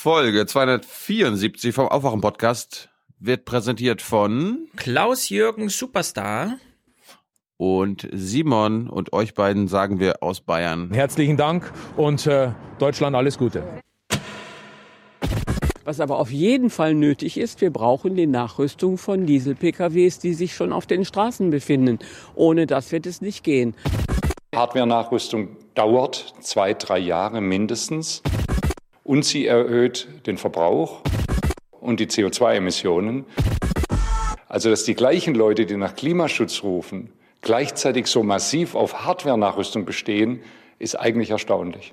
Folge 274 vom Aufwachen-Podcast wird präsentiert von Klaus-Jürgen Superstar und Simon und euch beiden sagen wir aus Bayern. Herzlichen Dank und äh, Deutschland alles Gute. Was aber auf jeden Fall nötig ist, wir brauchen die Nachrüstung von Diesel-PKWs, die sich schon auf den Straßen befinden. Ohne das wird es nicht gehen. Hardware-Nachrüstung dauert zwei, drei Jahre mindestens und sie erhöht den Verbrauch und die CO2-Emissionen. Also dass die gleichen Leute, die nach Klimaschutz rufen, gleichzeitig so massiv auf Hardware-Nachrüstung bestehen, ist eigentlich erstaunlich.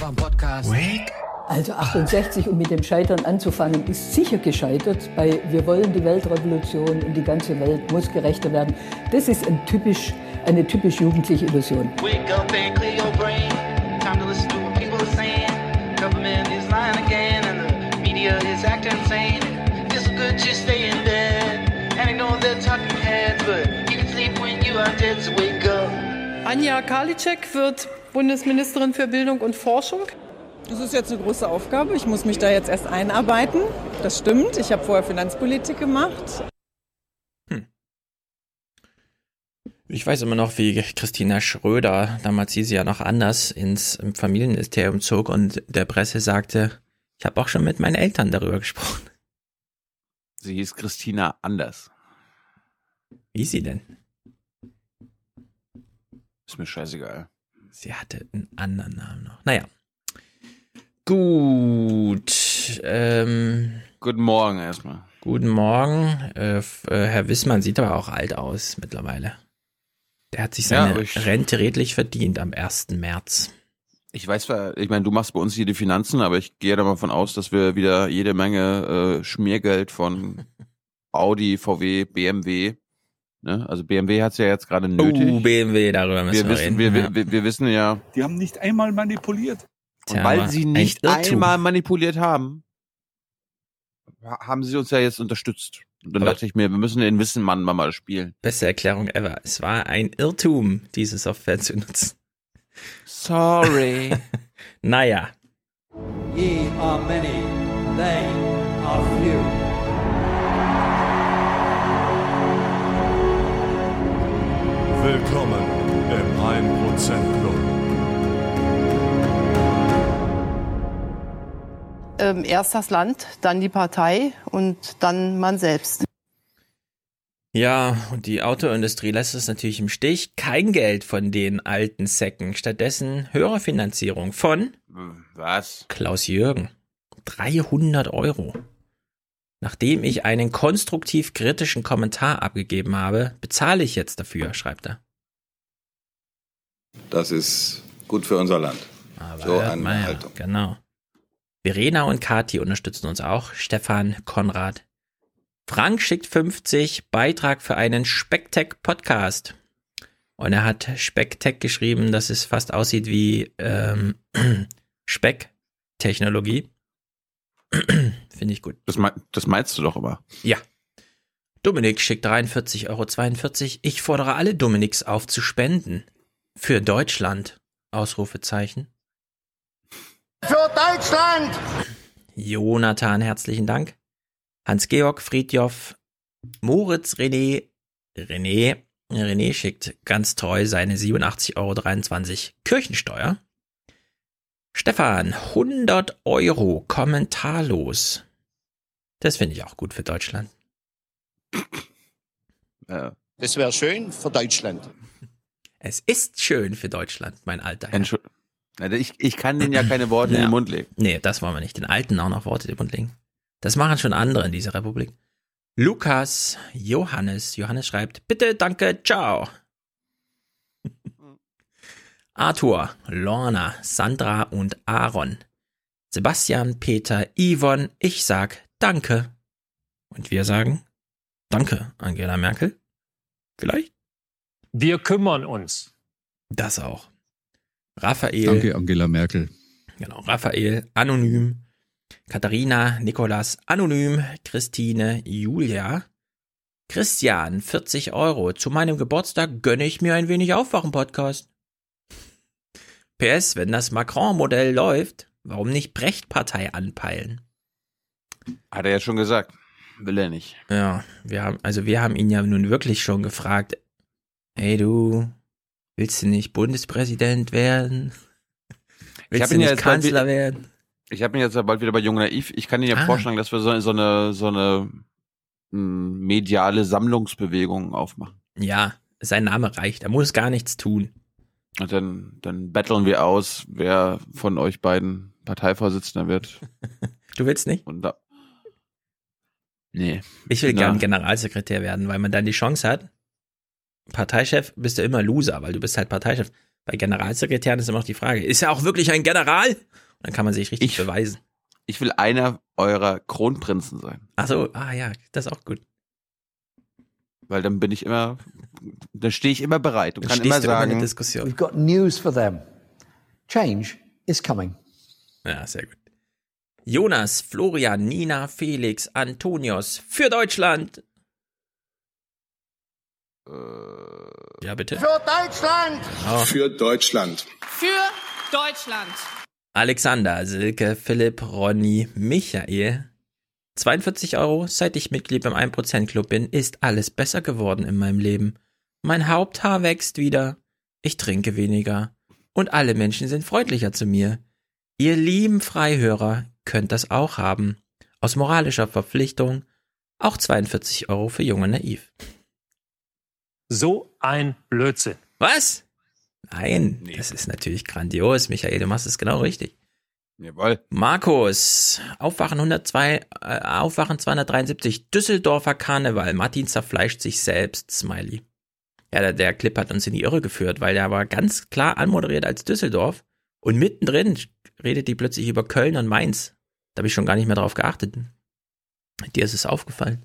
Ist der Aufwach-Podcast. Also 68, um mit dem Scheitern anzufangen, ist sicher gescheitert. Bei Wir wollen die Weltrevolution und die ganze Welt muss gerechter werden. Das ist ein typisch, eine typisch jugendliche Illusion. Wake up and clear your brain. Time to listen to what people are saying. Government is lying again, and the media is acting insane. It's good to stay in bed and ignore their talking heads, but you can sleep when you are dead, so wake up. Anja Karliczek wird Bundesministerin für Bildung und Forschung. Das ist jetzt eine große Aufgabe. Ich muss mich da jetzt erst einarbeiten. Das stimmt. Ich habe vorher Finanzpolitik gemacht. Ich weiß immer noch, wie Christina Schröder, damals hieß sie ja noch anders, ins Familienministerium zog und der Presse sagte, ich habe auch schon mit meinen Eltern darüber gesprochen. Sie hieß Christina Anders. Wie ist sie denn? Ist mir scheißegal. Sie hatte einen anderen Namen noch. Naja. Gut. Ähm, Guten Morgen erstmal. guten Morgen. Äh, äh, Herr Wissmann sieht aber auch alt aus mittlerweile. Der hat sich Ja, seine aber ich- Rente redlich verdient am 1. März. Ich weiß zwar, ich meine, du machst bei uns hier die Finanzen, aber ich gehe da mal von aus, dass wir wieder jede Menge äh, Schmiergeld von Audi, VW, BMW, ne? Also BMW hat's ja jetzt gerade nötig. Oh, BMW, darüber müssen wir wir, wissen, reden. wir, ja. wir, wir wissen ja, Die haben nicht einmal manipuliert. und Tja, weil sie ein nicht Irrtum. einmal manipuliert haben, ha- haben sie uns ja jetzt unterstützt. Und dann Aber- dachte ich mir, wir müssen den Wissenmann mal mal spielen. Beste Erklärung ever. Es war ein Irrtum, diese Software zu nutzen. Sorry. Naja, Ye are many, they are few. Willkommen im 1% Club. Ähm, erst das Land, dann die Partei und dann man selbst. Ja, und die Autoindustrie lässt es natürlich im Stich. Kein Geld von den alten Säcken. Stattdessen höhere Finanzierung von Was? Klaus Jürgen. 300 Euro. Nachdem ich einen konstruktiv kritischen Kommentar abgegeben habe, bezahle ich jetzt dafür, schreibt er. Das ist gut für unser Land. Aber So eine ja, Haltung. Genau. Verena und Kati unterstützen uns auch. Stefan, Konrad. Frank schickt 50 Beitrag für einen Specktech Podcast. Und er hat Specktech geschrieben, dass es fast aussieht wie ähm, Speck-Technologie. Finde ich gut. Das, mein, das meinst du doch immer. Ja. Dominik schickt 43,42 Euro. Ich fordere alle Dominiks auf zu spenden. Für Deutschland. Ausrufezeichen. Für Deutschland! Jonathan, herzlichen Dank. Hans-Georg, Friedjof, Moritz, René, René, René schickt ganz treu seine 87,23 Euro Kirchensteuer. Stefan, 100 Euro, kommentarlos. Das finde ich auch gut für Deutschland. Das wäre schön für Deutschland. Es ist schön für Deutschland, mein alter Herr. Entschuld ich, ich kann denen ja keine Worte in Ja. den Mund legen. Nee, das wollen wir nicht. Den Alten auch noch Worte in den Mund legen. Das machen schon andere in dieser Republik. Lukas, Johannes. Johannes schreibt, bitte, danke, ciao. Arthur, Lorna, Sandra und Aaron. Sebastian, Peter, Yvonne, ich sag danke. Und wir sagen danke, Angela Merkel. Vielleicht? Wir kümmern uns. Das auch. Raphael. Danke, Angela Merkel. Genau, Raphael, anonym. Katharina, Nikolas, anonym. Christine, Julia. Christian, 40 Euro. Zu meinem Geburtstag gönne ich mir ein wenig Aufwachen-Podcast. PS, wenn das Macron-Modell läuft, warum nicht Brecht-Partei anpeilen? Hat er ja schon gesagt. Will er nicht. Ja, wir haben, also wir haben ihn ja nun wirklich schon gefragt, hey du, willst du nicht Bundespräsident werden? Willst du nicht ja bald Kanzler werden? Ich habe ihn jetzt ja bald wieder bei Jung Naiv. Ich kann Ihnen ja Ah. vorschlagen, dass wir so, so eine so eine mh, mediale Sammlungsbewegung aufmachen. Ja, sein Name reicht. Er muss gar nichts tun. Und dann dann battlen wir aus, wer von euch beiden Parteivorsitzender wird. Du willst nicht? Und da, nee. Ich will gern Generalsekretär werden, weil man dann die Chance hat. Parteichef bist du immer Loser, weil du bist halt Parteichef. Bei Generalsekretären ist immer noch die Frage, ist er auch wirklich ein General? Und dann kann man sich richtig beweisen. Ich will einer eurer Kronprinzen sein, Ach so, ah ja, das ist auch gut. weil dann bin ich immer, dann stehe ich immer bereit und Dann kann immer immer sagen, der Diskussion. We've got news for them. Change is coming. Ja, sehr gut. Jonas, Florian, Nina, Felix, Antonios für Deutschland. Ja, bitte. Für Deutschland! Oh. Für Deutschland. Für Deutschland! Alexander, Silke, Philipp, Ronny, Michael. 42 Euro, seit ich Mitglied beim 1% Club bin, ist alles besser geworden in meinem Leben. Mein Haupthaar wächst wieder, ich trinke weniger und alle Menschen sind freundlicher zu mir. Ihr lieben Freihörer könnt das auch haben. Aus moralischer Verpflichtung auch 42 Euro für Junge Naiv. So ein Blödsinn. Was? Nein, das ist natürlich grandios, Michael, du machst es genau richtig. Jawohl. Markus, Aufwachen 102, äh, Aufwachen 273, Düsseldorfer Karneval, Martin zerfleischt sich selbst, Smiley. Ja, der, der Clip hat uns in die Irre geführt, weil der war ganz klar anmoderiert als Düsseldorf und mittendrin redet die plötzlich über Köln und Mainz. Da habe ich schon gar nicht mehr drauf geachtet. Dir ist es aufgefallen.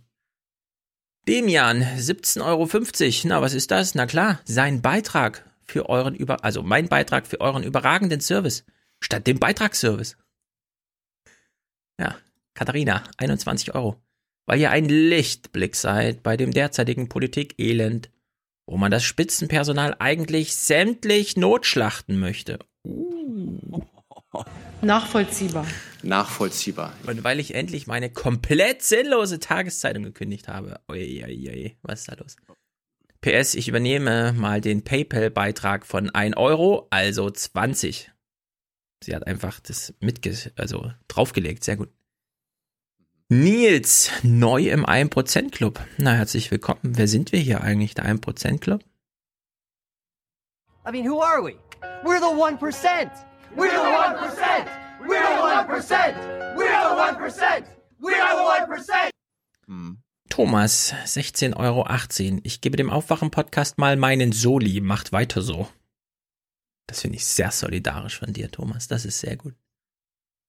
Demian, 17,50 Euro. Na, was ist das? Na klar, sein Beitrag für euren über, also mein Beitrag für euren überragenden Service statt dem Beitragsservice. Ja, Katharina, 21 Euro. Weil ihr ein Lichtblick seid bei dem derzeitigen Politikelend, wo man das Spitzenpersonal eigentlich sämtlich notschlachten möchte. Nachvollziehbar. Nachvollziehbar. Und weil ich endlich meine komplett sinnlose Tageszeitung gekündigt habe. Uiuiui, was ist da los? PS, ich übernehme mal den PayPal-Beitrag von 1 Euro, also 20. Sie hat einfach das mitge also draufgelegt, sehr gut. Nils, neu im 1% Club. Na, herzlich willkommen. Wer sind wir hier eigentlich, der 1% Club? I mean, who are we? We're the 1%! We're the 1%! We're the 1%! We're the 1%! We're the 1%! Thomas, 16,18 Euro. Ich gebe dem Aufwachen-Podcast mal meinen Soli. Macht weiter so. Das finde ich sehr solidarisch von dir, Thomas. Das ist sehr gut.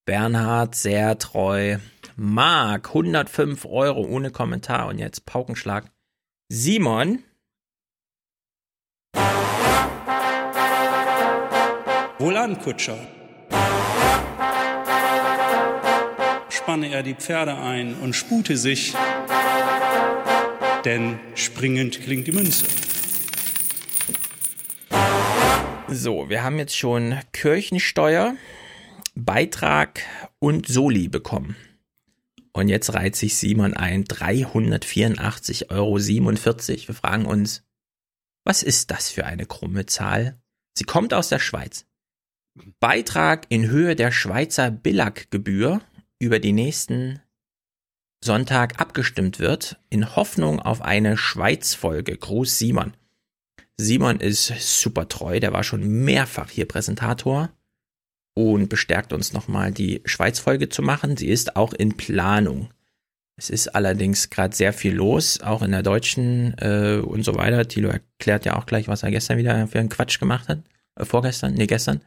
Bernhard, sehr treu. Marc, 105 Euro ohne Kommentar. Und jetzt Paukenschlag. Simon, Wohlan, Kutscher. Spanne er die Pferde ein und spute sich, denn springend klingt die Münze. So, wir haben jetzt schon Kirchensteuer, Beitrag und Soli bekommen. Und jetzt reiht sich Simon ein, 384,47 Euro. Wir fragen uns, was ist das für eine krumme Zahl? Sie kommt aus der Schweiz. Beitrag in Höhe der Schweizer Billag-Gebühr über die nächsten Sonntag abgestimmt wird, in Hoffnung auf eine Schweiz-Folge. Gruß Simon. Simon ist super treu, der war schon mehrfach hier Präsentator und bestärkt uns nochmal die Schweiz-Folge zu machen. Sie ist auch in Planung. Es ist allerdings gerade sehr viel los, auch in der deutschen äh, und so weiter. Thilo erklärt ja auch gleich, was er gestern wieder für einen Quatsch gemacht hat. Äh, vorgestern, nee, gestern.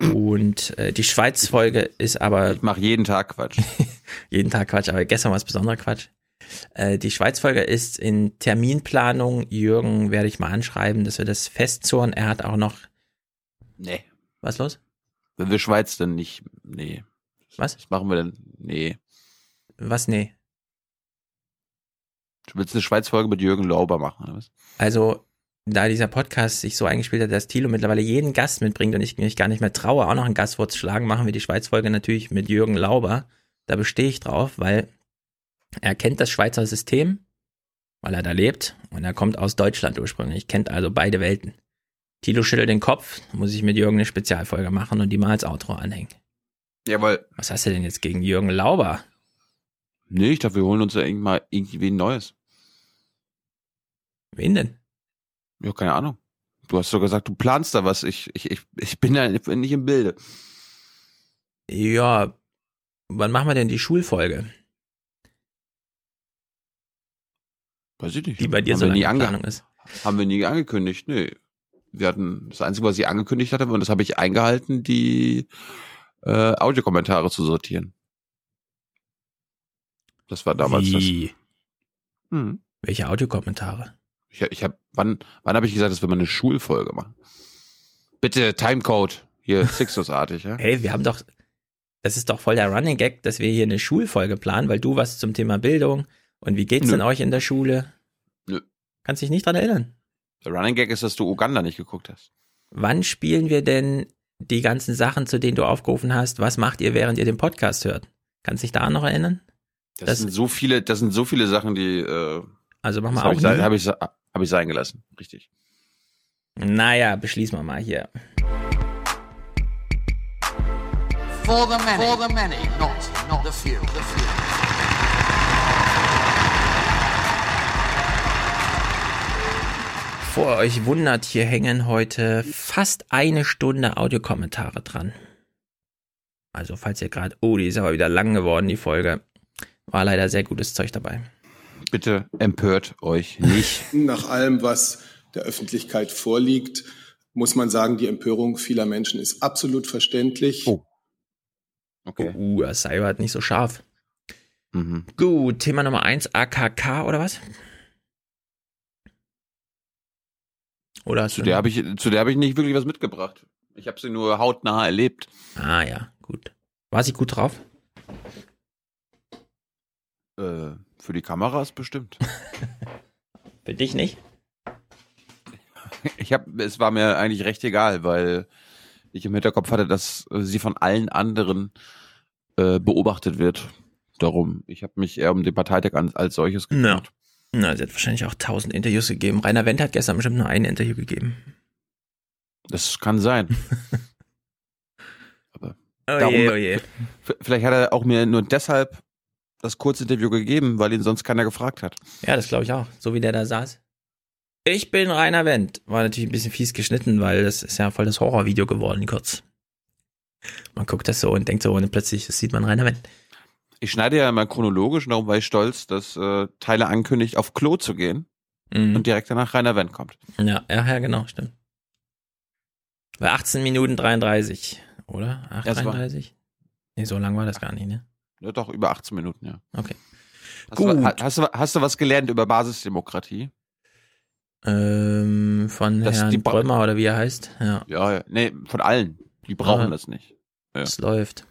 Und äh, die Schweiz-Folge ist aber. Ich mache jeden Tag Quatsch. jeden Tag Quatsch, aber gestern war es besonderer Quatsch. Äh, die Schweiz-Folge ist in Terminplanung. Jürgen werde ich mal anschreiben, dass wir das festzurren. Er hat auch noch. Nee. Was los? Wenn wir Schweiz dann nicht. Nee. Was? Was machen wir denn? Nee. Was? Nee. Du willst eine Schweiz-Folge mit Jürgen Lauber machen, oder was? Also, da dieser Podcast sich so eingespielt hat, dass Thilo mittlerweile jeden Gast mitbringt und ich mich gar nicht mehr traue, auch noch ein Gastwort zu schlagen, machen wir die Schweiz-Folge natürlich mit Jürgen Lauber. Da bestehe ich drauf, weil er kennt das Schweizer System, weil er da lebt und er kommt aus Deutschland ursprünglich, kennt also beide Welten. Thilo schüttelt den Kopf, muss ich mit Jürgen eine Spezialfolge machen und die mal als Outro anhängen. Jawohl. Was hast du denn jetzt gegen Jürgen Lauber? Nee, ich dachte, wir holen uns ja irgendwann mal irgendwie ein Neues. Wen denn? Ja, keine Ahnung. Du hast doch gesagt, du planst da was. Ich, ich, ich, ich bin da nicht im Bilde. Ja, wann machen wir denn die Schulfolge? Weiß ich nicht. Die bei dir Haben so nie Planung ist. Haben wir nie angekündigt. Nee. Wir hatten das Einzige, was ich angekündigt hatte, und das habe ich eingehalten, die äh, Audiokommentare zu sortieren. Das war damals Wie? das. Hm. Welche Audiokommentare? Ich, ich habe, wann, wann habe ich gesagt, dass wir mal eine Schulfolge machen? Bitte Timecode hier Sixtus-artig, ja? Hey, wir haben doch, das ist doch voll der Running Gag, dass wir hier eine Schulfolge planen, weil du was zum Thema Bildung und wie geht's Nö. denn euch in der Schule? Nö. Kannst dich nicht dran erinnern. Der Running Gag ist, dass du Uganda nicht geguckt hast. Wann spielen wir denn die ganzen Sachen, zu denen du aufgerufen hast? Was macht ihr, während ihr den Podcast hört? Kannst dich da noch erinnern? Das, Das- sind so viele, das sind so viele Sachen, die äh, Also wir habe auch ich, sein- nie. hab ich, hab ich sein gelassen. Richtig. Naja, beschließen wir mal hier. For the many. For the many, not, not the few. The few. Vor euch wundert, hier hängen heute fast eine Stunde Audiokommentare dran. Also falls ihr gerade, oh, die ist aber wieder lang geworden, die Folge. War leider sehr gutes Zeug dabei. Bitte empört euch nicht. Nach allem, was der Öffentlichkeit vorliegt, muss man sagen, die Empörung vieler Menschen ist absolut verständlich. Oh. Okay. Uh, das sei halt nicht so scharf. Mhm. Gut, Thema Nummer eins, AKK oder was? Oder Zu der habe ich, zu der habe ich nicht wirklich was mitgebracht. Ich habe sie nur hautnah erlebt. Ah ja, gut. War sie gut drauf? Äh, für die Kameras bestimmt. Für dich nicht? Ich habe, es war mir eigentlich recht egal, weil ich im Hinterkopf hatte, dass sie von allen anderen äh, beobachtet wird. Darum, ich habe mich eher um den Parteitag als solches gekümmert. Na, sie hat wahrscheinlich auch tausend Interviews gegeben. Rainer Wendt hat gestern bestimmt nur ein Interview gegeben. Das kann sein. Aber Oh darum, je, oh je. vielleicht hat er auch mir nur deshalb das Kurzinterview gegeben, weil ihn sonst keiner gefragt hat. Ja, das glaube ich auch. So wie der da saß. Ich bin Rainer Wendt. War natürlich ein bisschen fies geschnitten, weil das ist ja voll das Horrorvideo geworden, kurz. Man guckt das so und denkt so, und plötzlich sieht man Rainer Wendt. Ich schneide ja immer chronologisch, darum war ich stolz, dass äh, Tyler ankündigt, auf Klo zu gehen Mhm. und direkt danach Rainer Wendt kommt. Ja, ja, ja, genau, stimmt. Bei 18 Minuten 33, oder? Ja, es war- 8,33? Nee, so lang war das gar nicht, ne? Ja, doch, über 18 Minuten, ja. Okay. Hast, Gut. Du, hast, du, hast du was gelernt über Basisdemokratie? Ähm, von Das- Herrn Brömer oder wie er heißt. Ja, Ja, ja. Nee, von allen. Die brauchen Aha. das nicht. Ja. es läuft.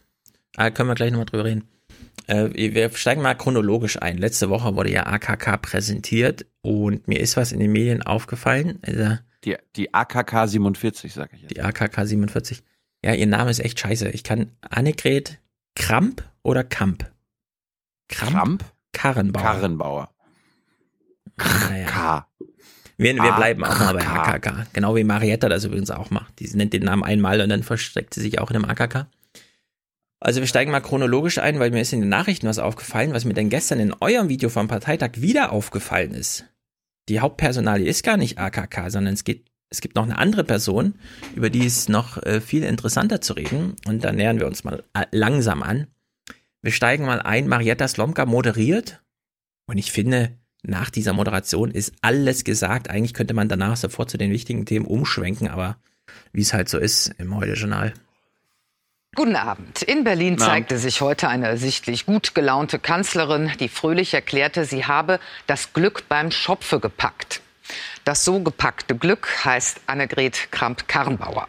Ah, können wir gleich nochmal drüber reden. Äh, wir steigen mal chronologisch ein. Letzte Woche wurde ja AKK präsentiert und mir ist was in den Medien aufgefallen. Also Die, die AKK 47, sag ich jetzt. die AKK 47. Ja, ihr Name ist echt scheiße. Ich kann Annegret Kramp oder Kamp? Kramp? Karrenbauer. Karrenbauer. Naja. K. Wir, wir bleiben auch mal bei AKK. AKK. Genau wie Marietta das übrigens auch macht. Die nennt den Namen einmal und dann versteckt sie sich auch in einem AKK. Also wir steigen mal chronologisch ein, weil mir ist in den Nachrichten was aufgefallen, was mir denn gestern in eurem Video vom Parteitag wieder aufgefallen ist. Die Hauptpersonalie ist gar nicht AKK, sondern es geht, es gibt noch eine andere Person, über die ist noch äh, viel interessanter zu reden. Und da nähern wir uns mal äh, langsam an. Wir steigen mal ein. Marietta Slomka moderiert. Und ich finde, nach dieser Moderation ist alles gesagt. Eigentlich könnte man danach sofort zu den wichtigen Themen umschwenken, aber wie es halt so ist im Heute-Journal. Guten Abend. In Berlin Abend. zeigte sich heute eine sichtlich gut gelaunte Kanzlerin, die fröhlich erklärte, sie habe das Glück beim Schopfe gepackt. Das so gepackte Glück heißt Annegret Kramp-Karrenbauer.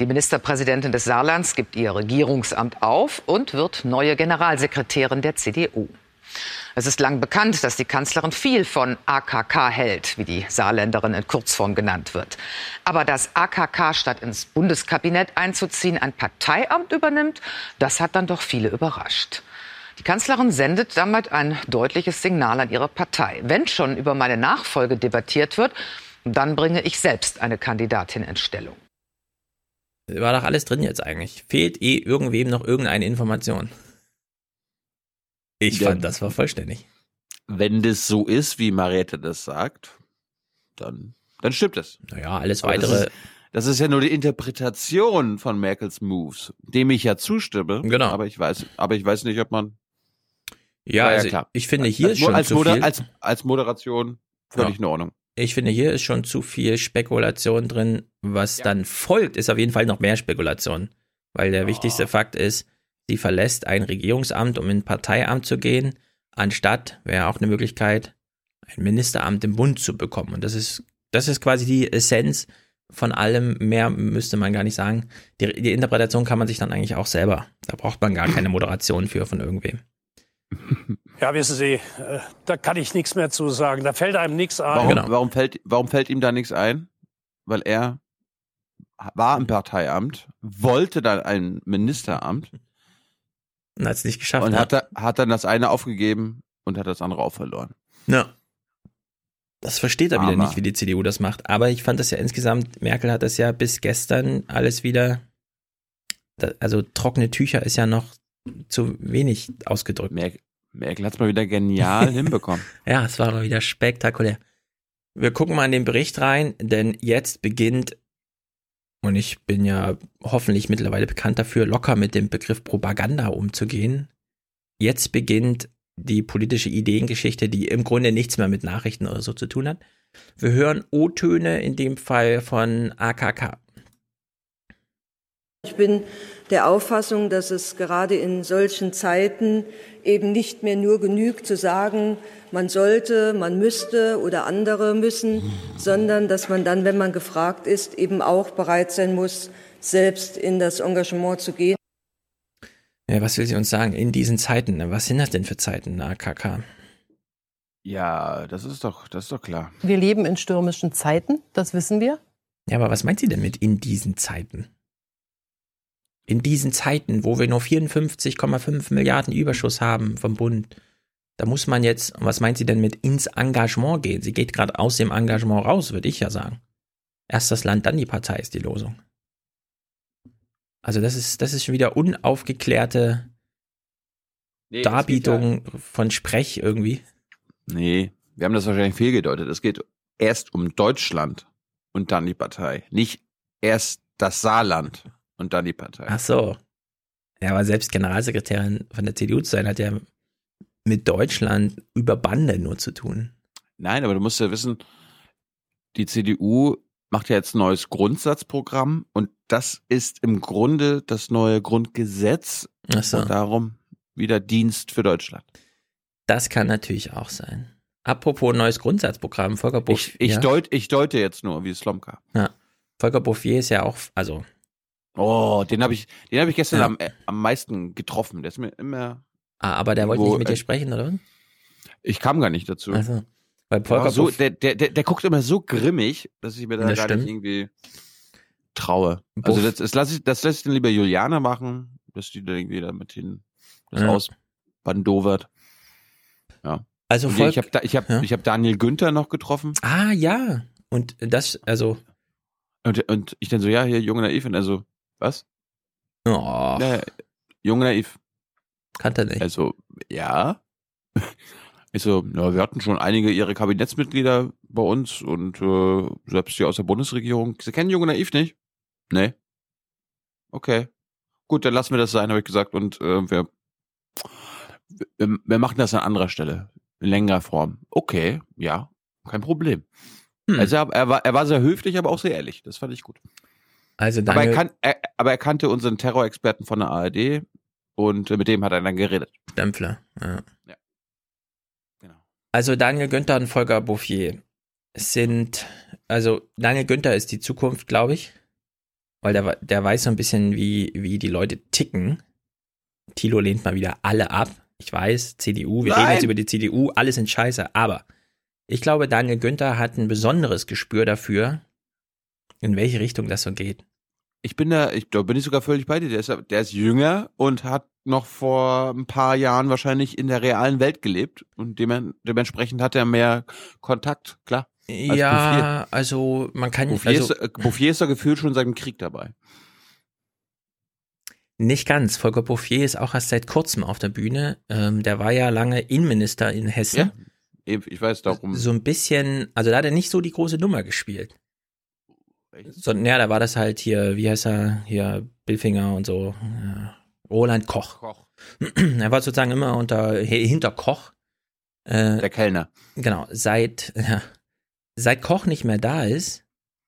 Die Ministerpräsidentin des Saarlands gibt ihr Regierungsamt auf und wird neue Generalsekretärin der CDU. Es ist lang bekannt, dass die Kanzlerin viel von AKK hält, wie die Saarländerin in Kurzform genannt wird. Aber dass AKK statt ins Bundeskabinett einzuziehen ein Parteiamt übernimmt, das hat dann doch viele überrascht. Die Kanzlerin sendet damit ein deutliches Signal an ihre Partei. Wenn schon über meine Nachfolge debattiert wird, dann bringe ich selbst eine Kandidatin in Stellung. War doch alles drin jetzt eigentlich. Fehlt eh irgendwem noch irgendeine Information. Ich Ja. fand, das war vollständig. Wenn das so ist, wie Mariette das sagt, dann, dann stimmt es. Naja, alles Aber weitere. Das ist, das ist ja nur die Interpretation von Merkels Moves, dem ich ja zustimme. Genau. Aber ich weiß, aber ich weiß nicht, ob man. Ja, War also klar. ich finde, hier als, ist schon als, zu Moder viel. als, als Moderation völlig Ja. in Ordnung. Ich finde, hier ist schon zu viel Spekulation drin. Was dann folgt, ist auf jeden Fall noch mehr Spekulation. Weil der wichtigste Fakt ist, sie verlässt ein Regierungsamt, um in ein Parteiamt zu gehen, anstatt, wäre auch eine Möglichkeit, ein Ministeramt im Bund zu bekommen. Und das ist, das ist quasi die Essenz von allem. Mehr müsste man gar nicht sagen. Die, die Interpretation kann man sich dann eigentlich auch selber. Da braucht man gar keine Moderation für von irgendwem. Ja, wissen Sie, äh, da kann ich nichts mehr zu sagen. Da fällt einem nichts ein. Warum, Genau. warum, fällt, warum fällt ihm da nichts ein? Weil er war im Parteiamt, wollte dann ein Ministeramt Und hat es nicht geschafft. und hat, da, hat dann das eine aufgegeben und hat das andere auch verloren. Ja. Das versteht er wieder Armer. nicht, wie die CDU das macht. Aber ich fand das ja insgesamt, Merkel hat das ja bis gestern alles wieder, also trockene Tücher ist ja noch zu wenig ausgedrückt. Merkel, Merkel hat es mal wieder genial hinbekommen. Ja, es war mal wieder spektakulär. Wir gucken mal in den Bericht rein, denn jetzt beginnt, und ich bin ja hoffentlich mittlerweile bekannt dafür, locker mit dem Begriff Propaganda umzugehen. Jetzt beginnt die politische Ideengeschichte, die im Grunde nichts mehr mit Nachrichten oder so zu tun hat. Wir hören O-Töne in dem Fall von AKK. Ich bin der Auffassung, dass es gerade in solchen Zeiten eben nicht mehr nur genügt zu sagen, man sollte, man müsste oder andere müssen, sondern dass man dann, wenn man gefragt ist, eben auch bereit sein muss, selbst in das Engagement zu gehen. Ja, was will sie uns sagen? In diesen Zeiten, was sind das denn für Zeiten, AKK? Ja, das ist doch, das ist doch klar. Wir leben in stürmischen Zeiten, das wissen wir. Ja, aber was meint sie denn mit in diesen Zeiten? In diesen Zeiten, wo wir nur 54,5 Milliarden Überschuss haben vom Bund, da muss man jetzt, was meint sie denn mit ins Engagement gehen? Sie geht gerade aus dem Engagement raus, würde ich ja sagen. Erst das Land, dann die Partei ist die Losung. Also das ist, das ist schon wieder unaufgeklärte Nee, Darbietung von Sprech irgendwie. Nee, wir haben das wahrscheinlich fehlgedeutet. Es geht erst um Deutschland und dann die Partei. Nicht erst das Saarland und dann die Partei. Ach so. Ja, aber selbst Generalsekretärin von der CDU zu sein, hat ja mit Deutschland über Bande nur zu tun. Nein, aber du musst ja wissen, die CDU macht ja jetzt ein neues Grundsatzprogramm und das ist im Grunde das neue Grundgesetz Ach so. und darum wieder Dienst für Deutschland. Das kann natürlich auch sein. Apropos neues Grundsatzprogramm, Volker Bouffier. Ich, ich, ja, deut, ich deute jetzt nur, wie Slomka. ja. Volker Bouffier ist ja auch, also, Oh, den habe ich, den habe ich gestern Ja. am, äh, am meisten getroffen. Der ist mir immer. ah, aber der wollte Wo, nicht mit dir äh, sprechen, oder? Ich kam gar nicht dazu. Also, weil Volker so, der, der, der, der guckt immer so grimmig, dass ich mir da gar nicht irgendwie traue. Also Buff- das, das lasse ich, das lässt ich dann lieber Juliane machen, dass die da irgendwie da mit hin das Ja. ausbandovert. Ja. also Volk, ich habe ich hab, Ja. ich hab Daniel Günther noch getroffen ah, ja. Und das, also, und, und ich dann so, ja, hier, junge Naiv. Und er so, was? oh, Ja, junge Naiv. kann er nicht. Also, ja. Ich so, ja, wir hatten schon einige ihre Kabinettsmitglieder bei uns und äh, selbst die aus der Bundesregierung. Sie kennen Junge Naiv nicht? Nee. Okay. Gut, dann lassen wir das sein, habe ich gesagt. Und äh, wir, wir, wir machen das an anderer Stelle. In längerer Form. Okay, ja, kein Problem. Hm. Also er, er, war, er war sehr höflich, aber auch sehr ehrlich. Das fand ich gut. Also Aber er, kan er, aber er kannte unseren Terrorexperten von der ARD und mit dem hat er dann geredet. Stempfler, ja. Ja. Genau. Also Daniel Günther und Volker Bouffier sind, also Daniel Günther ist die Zukunft, glaube ich, weil der, der weiß so ein bisschen, wie, wie die Leute ticken. Thilo lehnt mal wieder alle ab. Ich weiß, CDU, wir Nein. reden jetzt über die CDU, alles sind scheiße, aber ich glaube, Daniel Günther hat ein besonderes Gespür dafür, in welche Richtung das so geht. Ich bin da, ich, da bin ich sogar völlig bei dir. Der ist, der ist jünger und hat noch vor ein paar Jahren wahrscheinlich in der realen Welt gelebt und dem, dementsprechend hat er mehr Kontakt, klar. als ja, also man kann Bouffier. also, Bouffier, ist, äh, Bouffier ist da gefühlt schon seit dem Krieg dabei. Nicht ganz. Volker Bouffier ist auch erst seit kurzem auf der Bühne. Ähm, der war ja lange Innenminister in Hessen. Ja, ich weiß darum. So ein bisschen, also da hat er nicht so die große Nummer gespielt. Sondern, ja, da war das halt hier, wie heißt er, hier, Billfinger und so, ja, Roland Koch. Koch. er war sozusagen immer unter, hinter Koch. Äh, Der Kellner. Genau, seit, ja, seit Koch nicht mehr da ist,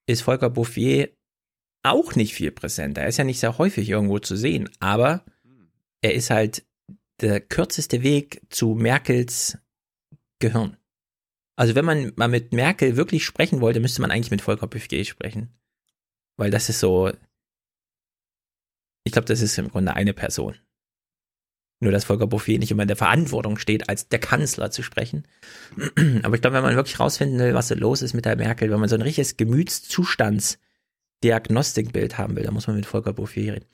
ist Volker Bouffier auch nicht viel präsent. Er ist ja nicht sehr häufig irgendwo zu sehen, aber er ist halt der kürzeste Weg zu Merkels Gehirn. Also wenn man mal mit Merkel wirklich sprechen wollte, müsste man eigentlich mit Volker Bouffier sprechen. Weil das ist so, ich glaube, das ist im Grunde eine Person. Nur, dass Volker Bouffier nicht immer in der Verantwortung steht, als der Kanzler zu sprechen. Aber ich glaube, wenn man wirklich rausfinden will, was so los ist mit der Merkel, wenn man so ein richtiges Gemütszustandsdiagnostikbild haben will, dann muss man mit Volker Bouffier reden.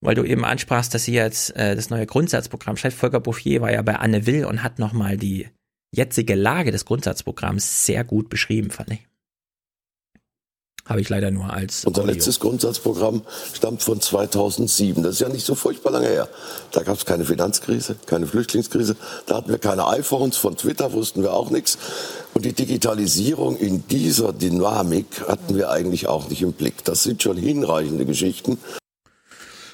Weil du eben ansprachst, dass sie jetzt äh, das neue Grundsatzprogramm schreibt. Volker Bouffier war ja bei Anne Will und hat nochmal die jetzige Lage des Grundsatzprogramms sehr gut beschrieben, fand ich. Habe ich leider nur als. Unser Audio. letztes Grundsatzprogramm stammt von 2007. Das ist ja nicht so furchtbar lange her. Da gab es keine Finanzkrise, keine Flüchtlingskrise. Da hatten wir keine iPhones, von Twitter wussten wir auch nichts. Und die Digitalisierung in dieser Dynamik hatten wir eigentlich auch nicht im Blick. Das sind schon hinreichende Geschichten.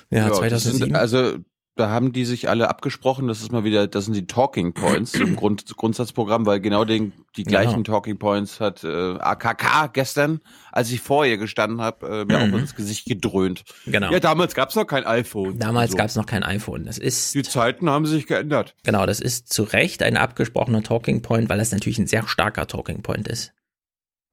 Ja, das 2007. Sind, also da haben die sich alle abgesprochen, das ist mal wieder, das sind die Talking Points im Grund, Grundsatzprogramm, weil genau den, die gleichen Genau. Talking Points hat äh, AKK gestern, als ich vor ihr gestanden habe, äh, mir Mhm. auch ins Gesicht gedröhnt. Genau. Ja, damals gab's noch kein iPhone. Damals So. gab es noch kein iPhone. Das ist. Die Zeiten haben sich geändert. Genau, das ist zu Recht ein abgesprochener Talking Point, weil das natürlich ein sehr starker Talking Point ist.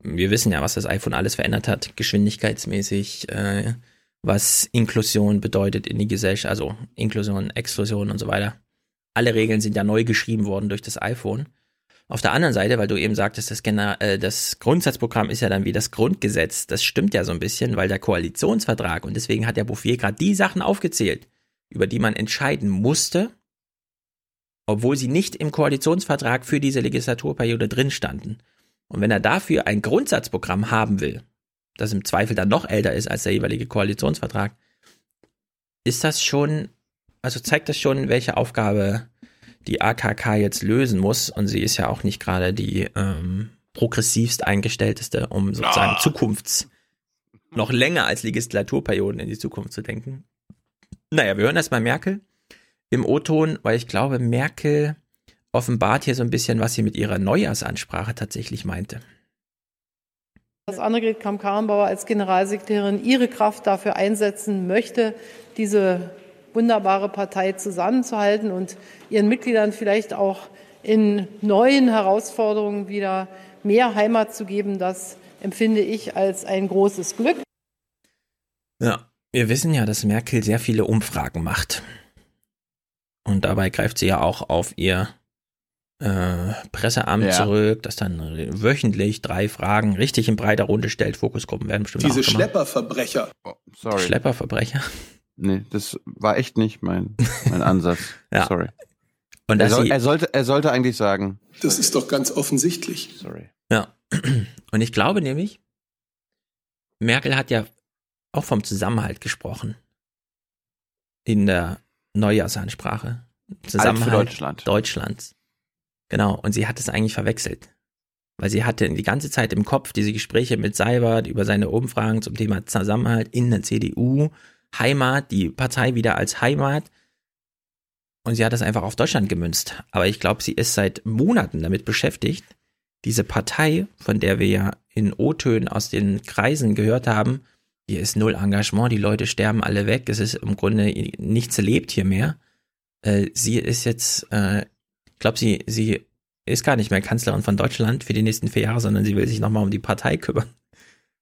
Wir wissen ja, was das iPhone alles verändert hat, geschwindigkeitsmäßig, äh, was Inklusion bedeutet in die Gesellschaft, also Inklusion, Exklusion und so weiter. Alle Regeln sind ja neu geschrieben worden durch das iPhone. Auf der anderen Seite, weil du eben sagtest, das, äh, das Grundsatzprogramm ist ja dann wie das Grundgesetz, das stimmt ja so ein bisschen, weil der Koalitionsvertrag, und deswegen hat der Bouffier gerade die Sachen aufgezählt, über die man entscheiden musste, obwohl sie nicht im Koalitionsvertrag für diese Legislaturperiode drin standen. Und wenn er dafür ein Grundsatzprogramm haben will, das im Zweifel dann noch älter ist als der jeweilige Koalitionsvertrag, ist das schon, also zeigt das schon, welche Aufgabe die AKK jetzt lösen muss. Und sie ist ja auch nicht gerade die ähm, progressivst eingestellteste, um sozusagen Ah. Zukunfts, noch länger als Legislaturperioden in die Zukunft zu denken. Naja, wir hören erstmal Merkel im O-Ton, weil ich glaube, Merkel offenbart hier so ein bisschen, was sie mit ihrer Neujahrsansprache tatsächlich meinte. Dass Annegret Kramp-Karrenbauer als Generalsekretärin ihre Kraft dafür einsetzen möchte, diese wunderbare Partei zusammenzuhalten und ihren Mitgliedern vielleicht auch in neuen Herausforderungen wieder mehr Heimat zu geben, das empfinde ich als ein großes Glück. Ja, wir wissen ja, dass Merkel sehr viele Umfragen macht. Und dabei greift sie ja auch auf ihr äh, Presseamt Ja. zurück, das dann wöchentlich drei Fragen richtig in breiter Runde stellt. Fokusgruppen werden bestimmt Diese. Schlepperverbrecher. Oh, sorry. Schlepperverbrecher. Nee, das war echt nicht mein, mein Ansatz. Ja. Sorry. Und er, soll, sie, er, sollte, er sollte eigentlich sagen, Das ist doch ganz offensichtlich. sorry. Ja. Und ich glaube nämlich, Merkel hat ja auch vom Zusammenhalt gesprochen. In der Neujahrsansprache. Zusammenhalt Deutschland. Deutschlands. Genau. Und sie hat es eigentlich verwechselt. Weil sie hatte die ganze Zeit im Kopf diese Gespräche mit Seibert über seine Umfragen zum Thema Zusammenhalt in der CDU, Heimat, die Partei wieder als Heimat. Und sie hat das einfach auf Deutschland gemünzt. Aber ich glaube, sie ist seit Monaten damit beschäftigt, diese Partei, von der wir ja in O-Tönen aus den Kreisen gehört haben, hier ist null Engagement, die Leute sterben alle weg, es ist im Grunde nichts lebt hier mehr. Äh, sie ist jetzt, äh, ich glaube, sie, sie ist gar nicht mehr Kanzlerin von Deutschland für die nächsten vier Jahre, sondern sie will sich nochmal um die Partei kümmern.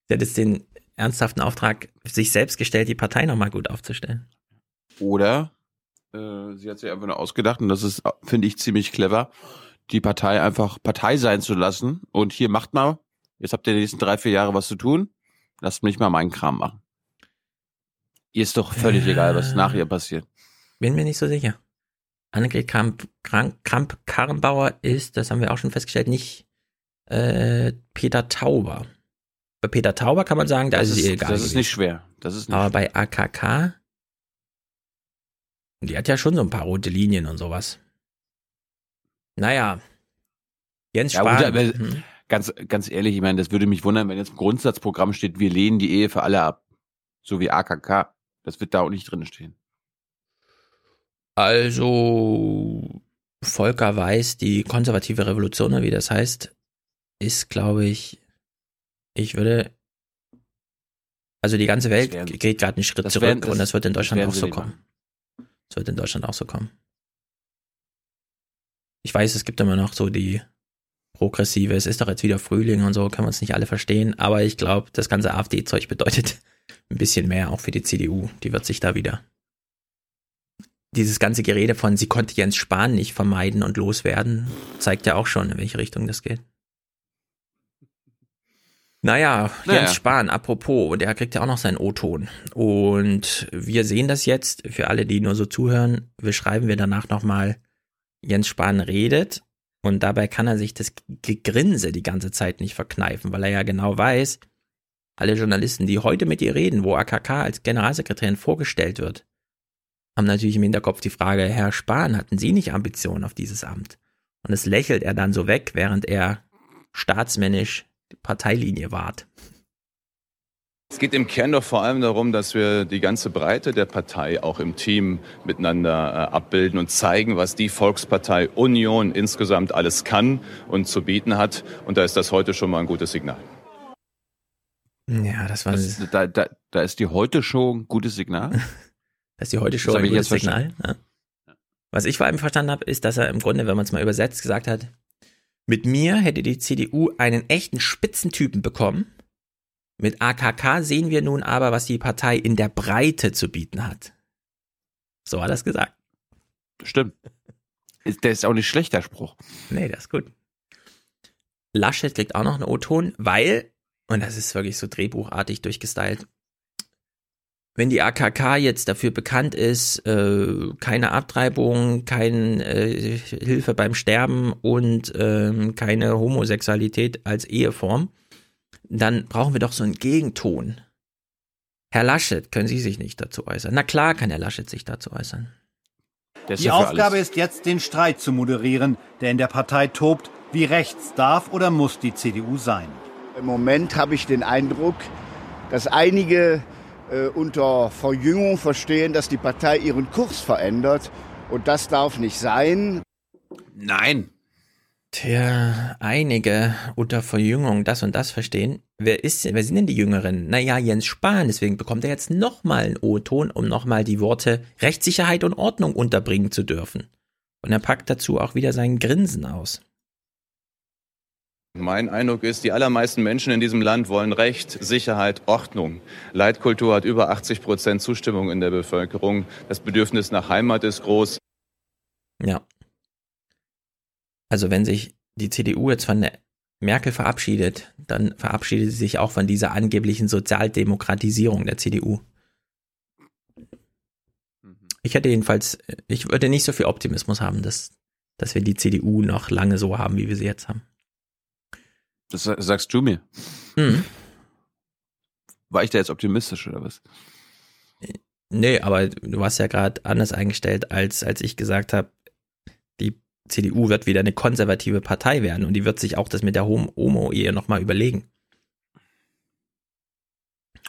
Sie hat jetzt den ernsthaften Auftrag sich selbst gestellt, die Partei nochmal gut aufzustellen. Oder Äh, sie hat sich einfach nur ausgedacht und das ist, finde ich, ziemlich clever, die Partei einfach Partei sein zu lassen. Und hier macht mal, jetzt habt ihr die nächsten drei, vier Jahre was zu tun, lasst mich mal meinen Kram machen. Ihr ist doch völlig Äh. egal, was nach ihr passiert. Bin mir nicht so sicher. Annegret Kramp, Kramp, Kramp Karrenbauer ist, das haben wir auch schon festgestellt, nicht äh, Peter Tauber. Bei Peter Tauber kann man sagen, da Das ist es ist, ihr egal. das ist nicht schwer. Das ist nicht Aber bei AKK, die hat ja schon so ein paar rote Linien und sowas. Naja. Jens Ja, Spahn. gut, hm. ganz, ganz ehrlich, ich meine, das würde mich wundern, wenn jetzt im Grundsatzprogramm steht, wir lehnen die Ehe für alle ab. So wie AKK. Das wird da auch nicht drin stehen. Also, Volker Weiß, die konservative Revolution, oder wie das heißt, ist, glaube ich, ich würde, also die ganze Welt werden- geht gerade einen Schritt zurück werden- das- und das wird in Deutschland auch so kommen. Das wird in Deutschland auch so kommen. Ich weiß, es gibt immer noch so die progressive, es ist doch jetzt wieder Frühling und so, können wir uns nicht alle verstehen, aber ich glaube, das ganze AfD-Zeug bedeutet ein bisschen mehr auch für die CDU. Die wird sich da wieder dieses ganze Gerede von, sie konnte Jens Spahn nicht vermeiden und loswerden, zeigt ja auch schon, in welche Richtung das geht. Naja, Naja. Jens Spahn, apropos, und er kriegt ja auch noch seinen O-Ton. Und wir sehen das jetzt, für alle, die nur so zuhören, wir schreiben wir danach nochmal, Jens Spahn redet und dabei kann er sich das Gegrinse die ganze Zeit nicht verkneifen, weil er ja genau weiß, alle Journalisten, die heute mit ihr reden, wo AKK als Generalsekretärin vorgestellt wird, haben natürlich im Hinterkopf die Frage, Herr Spahn, hatten Sie nicht Ambitionen auf dieses Amt? Und es lächelt er dann so weg, während er staatsmännisch die Parteilinie wahrt. Es geht im Kern doch vor allem darum, dass wir die ganze Breite der Partei auch im Team miteinander äh, abbilden und zeigen, was die Volkspartei Union insgesamt alles kann und zu bieten hat. Und da ist das heute schon mal ein gutes Signal. Ja, das war Das, da, da, da ist die Heute-Show ein gutes Signal. Das ist die heute schon ein gutes Signal. Ja. Was ich vor allem verstanden habe, ist, dass er im Grunde, wenn man es mal übersetzt, gesagt hat, mit mir hätte die CDU einen echten Spitzentypen bekommen. Mit AKK sehen wir nun aber, was die Partei in der Breite zu bieten hat. So hat er es gesagt. Stimmt. Der ist auch nicht schlecht, der Spruch. Nee, das ist gut. Laschet kriegt auch noch einen O-Ton, weil, und das ist wirklich so drehbuchartig durchgestylt, wenn die AKK jetzt dafür bekannt ist, äh, keine Abtreibung, keine äh, Hilfe beim Sterben und ähm, keine Homosexualität als Eheform, dann brauchen wir doch so einen Gegenton. Herr Laschet, können Sie sich nicht dazu äußern? Na klar kann Herr Laschet sich dazu äußern. Die Aufgabe ist jetzt, den Streit zu moderieren, der in der Partei tobt. Wie rechts darf oder muss die CDU sein? Im Moment habe ich den Eindruck, dass einige äh, unter Verjüngung verstehen, dass die Partei ihren Kurs verändert. Und das darf nicht sein. Nein. Tja, einige unter Verjüngung das und das verstehen. Wer ist denn, wer sind denn die Jüngeren? Naja, Jens Spahn, deswegen bekommt er jetzt nochmal einen O-Ton, um nochmal die Worte Rechtssicherheit und Ordnung unterbringen zu dürfen. Und er packt dazu auch wieder sein Grinsen aus. Mein Eindruck ist, die allermeisten Menschen in diesem Land wollen Recht, Sicherheit, Ordnung. Leitkultur hat über 80 Prozent Zustimmung in der Bevölkerung. Das Bedürfnis nach Heimat ist groß. Ja. Also wenn sich die CDU jetzt von der Merkel verabschiedet, dann verabschiedet sie sich auch von dieser angeblichen Sozialdemokratisierung der CDU. Ich hätte jedenfalls, ich würde nicht so viel Optimismus haben, dass, dass wir die CDU noch lange so haben, wie wir sie jetzt haben. Das sa- sagst du mir. Mhm. War ich da jetzt optimistisch oder was? Nee, aber du warst ja gerade anders eingestellt, als, als ich gesagt habe, die CDU wird wieder eine konservative Partei werden und die wird sich auch das mit der Hom- Homo-Ehe nochmal überlegen.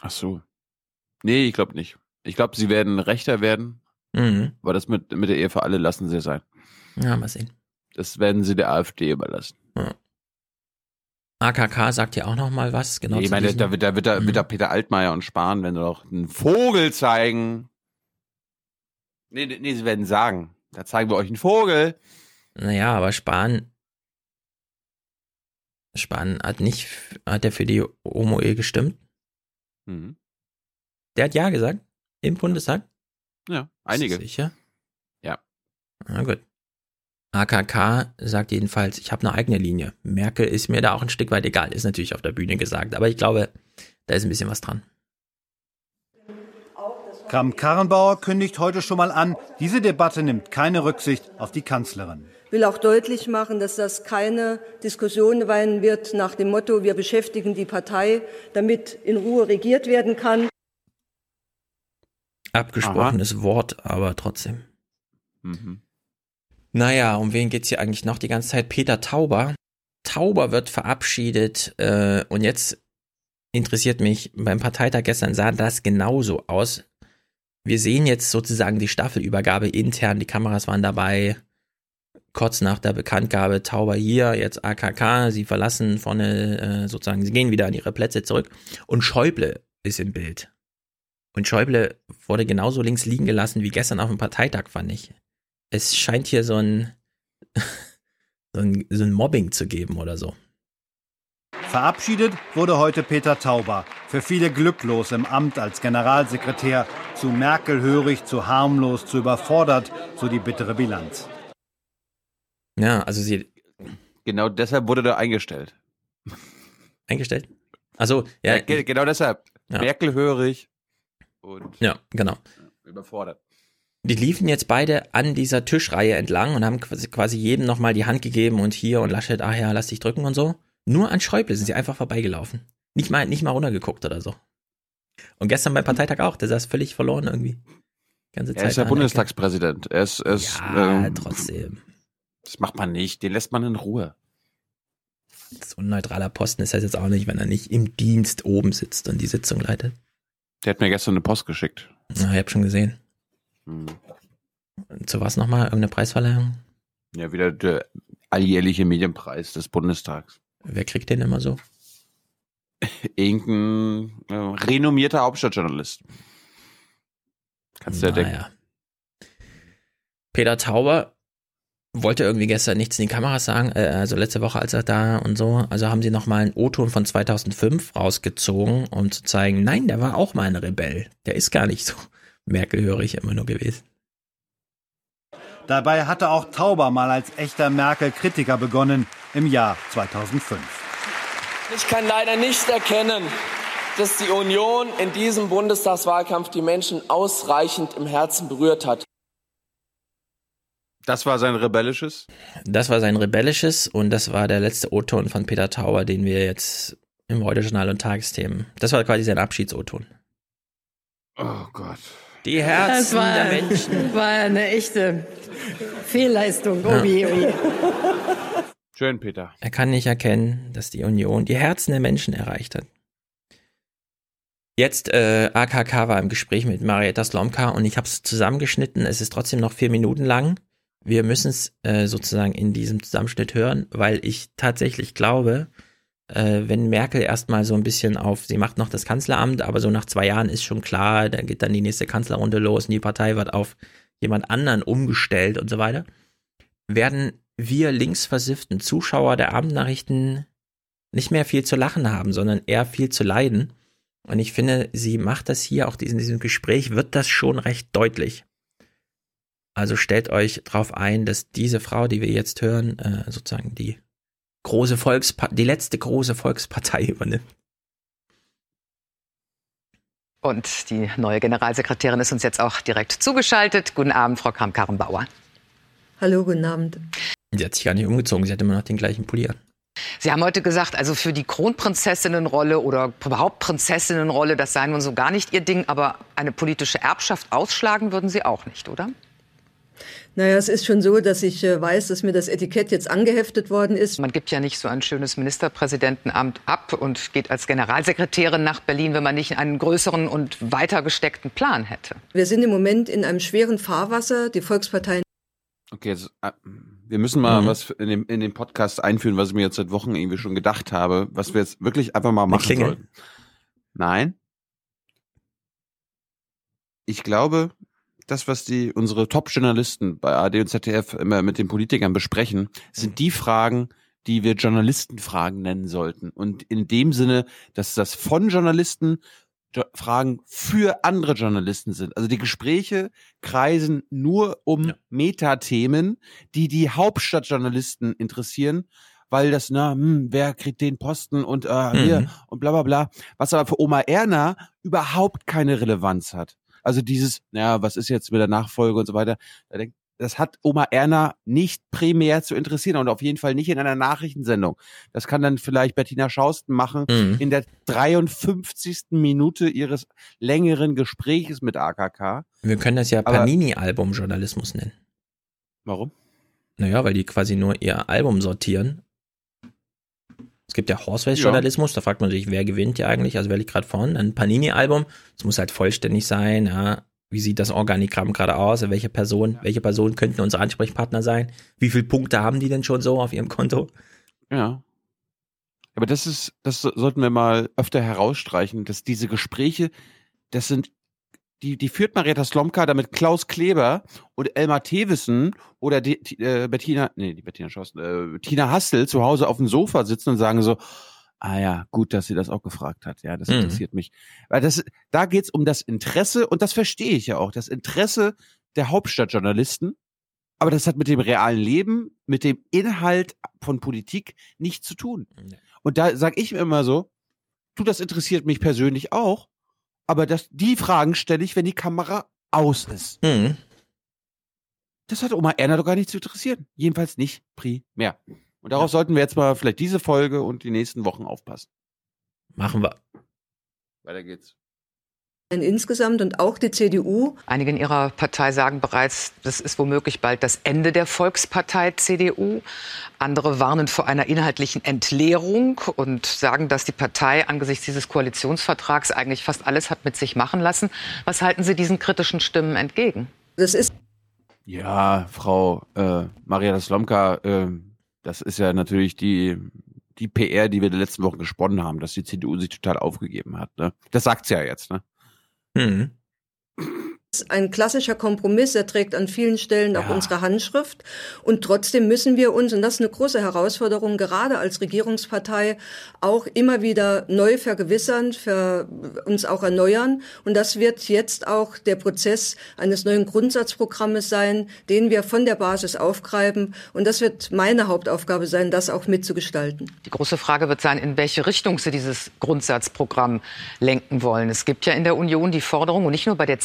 Ach so. Nee, ich glaube nicht. Ich glaube, sie werden rechter werden, Mhm. aber das mit, mit der Ehe für alle lassen sie sein. Ja, mal sehen. Das werden sie der AfD überlassen. Ja. AKK sagt ja auch noch mal was, genau. nee, ich meine, da wird, da wird, da wird da Peter Altmaier und Spahn, wenn sie doch einen Vogel zeigen. Nee, nee, nee, sie werden sagen, da zeigen wir euch einen Vogel. Naja, aber Spahn, Spahn hat nicht, hat er für die Homo-Ehe gestimmt? Mhm. Der hat Ja gesagt? Im Bundestag? Ja, einige. Sicher? Na gut. AKK sagt jedenfalls, ich habe eine eigene Linie. Merkel ist mir da auch ein Stück weit egal, ist natürlich auf der Bühne gesagt, aber ich glaube, da ist ein bisschen was dran. Kramp-Karrenbauer kündigt heute schon mal an, diese Debatte nimmt keine Rücksicht auf die Kanzlerin. Ich will auch deutlich machen, dass das keine Diskussion sein wird nach dem Motto, wir beschäftigen die Partei, damit in Ruhe regiert werden kann. Abgesprochenes Aha. Wort, aber trotzdem. Mhm. Naja, um wen geht's hier eigentlich noch die ganze Zeit? Peter Tauber. Tauber wird verabschiedet äh, und jetzt interessiert mich, beim Parteitag gestern sah das genauso aus. Wir sehen jetzt sozusagen die Staffelübergabe intern, die Kameras waren dabei. Kurz nach der Bekanntgabe Tauber hier, jetzt AKK, sie verlassen vorne äh, sozusagen, sie gehen wieder an ihre Plätze zurück und Schäuble ist im Bild. Und Schäuble wurde genauso links liegen gelassen wie gestern auf dem Parteitag, fand ich es scheint hier so ein, so ein, so ein Mobbing zu geben oder so. Verabschiedet wurde heute Peter Tauber, für viele glücklos im Amt als Generalsekretär, zu Merkel hörig, zu harmlos, zu überfordert, so die bittere Bilanz. Ja, also sie. Genau deshalb wurde er eingestellt. Eingestellt? Also, ja. ja genau deshalb. Ja. Merkel hörig und. Ja, genau. Überfordert die liefen jetzt beide an dieser Tischreihe entlang und haben quasi jedem nochmal die Hand gegeben und hier und Laschet, ach ja, lass dich drücken und so. Nur an Schäuble sind sie einfach vorbeigelaufen. Nicht mal, nicht mal runtergeguckt oder so. Und gestern beim Parteitag auch, der saß völlig verloren irgendwie. Ganze Zeit er ist ja Bundestagspräsident. Er ist, er ist ja, ähm, trotzdem. Das macht man nicht, den lässt man in Ruhe. So ein neutraler Posten ist das jetzt auch nicht, wenn er nicht im Dienst oben sitzt und die Sitzung leitet. Der hat mir gestern eine Post geschickt. Ja, ich hab schon gesehen. Hm. Zu was nochmal? Irgendeine Preisverleihung? Ja, wieder der alljährliche Medienpreis des Bundestags. Wer kriegt den immer so? Irgendein äh, renommierter Hauptstadtjournalist. Kannst du ja denken. Peter Tauber wollte irgendwie gestern nichts in die Kameras sagen, äh, also letzte Woche als er da und so. Also haben sie nochmal einen O-Ton von 2005 rausgezogen, um zu zeigen, nein, der war auch mal ein Rebell. Der ist gar nicht so Merkel-hörig immer nur gewesen. Dabei hatte auch Tauber mal als echter Merkel-Kritiker begonnen im Jahr 2005. Ich kann leider nicht erkennen, dass die Union in diesem Bundestagswahlkampf die Menschen ausreichend im Herzen berührt hat. Das war sein rebellisches? Das war sein rebellisches und das war der letzte O-Ton von Peter Tauber, den wir jetzt im Heute-Journal und Tagesthemen. Das war quasi sein Abschieds-O-Ton. Oh Gott. Die Herzen war, der Menschen. War eine echte Fehlleistung. Obi, obi. Schön, Peter. Er kann nicht erkennen, dass die Union die Herzen der Menschen erreicht hat. Jetzt, äh, AKK war im Gespräch mit Marietta Slomka und ich habe es zusammengeschnitten. Es ist trotzdem noch vier Minuten lang. Wir müssen es äh, sozusagen in diesem Zusammenschnitt hören, weil ich tatsächlich glaube, äh, wenn Merkel erstmal so ein bisschen auf, sie macht noch das Kanzleramt, aber so nach zwei Jahren ist schon klar, da geht dann die nächste Kanzlerrunde los und die Partei wird auf jemand anderen umgestellt und so weiter, werden wir linksversifften Zuschauer der Abendnachrichten nicht mehr viel zu lachen haben, sondern eher viel zu leiden. Und ich finde, sie macht das hier, auch in diesem Gespräch wird das schon recht deutlich. Also stellt euch darauf ein, dass diese Frau, die wir jetzt hören, äh, sozusagen die große Volkspartei, die letzte große Volkspartei übernimmt. Und die neue Generalsekretärin ist uns jetzt auch direkt zugeschaltet. Guten Abend, Frau Kramp-Karrenbauer. Hallo, guten Abend. Sie hat sich gar nicht umgezogen, sie hat immer noch den gleichen Pulli Sie haben heute gesagt, also für die Kronprinzessinnenrolle oder überhaupt Prinzessinnenrolle, das sei nun so gar nicht Ihr Ding, aber eine politische Erbschaft ausschlagen würden Sie auch nicht, oder? Naja, es ist schon so, dass ich äh, weiß, dass mir das Etikett jetzt angeheftet worden ist. Man gibt ja nicht so ein schönes Ministerpräsidentenamt ab und geht als Generalsekretärin nach Berlin, wenn man nicht einen größeren und weiter gesteckten Plan hätte. Wir sind im Moment in einem schweren Fahrwasser. Die Volksparteien. Okay, jetzt, äh, wir müssen mal mhm. was in dem, in den Podcast einführen, was ich mir jetzt seit Wochen irgendwie schon gedacht habe, was wir jetzt wirklich einfach mal machen sollten. Nein. Ich glaube, das, was die unsere Top-Journalisten bei AD und ZDF immer mit den Politikern besprechen, sind die Fragen, die wir Journalistenfragen nennen sollten. Und in dem Sinne, dass das von Journalisten Jo Fragen für andere Journalisten sind. Also die Gespräche kreisen nur um Metathemen, die die Hauptstadtjournalisten interessieren, weil das, na, hm, wer kriegt den Posten und äh, hier Mhm. und bla bla bla. Was aber für Oma Erna überhaupt keine Relevanz hat. Also dieses, naja, was ist jetzt mit der Nachfolge und so weiter. Da denk, das hat Oma Erna nicht primär zu interessieren und auf jeden Fall nicht in einer Nachrichtensendung. Das kann dann vielleicht Bettina Schausten machen Mhm. in der 53. Minute ihres längeren Gespräches mit AKK. Wir können das ja Panini-Album-Journalismus nennen. Warum? Naja, weil die quasi nur ihr Album sortieren. Es gibt ja Horse-Race-Journalismus, da fragt man sich, wer gewinnt ja eigentlich, also wer liegt gerade vorne. Ein Panini-Album, es muss halt vollständig sein, ja. Wie sieht das Organigramm gerade aus? Welche Person, welche Personen könnten unsere Ansprechpartner sein? Wie viele Punkte haben die denn schon so auf ihrem Konto? Ja. Aber das ist, das so- sollten wir mal öfter herausstreichen, dass diese Gespräche, das sind, die, die führt Marietta Slomka, damit Klaus Kleber und Elmar Thewissen oder die, die, äh, Bettina, nee, die Bettina Schausten, äh, Tina Hastel zu Hause auf dem Sofa sitzen und sagen so, ah ja, gut, dass sie das auch gefragt hat. Ja, das Mhm. interessiert mich. Weil das, da geht's um das Interesse und das verstehe ich ja auch, das Interesse der Hauptstadtjournalisten. Aber das hat mit dem realen Leben, mit dem Inhalt von Politik nichts zu tun. Und da sage ich mir immer so, du, das interessiert mich persönlich auch, aber das, die Fragen stelle ich, wenn die Kamera aus ist. Mhm. Das hat Oma Erna doch gar nicht zu interessieren. Jedenfalls nicht primär. Und darauf sollten wir jetzt mal vielleicht diese Folge und die nächsten Wochen aufpassen. Machen wir. Weiter geht's. Insgesamt und auch die CDU. Einige in ihrer Partei sagen bereits, das ist womöglich bald das Ende der Volkspartei CDU. Andere warnen vor einer inhaltlichen Entleerung und sagen, dass die Partei angesichts dieses Koalitionsvertrags eigentlich fast alles hat mit sich machen lassen. Was halten Sie diesen kritischen Stimmen entgegen? Das ist Ja, Frau äh, Maria Slomka, äh, das ist ja natürlich die, die PR, die wir die letzten Wochen gesponnen haben, dass die CDU sich total aufgegeben hat. Ne? Das sagt sie ja jetzt. Ne? Mhm. Ein klassischer Kompromiss, er trägt an vielen Stellen auch unsere Handschrift. Und trotzdem müssen wir uns, und das ist eine große Herausforderung, gerade als Regierungspartei auch immer wieder neu vergewissern, für uns auch erneuern. Und das wird jetzt auch der Prozess eines neuen Grundsatzprogrammes sein, den wir von der Basis aufgreifen. Und das wird meine Hauptaufgabe sein, das auch mitzugestalten. Die große Frage wird sein, in welche Richtung Sie dieses Grundsatzprogramm lenken wollen. Es gibt ja in der Union die Forderung, und nicht nur bei der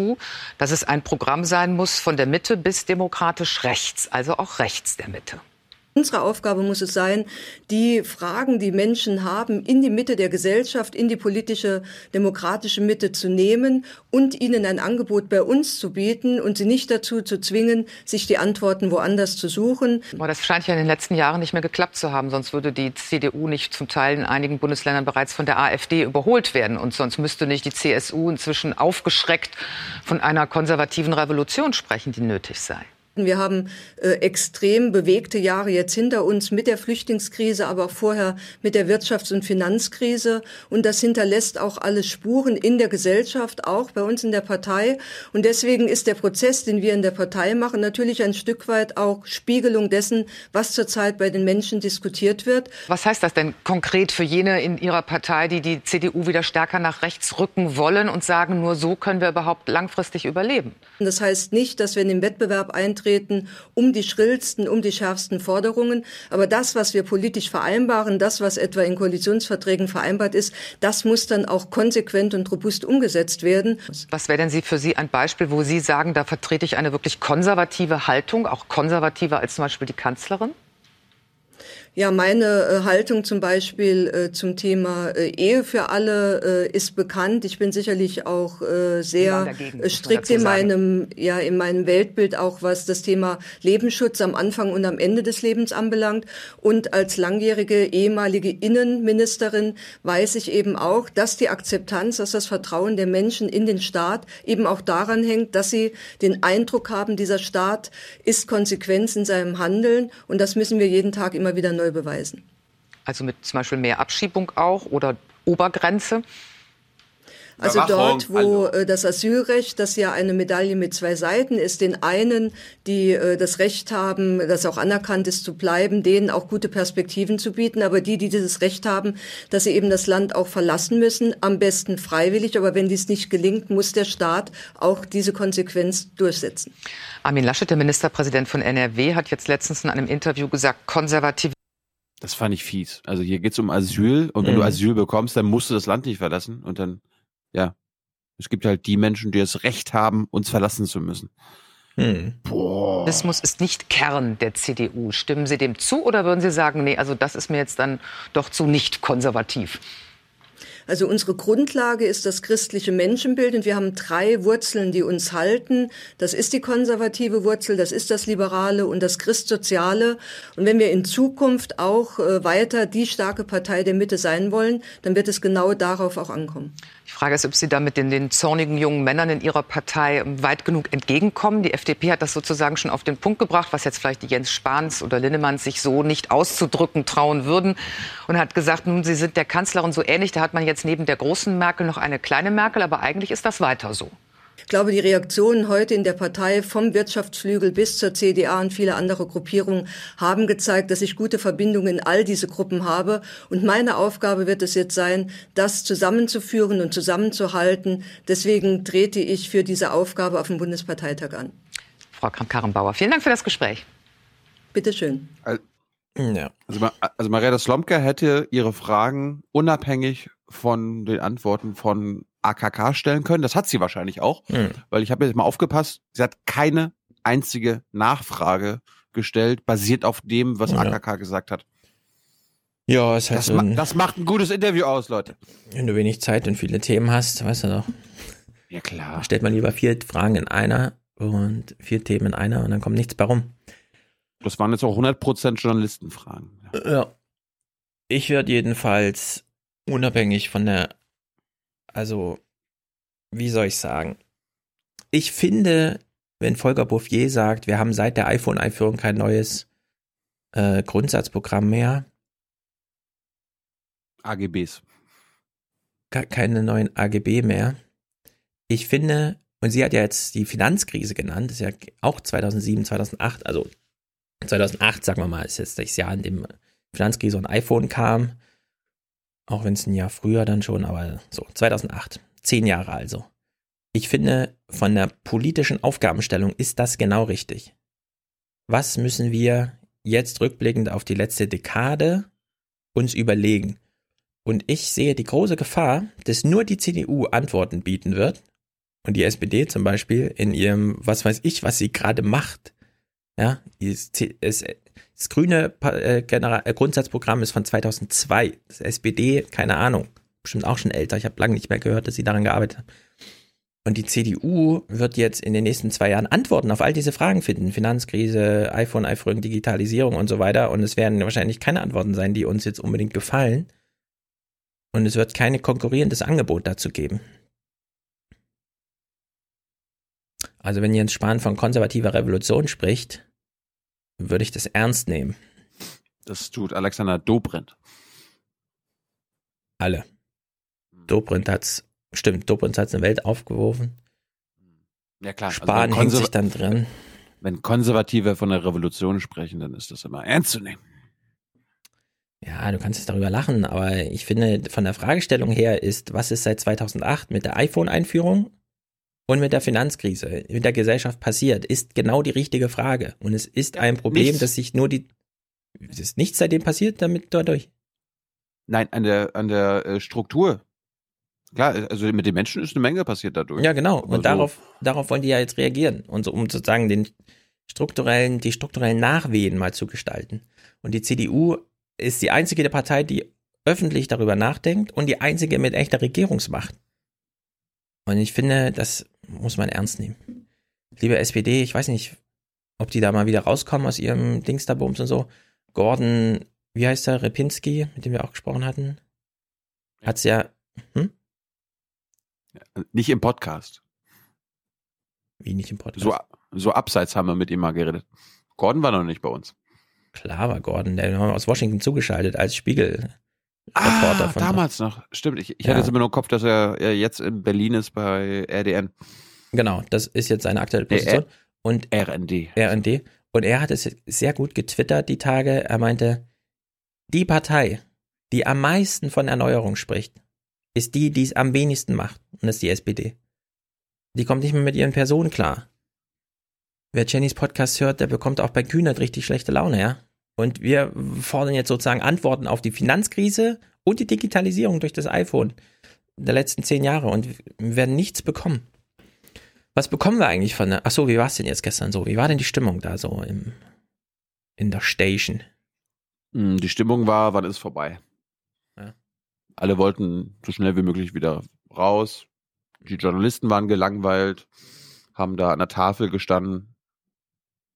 CSU, dass es ein Programm sein muss von der Mitte bis demokratisch rechts, also auch rechts der Mitte. Unsere Aufgabe muss es sein, die Fragen, die Menschen haben, in die Mitte der Gesellschaft, in die politische, demokratische Mitte zu nehmen und ihnen ein Angebot bei uns zu bieten und sie nicht dazu zu zwingen, sich die Antworten woanders zu suchen. Aber das scheint ja in den letzten Jahren nicht mehr geklappt zu haben. Sonst würde die CDU nicht zum Teil in einigen Bundesländern bereits von der AfD überholt werden. Und sonst müsste nicht die CSU inzwischen aufgeschreckt von einer konservativen Revolution sprechen, die nötig sei. Wir haben äh, extrem bewegte Jahre jetzt hinter uns mit der Flüchtlingskrise, aber auch vorher mit der Wirtschafts- und Finanzkrise. Und das hinterlässt auch alle Spuren in der Gesellschaft, auch bei uns in der Partei. Und deswegen ist der Prozess, den wir in der Partei machen, natürlich ein Stück weit auch Spiegelung dessen, was zurzeit bei den Menschen diskutiert wird. Was heißt das denn konkret für jene in Ihrer Partei, die die CDU wieder stärker nach rechts rücken wollen und sagen, nur so können wir überhaupt langfristig überleben? Das heißt nicht, dass wir in den Wettbewerb eintreten um die schrillsten, um die schärfsten Forderungen. Aber das, was wir politisch vereinbaren, das, was etwa in Koalitionsverträgen vereinbart ist, das muss dann auch konsequent und robust umgesetzt werden. Was wäre denn Sie für Sie ein Beispiel, wo Sie sagen, da vertrete ich eine wirklich konservative Haltung, auch konservativer als zum Beispiel die Kanzlerin? Ja, meine äh, Haltung zum Beispiel äh, zum Thema äh, Ehe für alle äh, ist bekannt. Ich bin sicherlich auch äh, sehr dagegen, strikt in meinem, ja, in meinem Weltbild auch, was das Thema Lebensschutz am Anfang und am Ende des Lebens anbelangt. Und als langjährige ehemalige Innenministerin weiß ich eben auch, dass die Akzeptanz, dass das Vertrauen der Menschen in den Staat eben auch daran hängt, dass sie den Eindruck haben, dieser Staat ist Konsequenz in seinem Handeln. Und das müssen wir jeden Tag immer wieder neu beweisen. Also mit zum Beispiel mehr Abschiebung auch oder Obergrenze? Also dort, wo äh, das Asylrecht, das ja eine Medaille mit zwei Seiten ist, den einen, die äh, das Recht haben, das auch anerkannt ist zu bleiben, denen auch gute Perspektiven zu bieten, aber die, die dieses Recht haben, dass sie eben das Land auch verlassen müssen, am besten freiwillig, aber wenn dies nicht gelingt, muss der Staat auch diese Konsequenz durchsetzen. Armin Laschet, der Ministerpräsident von NRW, hat jetzt letztens in einem Interview gesagt, konservative Das fand ich fies. Also hier geht's um Asyl und wenn du Mhm. Asyl bekommst, dann musst du das Land nicht verlassen und dann, ja. Es gibt halt die Menschen, die das Recht haben, uns verlassen zu müssen. Hm. Boah. Rassismus ist nicht Kern der CDU. Stimmen Sie dem zu oder würden Sie sagen, nee, also das ist mir jetzt dann doch zu nicht konservativ? Also unsere Grundlage ist das christliche Menschenbild und wir haben drei Wurzeln, die uns halten. Das ist die konservative Wurzel, das ist das Liberale und das Christsoziale. Und wenn wir in Zukunft auch äh, weiter die starke Partei der Mitte sein wollen, dann wird es genau darauf auch ankommen. Die Frage ist, ob Sie damit den, den zornigen jungen Männern in Ihrer Partei weit genug entgegenkommen. Die FDP hat das sozusagen schon auf den Punkt gebracht, was jetzt vielleicht Jens Spahns oder Linnemanns sich so nicht auszudrücken trauen würden. Und hat gesagt, nun, Sie sind der Kanzlerin so ähnlich, da hat man jetzt neben der großen Merkel noch eine kleine Merkel, aber eigentlich ist das weiter so. Ich glaube, die Reaktionen heute in der Partei vom Wirtschaftsflügel bis zur CDA und viele andere Gruppierungen haben gezeigt, dass ich gute Verbindungen in all diese Gruppen habe. Und meine Aufgabe wird es jetzt sein, das zusammenzuführen und zusammenzuhalten. Deswegen trete ich für diese Aufgabe auf dem Bundesparteitag an. Frau Kramp-Karrenbauer, vielen Dank für das Gespräch. Bitte schön. Ja. Also, Ma- also Marietta Slomka hätte ihre Fragen unabhängig von den Antworten von AKK stellen können. Das hat sie wahrscheinlich auch, Hm. weil ich habe jetzt mal aufgepasst, sie hat keine einzige Nachfrage gestellt, basiert auf dem, was Ja. AKK gesagt hat. Ja, halt Das, ma das macht ein gutes Interview aus, Leute. wenn du wenig Zeit und viele Themen hast, weißt du doch, Ja, klar. stellt man lieber vier Fragen in einer und vier Themen in einer und dann kommt nichts bei rum. Das waren jetzt auch 100% Journalistenfragen. Ja. Ich werde jedenfalls unabhängig von der, also, wie soll ich sagen? Ich finde, wenn Volker Bouffier sagt, wir haben seit der iPhone-Einführung kein neues äh, Grundsatzprogramm mehr, AGBs. ke- keine neuen AGB mehr. Ich finde, und sie hat ja jetzt die Finanzkrise genannt, ist ja auch 2007, 2008, also 2008, sagen wir mal, ist jetzt das Jahr, in dem Finanzkrise und iPhone kam. Auch wenn es ein Jahr früher dann schon, aber so, 2008. Zehn Jahre also. Ich finde, von der politischen Aufgabenstellung ist das genau richtig. Was müssen wir jetzt rückblickend auf die letzte Dekade uns überlegen? Und ich sehe die große Gefahr, dass nur die CDU Antworten bieten wird und die SPD zum Beispiel in ihrem, was weiß ich, was sie gerade macht. Ja, das, das, das grüne äh, äh, Grundsatzprogramm ist von 2002. Das SPD, keine Ahnung, bestimmt auch schon älter. Ich habe lange nicht mehr gehört, dass sie daran gearbeitet haben. Und die CDU wird jetzt in den nächsten zwei Jahren Antworten auf all diese Fragen finden. Finanzkrise, iPhone, iPhone, Digitalisierung und so weiter. Und es werden wahrscheinlich keine Antworten sein, die uns jetzt unbedingt gefallen. Und es wird keine konkurrierendes Angebot dazu geben. Also wenn Jens Spahn von konservativer Revolution spricht, würde ich das ernst nehmen. Das tut Alexander Dobrindt. Alle. Dobrindt hat's, stimmt, Dobrindt hat's eine Welt aufgeworfen. Ja klar. also Spahn wenn hängt sich dann drin. Wenn Konservative von der Revolution sprechen, dann ist das immer ernst zu nehmen. Ja, du kannst jetzt darüber lachen, aber ich finde, von der Fragestellung her ist, was ist seit 2008 mit der iPhone-Einführung und mit der Finanzkrise in der Gesellschaft passiert, ist genau die richtige Frage. Und es ist ein Problem, nichts. dass sich nur die, es ist nichts seitdem passiert, damit dadurch. Nein, an der, an der äh, Struktur. Klar, also mit den Menschen ist eine Menge passiert dadurch. Ja, genau. Aber Und so- darauf, darauf wollen die ja jetzt reagieren. Und so, um sozusagen den strukturellen, die strukturellen Nachwehen mal zu gestalten. Und die CDU ist die einzige der Partei, die öffentlich darüber nachdenkt und die einzige mit echter Regierungsmacht. Und ich finde, das muss man ernst nehmen. Liebe SPD, ich weiß nicht, ob die da mal wieder rauskommen aus ihrem Dingsterbums und so. Gordon, wie heißt der, Repinski, mit dem wir auch gesprochen hatten, hat's ja, hm? Nicht im Podcast. Wie nicht im Podcast? So, so abseits haben wir mit ihm mal geredet. Gordon war noch nicht bei uns. Klar war Gordon, der war aus Washington zugeschaltet als Spiegel, Ah, von damals noch. Stimmt, ich, ich Ja. hatte jetzt immer nur im Kopf, dass er, er jetzt in Berlin ist bei RDN. Genau, das ist jetzt seine aktuelle Position. Und RND. RND. Und er hat es sehr gut getwittert die Tage. Er meinte, die Partei, die am meisten von Erneuerung spricht, ist die, die es am wenigsten macht. Und das ist die SPD. Die kommt nicht mehr mit ihren Personen klar. Wer Jennys Podcast hört, der bekommt auch bei Kühnert richtig schlechte Laune, ja? Und wir fordern jetzt sozusagen Antworten auf die Finanzkrise und die Digitalisierung durch das iPhone der letzten zehn Jahre und werden nichts bekommen. Was bekommen wir eigentlich von der. Achso, wie war es denn jetzt gestern so? Wie war denn die Stimmung da so im, in der Station? Hm, Die Stimmung war, wann ist vorbei? Ja. Alle wollten so schnell wie möglich wieder raus. Die Journalisten waren gelangweilt, haben da an der Tafel gestanden.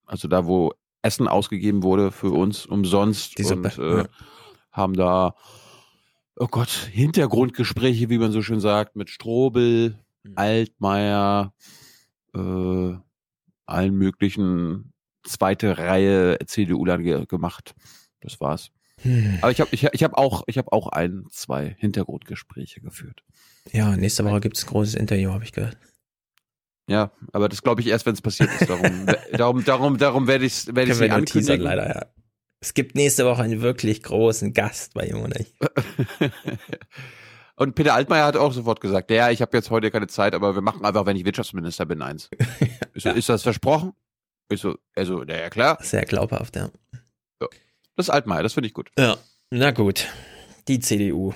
Also da, wo Essen ausgegeben wurde für uns umsonst Die Suppe, und äh, ja. haben da, oh Gott, Hintergrundgespräche, wie man so schön sagt, mit Strobel, Mhm. Altmaier, äh, allen möglichen zweite Reihe CDU-Lern ge gemacht. Das war's. Hm. Aber ich habe ich, ich hab auch, ich hab auch ein, zwei Hintergrundgespräche geführt. Ja, nächste Woche gibt es ein großes Interview, habe ich gehört. Ja, aber das glaube ich erst, wenn es passiert ist. Darum, darum, darum, darum werde ich werd ich nur teasern, ankündigen. leider, ja. Es gibt nächste Woche einen wirklich großen Gast bei Jung und ich. Und Peter Altmaier hat auch sofort gesagt, ja, ich habe jetzt heute keine Zeit, aber wir machen einfach, wenn ich Wirtschaftsminister bin, eins. So, Ist das versprochen? Ich so, also, na ja klar. Sehr glaubhaft, ja. Das ist Altmaier, das finde ich gut. Ja, na gut. Die CDU.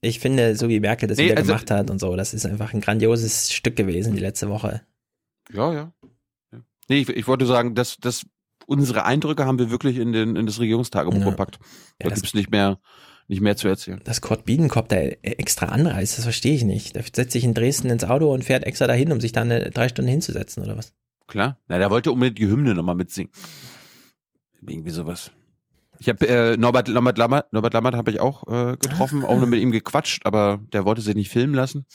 Ich finde, so wie Merkel das Nee, wieder also- gemacht hat und so, das ist einfach ein grandioses Stück gewesen die letzte Woche. Ja, ja. ja. Nee, ich, ich wollte sagen, dass, dass unsere Eindrücke haben wir wirklich in, den, in das Regierungstagebuch Ja. gepackt. Da Ja, das- gibt's nicht mehr, nicht mehr zu erzählen. Dass Kurt Biedenkopf da extra anreist, das verstehe ich nicht. Der setzt sich in Dresden ins Auto und fährt extra dahin, um sich da eine, drei Stunden hinzusetzen oder was? Klar. Na, der wollte unbedingt die Hymne nochmal mitsingen. Irgendwie sowas. Ich habe äh, Norbert, Norbert Lammert, Norbert Lammert habe ich auch äh, getroffen, auch nur mit ihm gequatscht, aber der wollte sich nicht filmen lassen.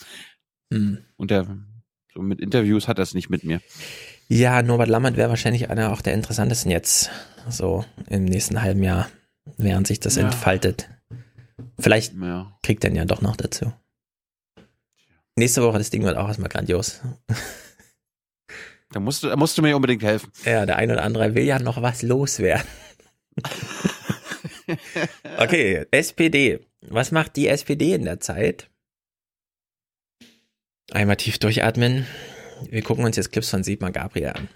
Hm. Und der so mit Interviews hat das nicht mit mir. Ja, Norbert Lammert wäre wahrscheinlich einer auch der interessantesten jetzt, so im nächsten halben Jahr, während sich das Ja. entfaltet. Vielleicht Ja. kriegt er ihn ja doch noch dazu. Nächste Woche, das Ding wird auch erstmal grandios. Da musst du, da musst du mir unbedingt helfen. Ja, der ein oder andere will ja noch was loswerden. okay, SPD. Was macht die SPD in der Zeit? Einmal tief durchatmen. Wir gucken uns jetzt Clips von Sigmar Gabriel an.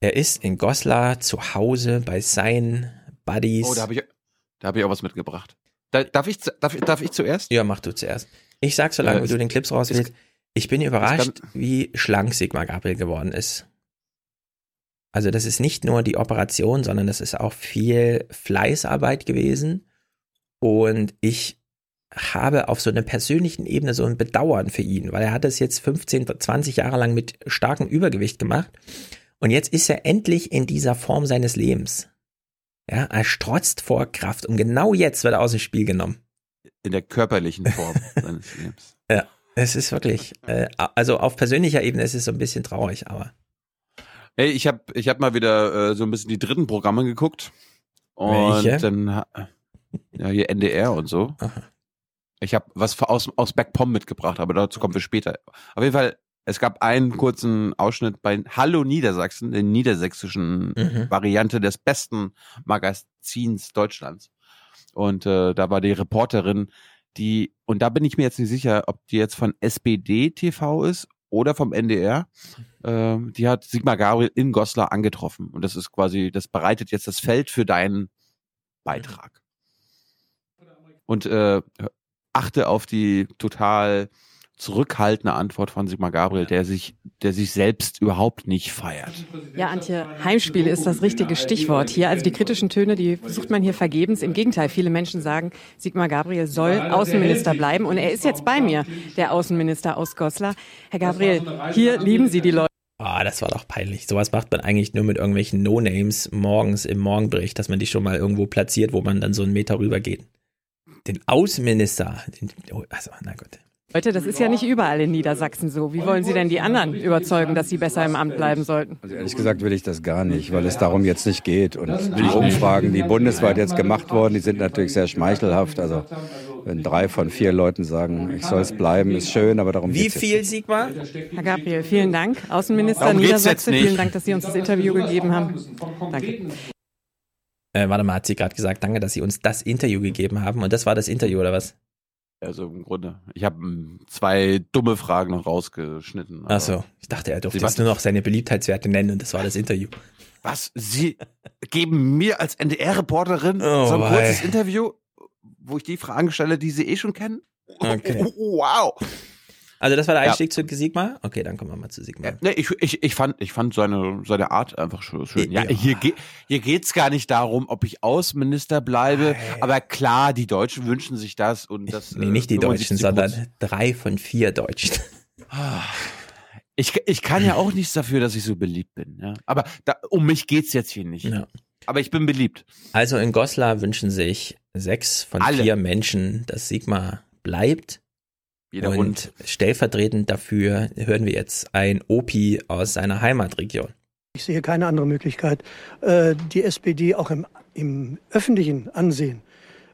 Er ist in Goslar zu Hause bei seinen Buddies. Oh, da habe ich, da hab ich auch was mitgebracht. Da, darf, ich, darf, darf ich zuerst? Ja, mach du zuerst. Ich sag, solange Äh, du den Clips rauswählst, ich bin überrascht, wie schlank Sigmar Gabriel geworden ist. Also das ist nicht nur die Operation, sondern das ist auch viel Fleißarbeit gewesen. Und ich habe auf so einer persönlichen Ebene so ein Bedauern für ihn, weil er hat das jetzt 15, 20 Jahre lang mit starkem Übergewicht gemacht. Und jetzt ist er endlich in dieser Form seines Lebens. Ja, er strotzt vor Kraft und genau jetzt wird er aus dem Spiel genommen. In der körperlichen Form seines Lebens. Ja, es ist wirklich, äh, also auf persönlicher Ebene ist es so ein bisschen traurig, aber Hey, ich habe ich hab mal wieder äh, so ein bisschen die dritten Programme geguckt. Und Welche? dann ja hier NDR und so. Ich habe was aus, aus Backpom mitgebracht, aber dazu kommen wir später. Auf jeden Fall, es gab einen kurzen Ausschnitt bei Hallo Niedersachsen, der niedersächsischen Mhm. Variante des besten Magazins Deutschlands. Und äh, da war die Reporterin, die, und da bin ich mir jetzt nicht sicher, ob die jetzt von SPD TV ist oder vom NDR. Ähm, die hat Sigmar Gabriel in Goslar angetroffen. Und das ist quasi, das bereitet jetzt das Feld für deinen Beitrag. Und äh, achte auf die total zurückhaltende Antwort von Sigmar Gabriel, der sich, der sich selbst überhaupt nicht feiert. Ja, Antje, Heimspiel ist das richtige Stichwort hier. Also die kritischen Töne, die sucht man hier vergebens. Im Gegenteil, viele Menschen sagen, Sigmar Gabriel soll Außenminister bleiben. Und er ist jetzt bei mir, der Außenminister aus Goslar. Herr Gabriel, hier lieben Sie die Leute. Ah, das war doch peinlich. Sowas macht man eigentlich nur mit irgendwelchen No-Names morgens im Morgenbericht, dass man die schon mal irgendwo platziert, wo man dann so einen Meter rüber geht. Den Außenminister, den, oh, also, na gut. Leute, das ist ja nicht überall in Niedersachsen so. Wie wollen Sie denn die anderen überzeugen, dass sie besser im Amt bleiben sollten? Also ehrlich gesagt will ich das gar nicht, weil es darum jetzt nicht geht. Und die Umfragen, die bundesweit jetzt gemacht wurden, die sind natürlich sehr schmeichelhaft. Also wenn drei von vier Leuten sagen, ich soll es bleiben, ist schön, aber darum Wie geht's jetzt viel, Sigmar? Herr Gabriel, vielen Dank. Außenminister Darum jetzt Niedersachsen, vielen Dank, dass Sie uns das Interview gegeben haben. Danke. Äh, warte mal, hat sie gerade gesagt, danke, dass Sie uns das Interview gegeben haben. Und das war das Interview, oder was? Also im Grunde. Ich habe zwei dumme Fragen noch rausgeschnitten. Ach so, ich dachte, er durfte jetzt nur noch seine Beliebtheitswerte nennen und das war das Interview. Was? Sie geben mir als NDR-Reporterin Oh, so ein kurzes. Interview, wo ich die Fragen stelle, die Sie eh schon kennen? Okay. Wow. Also das war der Ja. Einstieg zu Sigmar? Okay, dann kommen wir mal zu Sigmar. Nee, ich, ich, ich fand, ich fand seine, seine Art einfach schön. Ja, Ja. hier, ge hier geht's gar nicht darum, ob ich Außenminister bleibe. Aber klar, die Deutschen wünschen sich das und das. Nee, nicht die äh, Deutschen, 75%. sondern drei von vier Deutschen. Ich, ich kann ja auch nichts dafür, dass ich so beliebt bin. Ja? Aber da, um mich geht's jetzt hier nicht. Ja. Aber ich bin beliebt. Also in Goslar wünschen sich sechs von Alle. vier Menschen, dass Sigmar bleibt. Jeder und Hund. stellvertretend dafür hören wir jetzt ein Opi aus seiner Heimatregion. Ich sehe keine andere Möglichkeit, äh, die SPD auch im, im öffentlichen Ansehen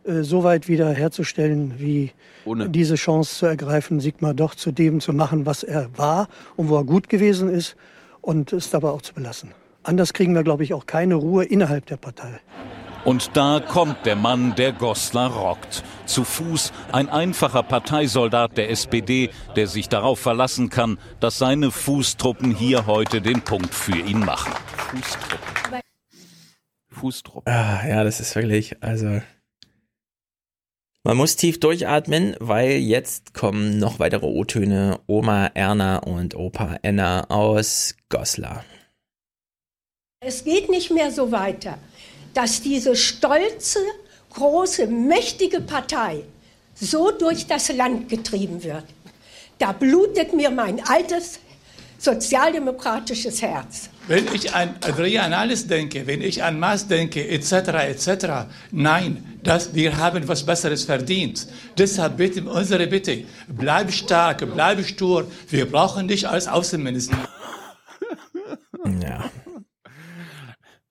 äh, so weit wieder herzustellen, wie Ohne. diese Chance zu ergreifen, Sigmar doch zu dem zu machen, was er war und wo er gut gewesen ist und es dabei auch zu belassen. Anders kriegen wir, glaube ich, auch keine Ruhe innerhalb der Partei. Und da kommt der Mann, der Goslar rockt. Zu Fuß ein einfacher Parteisoldat der SPD, der sich darauf verlassen kann, dass seine Fußtruppen hier heute den Punkt für ihn machen. Fußtruppe. Fußtruppe. Ah, ja, das ist wirklich, also. Man muss tief durchatmen, weil jetzt kommen noch weitere O-Töne. Oma Erna und Opa Enna aus Goslar. Es geht nicht mehr so weiter, dass diese stolze, große, mächtige Partei so durch das Land getrieben wird. Da blutet mir mein altes sozialdemokratisches Herz. Wenn ich an Adrian Alles denke, wenn ich an Maas denke, etc., etc., nein, das, wir haben was Besseres verdient. Deshalb bitte, unsere Bitte, bleib stark, bleib stur, wir brauchen dich als Außenminister. Ja.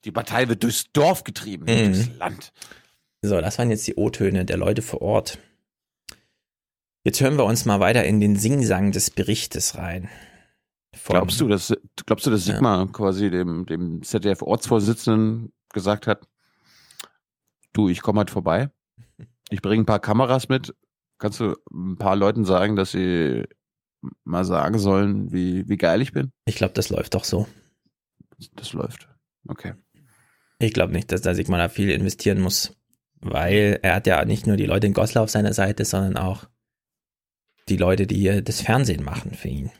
Die Partei wird durchs Dorf getrieben, Mhm. durchs Land. So, das waren jetzt die O-Töne der Leute vor Ort. Jetzt hören wir uns mal weiter in den Singsang des Berichtes rein. Vom- Glaubst du, dass, glaubst du, dass Sigmar quasi dem, dem ZDF-Ortsvorsitzenden gesagt hat, du, ich komme halt vorbei, ich bringe ein paar Kameras mit, kannst du ein paar Leuten sagen, dass sie mal sagen sollen, wie, wie geil ich bin? Ich glaube, das läuft doch so. Das läuft. Okay. Ich glaube nicht, dass da Sigmar da viel investieren muss, weil er hat ja nicht nur die Leute in Goslar auf seiner Seite, sondern auch die Leute, die hier das Fernsehen machen für ihn.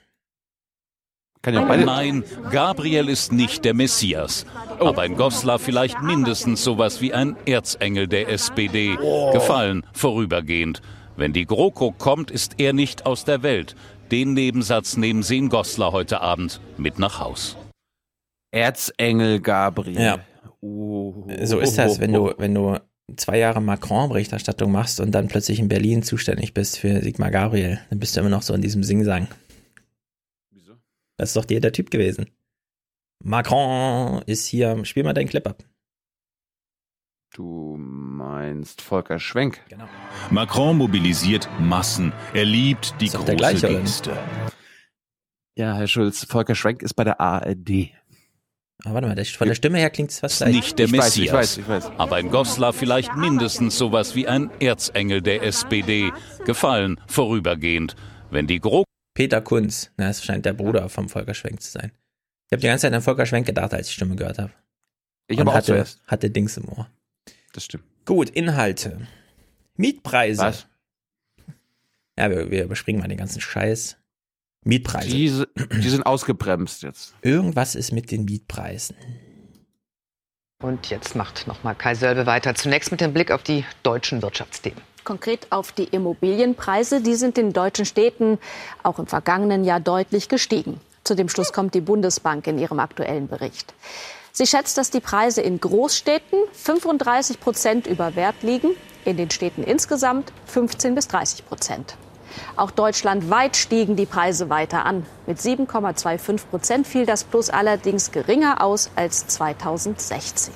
Kann Nein, Gabriel ist nicht der Messias. Aber in Goslar vielleicht mindestens sowas wie ein Erzengel der SPD. Gefallen, vorübergehend. Wenn die GroKo kommt, ist er nicht aus der Welt. Den Nebensatz nehmen sie in Goslar heute Abend mit nach Haus. Erzengel Gabriel. Ja. Oh. So ist das, wenn du, wenn du zwei Jahre Macron-Berichterstattung machst und dann plötzlich in Berlin zuständig bist für Sigmar Gabriel, dann bist du immer noch so in diesem Singsang. Wieso? Das ist doch dir der Typ gewesen. Macron ist hier, spiel mal deinen Clip ab. Du meinst Volker Schwenk. Genau. Macron mobilisiert Massen. Er liebt die große gleiche, Geste. Ja, Herr Schulz, Volker Schwenk ist bei der ARD. Aber warte mal, das- von der Stimme her klingt es fast Ist gleich. nicht der Ich weiß, Messias. ich weiß, ich weiß. Aber in Goslar vielleicht mindestens sowas wie ein Erzengel der SPD. Gefallen, vorübergehend. Wenn die GroKo Peter Kunz, na, das scheint der Bruder vom Volker Schwenk zu sein. Ich habe die ganze Zeit an Volker Schwenk gedacht, als ich die Stimme gehört habe. Ich habe auch hatte, zuerst. hatte Dings im Ohr. Das stimmt. Gut, Inhalte. Mietpreise. Was? Ja, wir, wir überspringen mal den ganzen Scheiß. Mietpreise. Die, die sind ausgebremst jetzt. Irgendwas ist mit den Mietpreisen. Und jetzt macht nochmal Kai Sölbe weiter. Zunächst mit dem Blick auf die deutschen Wirtschaftsthemen. Konkret auf die Immobilienpreise. Die sind in deutschen Städten auch im vergangenen Jahr deutlich gestiegen. Zu dem Schluss kommt die Bundesbank in ihrem aktuellen Bericht. Sie schätzt, dass die Preise in Großstädten 35 Prozent über Wert liegen, in den Städten insgesamt 15 bis 30 Prozent. Auch deutschlandweit stiegen die Preise weiter an. Mit 7,25 Prozent fiel das Plus allerdings geringer aus als 2016.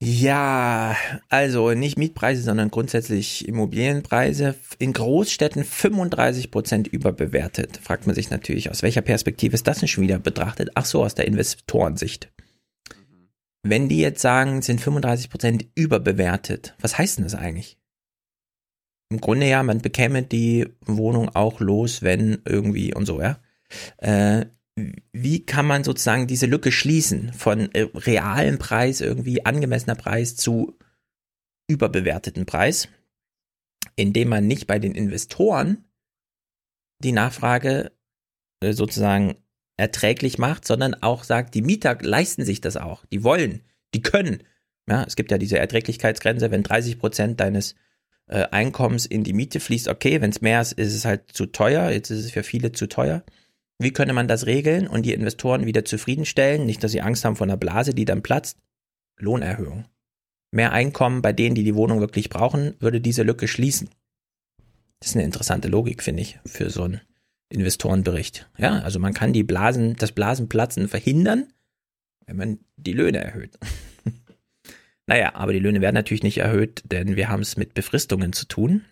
Ja, also nicht Mietpreise, sondern grundsätzlich Immobilienpreise in Großstädten 35 Prozent überbewertet. Fragt man sich natürlich, aus welcher Perspektive ist das denn schon wieder betrachtet? Ach so, aus der Investorensicht. Wenn die jetzt sagen, sind 35 Prozent überbewertet, was heißt denn das eigentlich? Im Grunde ja, man bekäme die Wohnung auch los, wenn irgendwie und so, ja. Äh, wie kann man sozusagen diese Lücke schließen von äh, realem Preis, irgendwie angemessener Preis zu überbewerteten Preis, indem man nicht bei den Investoren die Nachfrage äh, sozusagen erträglich macht, sondern auch sagt, die Mieter leisten sich das auch, die wollen, die können. Ja, es gibt ja diese Erträglichkeitsgrenze, wenn 30 Prozent deines äh, Einkommens in die Miete fließt, okay, wenn es mehr ist, ist es halt zu teuer, jetzt ist es für viele zu teuer. Wie könnte man das regeln und die Investoren wieder zufriedenstellen? Nicht, dass sie Angst haben vor einer Blase, die dann platzt. Lohnerhöhung. Mehr Einkommen bei denen, die die Wohnung wirklich brauchen, würde diese Lücke schließen. Das ist eine interessante Logik, finde ich, für so einen Investorenbericht. Ja, also man kann die Blasen, das Blasenplatzen verhindern, wenn man die Löhne erhöht. Naja, aber die Löhne werden natürlich nicht erhöht, denn wir haben es mit Befristungen zu tun.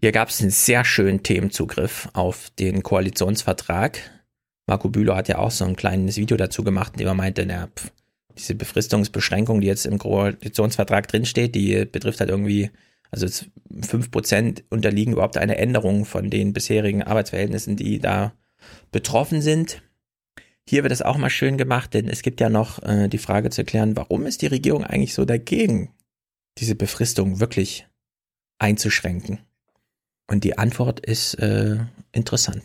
Hier gab es einen sehr schönen Themenzugriff auf den Koalitionsvertrag. Marco Bülow hat ja auch so ein kleines Video dazu gemacht, in dem er meinte, na, pf, diese Befristungsbeschränkung, die jetzt im Koalitionsvertrag drinsteht, die betrifft halt irgendwie, also fünf Prozent unterliegen überhaupt einer Änderung von den bisherigen Arbeitsverhältnissen, die da betroffen sind. Hier wird es auch mal schön gemacht, denn es gibt ja noch äh, die Frage zu klären, warum ist die Regierung eigentlich so dagegen, diese Befristung wirklich einzuschränken? Und die Antwort ist äh, interessant.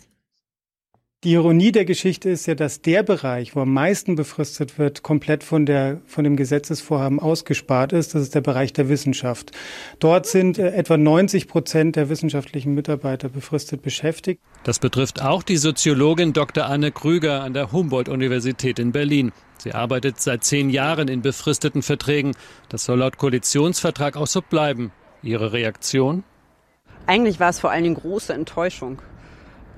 Die Ironie der Geschichte ist ja, dass der Bereich, wo am meisten befristet wird, komplett von, der, von dem Gesetzesvorhaben ausgespart ist. Das ist der Bereich der Wissenschaft. Dort sind äh, etwa 90 Prozent der wissenschaftlichen Mitarbeiter befristet beschäftigt. Das betrifft auch die Soziologin Dr. Anne Krüger an der Humboldt-Universität in Berlin. Sie arbeitet seit zehn Jahren in befristeten Verträgen. Das soll laut Koalitionsvertrag auch so bleiben. Ihre Reaktion? Eigentlich war es vor allen Dingen große Enttäuschung,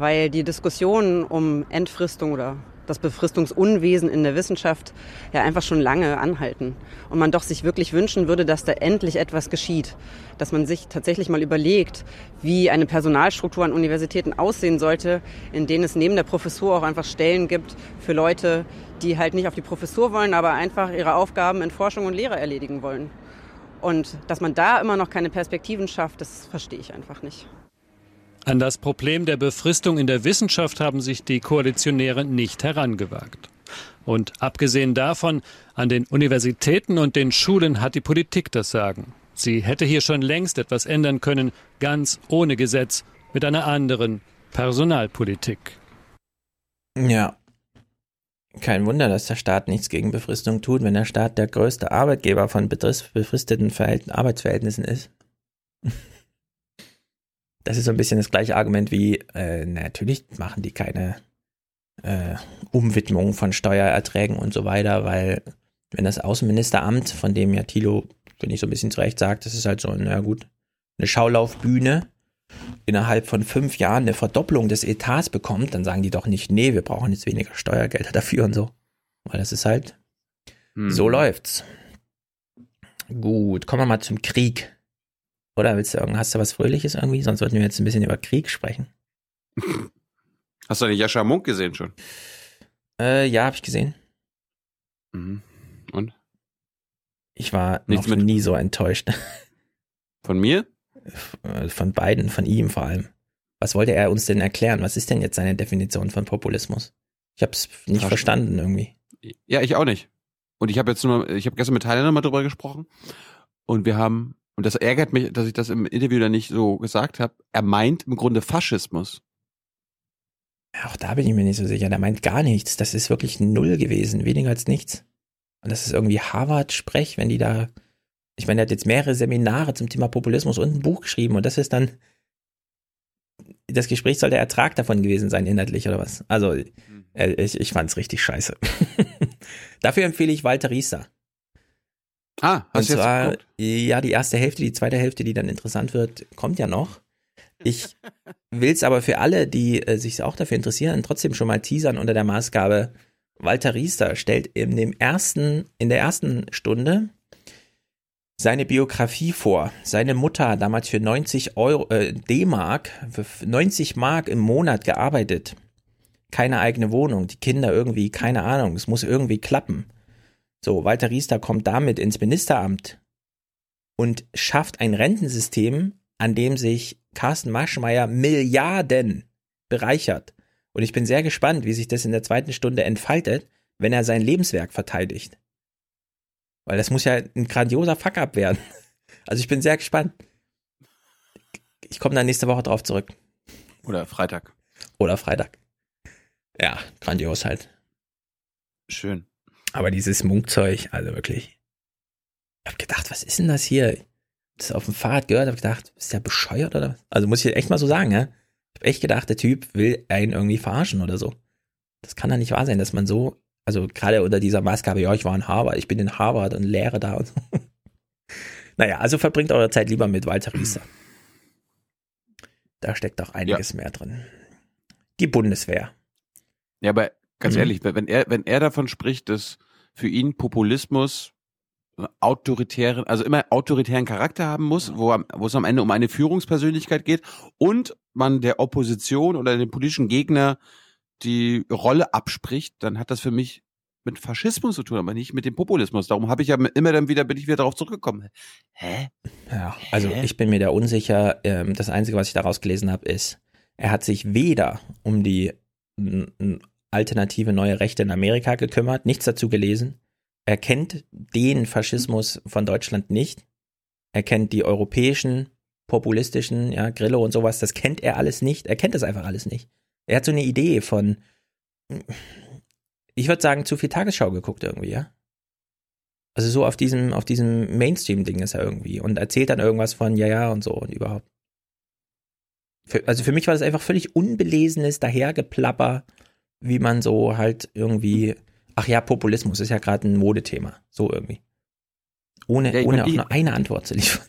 weil die Diskussionen um Entfristung oder das Befristungsunwesen in der Wissenschaft ja einfach schon lange anhalten. Und man doch sich wirklich wünschen würde, dass da endlich etwas geschieht. Dass man sich tatsächlich mal überlegt, wie eine Personalstruktur an Universitäten aussehen sollte, in denen es neben der Professur auch einfach Stellen gibt für Leute, die halt nicht auf die Professur wollen, aber einfach ihre Aufgaben in Forschung und Lehre erledigen wollen. Und dass man da immer noch keine Perspektiven schafft, das verstehe ich einfach nicht. An das Problem der Befristung in der Wissenschaft haben sich die Koalitionäre nicht herangewagt. Und abgesehen davon, an den Universitäten und den Schulen hat die Politik das Sagen. Sie hätte hier schon längst etwas ändern können, ganz ohne Gesetz, mit einer anderen Personalpolitik. Ja, kein Wunder, dass der Staat nichts gegen Befristung tut, wenn der Staat der größte Arbeitgeber von befristeten Arbeitsverhältnissen ist. Das ist so ein bisschen das gleiche Argument wie, äh, natürlich machen die keine äh, Umwidmung von Steuererträgen und so weiter, weil wenn das Außenministeramt, von dem ja Thilo, finde ich, so ein bisschen zurecht sagt, das ist halt so, na gut, eine Schaulaufbühne, innerhalb von fünf Jahren eine Verdopplung des Etats bekommt, dann sagen die doch nicht, nee, wir brauchen jetzt weniger Steuergelder dafür und so. Weil das ist halt, hm. so läuft's. Gut, kommen wir mal zum Krieg. Oder willst du irgend, hast du was Fröhliches irgendwie? Sonst sollten wir jetzt ein bisschen über Krieg sprechen. Hast du eine Jascha Munk gesehen schon? Äh, ja, habe ich gesehen. Mhm. Und? Ich war Nichts noch nie so enttäuscht. Von mir? Äh, von beiden, von ihm vor allem. Was wollte er uns denn erklären? Was ist denn jetzt seine Definition von Populismus? Ich habe es nicht Verstanden. verstanden irgendwie. Ja, ich auch nicht. Und ich habe jetzt nur, ich habe gestern mit Tyler nochmal drüber gesprochen und wir haben, und das ärgert mich, dass ich das im Interview dann nicht so gesagt habe, er meint im Grunde Faschismus. Auch da bin ich mir nicht so sicher. Der meint gar nichts. Das ist wirklich null gewesen, weniger als nichts. Und das ist irgendwie Harvard-Sprech, wenn die da ich meine, er hat jetzt mehrere Seminare zum Thema Populismus und ein Buch geschrieben und das ist dann, das Gespräch soll der Ertrag davon gewesen sein, inhaltlich oder was? Also, äh, ich, ich fand es richtig scheiße. Dafür empfehle ich Walter Rieser. Ah, hast Und du jetzt zwar, geguckt? ja, die erste Hälfte, die zweite Hälfte, die dann interessant wird, kommt ja noch. Ich will es aber für alle, die äh, sich auch dafür interessieren, trotzdem schon mal teasern unter der Maßgabe, Walter Riester stellt in dem ersten, in der ersten Stunde seine Biografie vor. Seine Mutter hat damals für 90 Euro, äh, D-Mark, für 90 Mark im Monat gearbeitet. Keine eigene Wohnung, die Kinder irgendwie, keine Ahnung, es muss irgendwie klappen. So, Walter Riester kommt damit ins Ministeramt und schafft ein Rentensystem, an dem sich Carsten Maschmeyer Milliarden bereichert. Und ich bin sehr gespannt, wie sich das in der zweiten Stunde entfaltet, wenn er sein Lebenswerk verteidigt. Weil das muss ja ein grandioser Fuck-up werden. Also ich bin sehr gespannt. Ich komme dann nächste Woche drauf zurück. Oder Freitag. Oder Freitag. Ja, grandios halt. Schön. Aber dieses Munkzeug, also wirklich. Ich hab gedacht, was ist denn das hier? Das auf dem Fahrrad gehört, hab gedacht, ist der bescheuert oder was? Also muss ich echt mal so sagen, ja? Ich hab echt gedacht, der Typ will einen irgendwie verarschen oder so. Das kann doch nicht wahr sein, dass man so, also gerade unter dieser Maßgabe, ja, ich war in Harvard, ich bin in Harvard und lehre da und so. Naja, also verbringt eure Zeit lieber mit Walter Riester. Da steckt doch einiges mehr drin. Die Bundeswehr. Ja, aber ganz Mhm. ehrlich, wenn er, wenn er davon spricht, dass für ihn Populismus autoritären, also immer autoritären Charakter haben muss, wo, am, wo es am Ende um eine Führungspersönlichkeit geht und man der Opposition oder dem politischen Gegner die Rolle abspricht, dann hat das für mich mit Faschismus zu tun, aber nicht mit dem Populismus. Darum habe ich ja immer dann wieder, bin ich wieder darauf zurückgekommen. Hä? Ja, also ich bin mir da unsicher. Ähm, Das Einzige, was ich daraus gelesen habe, ist, er hat sich weder um die alternative neue Rechte in Amerika gekümmert, nichts dazu gelesen. Er kennt den Faschismus von Deutschland nicht. Er kennt die europäischen, populistischen, ja, Grillo und sowas, das kennt er alles nicht. Er kennt das einfach alles nicht. Er hat so eine Idee von, ich würde sagen, zu viel Tagesschau geguckt irgendwie, ja. Also so auf diesem, auf diesem Mainstream-Ding ist er irgendwie und erzählt dann irgendwas von ja, ja und so und überhaupt. Für, also für mich war das einfach völlig unbelesenes Dahergeplapper, wie man so halt irgendwie, ach ja, Populismus ist ja gerade ein Modethema, so irgendwie. Ohne, Ja, ohne auch nur eine Antwort zu liefern.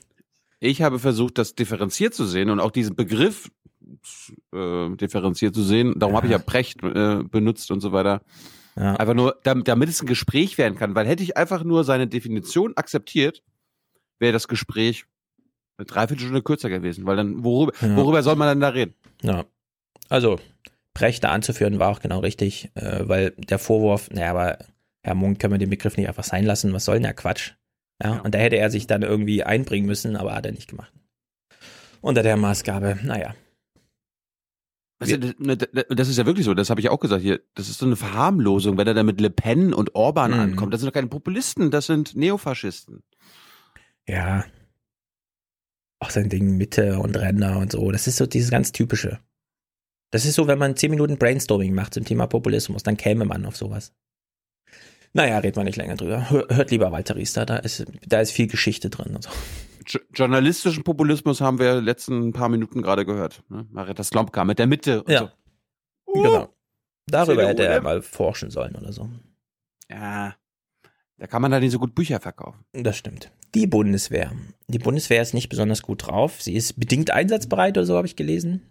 Ich habe versucht, das differenziert zu sehen und auch diesen Begriff äh, differenziert zu sehen. Darum habe ich ja Precht äh, benutzt und so weiter. Ja. Einfach nur, damit, damit es ein Gespräch werden kann. Weil hätte ich einfach nur seine Definition akzeptiert, wäre das Gespräch eine Dreiviertelstunde kürzer gewesen. Weil dann, worüber, Ja. worüber soll man dann da reden? Ja. Also, Brecht da anzuführen war auch genau richtig, äh, weil der Vorwurf, naja, aber Herr Munk, können wir den Begriff nicht einfach sein lassen, was soll denn der Quatsch? Ja, und da hätte er sich dann irgendwie einbringen müssen, aber hat er nicht gemacht. Unter der Maßgabe, naja. Das, ne, das ist ja wirklich so, das habe ich auch gesagt hier. Das ist so eine Verharmlosung, wenn er da mit Le Pen und Orban Mhm. ankommt. Das sind doch keine Populisten, das sind Neofaschisten. Ja. Auch sein Ding Mitte und Ränder und so, das ist so dieses ganz typische. Das ist so, wenn man 10 Minuten Brainstorming macht zum Thema Populismus, dann käme man auf sowas. Naja, redet man nicht länger drüber. Hör- Hört lieber Walter Riester, da ist, da ist viel Geschichte drin und so. Jo- Journalistischen Populismus haben wir letzten paar Minuten gerade gehört. Ne? Marietta Slomka mit der Mitte und Ja. so. Genau. Darüber CDU, hätte er mal forschen sollen oder so. Ja, da kann man da nicht so gut Bücher verkaufen. Das stimmt. Die Bundeswehr. Die Bundeswehr ist nicht besonders gut drauf. Sie ist bedingt einsatzbereit oder so, habe ich gelesen.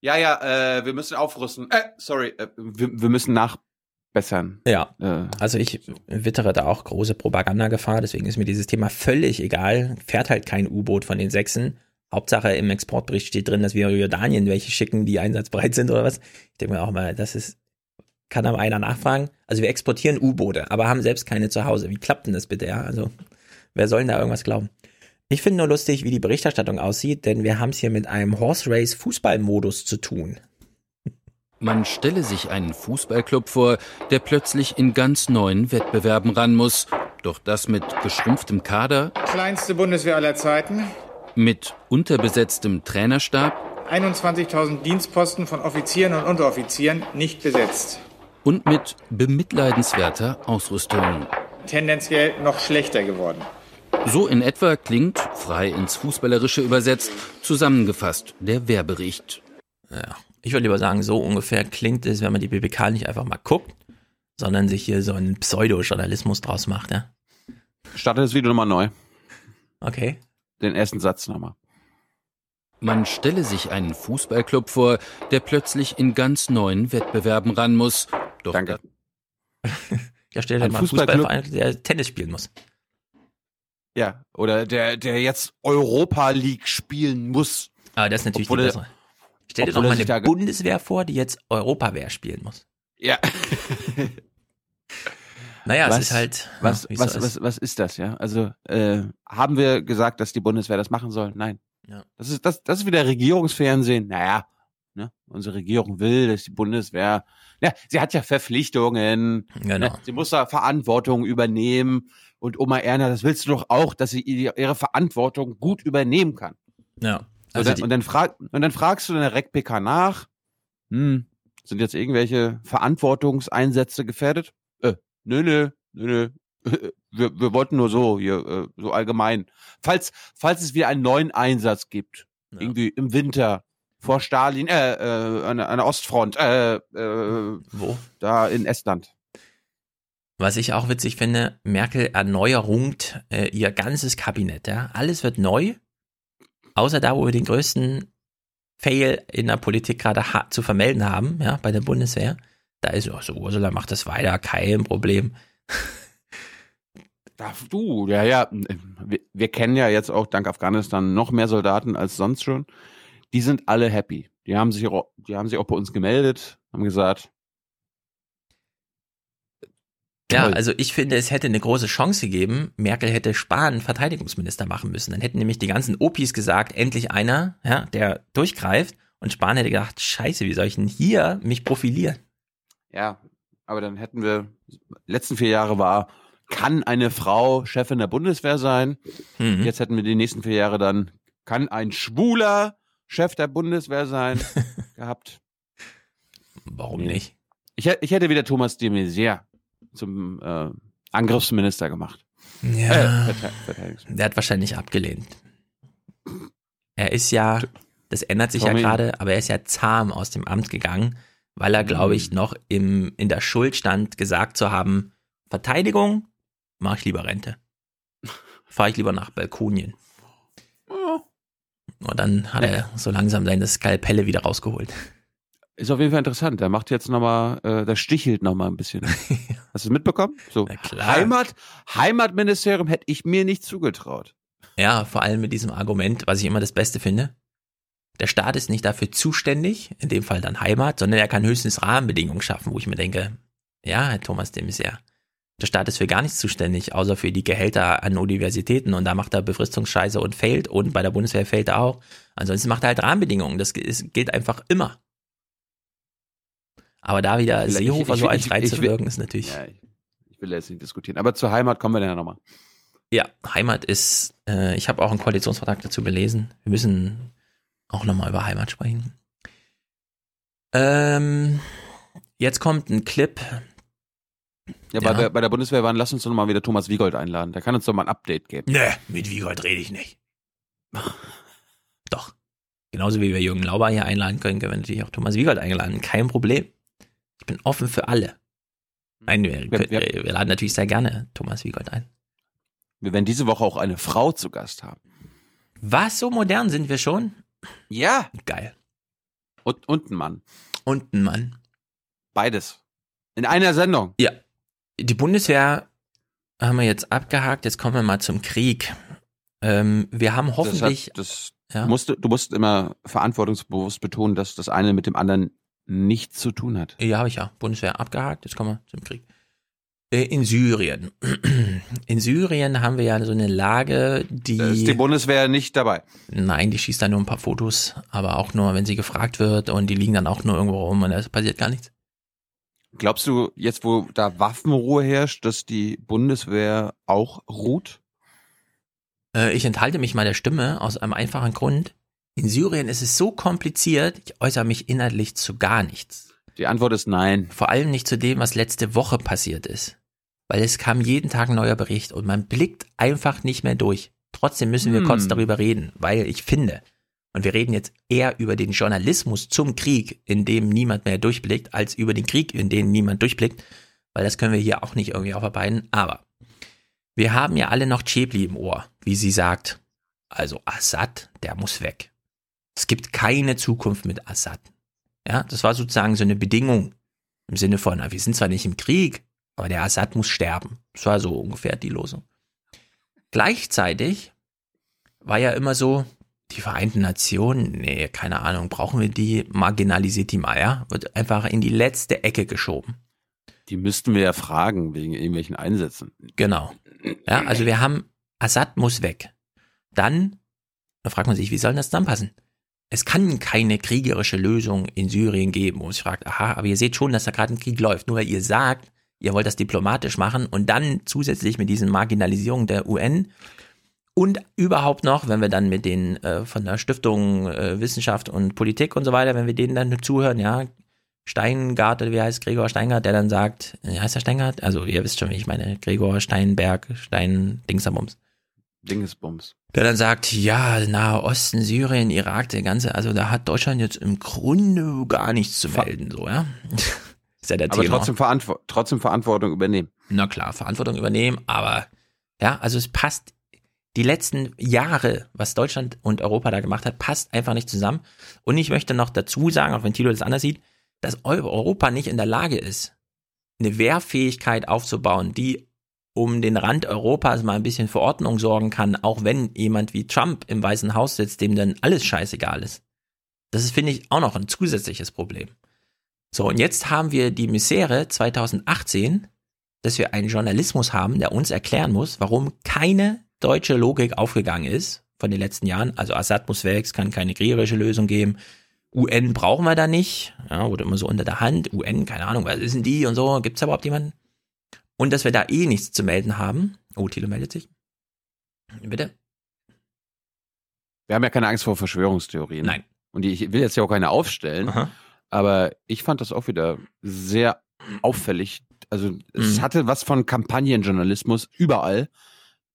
Ja, ja, äh, wir müssen aufrüsten. Äh, sorry, äh, wir, wir müssen nachbessern. Ja. Äh, Also ich wittere da auch große Propagandagefahr, deswegen ist mir dieses Thema völlig egal. Fährt halt kein U-Boot von den Sechsen. Hauptsache im Exportbericht steht drin, dass wir Jordanien welche schicken, die einsatzbereit sind oder was. Ich denke mir auch mal, das ist, kann aber einer nachfragen. Also wir exportieren U-Boote, aber haben selbst keine zu Hause. Wie klappt denn das bitte, ja? Also wer soll denn da irgendwas glauben? Ich finde nur lustig, wie die Berichterstattung aussieht, denn wir haben es hier mit einem Horse Race Fußballmodus zu tun. Man stelle sich einen Fußballclub vor, der plötzlich in ganz neuen Wettbewerben ran muss. Doch das mit geschrumpftem Kader, Kleinste Bundeswehr aller Zeiten. mit unterbesetztem Trainerstab 21.000 Dienstposten von Offizieren und Unteroffizieren nicht besetzt. und mit bemitleidenswerter Ausrüstung. Tendenziell noch schlechter geworden. So in etwa klingt, frei ins Fußballerische übersetzt, zusammengefasst der Wehrbericht. Ja, ich würde lieber sagen, so ungefähr klingt es, wenn man die BBK nicht einfach mal guckt, sondern sich hier so einen Pseudo-Journalismus draus macht, ja. Starte das Video nochmal neu. Okay. Den ersten Satz nochmal. Man stelle sich einen Fußballclub vor, der plötzlich in ganz neuen Wettbewerben ran muss. Doch Danke. Ja, stell dir Ein mal einen Fußballclub- Fußballverein, der Tennis spielen muss. Ja, oder der, der jetzt Europa League spielen muss. Aber das ist natürlich Obwohl die er- bessere. Stell dir doch mal eine Bundeswehr vor, die jetzt Europawehr spielen muss. Ja. Naja, was, es ist halt. ja, Was, es was, ist. was, was ist das, ja? Also, äh, haben wir gesagt, dass die Bundeswehr das machen soll? Nein. Ja. Das ist, das, das ist wieder Regierungsfernsehen. Naja, ne? Unsere Regierung will, dass die Bundeswehr, ja, sie hat ja Verpflichtungen. Genau. Ne? Sie muss da Verantwortung übernehmen. Und Oma Erna, das willst du doch auch, dass sie ihre Verantwortung gut übernehmen kann. Ja. So, Also dann, die, und, dann frag, und dann fragst du in der REC-PK nach, hm, sind jetzt irgendwelche Verantwortungseinsätze gefährdet? Äh, nö, nö, nö, nö. Wir, wir wollten nur so, hier, äh, so allgemein. Falls, falls es wieder einen neuen Einsatz gibt, irgendwie im Winter, vor Stalin, äh, äh, an, der- an der Ostfront, äh, äh, Wo? Da in Estland. Was ich auch witzig finde, Merkel erneuerungt äh, ihr ganzes Kabinett. Ja? Alles wird neu, außer da, wo wir den größten Fail in der Politik gerade zu vermelden haben, ja, bei der Bundeswehr. Da ist auch so, Ursula macht das weiter, kein Problem. Darf du, ja, ja. Wir, wir kennen ja jetzt auch dank Afghanistan noch mehr Soldaten als sonst schon. Die sind alle happy. Die haben sich auch, die haben sich auch bei uns gemeldet, haben gesagt, Ja, also ich finde, es hätte eine große Chance gegeben. Merkel hätte Spahn Verteidigungsminister machen müssen. Dann hätten nämlich die ganzen Opis gesagt, endlich einer, ja, der durchgreift. Und Spahn hätte gedacht, scheiße, wie soll ich denn hier mich profilieren? ja, aber dann hätten wir, letzten vier Jahre war, kann eine Frau Chefin der Bundeswehr sein? Mhm. Jetzt hätten wir die nächsten vier Jahre dann, kann ein Schwuler Chef der Bundeswehr sein? gehabt. Warum nicht? Ich, ich hätte wieder Thomas de Maizière zum äh, Angriffsminister gemacht. Ja. Äh. Der hat wahrscheinlich abgelehnt. Er ist ja, das ändert sich ja Tommy. gerade, aber er ist ja zahm aus dem Amt gegangen, weil er, glaube ich, noch im, in der Schuld stand, gesagt zu haben, Verteidigung, mache ich lieber Rente. Fahre ich lieber nach Balkonien. Und dann hat er so langsam seine Skalpelle wieder rausgeholt. Ist auf jeden Fall interessant. Der macht jetzt nochmal, äh, der stichelt nochmal ein bisschen. Hast du es mitbekommen? So. Heimat, Heimatministerium hätte ich mir nicht zugetraut. Ja, vor allem mit diesem Argument, was ich immer das Beste finde. Der Staat ist nicht dafür zuständig, in dem Fall dann Heimat, sondern er kann höchstens Rahmenbedingungen schaffen, wo ich mir denke, ja, Herr Thomas de Maizière, der Staat ist für gar nichts zuständig, außer für die Gehälter an Universitäten und da macht er Befristungsscheiße und fällt und bei der Bundeswehr fällt er auch. Ansonsten macht er halt Rahmenbedingungen, das gilt einfach immer. Aber da wieder Ich- Seehofer ich- so ich- eins ich- reinzuwirken, ist natürlich. Ja, ich, ich will jetzt nicht diskutieren. Aber zur Heimat kommen wir dann ja nochmal. Ja, Heimat ist, äh, ich habe auch einen Koalitionsvertrag dazu gelesen. Wir müssen auch nochmal über Heimat sprechen. Ähm, jetzt kommt ein Clip. Ja, Ja. Bei, der, bei der Bundeswehr waren, lass uns doch mal wieder Thomas Wiegold einladen. Der kann uns doch mal ein Update geben. Ne, mit Wiegold rede ich nicht. Doch. Genauso wie wir Jürgen Lauber hier einladen können, können wir natürlich auch Thomas Wiegold eingeladen. Kein Problem. Ich bin offen für alle. Nein, wir, können, wir- wir, wir laden natürlich sehr gerne Thomas Wiegold ein. Wir werden diese Woche auch eine Frau zu Gast haben. Was, so modern sind wir schon? Ja. Geil. Und, und ein Mann. Und ein Mann. Beides. In einer Sendung. Ja. Die Bundeswehr haben wir jetzt abgehakt. Jetzt kommen wir mal zum Krieg. Ähm, wir haben hoffentlich. Das, hat, das Ja. du, musst, du musst immer verantwortungsbewusst betonen, dass das eine mit dem anderen nichts zu tun hat. Ja, habe ich ja. Bundeswehr abgehakt. Jetzt kommen wir zum Krieg. Äh, In Syrien. In Syrien haben wir ja so eine Lage, die. Da ist die Bundeswehr nicht dabei. Nein, die schießt da nur ein paar Fotos, aber auch nur, wenn sie gefragt wird und die liegen dann auch nur irgendwo rum und es passiert gar nichts. Glaubst du, jetzt wo da Waffenruhe herrscht, dass die Bundeswehr auch ruht? Äh, ich enthalte mich mal der Stimme aus einem einfachen Grund. In Syrien ist es so kompliziert, ich äußere mich inhaltlich zu gar nichts. Die Antwort ist nein. Vor allem nicht zu dem, was letzte Woche passiert ist. Weil es kam jeden Tag ein neuer Bericht und man blickt einfach nicht mehr durch. Trotzdem müssen wir Hm. kurz darüber reden, weil ich finde, und wir reden jetzt eher über den Journalismus zum Krieg, in dem niemand mehr durchblickt, als über den Krieg, in dem niemand durchblickt, weil das können wir hier auch nicht irgendwie aufarbeiten. Aber Wir haben ja alle noch Chebli im Ohr, wie sie sagt. Also Assad, der muss weg. Es gibt keine Zukunft mit Assad. Ja, das war sozusagen so eine Bedingung im Sinne von, wir sind zwar nicht im Krieg, aber der Assad muss sterben. Das war so ungefähr die Losung. Gleichzeitig war ja immer so, die Vereinten Nationen, nee, keine Ahnung, brauchen wir die, marginalisiert die mal, ja? Wird einfach in die letzte Ecke geschoben. Die müssten wir ja fragen wegen irgendwelchen Einsätzen. Genau. Ja, also wir haben, Assad muss weg. Dann, da fragt man sich, wie soll das dann passen? Es kann keine kriegerische Lösung in Syrien geben, man sich fragt, aha, aber ihr seht schon, dass da gerade ein Krieg läuft. Nur weil ihr sagt, ihr wollt das diplomatisch machen und dann zusätzlich mit diesen Marginalisierungen der UN und überhaupt noch, wenn wir dann mit den äh, von der Stiftung äh, Wissenschaft und Politik und so weiter, wenn wir denen dann zuhören, ja, Steingart oder wie heißt Gregor Steingart, der dann sagt, äh, heißt der Steingart? Also ihr wisst schon, wie ich meine, Gregor Steinberg, Stein Dingsabums. Dingesbums. Der dann sagt, ja, Nahe Osten, Syrien, Irak, der ganze, also da hat Deutschland jetzt im Grunde gar nichts zu melden, so, ja. ist ja der aber Thema. Trotzdem, Verantwo trotzdem Verantwortung übernehmen. Na klar, Verantwortung übernehmen, aber ja, also es passt die letzten Jahre, was Deutschland und Europa da gemacht hat, passt einfach nicht zusammen. Und ich möchte noch dazu sagen, auch wenn Thilo das anders sieht, dass Europa nicht in der Lage ist, eine Wehrfähigkeit aufzubauen, die um den Rand Europas mal ein bisschen für Ordnung sorgen kann, auch wenn jemand wie Trump im Weißen Haus sitzt, dem dann alles scheißegal ist. Das ist, finde ich, auch noch ein zusätzliches Problem. So, und jetzt haben wir die Misere 2018, dass wir einen Journalismus haben, der uns erklären muss, warum keine deutsche Logik aufgegangen ist von den letzten Jahren. Also Assad muss weg, es kann keine kriegerische Lösung geben. UN brauchen wir da nicht. Ja, wurde immer so unter der Hand. UN, keine Ahnung, was ist denn die und so? Gibt's da überhaupt jemanden? Und dass wir da eh nichts zu melden haben. Oh, Thilo meldet sich. Bitte? Wir haben ja keine Angst vor Verschwörungstheorien. Nein. Und ich will jetzt ja auch keine aufstellen. Aha. Aber ich fand das auch wieder sehr auffällig. Also es mhm. hatte was von Kampagnenjournalismus überall.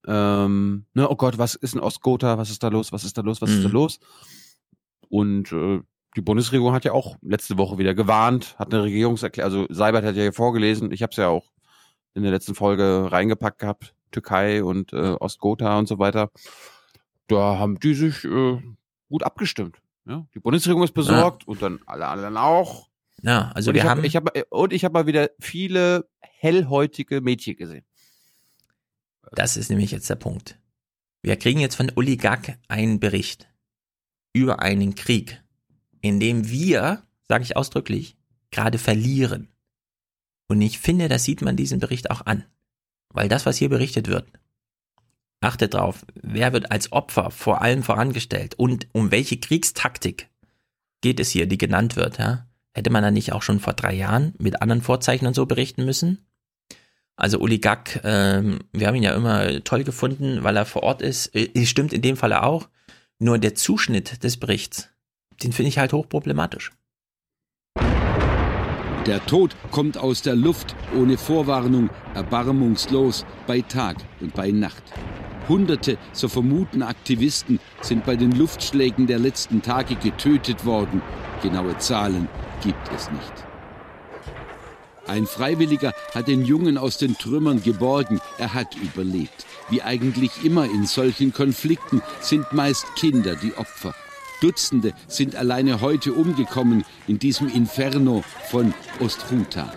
Ähm, ne, oh Gott, was ist in Ostgotha? Was ist da los? Was ist da los? Was mhm. ist da mhm. los? Und äh, die Bundesregierung hat ja auch letzte Woche wieder gewarnt, hat eine Regierungserklärung, also Seibert hat ja hier vorgelesen, ich habe es ja auch in der letzten Folge reingepackt gehabt, Türkei und äh, Ostgotha und so weiter. Da haben die sich äh, gut abgestimmt. Ja? Die Bundesregierung ist besorgt ja. und dann alle anderen auch. Ja, also und wir ich haben hab, ich hab, und ich habe mal wieder viele hellhäutige Mädchen gesehen. Das ist nämlich jetzt der Punkt. Wir kriegen jetzt von Uli Gack einen Bericht über einen Krieg, in dem wir, sage ich ausdrücklich, gerade verlieren. Und ich finde, das sieht man diesen Bericht auch an. Weil das, was hier berichtet wird, achtet drauf, wer wird als Opfer vor allem vorangestellt und um welche Kriegstaktik geht es hier, die genannt wird, ja? Hätte man da nicht auch schon vor drei Jahren mit anderen Vorzeichen und so berichten müssen? Also Uli Gack, ähm, wir haben ihn ja immer toll gefunden, weil er vor Ort ist. Äh, stimmt in dem Falle auch. Nur der Zuschnitt des Berichts, den finde ich halt hochproblematisch. Der Tod kommt aus der Luft ohne Vorwarnung, erbarmungslos, bei Tag und bei Nacht. Hunderte, so vermuten Aktivisten, sind bei den Luftschlägen der letzten Tage getötet worden. Genaue Zahlen gibt es nicht. Ein Freiwilliger hat den Jungen aus den Trümmern geborgen. Er hat überlebt. Wie eigentlich immer in solchen Konflikten sind meist Kinder die Opfer. Dutzende sind alleine heute umgekommen in diesem Inferno von Ostruta.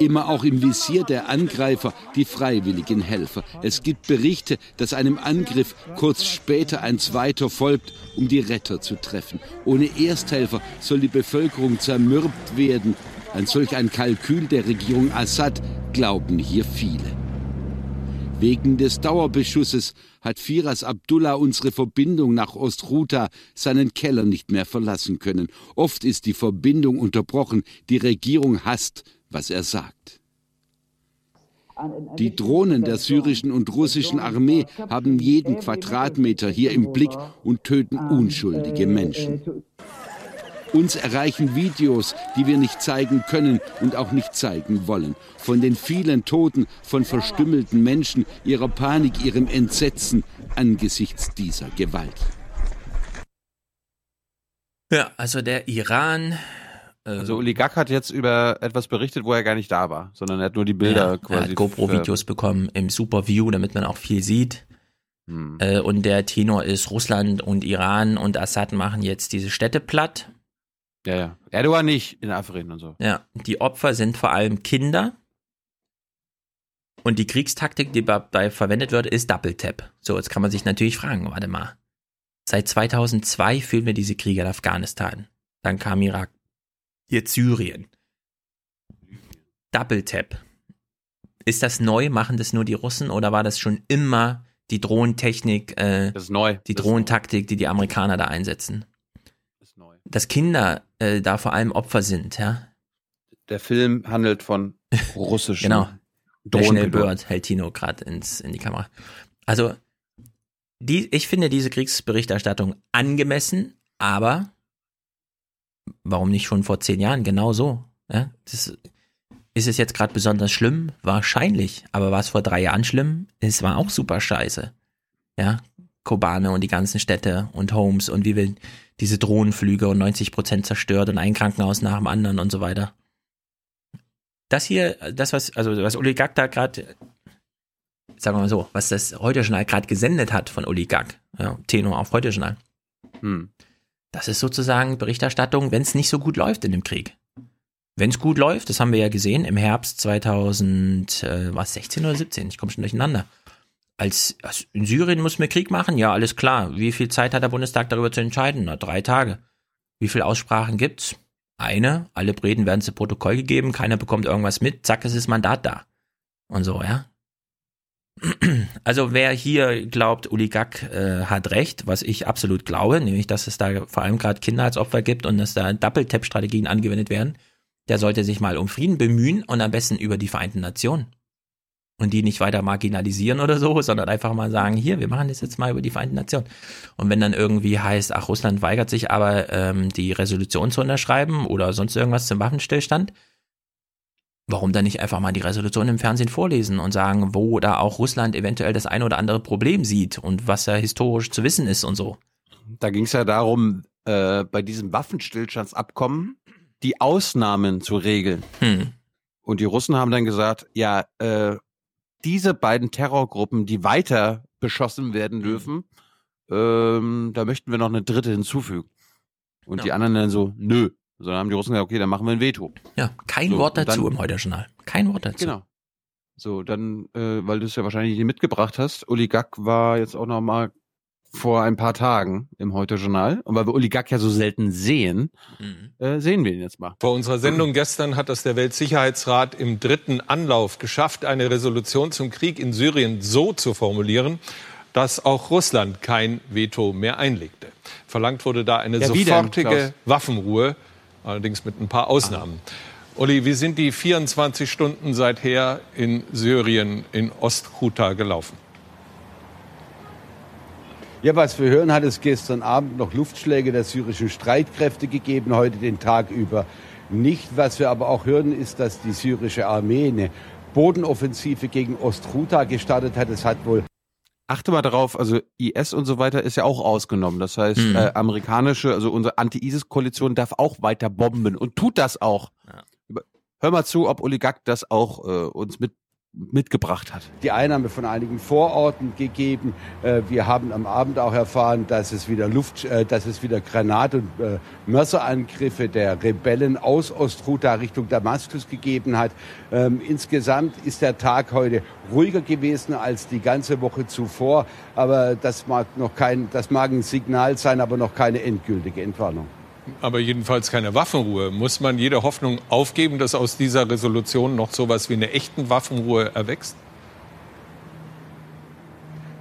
Immer auch im Visier der Angreifer die freiwilligen Helfer. Es gibt Berichte, dass einem Angriff kurz später ein zweiter folgt, um die Retter zu treffen. Ohne Ersthelfer soll die Bevölkerung zermürbt werden an solch ein Kalkül der Regierung Assad glauben hier viele. Wegen des Dauerbeschusses hat Firas Abdullah unsere Verbindung nach Ostruta seinen Keller nicht mehr verlassen können. Oft ist die Verbindung unterbrochen. Die Regierung hasst, was er sagt. Die Drohnen der syrischen und russischen Armee haben jeden Quadratmeter hier im Blick und töten unschuldige Menschen. Uns erreichen Videos, die wir nicht zeigen können und auch nicht zeigen wollen. Von den vielen Toten, von verstümmelten Menschen, ihrer Panik, ihrem Entsetzen angesichts dieser Gewalt. Ja, also der Iran Also Uli Gack hat jetzt über etwas berichtet, wo er gar nicht da war, sondern er hat nur die Bilder ja, quasi. Er hat GoPro-Videos bekommen im Superview, damit man auch viel sieht. Hm. Äh, und der Tenor ist, Russland und Iran und Assad machen jetzt diese Städte platt. Ja, ja. Erdogan nicht in Afrin und so. Ja, die Opfer sind vor allem Kinder. Und die Kriegstaktik, die dabei verwendet wird, ist Double Tap. So, jetzt kann man sich natürlich fragen, warte mal. Seit 2002 führen wir diese Kriege in Afghanistan. Dann kam Irak. Jetzt Syrien. Double Tap. Ist das neu? Machen das nur die Russen oder war das schon immer die Drohntechnik, äh, das ist neu. die das Drohentaktik, die die Amerikaner da einsetzen? Dass Kinder äh, da vor allem Opfer sind, ja? Der Film handelt von russischen Genau. National Drohnenpiloten. Bird hält Tino gerade ins in die Kamera. Also die, ich finde diese Kriegsberichterstattung angemessen, aber warum nicht schon vor zehn Jahren genau so? Ja, das, ist es jetzt gerade besonders schlimm? Wahrscheinlich. Aber war es vor drei Jahren schlimm? Es war auch super scheiße. Ja, Kobane und die ganzen Städte und Homes und wie wir diese Drohnenflüge und 90 Prozent zerstört und ein Krankenhaus nach dem anderen und so weiter. Das hier, das was, also was Uli Gack da gerade, sagen wir mal so, was das Heute-Journal gerade gesendet hat von Uli Gack, ja, Tenor auf Heute-Journal, Hm. das ist sozusagen Berichterstattung, wenn es nicht so gut läuft in dem Krieg. Wenn es gut läuft, das haben wir ja gesehen im Herbst 2000, äh, was 16 oder 17, ich komme schon durcheinander. Als, als in Syrien muss man Krieg machen, ja, alles klar. Wie viel Zeit hat der Bundestag darüber zu entscheiden? Na, drei Tage. Wie viele Aussprachen gibt's? Eine, alle Reden werden zu Protokoll gegeben, keiner bekommt irgendwas mit, zack, ist das Mandat da. Und so, ja. Also wer hier glaubt, Uli Gack äh, hat recht, was ich absolut glaube, nämlich dass es da vor allem gerade Kinder als Opfer gibt und dass da Double-Tap-Strategien angewendet werden, der sollte sich mal um Frieden bemühen und am besten über die Vereinten Nationen. Und die nicht weiter marginalisieren oder so, sondern einfach mal sagen, hier, wir machen das jetzt mal über die Vereinten Nationen. Und wenn dann irgendwie heißt, ach, Russland weigert sich aber, ähm, die Resolution zu unterschreiben oder sonst irgendwas zum Waffenstillstand, warum dann nicht einfach mal die Resolution im Fernsehen vorlesen und sagen, wo da auch Russland eventuell das eine oder andere Problem sieht und was da historisch zu wissen ist und so. Da ging es ja darum, äh, bei diesem Waffenstillstandsabkommen die Ausnahmen zu regeln. Hm. Und die Russen haben dann gesagt, ja, äh, diese beiden Terrorgruppen, die weiter beschossen werden dürfen, ähm, da möchten wir noch eine dritte hinzufügen. Und die anderen dann so, nö. So dann haben die Russen gesagt, okay, dann machen wir ein Veto. Ja, kein So, Wort dazu dann- im Heute-Journal. Kein Wort dazu. Genau. So, dann, äh, weil du es ja wahrscheinlich nicht mitgebracht hast, Uli Gack war jetzt auch noch mal vor ein paar Tagen im Heute-Journal. Und weil wir Uli Gack ja so selten sehen, äh, sehen wir ihn jetzt mal. Vor unserer Sendung gestern hat das der Weltsicherheitsrat im dritten Anlauf geschafft, eine Resolution zum Krieg in Syrien so zu formulieren, dass auch Russland kein Veto mehr einlegte. Verlangt wurde da eine Ja, denn, sofortige Klaus? Waffenruhe, allerdings mit ein paar Ausnahmen. Uli, wie sind die 24 Stunden seither in Syrien in Ostghuta gelaufen? Ja, was wir hören, hat es gestern Abend noch Luftschläge der syrischen Streitkräfte gegeben, heute den Tag über nicht. Was wir aber auch hören, ist, dass die syrische Armee eine Bodenoffensive gegen Ostghuta gestartet hat. Es hat wohl Achte mal darauf, also IS und so weiter ist ja auch ausgenommen. Das heißt, Mhm. äh, amerikanische, also unsere Anti-ISIS-Koalition darf auch weiter bomben und tut das auch. Über- Hör mal zu, ob Uli Gack das auch äh, uns mit, mitgebracht hat. die Einnahme von einigen Vororten gegeben. Äh, Wir haben am Abend auch erfahren, dass es wieder Luft, äh, dass es wieder Granat- und äh, Mörserangriffe der Rebellen aus Ostghuta Richtung Damaskus gegeben hat. Ähm, Insgesamt ist der Tag heute ruhiger gewesen als die ganze Woche zuvor. Aber das mag noch kein, das mag ein Signal sein, aber noch keine endgültige Entwarnung. Aber jedenfalls keine Waffenruhe. Muss man jede Hoffnung aufgeben, dass aus dieser Resolution noch so etwas wie eine echten Waffenruhe erwächst?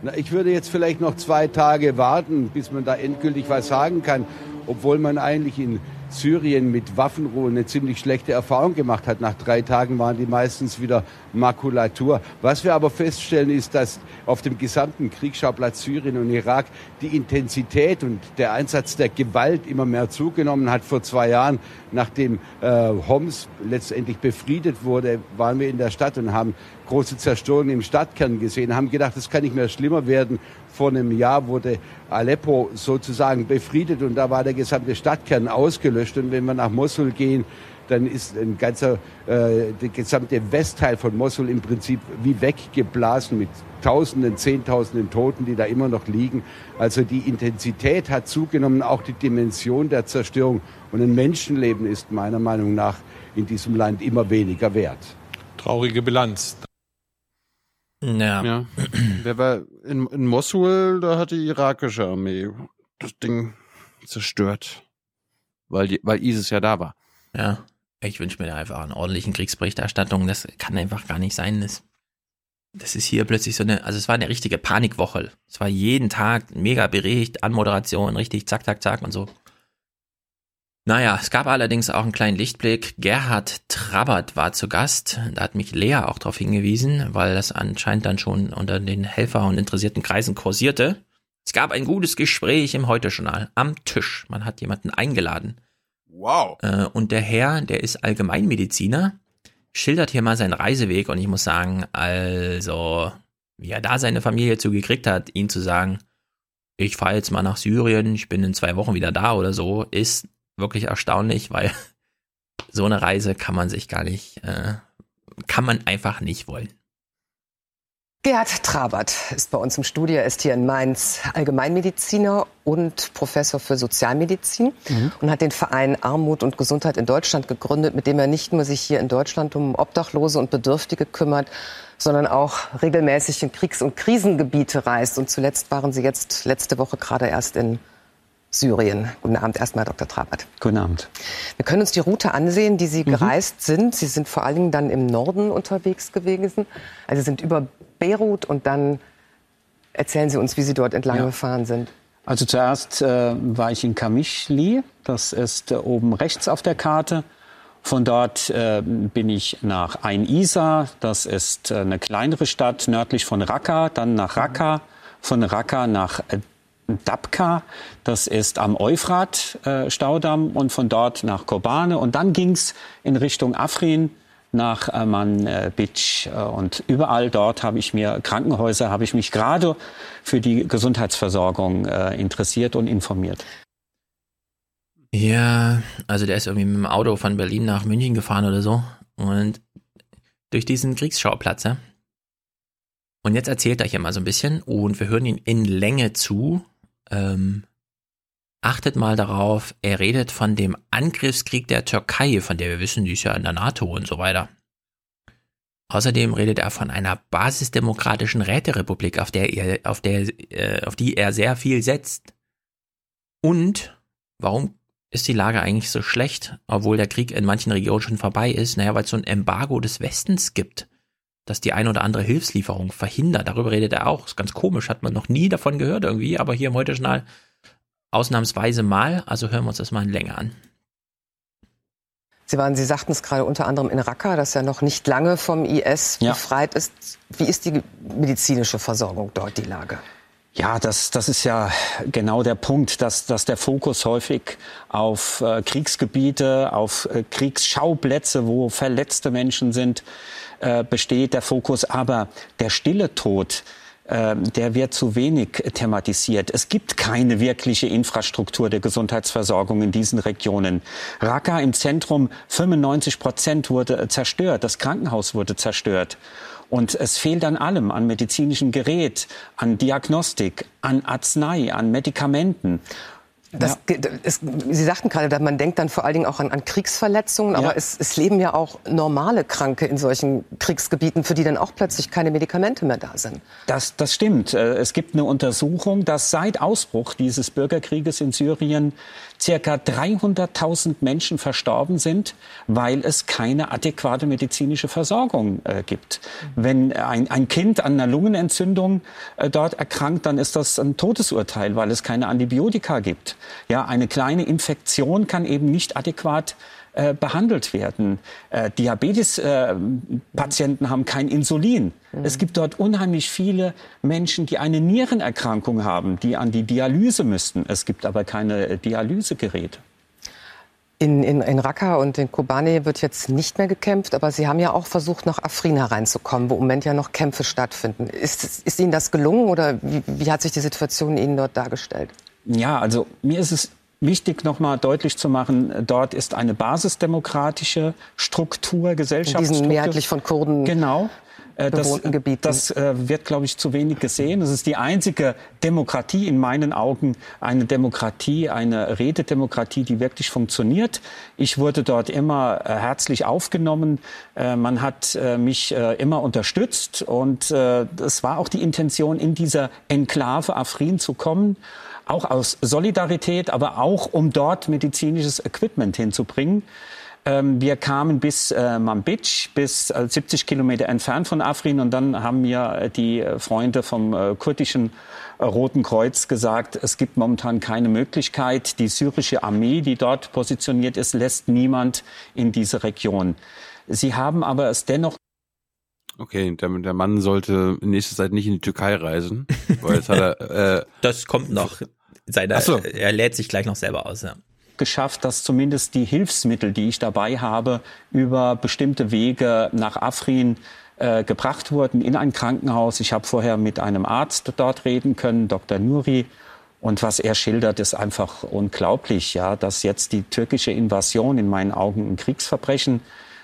Na, ich würde jetzt vielleicht noch zwei Tage warten, bis man da endgültig was sagen kann, obwohl man eigentlich in Syrien mit Waffenruhe eine ziemlich schlechte Erfahrung gemacht hat. Nach drei Tagen waren die meistens wieder Makulatur. Was wir aber feststellen, ist, dass auf dem gesamten Kriegsschauplatz Syrien und Irak die Intensität und der Einsatz der Gewalt immer mehr zugenommen hat. Vor zwei Jahren, nachdem äh, Homs letztendlich befriedet wurde, waren wir in der Stadt und haben große Zerstörungen im Stadtkern gesehen, haben gedacht, es kann nicht mehr schlimmer werden. Vor einem Jahr wurde Aleppo sozusagen befriedet und da war der gesamte Stadtkern ausgelöscht. Und wenn wir nach Mosul gehen, dann ist ein ganzer, äh, der gesamte Westteil von Mosul im Prinzip wie weggeblasen mit Tausenden, Zehntausenden Toten, die da immer noch liegen. Also die Intensität hat zugenommen, auch die Dimension der Zerstörung. Und ein Menschenleben ist meiner Meinung nach in diesem Land immer weniger wert. Traurige Bilanz. Ja. ja. Wer war in, in Mosul, da hat die irakische Armee das Ding zerstört. Weil, die, weil ISIS ja da war. Ja. Ich wünsche mir da einfach einen ordentlichen Kriegsberichterstattung. Das kann einfach gar nicht sein. Das, das ist hier plötzlich so eine, also es war eine richtige Panikwoche. Es war jeden Tag mega Bericht, Anmoderation, richtig zack, zack, zack und so. Naja, es gab allerdings auch einen kleinen Lichtblick. Gerhard Trabert war zu Gast. Da hat mich Lea auch darauf hingewiesen, weil das anscheinend dann schon unter den Helfer und interessierten Kreisen kursierte. Es gab ein gutes Gespräch im Heute-Journal am Tisch. Man hat jemanden eingeladen. Wow. Äh, und der Herr, der ist Allgemeinmediziner, schildert hier mal seinen Reiseweg und ich muss sagen, also, wie er da seine Familie zugekriegt hat, ihn zu sagen, ich fahre jetzt mal nach Syrien, ich bin in zwei Wochen wieder da oder so, ist wirklich erstaunlich, weil so eine Reise kann man sich gar nicht, äh, kann man einfach nicht wollen. Gerhard Trabert ist bei uns im Studio. Er ist hier in Mainz Allgemeinmediziner und Professor für Sozialmedizin mhm. und hat den Verein Armut und Gesundheit in Deutschland gegründet, mit dem er nicht nur sich hier in Deutschland um Obdachlose und Bedürftige kümmert, sondern auch regelmäßig in Kriegs- und Krisengebiete reist. Und zuletzt waren Sie jetzt letzte Woche gerade erst in Syrien. Guten Abend erstmal, Dr. Trabert. Guten Abend. Wir können uns die Route ansehen, die Sie mhm. gereist sind. Sie sind vor allen Dingen dann im Norden unterwegs gewesen. Also Sie sind über Beirut und dann erzählen Sie uns, wie Sie dort entlang ja. gefahren sind. Also zuerst äh, war ich in Kamischli, das ist äh, oben rechts auf der Karte. Von dort äh, bin ich nach Ein Isa, das ist äh, eine kleinere Stadt nördlich von Raqqa, dann nach Raqqa, von Raqqa nach Dabka, das ist am Euphrat-Staudamm äh, und von dort nach Kobane und dann ging's in Richtung Afrin nach Manbij. Äh, und überall dort habe ich mir, Krankenhäuser, habe ich mich gerade für die Gesundheitsversorgung äh, interessiert und informiert. Ja, also der ist irgendwie mit dem Auto von Berlin nach München gefahren oder so. Und durch diesen Kriegsschauplatz, ja. Und jetzt erzählt er hier mal so ein bisschen und wir hören ihm in Länge zu. Ähm, Achtet mal darauf, er redet von dem Angriffskrieg der Türkei, von der wir wissen, die ist ja in der NATO und so weiter. Außerdem redet er von einer basisdemokratischen Räterepublik, auf der er, auf der, äh, auf die er sehr viel setzt. Und warum ist die Lage eigentlich so schlecht, obwohl der Krieg in manchen Regionen schon vorbei ist? Naja, weil es so ein Embargo des Westens gibt, das die ein oder andere Hilfslieferung verhindert. Darüber redet er auch. Ist ganz komisch, hat man noch nie davon gehört irgendwie, aber hier im Heute-Journal ausnahmsweise mal. Also hören wir uns das mal in Länge an. Sie waren, Sie sagten es gerade unter anderem in Raqqa, das ja noch nicht lange vom IS ja. befreit ist. Wie ist die medizinische Versorgung dort, die Lage? Ja, das, das ist ja genau der Punkt, dass, dass der Fokus häufig auf äh, Kriegsgebiete, auf äh, Kriegsschauplätze, wo verletzte Menschen sind, äh, besteht. Der Fokus aber der stille Tod, ähm, der wird zu wenig thematisiert. Es gibt keine wirkliche Infrastruktur der Gesundheitsversorgung in diesen Regionen. Raqqa im Zentrum, 95 Prozent wurde zerstört. Das Krankenhaus wurde zerstört. Und es fehlt an allem, an medizinischem Gerät, an Diagnostik, an Arznei, an Medikamenten. Das, ja. es, Sie sagten gerade, man denkt dann vor allen Dingen auch an, an Kriegsverletzungen, aber ja. es, es, leben ja auch normale Kranke in solchen Kriegsgebieten, für die dann auch plötzlich keine Medikamente mehr da sind. Das, das stimmt. Äh, es gibt eine Untersuchung, dass seit Ausbruch dieses Bürgerkrieges in Syrien circa 300.000 Menschen verstorben sind, weil es keine adäquate medizinische Versorgung äh, gibt. Wenn ein, ein, Kind an einer Lungenentzündung äh, dort erkrankt, dann ist das ein Todesurteil, weil es keine Antibiotika gibt. Ja, eine kleine Infektion kann eben nicht adäquat äh, behandelt werden. Äh, Diabetes-Patienten äh, haben kein Insulin. Mhm. Es gibt dort unheimlich viele Menschen, die eine Nierenerkrankung haben, die an die Dialyse müssten. Es gibt aber keine Dialysegeräte. In, in, in Raqqa und in Kobane wird jetzt nicht mehr gekämpft, aber Sie haben ja auch versucht, nach Afrin hereinzukommen, wo im Moment ja noch Kämpfe stattfinden. Ist, ist Ihnen das gelungen oder wie, wie hat sich die Situation Ihnen dort dargestellt? Ja, also mir ist es wichtig, nochmal deutlich zu machen, dort ist eine basisdemokratische Struktur, Gesellschaftsstruktur. In diesen mehrheitlich von Kurden genau. Äh, das, das äh, wird, glaube ich, zu wenig gesehen. Es ist die einzige Demokratie in meinen Augen, eine Demokratie, eine Rededemokratie, die wirklich funktioniert. Ich wurde dort immer äh, herzlich aufgenommen. Äh, man hat äh, mich äh, immer unterstützt und es war auch die Intention, in dieser Enklave Afrin zu kommen auch aus Solidarität, aber auch um dort medizinisches Equipment hinzubringen. Ähm, wir kamen bis äh, Manbij, bis äh, 70 Kilometer entfernt von Afrin. Und dann haben mir äh, die äh, Freunde vom äh, kurdischen äh, Roten Kreuz gesagt, es gibt momentan keine Möglichkeit. Die syrische Armee, die dort positioniert ist, lässt niemand in diese Region. Sie haben aber es dennoch Okay, der, der Mann sollte in nächster Zeit nicht in die Türkei reisen, weil jetzt hat er. Äh, das kommt noch. Seine, so. Er lädt sich gleich noch selber aus. Ja geschafft, dass zumindest die Hilfsmittel, die ich dabei habe, über bestimmte Wege nach Afrin äh, gebracht wurden in ein Krankenhaus. Ich habe vorher mit einem Arzt dort reden können, Dr. Nuri. Und was er schildert, ist einfach unglaublich, ja, dass jetzt die türkische Invasion in meinen Augen ein Kriegsverbrechen,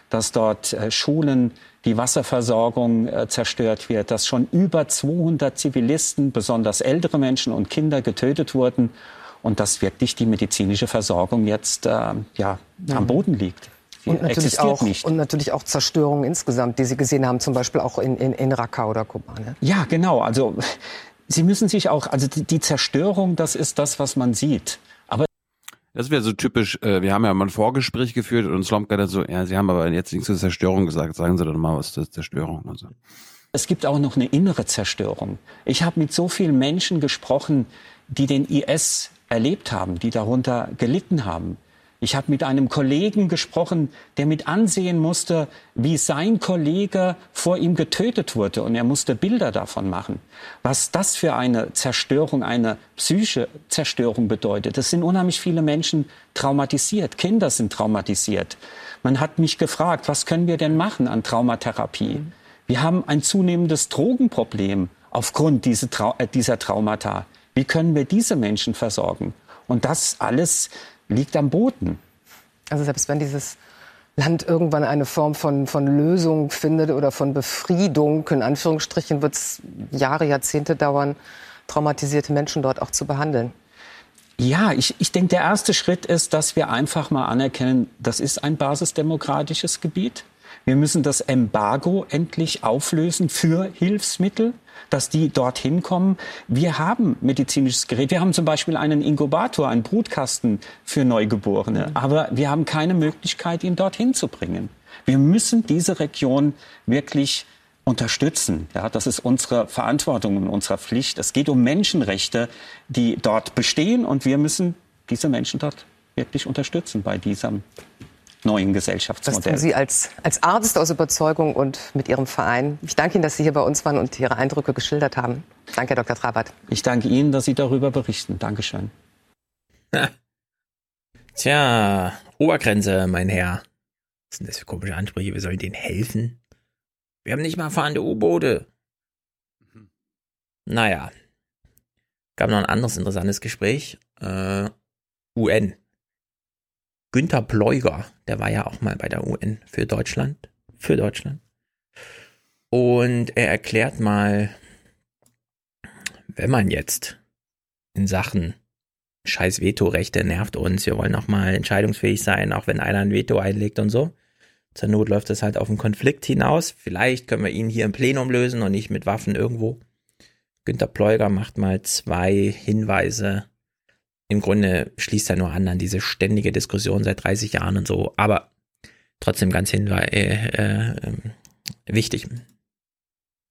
dass dort äh, Schulen, die Wasserversorgung äh, zerstört wird, dass schon über 200 Zivilisten, besonders ältere Menschen und Kinder getötet wurden und dass wirklich die medizinische Versorgung jetzt äh, ja, mhm. am Boden liegt. Sie und natürlich, auch, nicht. und natürlich auch Zerstörungen insgesamt, die Sie gesehen haben, zum Beispiel auch in, in, in Raqqa oder Kobane. Ja, genau. Also Sie müssen sich auch, also die, die Zerstörung, das ist das, was man sieht. Das wäre so typisch, äh, wir haben ja mal ein Vorgespräch geführt und Slomka dann so, ja, Sie haben aber jetzt nichts zur Zerstörung gesagt, sagen Sie doch mal was zur Zerstörung. Also. Es gibt auch noch eine innere Zerstörung. Ich habe mit so vielen Menschen gesprochen, die den IS erlebt haben, die darunter gelitten haben. Ich habe mit einem Kollegen gesprochen, der mit ansehen musste, wie sein Kollege vor ihm getötet wurde und er musste Bilder davon machen. Was das für eine Zerstörung, eine psychische Zerstörung bedeutet. Es sind unheimlich viele Menschen traumatisiert, Kinder sind traumatisiert. Man hat mich gefragt, was können wir denn machen an Traumatherapie? Wir haben ein zunehmendes Drogenproblem aufgrund dieser, äh, dieser Traumata. Wie können wir diese Menschen versorgen? Und das alles liegt am Boden. Also selbst wenn dieses Land irgendwann eine Form von, von Lösung findet oder von Befriedung, in Anführungsstrichen, wird es Jahre, Jahrzehnte dauern, traumatisierte Menschen dort auch zu behandeln. Ja, ich, ich denke, der erste Schritt ist, dass wir einfach mal anerkennen, das ist ein basisdemokratisches Gebiet. Wir müssen das Embargo endlich auflösen für Hilfsmittel dass die dorthin kommen. Wir haben medizinisches Gerät. Wir haben zum Beispiel einen Inkubator, einen Brutkasten für Neugeborene. Aber wir haben keine Möglichkeit, ihn dorthin zu bringen. Wir müssen diese Region wirklich unterstützen. Ja, das ist unsere Verantwortung und unsere Pflicht. Es geht um Menschenrechte, die dort bestehen und wir müssen diese Menschen dort wirklich unterstützen bei diesem neuen Gesellschaftsmodell. Das tun Sie als, als Arzt aus Überzeugung und mit Ihrem Verein. Ich danke Ihnen, dass Sie hier bei uns waren und Ihre Eindrücke geschildert haben. Danke, Herr Dr. Trabat. Ich danke Ihnen, dass Sie darüber berichten. Dankeschön. Tja, Obergrenze, mein Herr. Was sind das für komische Ansprüche? Wir sollen denen helfen? Wir haben nicht mal fahrende U-Boote. Naja. Gab noch ein anderes interessantes Gespräch. Äh, UN. Günther Pleuger, der war ja auch mal bei der UN für Deutschland, für Deutschland. Und er erklärt mal, wenn man jetzt in Sachen scheiß Vetorechte nervt uns, wir wollen auch mal entscheidungsfähig sein, auch wenn einer ein Veto einlegt und so. Zur Not läuft es halt auf einen Konflikt hinaus. Vielleicht können wir ihn hier im Plenum lösen und nicht mit Waffen irgendwo. Günter Pleuger macht mal zwei Hinweise im Grunde schließt er nur an an diese ständige Diskussion seit 30 Jahren und so, aber trotzdem ganz hinweis äh, äh, ähm, wichtig.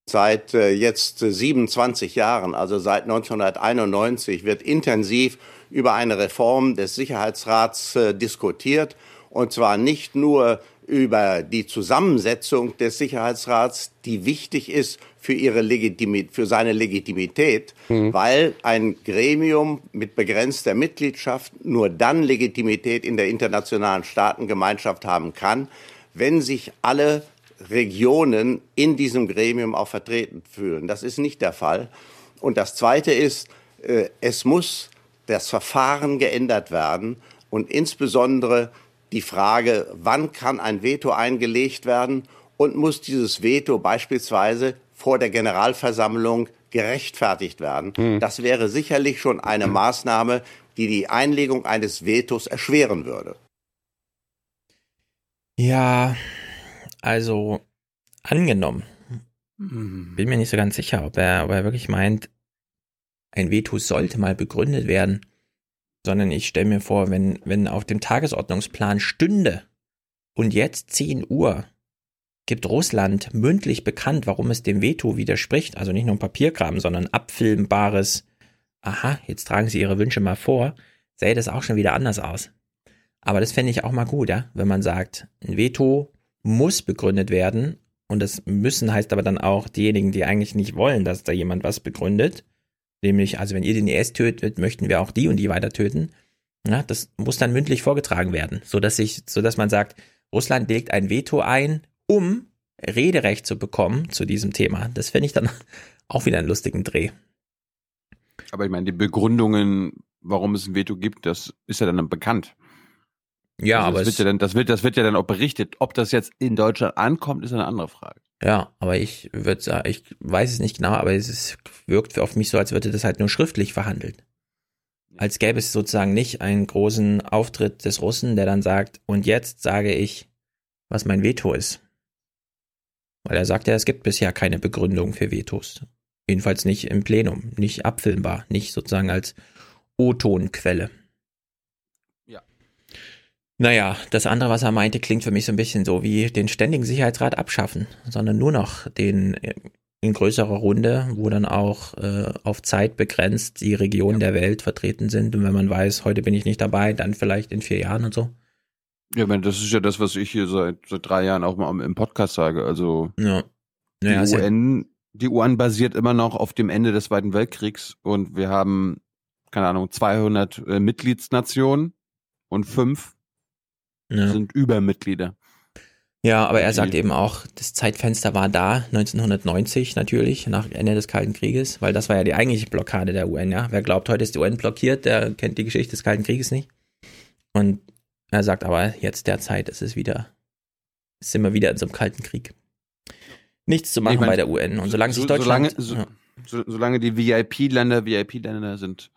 Seit äh, jetzt 27 Jahren, also seit 1991, wird intensiv über eine Reform des Sicherheitsrats äh, diskutiert. Und zwar nicht nur über die Zusammensetzung des Sicherheitsrats, die wichtig ist für, ihre Legitimi für seine Legitimität, mhm. weil ein Gremium mit begrenzter Mitgliedschaft nur dann Legitimität in der internationalen Staatengemeinschaft haben kann, wenn sich alle Regionen in diesem Gremium auch vertreten fühlen. Das ist nicht der Fall. Und das Zweite ist, äh, es muss das Verfahren geändert werden und insbesondere die Frage, wann kann ein Veto eingelegt werden und muss dieses Veto beispielsweise vor der Generalversammlung gerechtfertigt werden. Hm. Das wäre sicherlich schon eine Maßnahme, die die Einlegung eines Vetos erschweren würde. Ja, also angenommen. Hm. Bin mir nicht so ganz sicher, ob er, ob er wirklich meint, ein Veto sollte mal begründet werden sondern ich stelle mir vor, wenn, wenn auf dem Tagesordnungsplan stünde und jetzt 10 Uhr gibt Russland mündlich bekannt, warum es dem Veto widerspricht, also nicht nur ein Papierkram, sondern abfilmbares, aha, jetzt tragen sie ihre Wünsche mal vor, sähe das auch schon wieder anders aus. Aber das fände ich auch mal gut, ja, wenn man sagt, ein Veto muss begründet werden und das müssen heißt aber dann auch diejenigen, die eigentlich nicht wollen, dass da jemand was begründet, Nämlich, also wenn ihr den IS tötet, möchten wir auch die und die weiter töten. Ja, das muss dann mündlich vorgetragen werden, so dass ich, so dass man sagt, Russland legt ein Veto ein, um Rederecht zu bekommen zu diesem Thema. Das fände ich dann auch wieder einen lustigen Dreh. Aber ich meine, die Begründungen, warum es ein Veto gibt, das ist ja dann bekannt. Ja, also aber das wird ja dann, das wird, das wird ja dann auch berichtet. Ob das jetzt in Deutschland ankommt, ist eine andere Frage. Ja, aber ich würde sagen, ich weiß es nicht genau, aber es ist, wirkt auf mich so, als würde das halt nur schriftlich verhandelt. Als gäbe es sozusagen nicht einen großen Auftritt des Russen, der dann sagt, und jetzt sage ich, was mein Veto ist. Weil er sagt ja, es gibt bisher keine Begründung für Vetos. Jedenfalls nicht im Plenum, nicht abfilmbar, nicht sozusagen als O-Tonquelle. Naja, das andere, was er meinte, klingt für mich so ein bisschen so wie den ständigen Sicherheitsrat abschaffen, sondern nur noch den äh, in größerer Runde, wo dann auch äh, auf Zeit begrenzt die Regionen ja. der Welt vertreten sind. Und wenn man weiß, heute bin ich nicht dabei, dann vielleicht in vier Jahren und so. Ja, ich meine, das ist ja das, was ich hier seit, seit drei Jahren auch mal im Podcast sage. Also ja. die ja, UN, die UN basiert immer noch auf dem Ende des Zweiten Weltkriegs und wir haben, keine Ahnung, 200 äh, Mitgliedsnationen und fünf ja. sind Übermitglieder. Ja, aber er sagt eben auch, das Zeitfenster war da, 1990 natürlich, nach Ende des Kalten Krieges, weil das war ja die eigentliche Blockade der UN, ja. Wer glaubt, heute ist die UN blockiert, der kennt die Geschichte des Kalten Krieges nicht. Und er sagt aber, jetzt derzeit ist es wieder, sind wir wieder in so einem Kalten Krieg. Nichts zu machen ich mein, bei der UN. Und solange sich Deutschland. Solange, so, ja. so, solange die VIP-Länder VIP-Länder sind,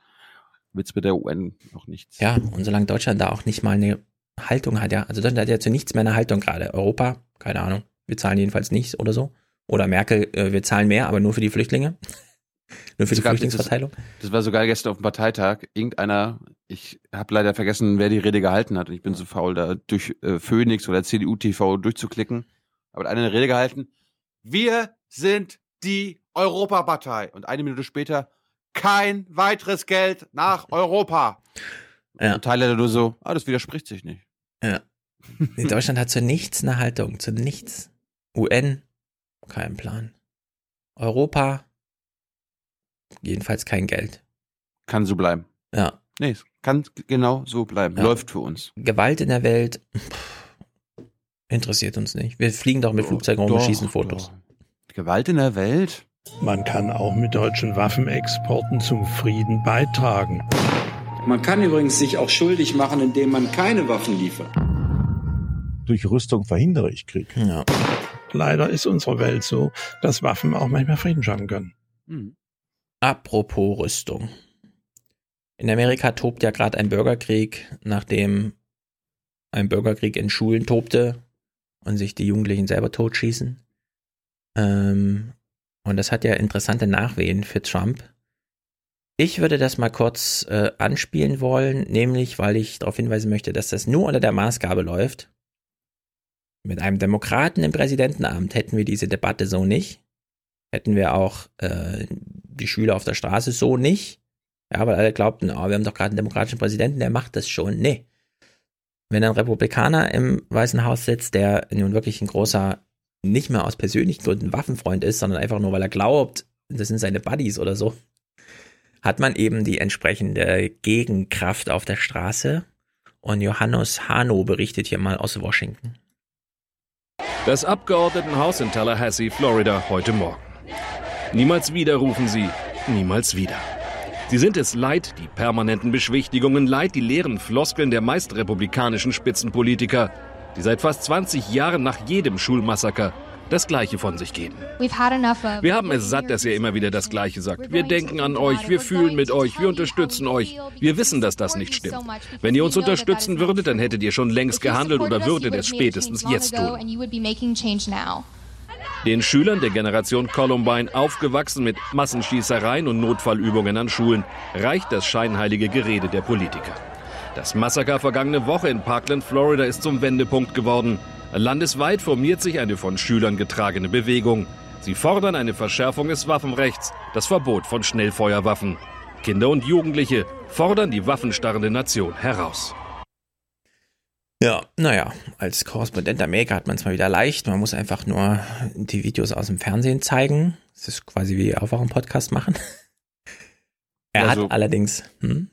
wird es mit der UN noch nichts. Ja, und solange Deutschland da auch nicht mal eine Haltung hat, ja. Also Deutschland hat ja zu nichts mehr eine Haltung gerade. Europa, keine Ahnung. Wir zahlen jedenfalls nichts oder so. Oder Merkel, äh, wir zahlen mehr, aber nur für die Flüchtlinge. Nur für die Flüchtlingsverteilung. Das, das, war so geil gestern auf dem Parteitag. Irgendeiner, ich habe leider vergessen, wer die Rede gehalten hat. Und ich bin so faul, da durch äh, Phoenix oder CDU TV durchzuklicken. Aber einer eine Rede gehalten. Wir sind die Europapartei. Und eine Minute später kein weiteres Geld nach Europa. Ja. Und Tyler nur so, ah, das widerspricht sich nicht. Ja. In Deutschland hat zu nichts eine Haltung, zu nichts. UN, kein Plan. Europa, jedenfalls kein Geld. Kann so bleiben. Ja. Nee, es kann genau so bleiben. Ja. Läuft für uns. Gewalt in der Welt pff, interessiert uns nicht. Wir fliegen doch mit Flugzeugen rum und schießen Fotos. Doch. Gewalt in der Welt? Man kann auch mit deutschen Waffenexporten zum Frieden beitragen. Man kann übrigens sich auch schuldig machen, indem man keine Waffen liefert. Durch Rüstung verhindere ich Krieg. Ja. Leider ist unsere Welt so, dass Waffen auch manchmal Frieden schaffen können. Hm. Apropos Rüstung. In Amerika tobt ja gerade ein Bürgerkrieg, nachdem ein Bürgerkrieg in Schulen tobte und sich die Jugendlichen selber totschießen. Ähm, und das hat ja interessante Nachwehen für Trump. Ich würde das mal kurz äh, anspielen wollen, nämlich weil ich darauf hinweisen möchte, dass das nur unter der Maßgabe läuft. Mit einem Demokraten im Präsidentenamt hätten wir diese Debatte so nicht. Hätten wir auch äh, die Schüler auf der Straße so nicht. Ja, weil alle glaubten, oh, wir haben doch gerade einen demokratischen Präsidenten, der macht das schon. Nee. wenn ein Republikaner im Weißen Haus sitzt, der nun wirklich ein großer, nicht mehr aus persönlichen Gründen Waffenfreund ist, sondern einfach nur, weil er glaubt, das sind seine Buddies oder so, hat man eben die entsprechende Gegenkraft auf der Straße. Und Johannes Hano berichtet hier mal aus Washington. Das Abgeordnetenhaus in Tallahassee, Florida, heute Morgen. Niemals wieder rufen sie, niemals wieder. Sie sind es leid, die permanenten Beschwichtigungen, leid die leeren Floskeln der meist republikanischen Spitzenpolitiker, die seit fast 20 Jahren nach jedem Schulmassaker das Gleiche von sich geben. Wir haben es satt, dass ihr immer wieder das Gleiche sagt. Wir denken an euch, wir fühlen mit euch, wir unterstützen euch. Wir wissen, dass das nicht stimmt. Wenn ihr uns unterstützen würdet, dann hättet ihr schon längst gehandelt oder würdet es spätestens jetzt tun. Den Schülern der Generation Columbine, aufgewachsen mit Massenschießereien und Notfallübungen an Schulen, reicht das scheinheilige Gerede der Politiker. Das Massaker vergangene Woche in Parkland, Florida ist zum Wendepunkt geworden. Landesweit formiert sich eine von Schülern getragene Bewegung. Sie fordern eine Verschärfung des Waffenrechts, das Verbot von Schnellfeuerwaffen. Kinder und Jugendliche fordern die waffenstarrende Nation heraus. Ja, naja, als Korrespondent Amerika hat man es mal wieder leicht. Man muss einfach nur die Videos aus dem Fernsehen zeigen. Das ist quasi wie auch einen Podcast machen. Er Also- hat allerdings. Hm?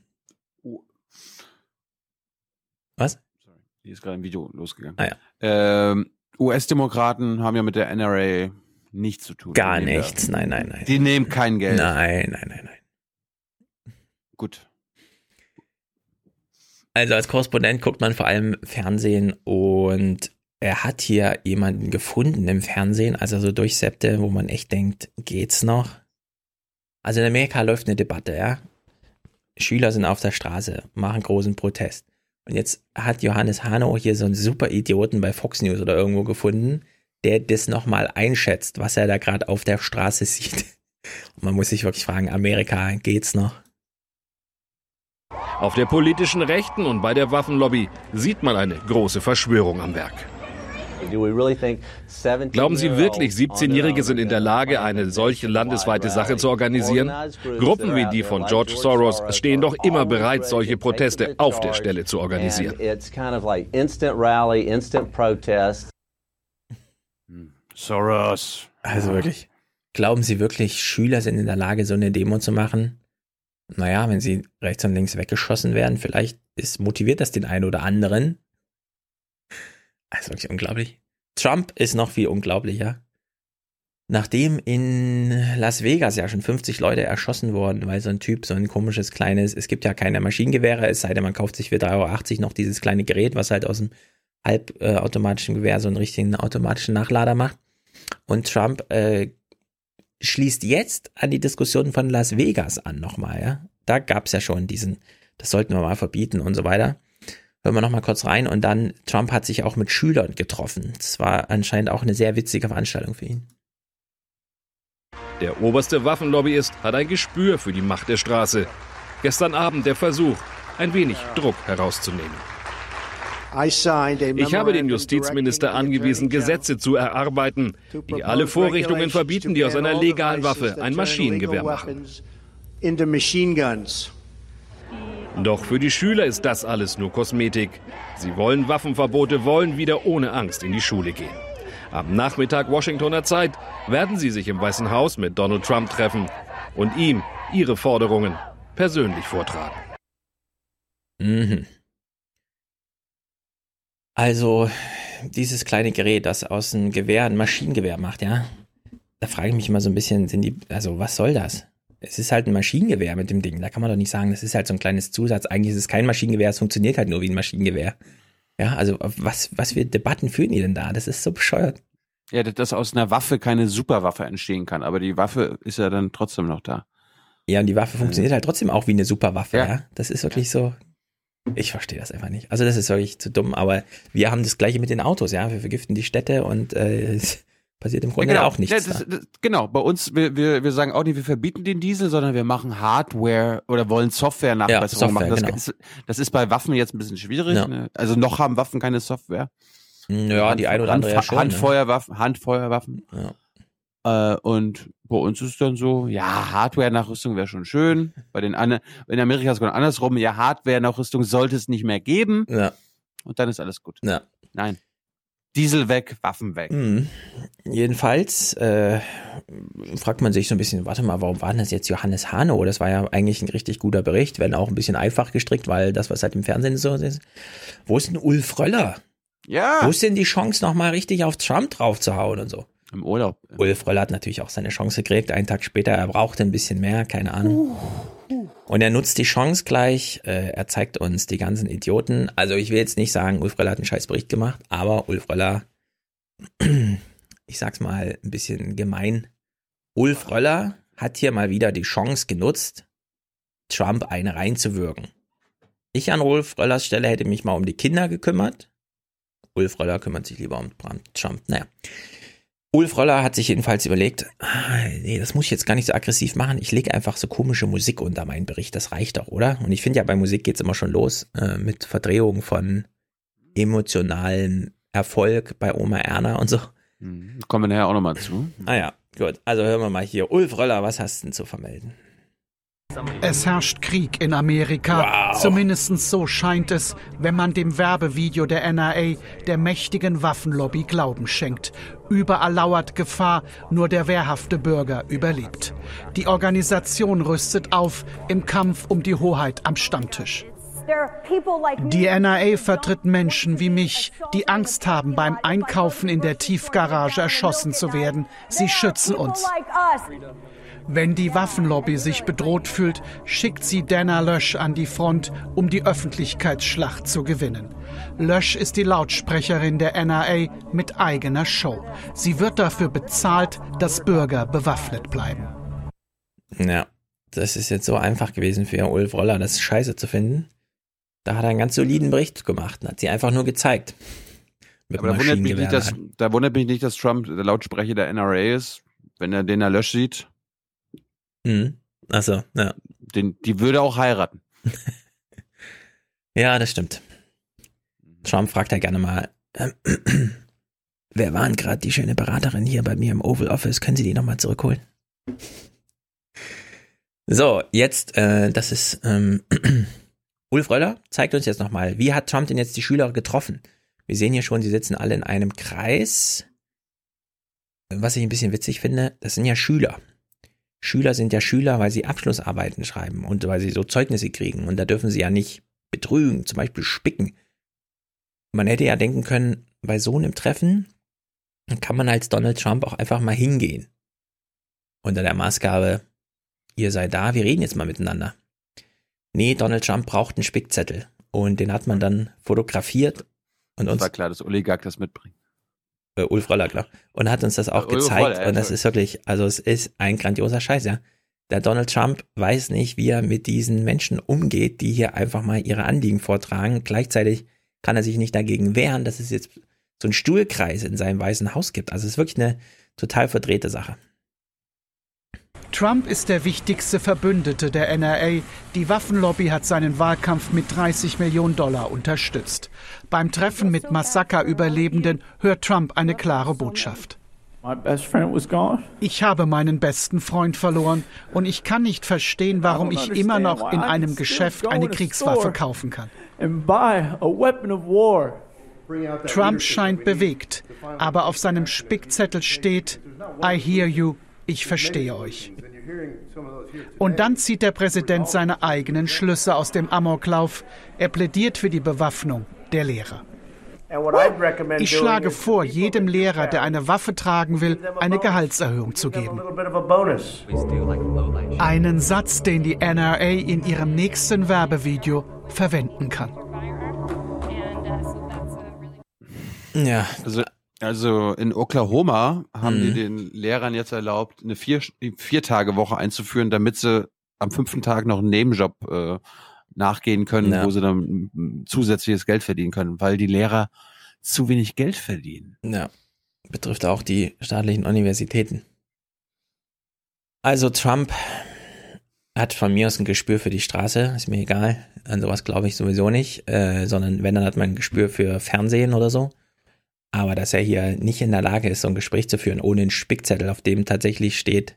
Was? Hier ist gerade ein Video losgegangen. Ah, ja. ähm, US-Demokraten haben ja mit der NRA nichts zu tun. Gar nichts. Nein, nein, nein. Die nehmen kein Geld. Nein, nein, nein, nein. Gut. Also als Korrespondent guckt man vor allem Fernsehen und er hat hier jemanden gefunden im Fernsehen, als er so durchseppte, wo man echt denkt, geht's noch? Also in Amerika läuft eine Debatte, ja. Schüler sind auf der Straße, machen großen Protest. Und jetzt hat Johannes Hano hier so einen super Idioten bei Fox News oder irgendwo gefunden, der das nochmal einschätzt, was er da gerade auf der Straße sieht. Und man muss sich wirklich fragen, Amerika, geht's noch? Auf der politischen Rechten und bei der Waffenlobby sieht man eine große Verschwörung am Werk. Glauben Sie wirklich, 17-Jährige sind in der Lage, eine solche landesweite Sache zu organisieren? Gruppen wie die von George Soros stehen doch immer bereit, solche Proteste auf der Stelle zu organisieren. Soros. Also wirklich. Glauben Sie wirklich, Schüler sind in der Lage, so eine Demo zu machen? Naja, wenn sie rechts und links weggeschossen werden, vielleicht ist, motiviert das den einen oder anderen. Also wirklich unglaublich. Trump ist noch viel unglaublicher. Nachdem in Las Vegas ja schon 50 Leute erschossen wurden, weil so ein Typ so ein komisches kleines, es gibt ja keine Maschinengewehre, es sei denn, man kauft sich für 3,80 Euro noch dieses kleine Gerät, was halt aus dem halbautomatischen Gewehr so einen richtigen automatischen Nachlader macht. Und Trump äh, schließt jetzt an die Diskussion von Las Vegas an nochmal, ja. Da gab's ja schon diesen, das sollten wir mal verbieten und so weiter. Hören wir nochmal kurz rein und dann, Trump hat sich auch mit Schülern getroffen. Das war anscheinend auch eine sehr witzige Veranstaltung für ihn. Der oberste Waffenlobbyist hat ein Gespür für die Macht der Straße. Gestern Abend der Versuch, ein wenig Druck herauszunehmen. Ich habe den Justizminister angewiesen, Gesetze zu erarbeiten, die alle Vorrichtungen verbieten, die aus einer legalen Waffe ein Maschinengewehr machen. Doch für die Schüler ist das alles nur Kosmetik. Sie wollen Waffenverbote, wollen wieder ohne Angst in die Schule gehen. Am Nachmittag Washingtoner Zeit werden sie sich im Weißen Haus mit Donald Trump treffen und ihm ihre Forderungen persönlich vortragen. Mhm. Also, dieses kleine Gerät, das aus einem Gewehr ein Maschinengewehr macht, ja. Da frage ich mich immer so ein bisschen, sind die, also was soll das? Es ist halt ein Maschinengewehr mit dem Ding. Da kann man doch nicht sagen, das ist halt so ein kleines Zusatz. Eigentlich ist es kein Maschinengewehr, es funktioniert halt nur wie ein Maschinengewehr. Ja, also was, was für Debatten führen die denn da? Das ist so bescheuert. Ja, dass aus einer Waffe keine Superwaffe entstehen kann, aber die Waffe ist ja dann trotzdem noch da. Ja, und die Waffe funktioniert halt trotzdem auch wie eine Superwaffe, ja. Das ist wirklich so. Ich verstehe das einfach nicht. Also das ist wirklich zu dumm, aber wir haben das gleiche mit den Autos, ja. Wir vergiften die Städte und äh, passiert im Grunde genau. auch nichts. Ja, das, das, genau, bei uns, wir, wir, wir sagen auch nicht, wir verbieten den Diesel, sondern wir machen Hardware oder wollen Software-Nachbesserung Ja, Software, machen. Das, genau. ist, das ist bei Waffen jetzt ein bisschen schwierig. Ja. Ne? Also noch haben Waffen keine Software. Ja, die ein oder andere ja Hand, schon. Ne? Handfeuerwaffen, Handfeuerwaffen. Äh, und bei uns ist es dann so, ja, Hardware-Nachrüstung wäre schon schön. Bei den anderen, in Amerika ist es genau andersrum, ja, Hardware-Nachrüstung sollte es nicht mehr geben. Ja. Und dann ist alles gut. Ja. Nein. Diesel weg, Waffen weg. Mhm. Jedenfalls äh, fragt man sich so ein bisschen, warte mal, warum war denn das jetzt Johannes Hano? Das war ja eigentlich ein richtig guter Bericht, wenn auch ein bisschen einfach gestrickt, weil das, was halt im Fernsehen so ist. Wo ist denn Ulf Röller? Ja. Wo ist denn die Chance, nochmal richtig auf Trump drauf zu hauen und so? Im Urlaub. Ulf Röller hat natürlich auch seine Chance gekriegt. Einen Tag später, er brauchte ein bisschen mehr, keine Ahnung. Und er nutzt die Chance gleich. Äh, er zeigt uns die ganzen Idioten. Also ich will jetzt nicht sagen, Ulf Röller hat einen scheiß Bericht gemacht, aber Ulf Röller, ich sag's mal ein bisschen gemein, Ulf Röller hat hier mal wieder die Chance genutzt, Trump eine reinzuwürgen. Ich an Ulf Röllers Stelle hätte mich mal um die Kinder gekümmert. Ulf Röller kümmert sich lieber um Trump. Naja. Ulf Röller hat sich jedenfalls überlegt, ah, nee, das muss ich jetzt gar nicht so aggressiv machen. Ich lege einfach so komische Musik unter meinen Bericht. Das reicht doch, oder? Und ich finde ja, bei Musik geht's immer schon los äh, mit Verdrehung von emotionalen Erfolg bei Oma Erna und so. Mhm. Kommen wir nachher auch nochmal zu. Ah ja, gut. Also hören wir mal hier. Ulf Röller, was hast du denn zu vermelden? Es herrscht Krieg in Amerika. Wow. Zumindest so scheint es, wenn man dem Werbevideo der NRA, der mächtigen Waffenlobby, Glauben schenkt. Überall lauert Gefahr, nur der wehrhafte Bürger überlebt. Die Organisation rüstet auf im Kampf um die Hoheit am Stammtisch. Die NRA vertritt Menschen wie mich, die Angst haben, beim Einkaufen in der Tiefgarage erschossen zu werden. Sie schützen uns. Wenn die Waffenlobby sich bedroht fühlt, schickt sie Dana Lösch an die Front, um die Öffentlichkeitsschlacht zu gewinnen. Lösch ist die Lautsprecherin der NRA mit eigener Show. Sie wird dafür bezahlt, dass Bürger bewaffnet bleiben. Ja, das ist jetzt so einfach gewesen für Ulf Roller, das scheiße zu finden. Da hat er einen ganz soliden Bericht gemacht und hat sie einfach nur gezeigt. Aber da wundert, mich nicht, dass, da wundert mich nicht, dass Trump der Lautsprecher der NRA ist, wenn er den Lösch sieht. Mhm. Achso, ja. Den, die würde auch heiraten. Ja, das stimmt. Trump fragt ja gerne mal, äh, wer waren gerade die schöne Beraterin hier bei mir im Oval Office? Können Sie die nochmal zurückholen? So, jetzt, äh, das ist ähm, Ulf Röller zeigt uns jetzt nochmal, wie hat Trump denn jetzt die Schüler getroffen? Wir sehen hier schon, sie sitzen alle in einem Kreis. Was ich ein bisschen witzig finde, das sind ja Schüler. Schüler sind ja Schüler, weil sie Abschlussarbeiten schreiben und weil sie so Zeugnisse kriegen. Und da dürfen sie ja nicht betrügen, zum Beispiel spicken. Man hätte ja denken können, bei so einem Treffen kann man als Donald Trump auch einfach mal hingehen. Unter der Maßgabe, ihr seid da, wir reden jetzt mal miteinander. Nee, Donald Trump braucht einen Spickzettel. Und den hat man dann fotografiert und Das uns war klar, dass Oligarch das mitbringt. äh, Ulf Röller, klar. Und hat uns das auch Äh, gezeigt. Röller, ja, und das ist wirklich, also es ist ein grandioser Scheiß, ja. Der Donald Trump weiß nicht, wie er mit diesen Menschen umgeht, die hier einfach mal ihre Anliegen vortragen. Gleichzeitig kann er sich nicht dagegen wehren, dass es jetzt so einen Stuhlkreis in seinem Weißen Haus gibt. Also es ist wirklich eine total verdrehte Sache. Trump ist der wichtigste Verbündete der NRA. Die Waffenlobby hat seinen Wahlkampf mit 30 Millionen Dollar unterstützt. Beim Treffen mit Massaker-Überlebenden hört Trump eine klare Botschaft. Ich habe meinen besten Freund verloren und ich kann nicht verstehen, warum ich immer noch in einem Geschäft eine Kriegswaffe kaufen kann. Trump scheint bewegt, aber auf seinem Spickzettel steht, I hear you, ich verstehe euch. Und dann zieht der Präsident seine eigenen Schlüsse aus dem Amoklauf. Er plädiert für die Bewaffnung der Lehrer. Ich schlage vor, jedem Lehrer, der eine Waffe tragen will, eine Gehaltserhöhung zu geben. Einen Satz, den die NRA in ihrem nächsten Werbevideo verwenden kann. Ja. Also, also in Oklahoma haben Mhm. die den Lehrern jetzt erlaubt, eine vier, vier Tage Woche einzuführen, damit sie am fünften Tag noch einen Nebenjob äh, nachgehen können, Ja. wo sie dann zusätzliches Geld verdienen können, weil die Lehrer zu wenig Geld verdienen. Ja, betrifft auch die staatlichen Universitäten. Also Trump hat von mir aus ein Gespür für die Straße, ist mir egal. An sowas glaube ich sowieso nicht, äh, sondern wenn, dann hat man ein Gespür für Fernsehen oder so. Aber dass er hier nicht in der Lage ist, so ein Gespräch zu führen, ohne einen Spickzettel, auf dem tatsächlich steht,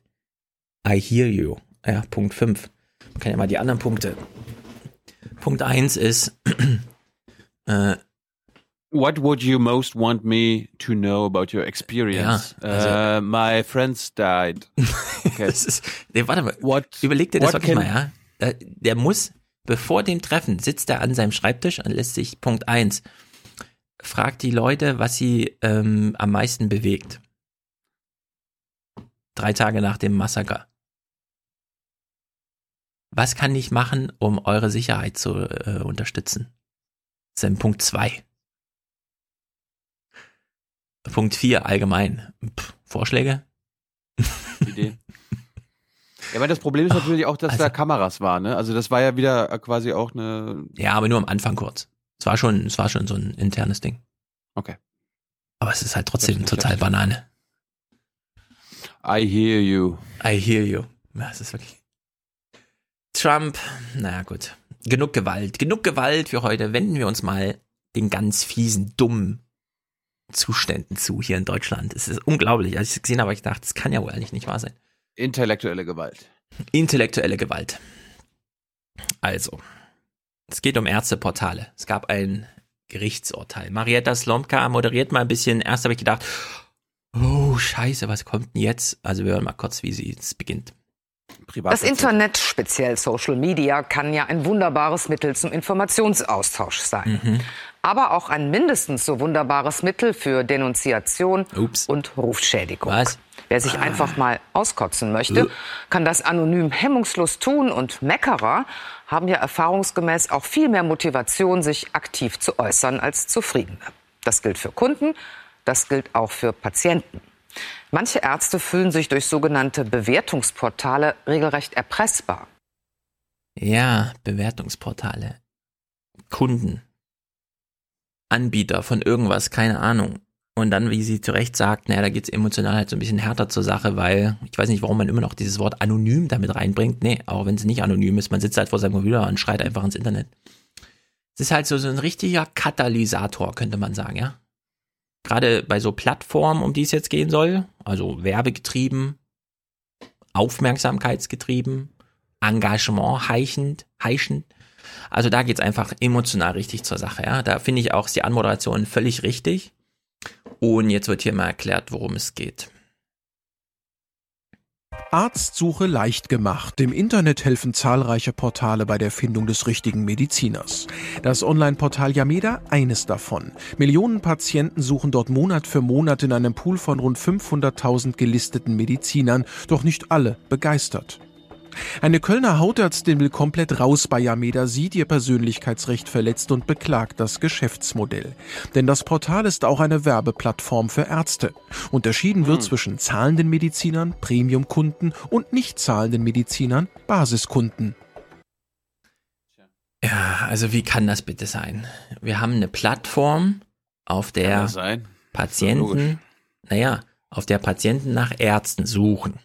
I hear you. Ja, Punkt 5. Man kann ja mal die anderen Punkte. Punkt 1 ist, äh, What would you most want me to know about your experience? Ja, also- uh, my friends died. Okay. Das ist, nee, warte mal. What, Überleg dir das wirklich mal, ja. Der, der muss, bevor dem Treffen, sitzt er an seinem Schreibtisch und lässt sich Punkt eins fragt die Leute, was sie ähm, am meisten bewegt. Drei Tage nach dem Massaker. Was kann ich machen, um eure Sicherheit zu äh, unterstützen? Das ist dann Punkt zwei. Punkt vier allgemein. Pff, Vorschläge? Ideen. Ja, aber das Problem ist natürlich auch, dass da Kameras waren, ne? Also das war ja wieder äh, quasi auch eine. Ja, aber nur am Anfang kurz. Es war schon, es war schon so ein internes Ding. Okay. Aber es ist halt trotzdem nicht total. Banane. I hear you. I hear you. Ja, es ist wirklich. Trump, naja, gut. Genug Gewalt. Genug Gewalt für heute. Wenden wir uns mal den ganz fiesen, dummen Zuständen zu hier in Deutschland. Es ist unglaublich. Als ich es gesehen habe, habe ich gedacht, das kann ja wohl eigentlich nicht wahr sein. Intellektuelle Gewalt. Intellektuelle Gewalt. Also, es geht um Ärzteportale. Es gab ein Gerichtsurteil. Marietta Slomka moderiert mal ein bisschen. Erst habe ich gedacht, oh Scheiße, was kommt denn jetzt? Also wir hören mal kurz, wie sie es beginnt. Das Internet, speziell Social Media, kann ja ein wunderbares Mittel zum Informationsaustausch sein. Mhm. Aber auch ein mindestens so wunderbares Mittel für Denunziation und Rufschädigung. Wer sich einfach mal auskotzen möchte, kann das anonym hemmungslos tun und Meckerer haben ja erfahrungsgemäß auch viel mehr Motivation, sich aktiv zu äußern als Zufriedene. Das gilt für Kunden, das gilt auch für Patienten. Manche Ärzte fühlen sich durch sogenannte Bewertungsportale regelrecht erpressbar. Ja, Bewertungsportale. Kunden. Anbieter von irgendwas, keine Ahnung. Und dann, wie sie zu Recht sagt, naja, da geht's emotional halt so ein bisschen härter zur Sache, weil ich weiß nicht, warum man immer noch dieses Wort anonym damit reinbringt. Nee, auch wenn es nicht anonym ist, man sitzt halt vor seinem Computer und schreit einfach ins Internet. Es ist halt so, so ein richtiger Katalysator, könnte man sagen, ja. Gerade bei so Plattformen, um die es jetzt gehen soll, also werbegetrieben, aufmerksamkeitsgetrieben, Engagement heichend, heischend. Also da geht's einfach emotional richtig zur Sache, ja. Da finde ich auch die Anmoderation völlig richtig. Und jetzt wird hier mal erklärt, worum es geht. Arztsuche leicht gemacht. Im Internet helfen zahlreiche Portale bei der Findung des richtigen Mediziners. Das Online-Portal Yameda eines davon. Millionen Patienten suchen dort Monat für Monat in einem Pool von rund 500.000 gelisteten Medizinern, doch nicht alle begeistert. Eine Kölner Hautärztin will komplett raus bei Yameda, sieht ihr Persönlichkeitsrecht verletzt und beklagt das Geschäftsmodell. Denn das Portal ist auch eine Werbeplattform für Ärzte. Unterschieden wird zwischen zahlenden Medizinern, Premiumkunden und nicht zahlenden Medizinern, Basiskunden. Ja, also wie kann das bitte sein? Wir haben eine Plattform, auf der? Patienten, naja, auf der Patienten nach Ärzten suchen.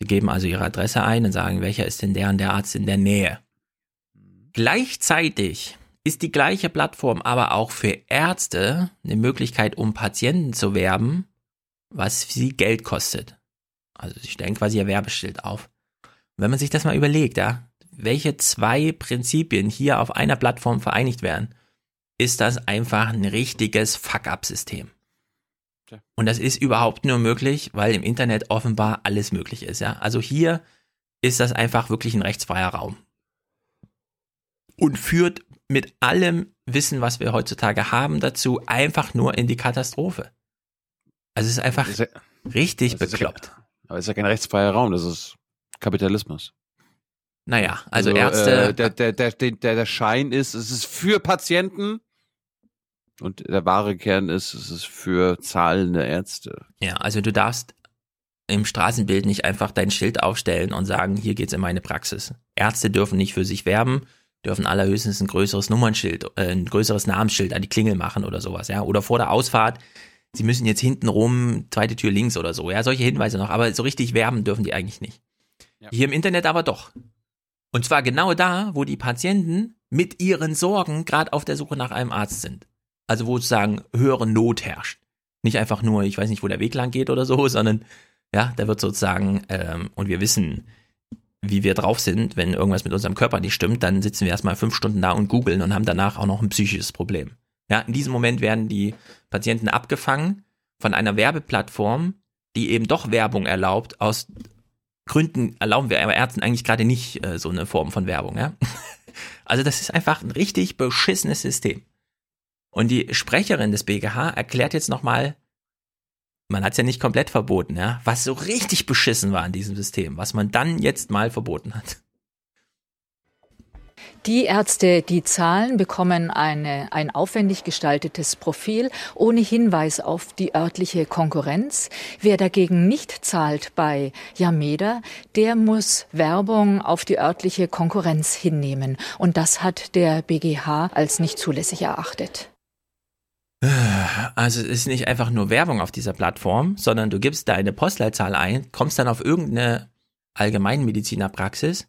Sie geben also ihre Adresse ein und sagen, welcher ist denn der und der Arzt in der Nähe. Gleichzeitig ist die gleiche Plattform aber auch für Ärzte eine Möglichkeit, um Patienten zu werben, was sie Geld kostet. Also sie stellen quasi ihr Werbeschild auf. Und wenn man sich das mal überlegt, ja, welche zwei Prinzipien hier auf einer Plattform vereinigt werden, ist das einfach ein richtiges Fuck-up-System. Und das ist überhaupt nur möglich, weil im Internet offenbar alles möglich ist, ja. Also hier ist das einfach wirklich ein rechtsfreier Raum. Und führt mit allem Wissen, was wir heutzutage haben, dazu einfach nur in die Katastrophe. Also es ist einfach richtig ist ja- bekloppt. Aber es ist ja kein rechtsfreier Raum, das ist Kapitalismus. Naja, also, Ärzte. Äh, der, der, der, der, der Schein ist, es ist für Patienten und der wahre Kern ist, es ist für zahlende Ärzte. Ja, also du darfst im Straßenbild nicht einfach dein Schild aufstellen und sagen, hier geht's in meine Praxis. Ärzte dürfen nicht für sich werben, dürfen allerhöchstens ein größeres Nummernschild, äh, ein größeres Namensschild an die Klingel machen oder sowas, ja. Oder vor der Ausfahrt, sie müssen jetzt hinten rum, zweite Tür links oder so, ja. Solche Hinweise noch, aber so richtig werben dürfen die eigentlich nicht. Hier im Internet aber doch. Und zwar genau da, wo die Patienten mit ihren Sorgen gerade auf der Suche nach einem Arzt sind. Also wo sozusagen höhere Not herrscht. Nicht einfach nur, ich weiß nicht, wo der Weg lang geht oder so, sondern ja, da wird sozusagen, ähm, und wir wissen, wie wir drauf sind, wenn irgendwas mit unserem Körper nicht stimmt, dann sitzen wir erstmal fünf Stunden da und googeln und haben danach auch noch ein psychisches Problem. Ja, in diesem Moment werden die Patienten abgefangen von einer Werbeplattform, die eben doch Werbung erlaubt. Aus Gründen erlauben wir Ärzten eigentlich gerade nicht äh, so eine Form von Werbung. Ja? Also das ist einfach ein richtig beschissenes System. Und die Sprecherin des BGH erklärt jetzt nochmal, man hat es ja nicht komplett verboten, ja, was so richtig beschissen war in diesem System, was man dann jetzt mal verboten hat. Die Ärzte, die zahlen, bekommen eine, ein aufwendig gestaltetes Profil ohne Hinweis auf die örtliche Konkurrenz. Wer dagegen nicht zahlt bei Yameda, der muss Werbung auf die örtliche Konkurrenz hinnehmen. Und das hat der BGH als nicht zulässig erachtet. Also es ist nicht einfach nur Werbung auf dieser Plattform, sondern du gibst deine Postleitzahl ein, kommst dann auf irgendeine Allgemeinmedizinerpraxis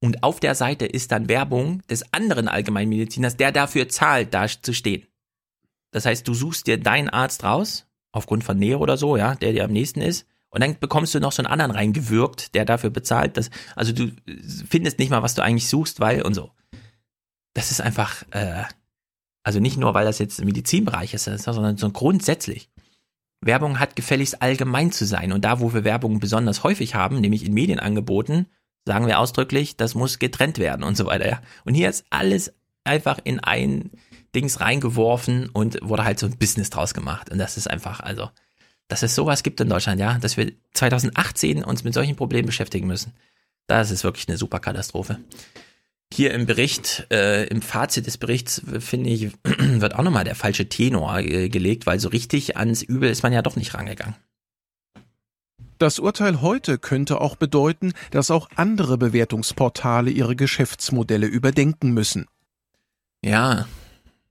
und auf der Seite ist dann Werbung des anderen Allgemeinmediziners, der dafür zahlt, da zu stehen. Das heißt, du suchst dir deinen Arzt raus, aufgrund von Nähe oder so, ja, der dir am nächsten ist. Und dann bekommst du noch so einen anderen reingewirkt, der dafür bezahlt. Dass, also du findest nicht mal, was du eigentlich suchst, weil und so. Das ist einfach, äh, also nicht nur, weil das jetzt im Medizinbereich ist, sondern so grundsätzlich. Werbung hat gefälligst allgemein zu sein. Und da, wo wir Werbung besonders häufig haben, nämlich in Medienangeboten, sagen wir ausdrücklich, das muss getrennt werden und so weiter. Ja. Und hier ist alles einfach in ein Dings reingeworfen und wurde halt so ein Business draus gemacht. Und das ist einfach, also, dass es sowas gibt in Deutschland, ja, dass wir 2018 uns mit solchen Problemen beschäftigen müssen. Das ist wirklich eine super Katastrophe. Hier im Bericht, äh, im Fazit des Berichts, finde ich, wird auch nochmal der falsche Tenor äh, gelegt, weil so richtig ans Übel ist man ja doch nicht rangegangen. Das Urteil heute könnte auch bedeuten, dass auch andere Bewertungsportale ihre Geschäftsmodelle überdenken müssen. Ja,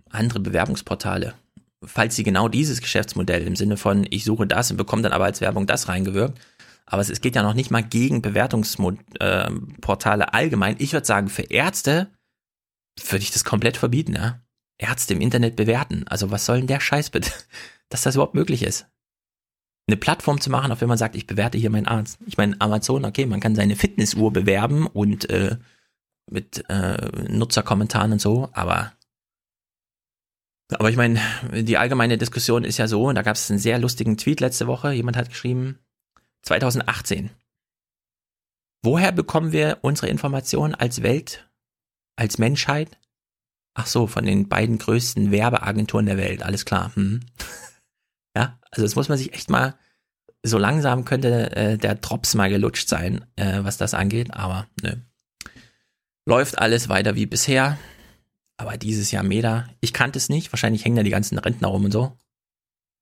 andere Bewerbungsportale. Falls sie genau dieses Geschäftsmodell im Sinne von ich suche das und bekomme dann aber als Werbung das reingewirkt. Aber es, geht ja noch nicht mal gegen Bewertungsportale äh, allgemein. Ich würde sagen, für Ärzte würde ich das komplett verbieten, ja. Ärzte im Internet bewerten. Also was soll denn der Scheiß bitte? Dass das überhaupt möglich ist eine Plattform zu machen, auf der man sagt, ich bewerte hier meinen Arzt. Ich meine, Amazon, okay, man kann seine Fitnessuhr bewerben und äh, mit äh, Nutzerkommentaren und so, aber aber ich meine, die allgemeine Diskussion ist ja so, und da gab es einen sehr lustigen Tweet letzte Woche, jemand hat geschrieben, 2018. Woher bekommen wir unsere Informationen als Welt, als Menschheit? Ach so, von den beiden größten Werbeagenturen der Welt, alles klar. Hm. Ja, also das muss man sich echt mal, so langsam könnte äh, der Drops mal gelutscht sein, äh, was das angeht, aber nö. Läuft alles weiter wie bisher. Aber dieses Jahr Meda, ich kannte es nicht, wahrscheinlich hängen da die ganzen Rentner rum und so.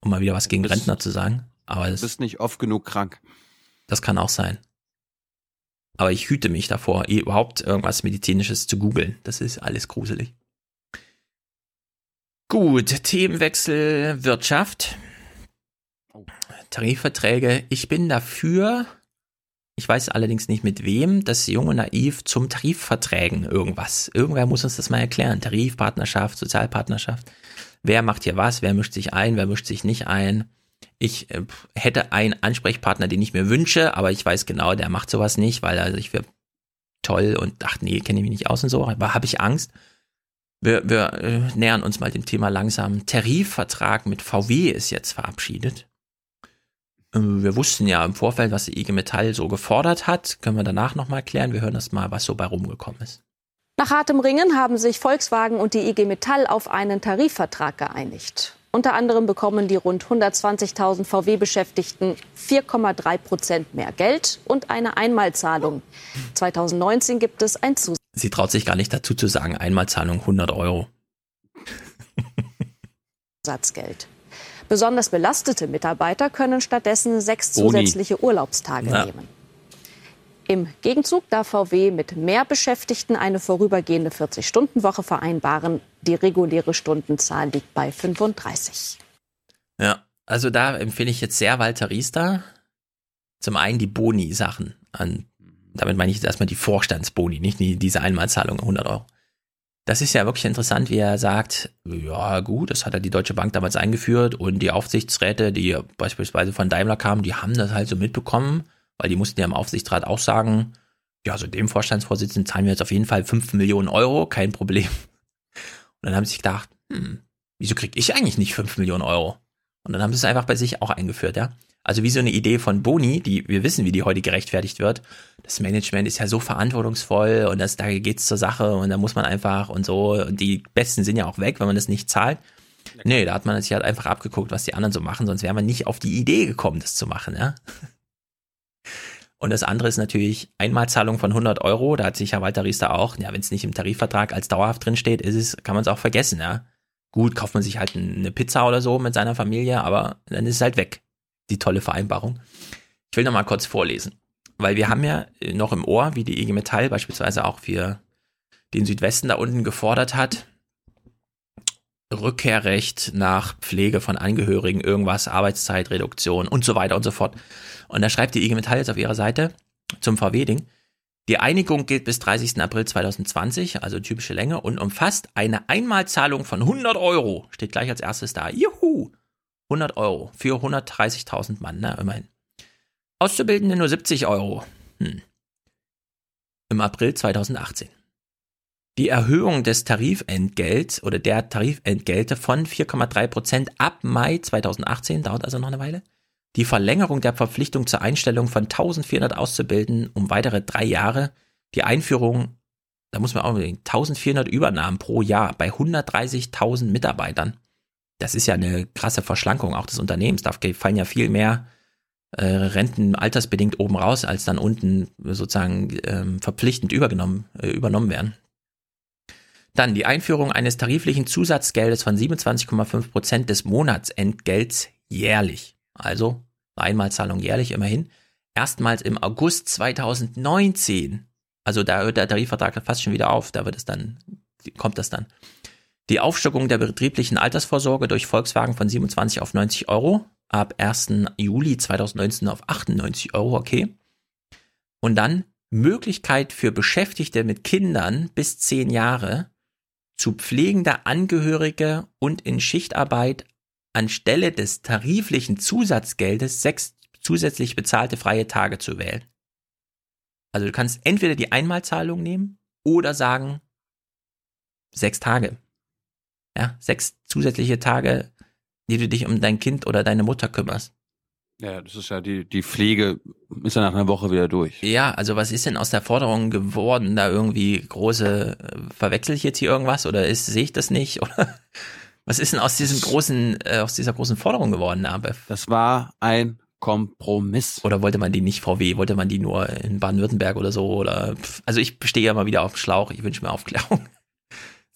Um mal wieder was gegen Rentner zu sagen. Aber du bist nicht oft genug krank. Das kann auch sein. Aber ich hüte mich davor, eh überhaupt irgendwas Medizinisches zu googeln. Das ist alles gruselig. Gut, Themenwechsel Wirtschaft. Tarifverträge. Ich bin dafür, ich weiß allerdings nicht mit wem, dass Junge Naiv zum Tarifverträgen irgendwas. Irgendwer muss uns das mal erklären. Tarifpartnerschaft, Sozialpartnerschaft. Wer macht hier was? Wer mischt sich ein? Wer mischt sich nicht ein? Ich äh, hätte einen Ansprechpartner, den ich mir wünsche, aber ich weiß genau, der macht sowas nicht, weil er sich für toll und ach nee, kenne ich mich nicht aus und so, aber habe ich Angst. Wir, wir äh, nähern uns mal dem Thema langsam. Tarifvertrag mit VW ist jetzt verabschiedet. Äh, wir wussten ja im Vorfeld, was die IG Metall so gefordert hat. Können wir danach nochmal klären. Wir hören erst mal, was so bei rumgekommen ist. Nach hartem Ringen haben sich Volkswagen und die IG Metall auf einen Tarifvertrag geeinigt. Unter anderem bekommen die rund 120.000 VW-Beschäftigten 4,3 Prozent mehr Geld und eine Einmalzahlung. 2019 gibt es ein Zusatz. Sie traut sich gar nicht dazu zu sagen, Einmalzahlung 100 Euro. Satzgeld. Besonders belastete Mitarbeiter können stattdessen sechs zusätzliche Urlaubstage ja. nehmen. Im Gegenzug darf VW mit mehr Beschäftigten eine vorübergehende 40-Stunden-Woche vereinbaren. Die reguläre Stundenzahl liegt bei 35. Ja, also da empfehle ich jetzt sehr Walter Riester. Zum einen die Boni-Sachen. Damit meine ich jetzt erstmal die Vorstandsboni, nicht die, diese Einmalzahlung 100 Euro. Das ist ja wirklich interessant, wie er sagt, ja gut, das hat ja die Deutsche Bank damals eingeführt und die Aufsichtsräte, die beispielsweise von Daimler kamen, die haben das halt so mitbekommen, weil die mussten ja im Aufsichtsrat auch sagen, ja, so dem Vorstandsvorsitzenden zahlen wir jetzt auf jeden Fall 5 Millionen Euro, kein Problem. Und dann haben sie sich gedacht, hm, wieso krieg ich eigentlich nicht 5 Millionen Euro? Und dann haben sie es einfach bei sich auch eingeführt, ja. Also wie so eine Idee von Boni, die wir wissen, wie die heute gerechtfertigt wird. Das Management ist ja so verantwortungsvoll und das, da geht's zur Sache und da muss man einfach und so. Und die Besten sind ja auch weg, wenn man das nicht zahlt. Nee, da hat man sich halt einfach abgeguckt, was die anderen so machen, sonst wäre man nicht auf die Idee gekommen, das zu machen, ja. Und das andere ist natürlich Einmalzahlung von 100 Euro. Da hat sich Herr Walter Riester auch, ja, wenn es nicht im Tarifvertrag als dauerhaft drin steht, ist es, kann man es auch vergessen, ja. Gut, kauft man sich halt eine Pizza oder so mit seiner Familie, aber dann ist es halt weg die tolle Vereinbarung. Ich will noch mal kurz vorlesen, weil wir haben ja noch im Ohr, wie die IG Metall beispielsweise auch für den Südwesten da unten gefordert hat, Rückkehrrecht nach Pflege von Angehörigen, irgendwas, Arbeitszeitreduktion und so weiter und so fort. Und da schreibt die IG Metall jetzt auf ihrer Seite zum VW-Ding, die Einigung gilt bis 30. April 2020, also typische Länge, und umfasst eine Einmalzahlung von 100 Euro. Steht gleich als erstes da. Juhu! 100 Euro für 130.000 Mann, na, immerhin. Auszubildende nur 70 Euro. Hm. Im April 2018. Die Erhöhung des Tarifentgelts oder der Tarifentgelte von 4,3 Prozent ab Mai 2018, dauert also noch eine Weile. Die Verlängerung der Verpflichtung zur Einstellung von 1400 Auszubildenden um weitere drei Jahre. Die Einführung, da muss man auch überlegen, 1400 Übernahmen pro Jahr bei 130.000 Mitarbeitern das ist ja eine krasse Verschlankung auch des Unternehmens. Da fallen ja viel mehr äh, Renten altersbedingt oben raus, als dann unten sozusagen ähm, verpflichtend übergenommen, äh, übernommen werden. Dann die Einführung eines tariflichen Zusatzgeldes von 27,5 Prozent des Monatsentgelts jährlich. Also Einmalzahlung jährlich immerhin. Erstmals im August 2019. Also da hört der Tarifvertrag fast schon wieder auf. Da wird es dann, kommt das dann. Die Aufstockung der betrieblichen Altersvorsorge durch Volkswagen von 27 auf 90 Euro ab 1. Juli 2019 auf 98 Euro, okay. Und dann Möglichkeit für Beschäftigte mit Kindern bis 10 Jahre zu pflegender Angehörige und in Schichtarbeit anstelle des tariflichen Zusatzgeldes sechs zusätzlich bezahlte freie Tage zu wählen. Also du kannst entweder die Einmalzahlung nehmen oder sagen sechs Tage. Ja, sechs zusätzliche Tage, die du dich um dein Kind oder deine Mutter kümmerst. Ja, das ist ja die, die Pflege ist ja nach einer Woche wieder durch. Ja, also was ist denn aus der Forderung geworden? Da irgendwie große, äh, verwechsel ich jetzt hier irgendwas oder ist, sehe ich das nicht? Oder was ist denn aus diesem großen, äh, aus dieser großen Forderung geworden, Abev? Das war ein Kompromiss. Oder wollte man die nicht VW? Wollte man die nur in Baden-Württemberg oder so? Oder, also ich stehe ja mal wieder auf dem Schlauch. Ich wünsche mir Aufklärung.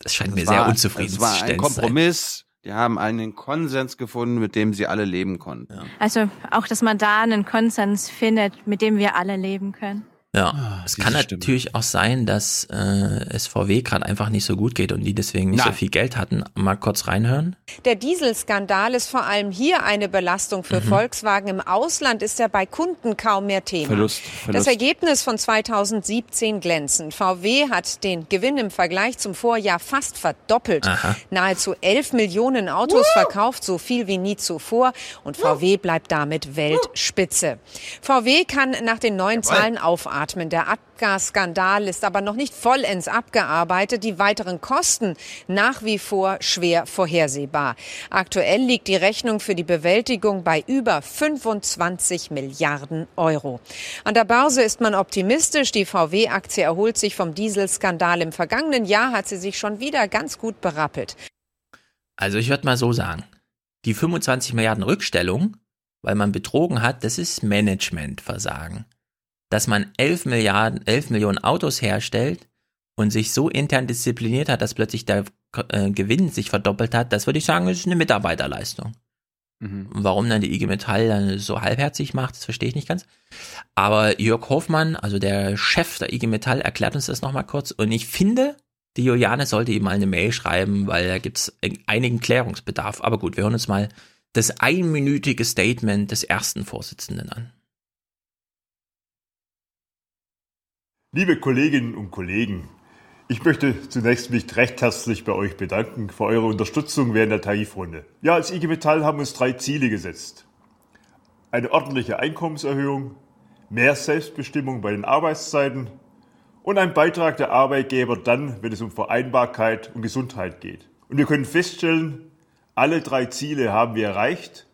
Das scheint das mir war, sehr unzufrieden zu sein. Es war ein Kompromiss. Die haben einen Konsens gefunden, mit dem sie alle leben konnten. Ja. Also auch, dass man da einen Konsens findet, mit dem wir alle leben können. Ja, ah, es kann natürlich Stimme. auch sein, dass äh, SVW gerade einfach nicht so gut geht und die deswegen nicht Nein. so viel Geld hatten. Mal kurz reinhören. Der Dieselskandal ist vor allem hier eine Belastung für mhm. Volkswagen. Im Ausland ist er bei Kunden kaum mehr Thema. Verlust, Verlust. Das Ergebnis von 2017 glänzend. VW hat den Gewinn im Vergleich zum Vorjahr fast verdoppelt. Aha. Nahezu 11 Millionen Autos uh. verkauft, so viel wie nie zuvor. Und VW bleibt damit Weltspitze. VW kann nach den neuen Jawohl. Zahlen aufatmen aufatmen. Der Abgasskandal ist aber noch nicht vollends abgearbeitet. Die weiteren Kosten nach wie vor schwer vorhersehbar. Aktuell liegt die Rechnung für die Bewältigung bei über 25 Milliarden Euro. An der Börse ist man optimistisch. Die VW-Aktie erholt sich vom Dieselskandal. Im vergangenen Jahr hat sie sich schon wieder ganz gut berappelt. Also ich würde mal so sagen, die 25 Milliarden Rückstellung, weil man betrogen hat, das ist Managementversagen dass man 11 Milliarden, 11 Millionen Autos herstellt und sich so intern diszipliniert hat, dass plötzlich der äh, Gewinn sich verdoppelt hat, das würde ich sagen, ist eine Mitarbeiterleistung. Mhm. Warum dann die IG Metall dann so halbherzig macht, das verstehe ich nicht ganz. Aber Jörg Hofmann, also der Chef der IG Metall, erklärt uns das nochmal kurz. Und ich finde, die Juliane sollte ihm mal eine Mail schreiben, weil da gibt es einigen Klärungsbedarf. Aber gut, wir hören uns mal das einminütige Statement des ersten Vorsitzenden an. Liebe Kolleginnen und Kollegen, ich möchte zunächst mich recht herzlich bei euch bedanken für eure Unterstützung während der Tarifrunde. Ja, als IG Metall haben uns drei Ziele gesetzt. Eine ordentliche Einkommenserhöhung, mehr Selbstbestimmung bei den Arbeitszeiten und ein Beitrag der Arbeitgeber dann, wenn es um Vereinbarkeit und Gesundheit geht. Und wir können feststellen, Alle drei Ziele haben wir erreicht.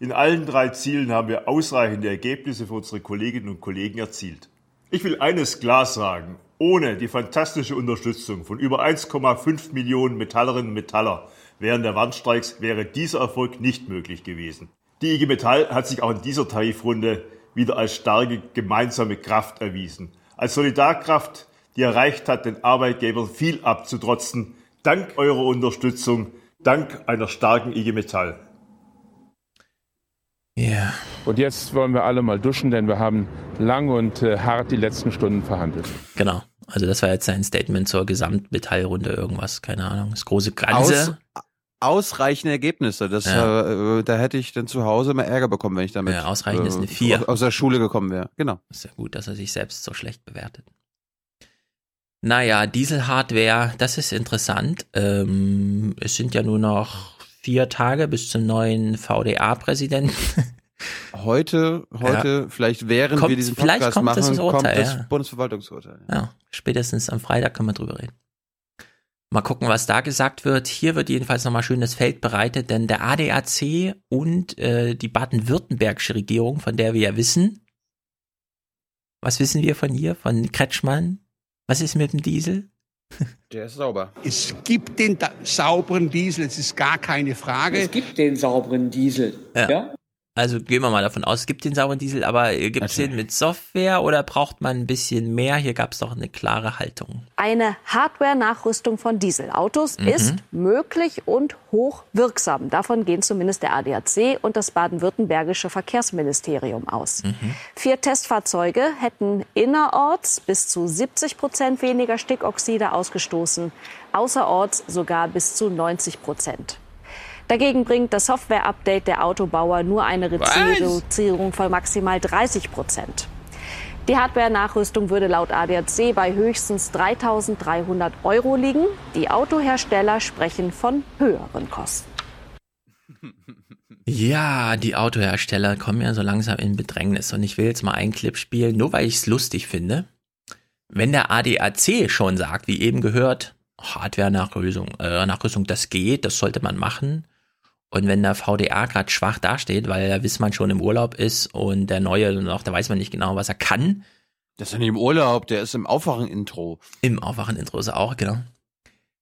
In allen drei Zielen haben wir ausreichende Ergebnisse für unsere Kolleginnen und Kollegen erzielt. Ich will eines klar sagen. Ohne die fantastische Unterstützung von über 1,5 Millionen Metallerinnen und Metaller während der Warnstreiks wäre dieser Erfolg nicht möglich gewesen. Die IG Metall hat sich auch in dieser Tarifrunde wieder als starke gemeinsame Kraft erwiesen. Als Solidarkraft, die erreicht hat, den Arbeitgebern viel abzutrotzen. Dank eurer Unterstützung, dank einer starken IG Metall. Ja. Yeah. Und jetzt wollen wir alle mal duschen, denn wir haben lang und äh, hart die letzten Stunden verhandelt. Genau. Also das war jetzt sein Statement zur Gesamtmetallrunde irgendwas, keine Ahnung. Das große Ganze. Aus, ausreichende Ergebnisse. Das, ja. äh, da hätte ich dann zu Hause immer Ärger bekommen, wenn ich damit ja, ausreichend äh, ist eine 4. aus der Schule gekommen wäre. Genau. Ist ja gut, dass er sich selbst so schlecht bewertet. Naja, Diesel-Hardware, das ist interessant. Ähm, es sind ja nur noch vier Tage bis zum neuen VDA-Präsidenten. Heute, heute, ja. vielleicht während kommt, wir diesen Podcast kommt machen, das Urteil, kommt das ja. Bundesverwaltungsurteil. Ja, spätestens am Freitag können wir drüber reden. Mal gucken, was da gesagt wird. Hier wird jedenfalls nochmal schön das Feld bereitet, denn der ADAC und äh, die baden-württembergische Regierung, von der wir ja wissen, was wissen wir von hier, von Kretschmann? Was ist mit dem Diesel? Der ist sauber. Es gibt den sauberen Diesel, es ist gar keine Frage. Es gibt den sauberen Diesel. Ja. ja? Also gehen wir mal davon aus, es gibt den sauren Diesel, aber gibt es den mit Software oder braucht man ein bisschen mehr? Hier gab es doch eine klare Haltung. Eine Hardware-Nachrüstung von Dieselautos mhm. ist möglich und hochwirksam. Davon gehen zumindest der ADAC und das baden-württembergische Verkehrsministerium aus. Mhm. Vier Testfahrzeuge hätten innerorts bis zu 70 Prozent weniger Stickoxide ausgestoßen, außerorts sogar bis zu 90 Prozent. Dagegen bringt das Software-Update der Autobauer nur eine Reduzierung von maximal 30 Prozent. Die Hardware-Nachrüstung würde laut ADAC bei höchstens 3.300 Euro liegen. Die Autohersteller sprechen von höheren Kosten. Ja, die Autohersteller kommen ja so langsam in Bedrängnis und ich will jetzt mal einen Clip spielen, nur weil ich es lustig finde. Wenn der ADAC schon sagt, wie eben gehört, Hardware-Nachrüstung, äh, Nachrüstung, das geht, das sollte man machen, und wenn der VDA gerade schwach dasteht, weil der Wissmann schon im Urlaub ist und der Neue noch, da weiß man nicht genau, was er kann. Der ist ja nicht im Urlaub, der ist im Aufwachen-Intro. Im Aufwachen-Intro ist er auch, genau.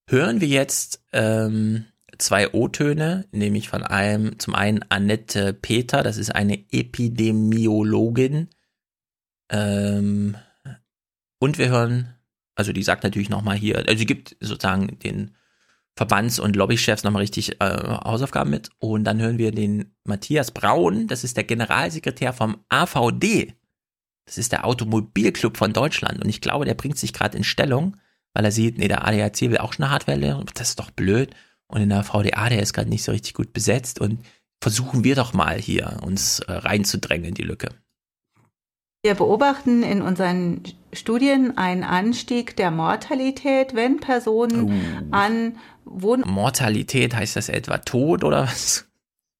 Hören wir jetzt ähm, zwei O-Töne, nämlich von einem, zum einen Annette Peter, das ist eine Epidemiologin. Ähm, und wir hören, also die sagt natürlich nochmal hier, also sie gibt sozusagen den Verbands- und Lobbychefs nochmal richtig äh, Hausaufgaben mit. Und dann hören wir den Matthias Braun, das ist der Generalsekretär vom AVD. Das ist der Automobilclub von Deutschland. Und ich glaube, der bringt sich gerade in Stellung, weil er sieht, nee, der ADAC will auch schon eine Hardware Das ist doch blöd. Und in der VDA, der ist gerade nicht so richtig gut besetzt. Und versuchen wir doch mal hier uns äh, reinzudrängen in die Lücke. Wir beobachten in unseren Studien einen Anstieg der Mortalität, wenn Personen uh. an Wohn Mortalität heißt das etwa Tod oder was?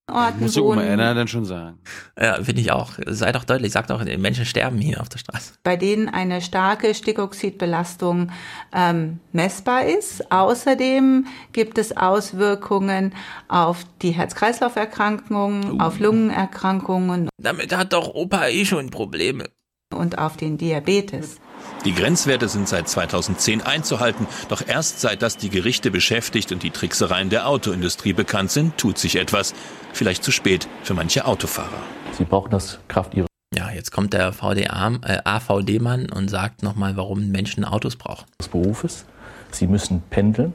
Orten Muss Oma Anna dann schon sagen. Ja, finde ich auch. Sei doch deutlich, sag doch, Menschen sterben hier auf der Straße. Bei denen eine starke Stickoxidbelastung ähm, messbar ist. Außerdem gibt es Auswirkungen auf die Herz-Kreislauf-Erkrankungen, uh. auf Lungenerkrankungen. Damit hat doch Opa eh schon Probleme. Und auf den Diabetes. Die Grenzwerte sind seit 2010 einzuhalten, doch erst seit das die Gerichte beschäftigt und die Tricksereien der Autoindustrie bekannt sind, tut sich etwas. Vielleicht zu spät für manche Autofahrer. Sie brauchen das Kraft ihrer ja, jetzt kommt der VDA, äh, AVD-Mann und sagt nochmal, warum Menschen Autos brauchen. Des Berufes. Sie müssen pendeln.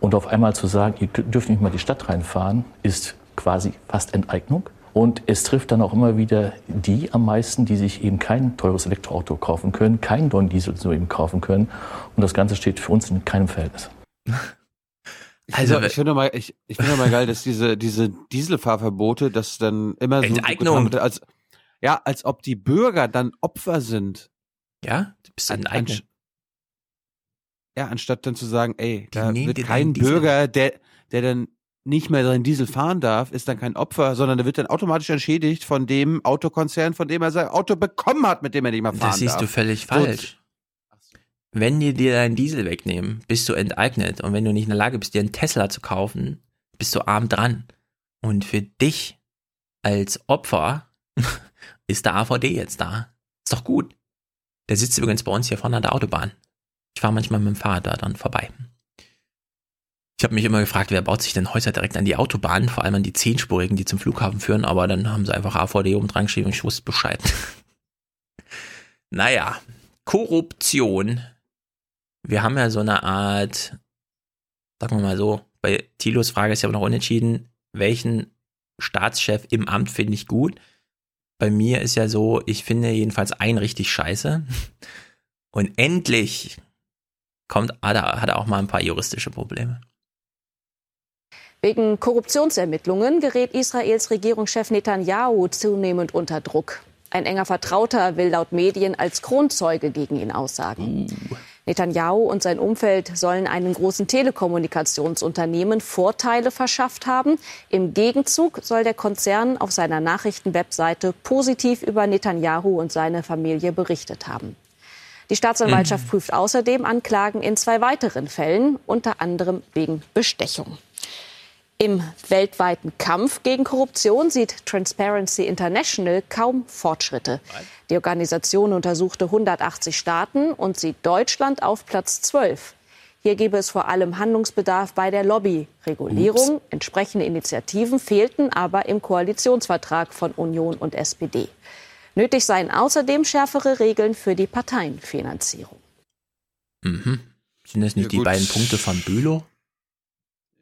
Und auf einmal zu sagen, ihr dürft nicht mal die Stadt reinfahren, ist quasi fast Enteignung. Und es trifft dann auch immer wieder die am meisten, die sich eben kein teures Elektroauto kaufen können, keinen neuen Diesel so eben kaufen können. Und das Ganze steht für uns in keinem Verhältnis. Also ich finde mal, ich, ich finde mal geil, dass diese diese Dieselfahrverbote, das dann immer so Enteignung. Wird, als ja, als ob die Bürger dann Opfer sind. Ja, du bist ein an, Ja, anstatt dann zu sagen, ey, da wird kein Bürger, der der dann nicht mehr seinen Diesel fahren darf, ist dann kein Opfer, sondern der wird dann automatisch entschädigt von dem Autokonzern, von dem er sein Auto bekommen hat, mit dem er nicht mehr fahren darf. Das siehst darf. du völlig falsch. Wenn die dir deinen Diesel wegnehmen, bist du enteignet. Und wenn du nicht in der Lage bist, dir einen Tesla zu kaufen, bist du arm dran. Und für dich als Opfer ist der AVD jetzt da. Ist doch gut. Der sitzt übrigens bei uns hier vorne an der Autobahn. Ich fahre manchmal mit dem Fahrrad da dann vorbei. Ich habe mich immer gefragt, wer baut sich denn Häuser direkt an die Autobahn, vor allem an die zehnspurigen, die zum Flughafen führen, aber dann haben sie einfach AVD oben dran geschrieben und ich wusste Bescheid. naja, Korruption. Wir haben ja so eine Art, sagen wir mal so, bei Thilos Frage ist ja noch unentschieden, welchen Staatschef im Amt finde ich gut. Bei mir ist ja so, ich finde jedenfalls einen richtig scheiße. Und endlich kommt, hat er, hat er auch mal ein paar juristische Probleme. Wegen Korruptionsermittlungen gerät Israels Regierungschef Netanyahu zunehmend unter Druck. Ein enger Vertrauter will laut Medien als Kronzeuge gegen ihn aussagen. Uh. Netanyahu und sein Umfeld sollen einem großen Telekommunikationsunternehmen Vorteile verschafft haben. Im Gegenzug soll der Konzern auf seiner Nachrichtenwebseite positiv über Netanyahu und seine Familie berichtet haben. Die Staatsanwaltschaft mhm. prüft außerdem Anklagen in zwei weiteren Fällen, unter anderem wegen Bestechung. Im weltweiten Kampf gegen Korruption sieht Transparency International kaum Fortschritte. Die Organisation untersuchte 180 Staaten und sieht Deutschland auf Platz 12. Hier gäbe es vor allem Handlungsbedarf bei der Lobbyregulierung. Entsprechende Initiativen fehlten aber im Koalitionsvertrag von Union und SPD. Nötig seien außerdem schärfere Regeln für die Parteienfinanzierung. Mhm. Sind das nicht ja, die beiden Punkte von Bülow?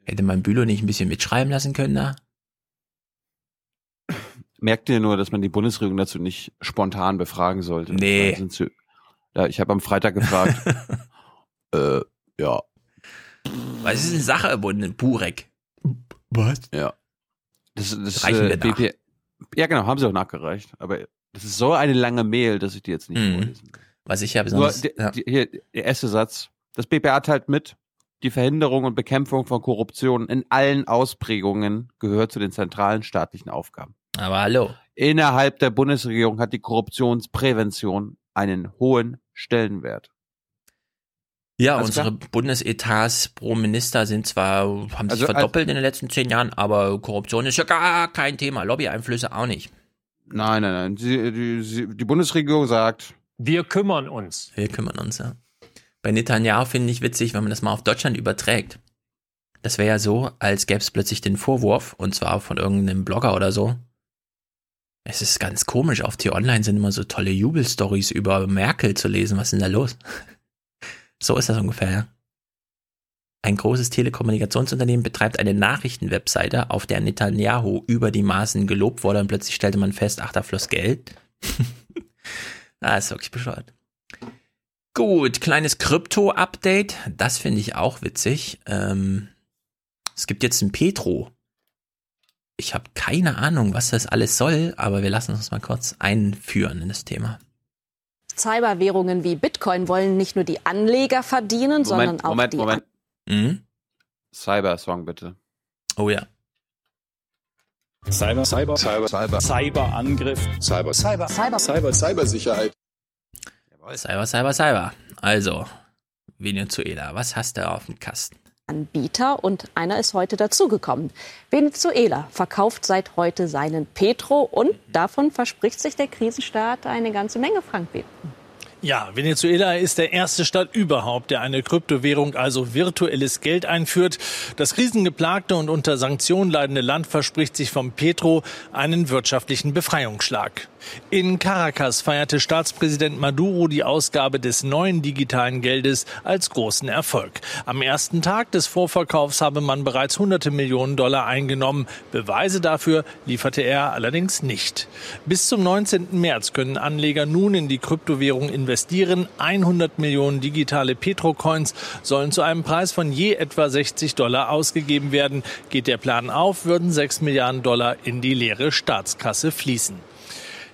Hätte man Bülow nicht ein bisschen mitschreiben lassen können da? Merkt ihr nur, dass man die Bundesregierung dazu nicht spontan befragen sollte? Nee. Sie, ja, ich habe am Freitag gefragt. äh, ja. Was ist eine Sache, Burek? Was? Ja. Das, das Reichen äh, BP, Ja, genau, haben sie auch nachgereicht. Aber das ist so eine lange Mail, dass ich die jetzt nicht mhm. vorlesen will. Was ich ja besonders... Nur, ja. Die, hier, der erste Satz. Das BPA teilt mit, die Verhinderung und Bekämpfung von Korruption in allen Ausprägungen gehört zu den zentralen staatlichen Aufgaben. Aber hallo. Innerhalb der Bundesregierung hat die Korruptionsprävention einen hohen Stellenwert. Ja, Alles unsere klar? Bundesetats pro Minister sind zwar, haben sich also, verdoppelt also, in den letzten zehn Jahren, aber Korruption ist ja gar kein Thema. Lobbyeinflüsse auch nicht. Nein, nein, nein. Sie, die, die Bundesregierung sagt. Wir kümmern uns. Wir kümmern uns, ja. Bei Netanyahu finde ich witzig, wenn man das mal auf Deutschland überträgt. Das wäre ja so, als gäbe es plötzlich den Vorwurf, und zwar von irgendeinem Blogger oder so. Es ist ganz komisch, auf T-Online sind immer so tolle Jubelstories über Merkel zu lesen. Was ist denn da los? so ist das ungefähr, ja. Ein großes Telekommunikationsunternehmen betreibt eine Nachrichtenwebseite, auf der Netanyahu über die Maßen gelobt wurde und plötzlich stellte man fest, ach, da floss Geld. ah, ist wirklich bescheuert. Gut, kleines Krypto-Update. Das finde ich auch witzig. Ähm, es gibt jetzt ein Petro. Ich habe keine Ahnung, was das alles soll, aber wir lassen uns mal kurz einführen in das Thema. Cyberwährungen wie Bitcoin wollen nicht nur die Anleger verdienen, Moment, sondern auch Moment, die. Moment. Mhm. Cyber-Song bitte. Oh ja. Cyber, Cyber, Cyber, Cyber, Cyberangriff, Cyber, Cyber, Cyber, Cyber, Cybersicherheit. Cyber, Cyber, Cyber. Also, Venezuela, was hast du auf dem Kasten? Anbieter und einer ist heute dazugekommen. Venezuela verkauft seit heute seinen Petro und davon verspricht sich der Krisenstaat eine ganze Menge, Frank Beten. Ja, Venezuela ist der erste Staat überhaupt, der eine Kryptowährung, also virtuelles Geld einführt. Das krisengeplagte und unter Sanktionen leidende Land verspricht sich vom Petro einen wirtschaftlichen Befreiungsschlag. In Caracas feierte Staatspräsident Maduro die Ausgabe des neuen digitalen Geldes als großen Erfolg. Am ersten Tag des Vorverkaufs habe man bereits hunderte Millionen Dollar eingenommen. Beweise dafür lieferte er allerdings nicht. Bis zum 19. März können Anleger nun in die Kryptowährung investieren investieren. 100 Millionen digitale Petrocoins sollen zu einem Preis von je etwa 60 Dollar ausgegeben werden. Geht der Plan auf, würden 6 Milliarden Dollar in die leere Staatskasse fließen.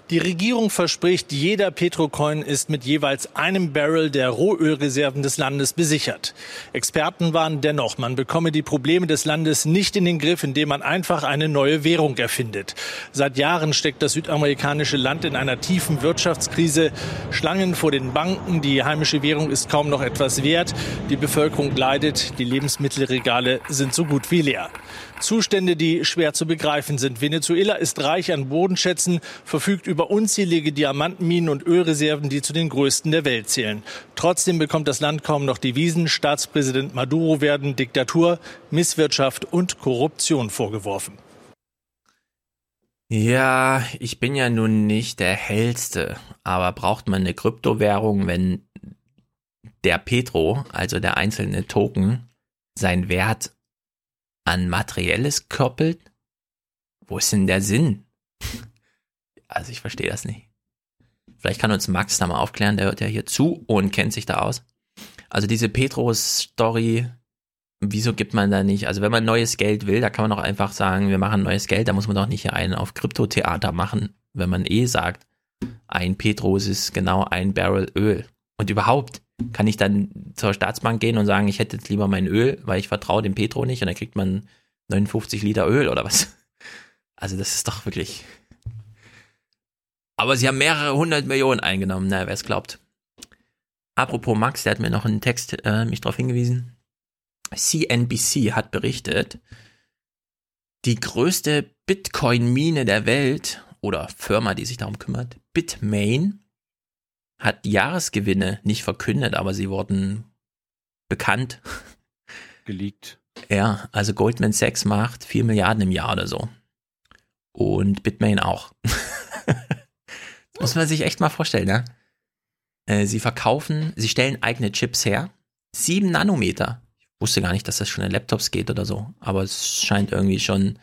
Die Regierung verspricht, jeder Petrocoin ist mit jeweils einem Barrel der Rohölreserven des Landes besichert. Experten warnen dennoch, man bekomme die Probleme des Landes nicht in den Griff, indem man einfach eine neue Währung erfindet. Seit Jahren steckt das südamerikanische Land in einer tiefen Wirtschaftskrise. Schlangen vor den Banken, die heimische Währung ist kaum noch etwas wert. Die Bevölkerung leidet, die Lebensmittelregale sind so gut wie leer. Zustände, die schwer zu begreifen sind. Venezuela ist reich an Bodenschätzen, verfügt über unzählige Diamantenminen und Ölreserven, die zu den größten der Welt zählen. Trotzdem bekommt das Land kaum noch Devisen. Staatspräsident Maduro werden Diktatur, Misswirtschaft und Korruption vorgeworfen. Ja, ich bin ja nun nicht der hellste, aber braucht man eine Kryptowährung, wenn der Petro, also der einzelne Token, sein Wert an Materielles koppelt? Wo ist denn der Sinn? Also ich verstehe das nicht. Vielleicht kann uns Max da mal aufklären, der hört ja hier zu und kennt sich da aus. Also diese Petro-Story, wieso gibt man da nicht, also wenn man neues Geld will, da kann man doch einfach sagen, wir machen neues Geld, da muss man doch nicht einen auf Kryptotheater machen, wenn man eh sagt, ein Petros ist genau ein Barrel Öl. Und überhaupt, kann ich dann zur Staatsbank gehen und sagen, ich hätte jetzt lieber mein Öl, weil ich vertraue dem Petro nicht und dann kriegt man 59 Liter Öl oder was? Also das ist doch wirklich. Aber sie haben mehrere hundert Millionen eingenommen, na, wer es glaubt. Apropos Max, der hat mir noch einen Text äh, mich darauf hingewiesen. CNBC hat berichtet, die größte Bitcoin-Mine der Welt oder Firma, die sich darum kümmert, Bitmain, hat Jahresgewinne nicht verkündet, aber sie wurden bekannt. Geleakt. Ja, also Goldman Sachs macht 4 Milliarden im Jahr oder so. Und Bitmain auch. muss man sich echt mal vorstellen, ne? Äh, sie verkaufen, sie stellen eigene Chips her. 7 Nanometer. Ich wusste gar nicht, dass das schon in Laptops geht oder so. Aber es scheint irgendwie schon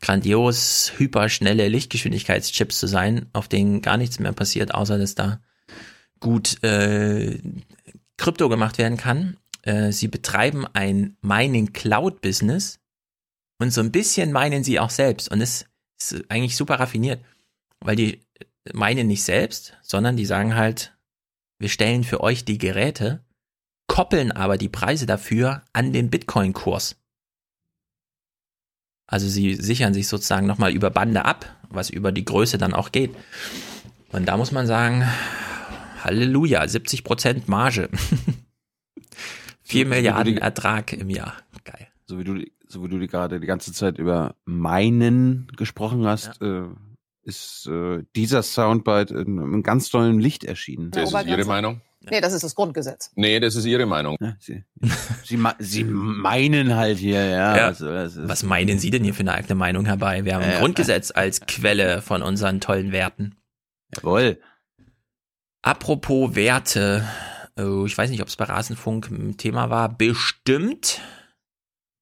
grandios, hyperschnelle Lichtgeschwindigkeitschips zu sein, auf denen gar nichts mehr passiert, außer dass da gut äh, Krypto gemacht werden kann. Äh, sie betreiben ein Mining Cloud Business und so ein bisschen meinen sie auch selbst und es ist eigentlich super raffiniert, weil die meinen nicht selbst, sondern die sagen halt, wir stellen für euch die Geräte, koppeln aber die Preise dafür an den Bitcoin-Kurs. Also sie sichern sich sozusagen nochmal über Bande ab, was über die Größe dann auch geht. Und da muss man sagen, Halleluja, 70 Prozent Marge. 4 so, Milliarden die, Ertrag im Jahr. Geil. So wie du, so wie du gerade die ganze Zeit über meinen gesprochen hast, ja. äh, ist äh, dieser Soundbite in einem ganz tollen Licht erschienen. Das ist Ihre Meinung? Nee, das ist das Grundgesetz. Nee, das ist Ihre Meinung. Ja, Sie, Sie, Sie, meinen halt hier, ja. ja. Also, Was meinen Sie denn hier für eine eigene Meinung herbei? Wir haben ein Grundgesetz als Quelle von unseren tollen Werten. Jawohl. Apropos Werte, oh, ich weiß nicht, ob es bei Rasenfunk ein Thema war. Bestimmt.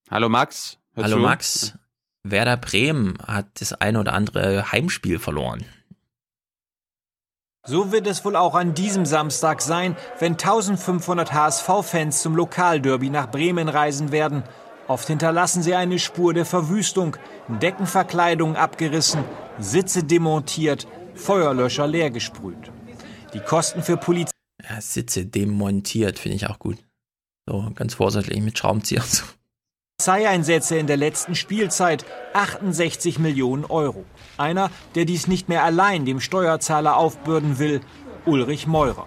Hallo Max. Hallo Max. Werder Bremen hat das eine oder andere Heimspiel verloren. So wird es wohl auch an diesem Samstag sein, wenn 1500 HSV-Fans zum Lokalderby nach Bremen reisen werden. Oft hinterlassen sie eine Spur der Verwüstung, Deckenverkleidung abgerissen, Sitze demontiert, Feuerlöscher leergesprüht. Die Kosten für Polizei. Ja, Sitze demontiert, finde ich auch gut. So, ganz vorsichtig mit Schraubenzieher und so. Polizeieinsätze in der letzten Spielzeit 68 Millionen Euro. Einer, der dies nicht mehr allein dem Steuerzahler aufbürden will, Ulrich Meurer.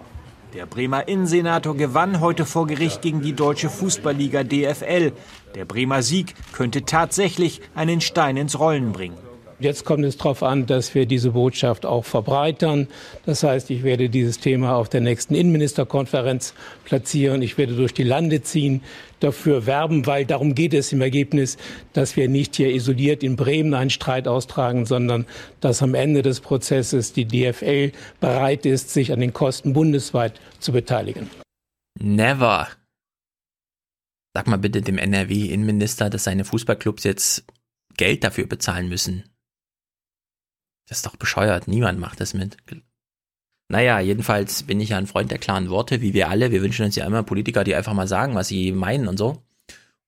Der Bremer Innensenator gewann heute vor Gericht gegen die deutsche Fußballliga DFL. Der Bremer Sieg könnte tatsächlich einen Stein ins Rollen bringen. Jetzt kommt es darauf an, dass wir diese Botschaft auch verbreitern. Das heißt, ich werde dieses Thema auf der nächsten Innenministerkonferenz platzieren. Ich werde durch die Lande ziehen, dafür werben, weil darum geht es im Ergebnis, dass wir nicht hier isoliert in Bremen einen Streit austragen, sondern dass am Ende des Prozesses die DFL bereit ist, sich an den Kosten bundesweit zu beteiligen. Never. Sag mal bitte dem NRW-Innenminister, dass seine Fußballclubs jetzt Geld dafür bezahlen müssen. Das ist doch bescheuert. Niemand macht das mit. Naja, jedenfalls bin ich ja ein Freund der klaren Worte, wie wir alle. Wir wünschen uns ja immer Politiker, die einfach mal sagen, was sie meinen und so.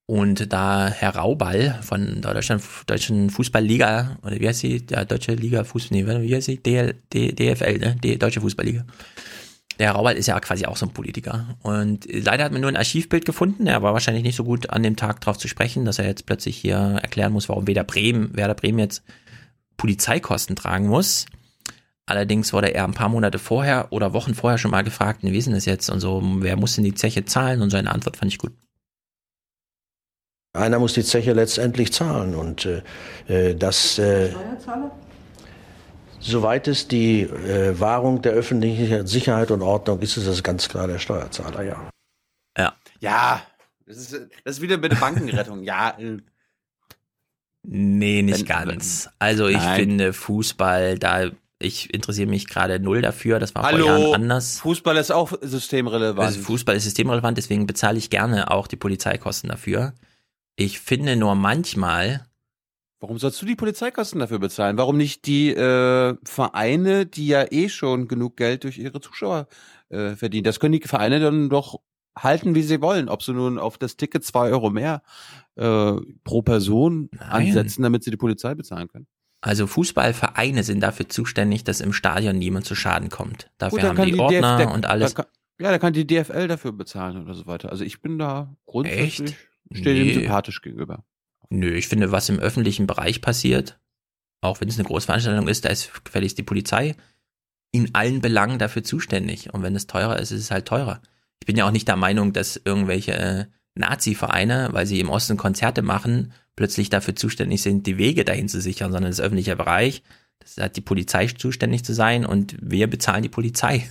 Und da Herr Rauball von der Deutschen, Deutschen Fußballliga, oder wie heißt sie? Der Deutsche Liga Fußball, nee, wie heißt sie? DL, D, DFL, ne? Die Deutsche Fußballliga. Der Herr Rauball ist ja quasi auch so ein Politiker. Und leider hat man nur ein Archivbild gefunden. Er war wahrscheinlich nicht so gut an dem Tag drauf zu sprechen, dass er jetzt plötzlich hier erklären muss, warum Werder Bremen, Werder Bremen jetzt Polizeikosten tragen muss. Allerdings wurde er ein paar Monate vorher oder Wochen vorher schon mal gefragt, wie ist denn das jetzt und so, wer muss denn die Zeche zahlen? Und seine Antwort fand ich gut. Einer muss die Zeche letztendlich zahlen und äh, das. Äh, Soweit es die äh, Wahrung der öffentlichen Sicherheit und Ordnung ist, ist es ganz klar der Steuerzahler, ja. Ja. Ja, das ist, das ist wieder mit der Bankenrettung. ja. Nee, nicht wenn, ganz. Also ich nein. finde Fußball, da ich interessiere mich gerade null dafür. Das war Hallo, vor Jahren anders. Fußball ist auch systemrelevant. Also Fußball ist systemrelevant, deswegen bezahle ich gerne auch die Polizeikosten dafür. Ich finde nur manchmal. Warum sollst du die Polizeikosten dafür bezahlen? Warum nicht die äh, Vereine, die ja eh schon genug Geld durch ihre Zuschauer äh, verdienen? Das können die Vereine dann doch halten, wie sie wollen. Ob sie nun auf das Ticket zwei Euro mehr äh, pro Person Nein. ansetzen, damit sie die Polizei bezahlen können. Also Fußballvereine sind dafür zuständig, dass im Stadion niemand zu Schaden kommt. Dafür Gut, haben die, die Ordner DF, und alles. Kann, ja, da kann die DFL dafür bezahlen oder so weiter. Also ich bin da grundsätzlich stehe nee. dem sympathisch gegenüber. Nö, ich finde, was im öffentlichen Bereich passiert, auch wenn es eine Großveranstaltung ist, da ist gefälligst die Polizei in allen Belangen dafür zuständig. Und wenn es teurer ist, ist es halt teurer. Ich bin ja auch nicht der Meinung, dass irgendwelche äh, Nazi-Vereine, weil sie im Osten Konzerte machen, plötzlich dafür zuständig sind, die Wege dahin zu sichern, sondern das öffentliche Bereich, das hat die Polizei zuständig zu sein und wir bezahlen die Polizei.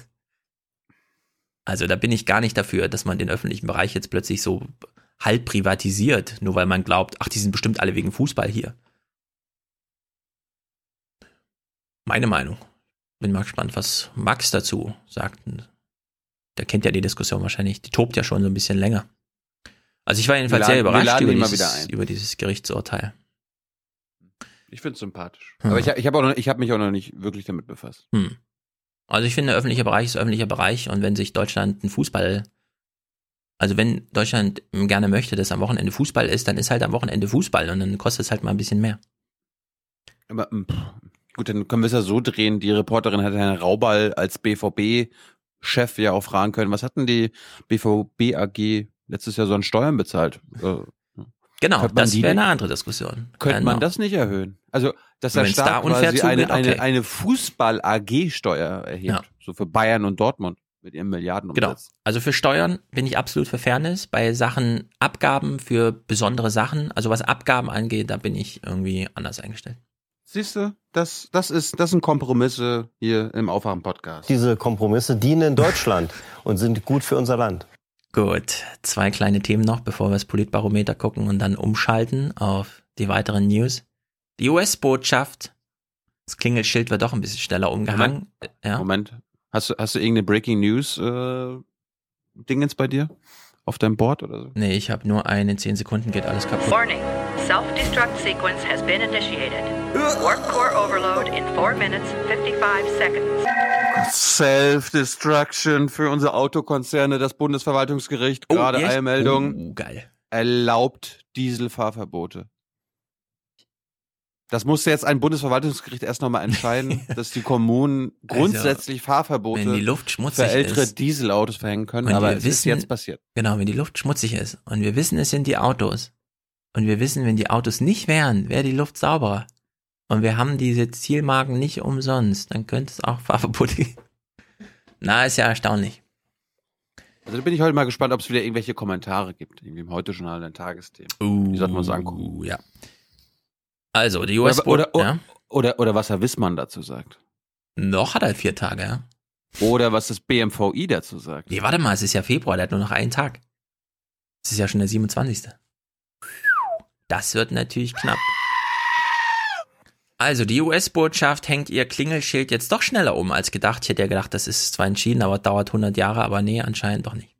Also da bin ich gar nicht dafür, dass man den öffentlichen Bereich jetzt plötzlich so halb privatisiert, nur weil man glaubt, ach, die sind bestimmt alle wegen Fußball hier. Meine Meinung. Bin mal gespannt, was Max dazu sagt. Der kennt ja die Diskussion wahrscheinlich. Die tobt ja schon so ein bisschen länger. Also ich war jedenfalls laden, sehr überrascht über dieses, über dieses, Gerichtsurteil. Ich finde es sympathisch. Hm. Aber ich, ich habe hab mich auch noch nicht wirklich damit befasst. Hm. Also ich finde, öffentlicher Bereich ist öffentlicher Bereich und wenn sich Deutschland ein Fußball, also wenn Deutschland gerne möchte, dass am Wochenende Fußball ist, dann ist halt am Wochenende Fußball und dann kostet es halt mal ein bisschen mehr. Aber hm, gut, dann können wir es ja so drehen. Die Reporterin hat Herrn Rauball als BVB-Chef ja auch fragen können, was hatten die BVB AG letztes Jahr so an Steuern bezahlt. Äh, genau, das wäre eine andere Diskussion. Könnte genau. man das nicht erhöhen? Also, dass der Staat da quasi zugeht, eine, eine, okay. eine Fußball-AG-Steuer erhebt, ja. so für Bayern und Dortmund mit ihren Milliarden Genau. Also für Steuern bin ich absolut für Fairness. Bei Sachen Abgaben für besondere Sachen, also was Abgaben angeht, da bin ich irgendwie anders eingestellt. Siehst du, das, das, ist, das sind Kompromisse hier im Aufwachen-Podcast. Diese Kompromisse dienen Deutschland und sind gut für unser Land. Gut, zwei kleine Themen noch, bevor wir das Politbarometer gucken und dann umschalten auf die weiteren News. Die US-Botschaft, das Klingelschild wird doch ein bisschen schneller umgehangen. Moment, ja. Moment. Hast du, hast du irgendeine Breaking News äh, bei dir? Auf deinem Board oder so? Nee, ich habe nur einen, in 10 Sekunden geht alles kaputt. Warning. Self-destruct sequence has been initiated. Warp core overload in 4 minutes 55 seconds. Self-Destruction für unsere Autokonzerne. Das Bundesverwaltungsgericht, oh, gerade Eilmeldung, oh, geil. erlaubt Dieselfahrverbote. Das musste jetzt ein Bundesverwaltungsgericht erst nochmal entscheiden, dass die Kommunen also, grundsätzlich also, Fahrverbote für ältere ist, Dieselautos verhängen können. Aber es wissen, ist jetzt passiert. Genau, wenn die Luft schmutzig ist und wir wissen, es sind die Autos. Und wir wissen, wenn die Autos nicht wären, wäre die Luft sauberer. Und wir haben diese Zielmarken nicht umsonst. Dann könnte es auch Fahrverbote geben. Na, ist ja erstaunlich. Also da bin ich heute mal gespannt, ob es wieder irgendwelche Kommentare gibt. Irgendwie im Heute-Journal, ein Tagesthema. Uh, die sollten wir uns angucken. Ja. Also, die US- oder, oder, ja? oder, oder was Herr Wissmann dazu sagt. Noch hat er vier Tage, ja. Oder was das BMVI dazu sagt. Nee, warte mal, es ist ja Februar, der hat nur noch einen Tag. Es ist ja schon der 27. Das wird natürlich knapp. Also, die US-Botschaft hängt ihr Klingelschild jetzt doch schneller um als gedacht. Ich hätte ja gedacht, das ist zwar entschieden, aber dauert 100 Jahre, aber nee, anscheinend doch nicht.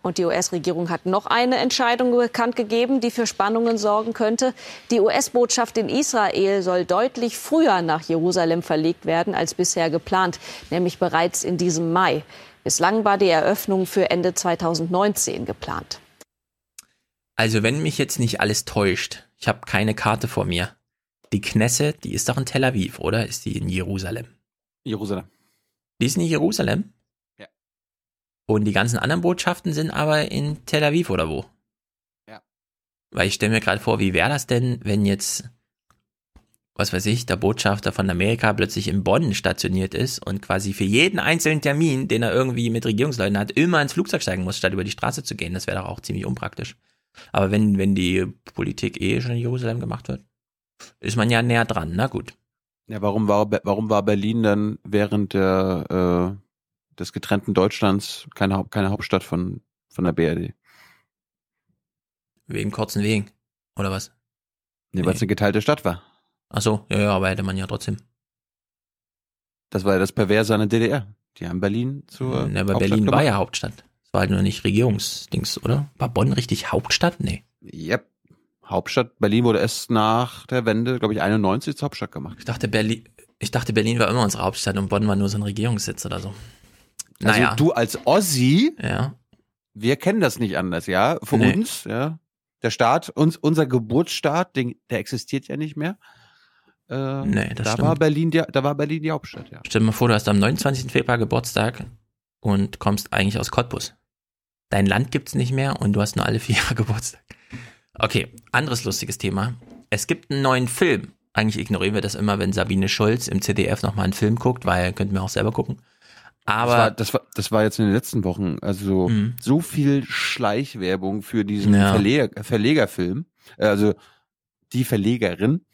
Und die US-Regierung hat noch eine Entscheidung bekannt gegeben, die für Spannungen sorgen könnte. Die US-Botschaft in Israel soll deutlich früher nach Jerusalem verlegt werden als bisher geplant, nämlich bereits in diesem Mai. Bislang war die Eröffnung für Ende 2019 geplant. Also wenn mich jetzt nicht alles täuscht, ich habe keine Karte vor mir, die Knesset, die ist doch in Tel Aviv, oder? Ist die in Jerusalem? Jerusalem. Die ist in Jerusalem? Ja. Und die ganzen anderen Botschaften sind aber in Tel Aviv oder wo? Ja. Weil ich stelle mir gerade vor, wie wäre das denn, wenn jetzt, was weiß ich, der Botschafter von Amerika plötzlich in Bonn stationiert ist und quasi für jeden einzelnen Termin, den er irgendwie mit Regierungsleuten hat, immer ins Flugzeug steigen muss, statt über die Straße zu gehen. Das wäre doch auch ziemlich unpraktisch. Aber wenn, wenn die Politik eh schon in Jerusalem gemacht wird, ist man ja näher dran. Na gut. Ja, warum war, warum war Berlin dann während der, äh, des getrennten Deutschlands keine, keine Hauptstadt von, von der BRD? Wegen kurzen Wegen. Oder was? Nee, weil es eine geteilte Stadt war. Ach so, ja, ja, aber hätte man ja trotzdem. Das war ja das Perverse an der DDR. Die haben Berlin zur. Ja, aber Berlin gemacht. war ja Hauptstadt. Das war halt nur nicht Regierungsdings, oder? War Bonn richtig Hauptstadt? Nee. Yep. Hauptstadt. Berlin wurde erst nach der Wende, glaube ich, 91 zur Hauptstadt gemacht. Ich dachte, Berlin, ich dachte, Berlin war immer unsere Hauptstadt und Bonn war nur so ein Regierungssitz oder so. Also naja. Also du als Ossi, ja. wir kennen das nicht anders, ja. Für nee. uns, ja. Der Staat, uns, unser Geburtsstaat, den, der existiert ja nicht mehr. Äh, nee, das da stimmt. war Berlin die, da war Berlin die Hauptstadt, ja. Stell dir mal vor, du hast am 29. Februar Geburtstag und kommst eigentlich aus Cottbus. Dein Land gibt's nicht mehr und du hast nur alle vier Jahre Geburtstag. Okay, anderes lustiges Thema. Es gibt einen neuen Film. Eigentlich ignorieren wir das immer, wenn Sabine Schulz im CDF nochmal einen Film guckt, weil könnten wir auch selber gucken. Aber das war, das war, das war jetzt in den letzten Wochen, also mhm. so viel Schleichwerbung für diesen ja. Verleger, Verlegerfilm. Also die Verlegerin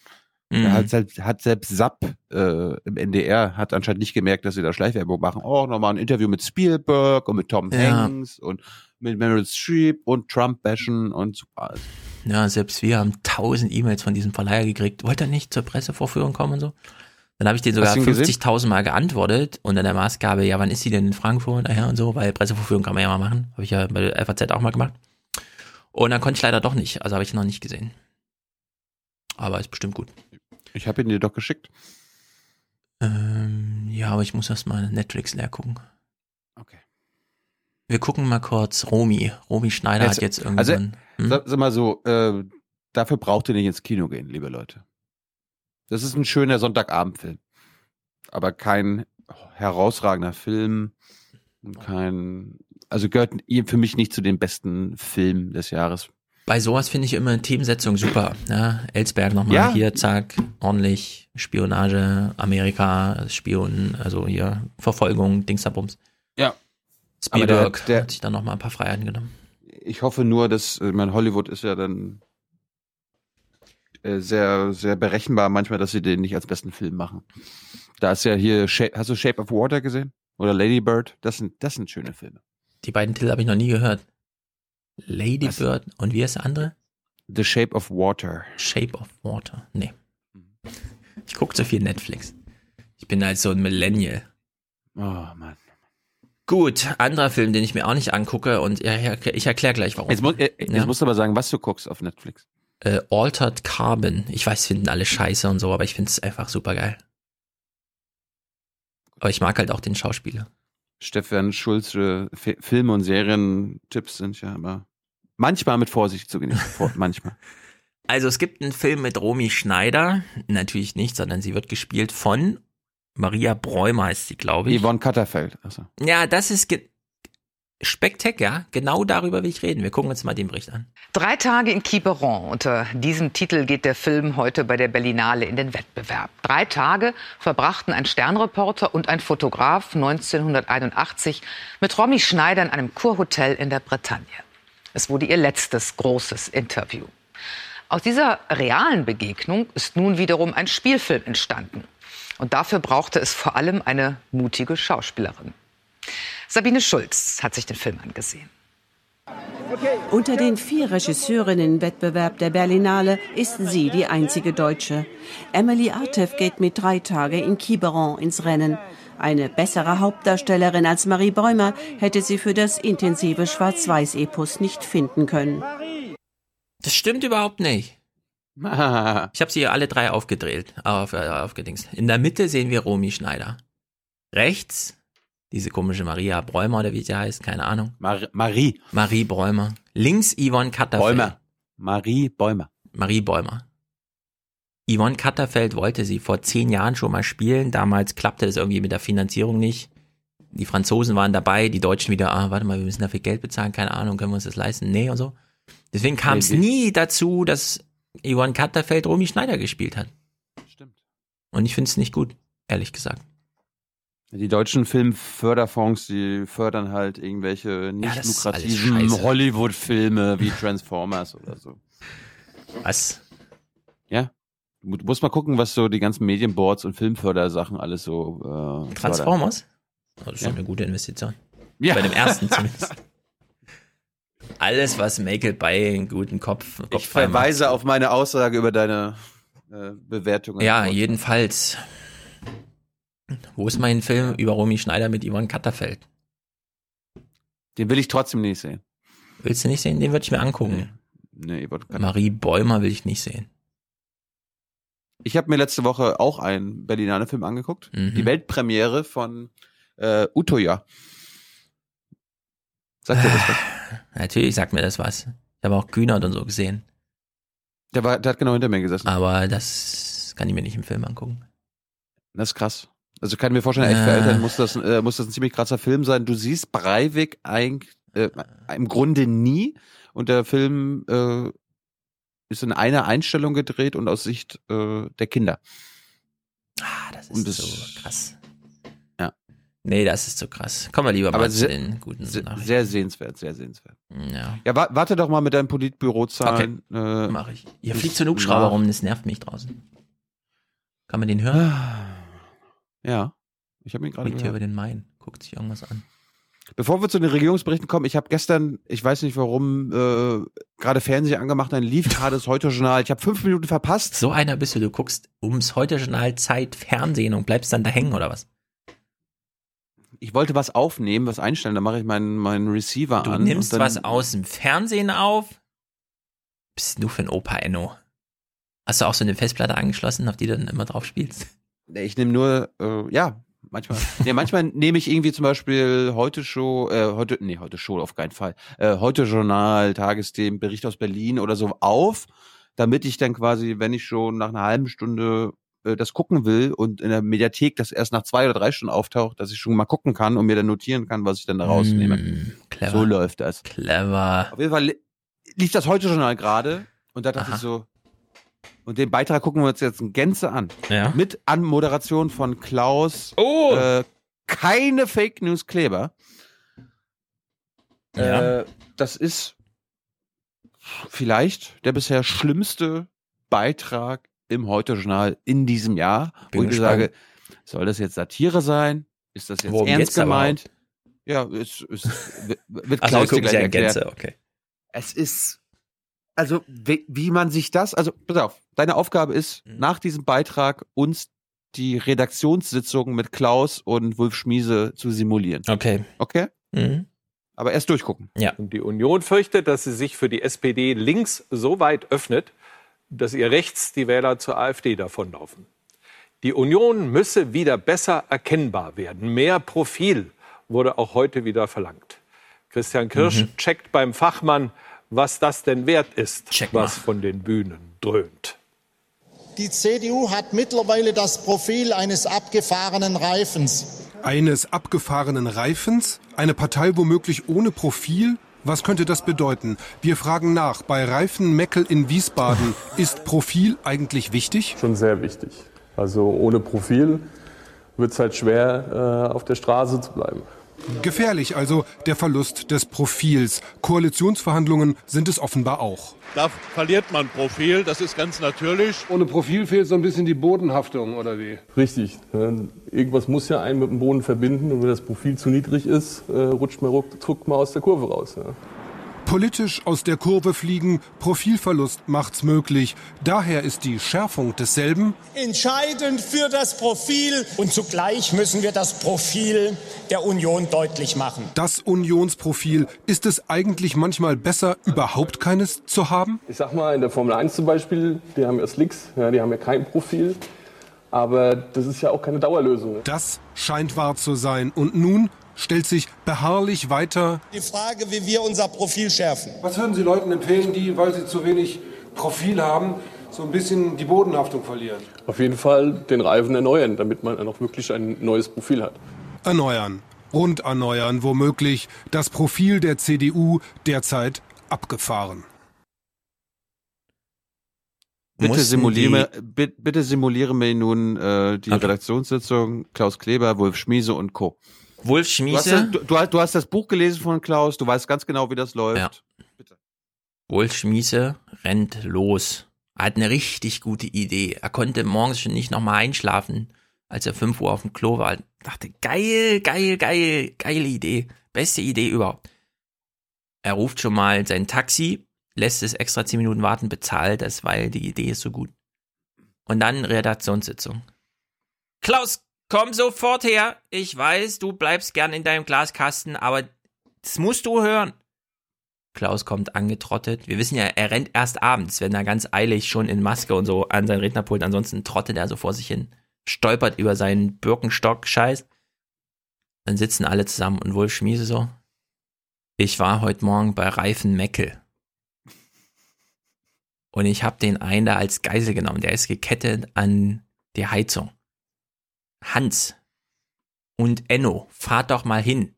mhm. hat, selbst, hat selbst Sapp äh, im NDR hat anscheinend nicht gemerkt, dass sie da Schleichwerbung machen. Oh, nochmal ein Interview mit Spielberg und mit Tom ja. Hanks und mit Meryl Streep und Trump bashen und super. Ja, selbst wir haben tausend E-Mails von diesem Verleiher gekriegt. Wollte er nicht zur Pressevorführung kommen und so? Dann habe ich den sogar 50.000 Mal geantwortet und dann der Maßgabe, ja, wann ist sie denn in Frankfurt? Naja, und so, weil Pressevorführung kann man ja mal machen. Habe ich ja bei der FAZ auch mal gemacht. Und dann konnte ich leider doch nicht, also habe ich noch nicht gesehen. Aber ist bestimmt gut. Ich habe ihn dir doch geschickt. Ähm, ja, aber ich muss erst mal Netflix leer gucken. Okay. Wir gucken mal kurz Romy. Romy Schneider jetzt, hat jetzt irgendwann. Also, hm? sag, sag mal so, äh, dafür braucht ihr nicht ins Kino gehen, liebe Leute. Das ist ein schöner Sonntagabendfilm. Aber kein herausragender Film. Kein, also gehört für mich nicht zu den besten Filmen des Jahres. Bei sowas finde ich immer Themensetzung super. Ja, Elsberg nochmal ja. hier, zack, ordentlich Spionage, Amerika, Spion, also hier Verfolgung, Dingsabums. Ja. Spielberg der, der, hat sich dann nochmal ein paar Freiheiten genommen. Ich hoffe nur, dass, ich meine, Hollywood ist ja dann äh, sehr, sehr berechenbar manchmal, dass sie den nicht als besten Film machen. Da ist ja hier, hast du Shape of Water gesehen? Oder Lady Bird? Das sind, das sind schöne Filme. Die beiden Titel habe ich noch nie gehört. Lady Was? Bird und wie ist der andere? The Shape of Water. Shape of Water. Nee. Ich gucke zu viel Netflix. Ich bin halt so ein Millennial. Oh Mann. Gut, anderer Film, den ich mir auch nicht angucke und ich erkläre gleich warum. Jetzt, mu äh, jetzt ja? musst du aber sagen, was du guckst auf Netflix äh, Altered Carbon. Ich weiß, finden alle scheiße und so, aber ich finde es einfach super geil. Aber ich mag halt auch den Schauspieler. Stefan Schulze Filme und Serien-Tipps sind ja aber manchmal mit Vorsicht zu genießen. manchmal. Also es gibt einen Film mit Romy Schneider. Natürlich nicht, sondern sie wird gespielt von Maria Bräumer heißt sie, glaube ich. Yvonne Katterfeld. Also. Ja, das ist Spektakulär, genau darüber will ich reden. Wir gucken uns mal den Bericht an. Drei Tage in Quiberon. Unter diesem Titel geht der Film heute bei der Berlinale in den Wettbewerb. Drei Tage verbrachten ein Sternreporter und ein Fotograf 1981 mit Romy Schneider in einem Kurhotel in der Bretagne. Es wurde ihr letztes großes Interview. Aus dieser realen Begegnung ist nun wiederum ein Spielfilm entstanden. Und dafür brauchte es vor allem eine mutige Schauspielerin. Sabine Schulz hat sich den Film angesehen. Unter den vier Regisseurinnen im Wettbewerb der Berlinale ist sie die einzige Deutsche. Emily Artev geht mit drei Tage in Quiberon ins Rennen. Eine bessere Hauptdarstellerin als Marie Bäumer hätte sie für das intensive Schwarz-Weiß-Epos nicht finden können. Das stimmt überhaupt nicht. Ich habe sie alle drei aufgedreht, auf, äh, aufgedingst. In der Mitte sehen wir Romy Schneider. Rechts diese komische Maria Bräumer oder wie sie heißt, keine Ahnung. Mar Marie. Marie Bräumer. Links Yvonne Katterfeld. Bäumer. Marie Bäumer. Marie Bäumer. Yvonne Katterfeld wollte sie vor zehn Jahren schon mal spielen. Damals klappte das irgendwie mit der Finanzierung nicht. Die Franzosen waren dabei, die Deutschen wieder, ah, warte mal, wir müssen dafür Geld bezahlen, keine Ahnung, können wir uns das leisten? Nee und so. Deswegen kam es nie dazu, dass Yvonne Katterfeld Romy Schneider gespielt hat. Stimmt. Und ich finde es nicht gut, ehrlich gesagt. Die deutschen Filmförderfonds, die fördern halt irgendwelche nicht alles lukrativen. Hollywood-Filme wie Transformers oder so. Was? Ja. Du mu- musst mal gucken, was so die ganzen Medienboards und Filmfördersachen alles so. Äh, Transformers? fördern. Oh, das ist schon eine gute Investition. Ja. Bei dem ersten zumindest. Alles, was Michael Bay einen guten Kopf, Kopf Ich verweise auf meine Aussage über deine äh, Bewertungen. Ja, jedenfalls. Wo ist mein Film über Romy Schneider mit Ivan Katterfeld? Den will ich trotzdem nicht sehen. Willst du nicht sehen? Den würde ich mir angucken. Nee, Katterfeld. Marie Bäumer will ich nicht sehen. Ich habe mir letzte Woche auch einen Berlinale Film angeguckt. Mhm. Die Weltpremiere von äh, Utoya. Sagt dir das was? Natürlich sagt mir das was. Ich habe auch Kühnert und so gesehen. Der, war, der hat genau hinter mir gesessen. Aber das kann ich mir nicht im Film angucken. Das ist krass. Also kann ich mir vorstellen, echt für Äh. Eltern muss das, äh, muss das ein ziemlich krasser Film sein. Du siehst Breivik eigentlich äh, im Grunde nie und der Film äh, ist in einer Einstellung gedreht und aus Sicht äh, der Kinder. Ah, das ist das- so krass. Nee, das ist so krass. Kommen wir lieber Aber mal zu den guten sehr, Nachrichten. sehr sehenswert, sehr sehenswert. Ja, Ja, wa warte doch mal mit deinen Politbürozahlen. Okay. Äh, mache ich. Hier fliegt so ein Hubschrauber rum, das nervt mich draußen. Kann man den hören? Ja, ich habe ihn gerade Fliegt hier über gehört. den Main, guckt sich irgendwas an. Bevor wir zu den Regierungsberichten kommen, ich habe gestern, ich weiß nicht warum, äh, gerade Fernseher angemacht, dann lief gerade das Heute-Journal. Ich habe fünf Minuten verpasst. So einer bist du, du guckst ums Heute-Journal Zeit Fernsehen und bleibst dann da hängen oder was? Ich wollte was aufnehmen, was einstellen, dann mache ich meinen, meinen Receiver Du an. nimmst und dann, was aus dem Fernsehen auf? Bist du für ein Opa Enno? Hast du auch so eine Festplatte angeschlossen, auf die du dann immer drauf spielst? Ich nehme nur, äh, ja, manchmal. nee, manchmal nehme ich irgendwie zum Beispiel heute Show, äh, heute, nee, heute Show auf keinen Fall. Äh, heute Journal, Tagesthemen, Bericht aus Berlin oder so auf, damit ich dann quasi, wenn ich schon nach einer halben Stunde äh, das gucken will und in der Mediathek das erst nach zwei oder drei Stunden auftaucht, dass ich schon mal gucken kann und mir dann notieren kann, was ich dann da rausnehme. Mm, clever. So läuft das. Clever. Auf jeden Fall li- lief das heute Journal gerade und da dachte Aha. ich so, und den Beitrag gucken wir uns jetzt in Gänze an. Ja. Mit Anmoderation von Klaus. Oh! Äh, keine Fake News Kleber. Ja. Äh, das ist vielleicht der bisher schlimmste Beitrag im Heute-Journal in diesem Jahr, Bin wo ich gespannt. sage, soll das jetzt Satire sein? Ist das jetzt Worum ernst da gemeint? Ja, es, es wird wird Also Klaus dir gucken gleich erklären. Gänze, okay. Es ist, also wie, wie man sich das, also pass auf, deine Aufgabe ist, Mhm. nach diesem Beitrag uns die Redaktionssitzung mit Klaus und Wolf Schmiese zu simulieren. Okay. Okay? Mhm. Aber erst durchgucken. Ja. Und die Union fürchtet, dass sie sich für die SPD links so weit öffnet, dass ihr rechts die Wähler zur AfD davonlaufen. Die Union müsse wieder besser erkennbar werden. Mehr Profil wurde auch heute wieder verlangt. Christian Kirsch Mhm. checkt beim Fachmann, was das denn wert ist, Check mal. was von den Bühnen dröhnt. Die CDU hat mittlerweile das Profil eines abgefahrenen Reifens. Eines abgefahrenen Reifens? Eine Partei womöglich ohne Profil? Was könnte das bedeuten? Wir fragen nach. Bei Reifen Meckel in Wiesbaden ist Profil eigentlich wichtig? Schon sehr wichtig. Also ohne Profil wird es halt schwer, äh, auf der Straße zu bleiben. Gefährlich also der Verlust des Profils. Koalitionsverhandlungen sind es offenbar auch. Da verliert man Profil, das ist ganz natürlich. Ohne Profil fehlt so ein bisschen die Bodenhaftung, oder wie? Richtig. Irgendwas muss ja einen mit dem Boden verbinden und wenn das Profil zu niedrig ist, äh, rutscht man ruckzuck mal aus der Kurve raus. Ja. Politisch aus der Kurve fliegen, Profilverlust macht's möglich. Daher ist die Schärfung desselben Entscheidend für das Profil und zugleich müssen wir das Profil der Union deutlich machen. das Unionsprofil. Ist es eigentlich manchmal besser, überhaupt keines zu haben? Ich sag mal, in der Formel 1 zum Beispiel, die haben ja Slicks, ja, die haben ja kein Profil. Aber das ist ja auch keine Dauerlösung. Das scheint wahr zu sein. Und nun stellt sich beharrlich weiter Die Frage, wie wir unser Profil schärfen. Was würden Sie Leuten empfehlen, die, weil sie zu wenig Profil haben, so ein bisschen die Bodenhaftung verlieren? Auf jeden Fall den Reifen erneuern, damit man dann auch wirklich ein neues Profil hat. erneuern. Rund erneuern, womöglich. Das Profil der CDU derzeit abgefahren. Bitte simuliere, bitte, bitte simuliere mir nun äh, die Okay. Redaktionssitzung Klaus Kleber, Wolf Schmiese und Co. Wolf Du hast, Schmiese, das, du, du, hast- das Buch gelesen von Klaus, du weißt ganz genau, wie das läuft. Ja. Wolf Schmiese rennt los. Er hat eine richtig gute Idee. Er konnte morgens schon nicht nochmal einschlafen, als er 5 Uhr auf dem Klo war. Dachte, geil, geil, geil, geile Idee. Beste Idee überhaupt. Er ruft schon mal sein Taxi, lässt es extra 10 Minuten warten, bezahlt es, weil die Idee ist so gut. Und dann Redaktionssitzung. Klaus, komm sofort her. Ich weiß, du bleibst gern in deinem Glaskasten, aber das musst du hören. Klaus kommt angetrottet. Wir wissen ja, er rennt erst abends, wenn er ganz eilig schon in Maske und so an sein Rednerpult. Ansonsten trottet er so vor sich hin, stolpert über seinen Birkenstock-Scheiß. Dann sitzen alle zusammen und Wolf Schmiese so. Ich war heute Morgen bei Reifen Meckel. Und ich habe den einen da als Geisel genommen. Der ist gekettet an die Heizung. Hans und Enno, fahrt doch mal hin.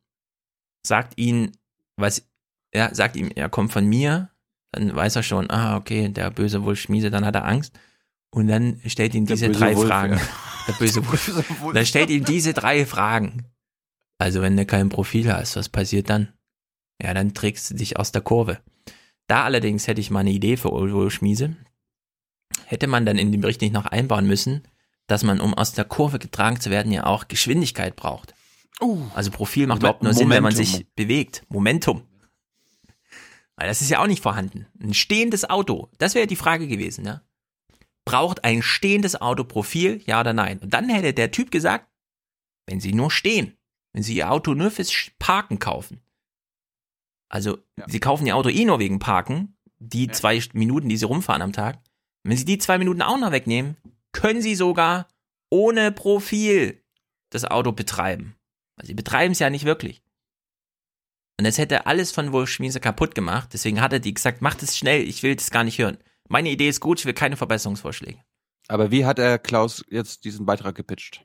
Sagt ihn, was er sagt ihm, er kommt von mir, dann weiß er schon, ah, okay, der böse Wolf Schmiese, dann hat er Angst. Und dann stellt ihm diese drei Wolf, Fragen. ja. Der böse Wolf. Dann stellt ihm diese drei Fragen. Also, wenn du kein Profil hast, was passiert dann? Ja, dann trägst du dich aus der Kurve. Da allerdings hätte ich mal eine Idee für Wolf Schmiese. Hätte man dann in dem Bericht nicht noch einbauen müssen, dass man, um aus der Kurve getragen zu werden, ja auch Geschwindigkeit braucht. Also Profil macht überhaupt nur Sinn, wenn man Momentum. sich bewegt. Momentum. Weil das ist ja auch nicht vorhanden. Ein stehendes Auto, das wäre die Frage gewesen, ja. Braucht ein stehendes Auto Profil, ja oder nein? Und dann hätte der Typ gesagt, wenn sie nur stehen, wenn sie ihr Auto nur fürs Parken kaufen. Also, sie kaufen ihr Auto eh nur wegen Parken, die zwei Minuten, die sie rumfahren am Tag. Wenn sie die zwei Minuten auch noch wegnehmen, können sie sogar ohne Profil das Auto betreiben. Sie betreiben es ja nicht wirklich. Und das hätte alles von Wolf Schmiese kaputt gemacht. Deswegen hat er die gesagt, macht es schnell, ich will das gar nicht hören. Meine Idee ist gut, ich will keine Verbesserungsvorschläge. Aber wie hat er Klaus jetzt diesen Beitrag gepitcht?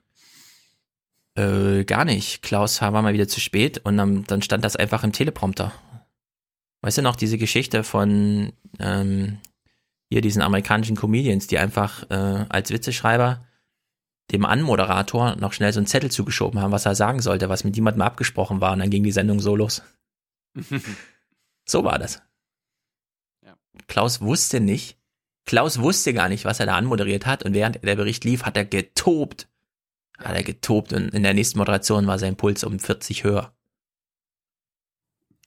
Äh, gar nicht. Klaus war mal wieder zu spät und dann, dann stand das einfach im Teleprompter. Weißt du noch, diese Geschichte von ähm, hier diesen amerikanischen Comedians, die einfach äh, als Witzeschreiber dem Anmoderator noch schnell so einen Zettel zugeschoben haben, was er sagen sollte, was mit jemandem abgesprochen war und dann ging die Sendung so los. So war das. Klaus wusste nicht, Klaus wusste gar nicht, was er da anmoderiert hat und während der Bericht lief, hat er getobt. Hat er getobt und in der nächsten Moderation war sein Puls um 40 höher.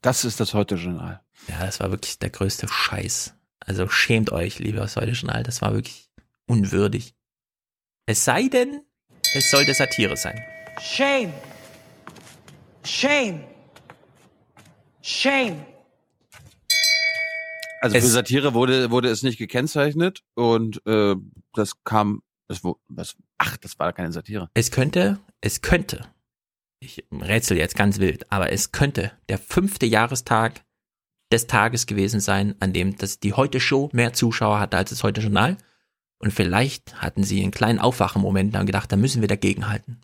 Das ist das Heute-Journal. Ja, das war wirklich der größte Scheiß. Also schämt euch, liebes Heute-Journal, das war wirklich unwürdig. Es sei denn, es sollte Satire sein. Shame. Shame. Shame. Also für Es- Satire wurde, wurde es nicht gekennzeichnet und äh, das kam, das, das, ach, das war keine Satire. Es könnte, es könnte, ich rätsel jetzt ganz wild, aber es könnte der fünfte Jahrestag des Tages gewesen sein, an dem das die Heute Show mehr Zuschauer hatte als das Heute Journal. Und vielleicht hatten sie einen kleinen Aufwachenmoment und haben gedacht, da müssen wir dagegenhalten.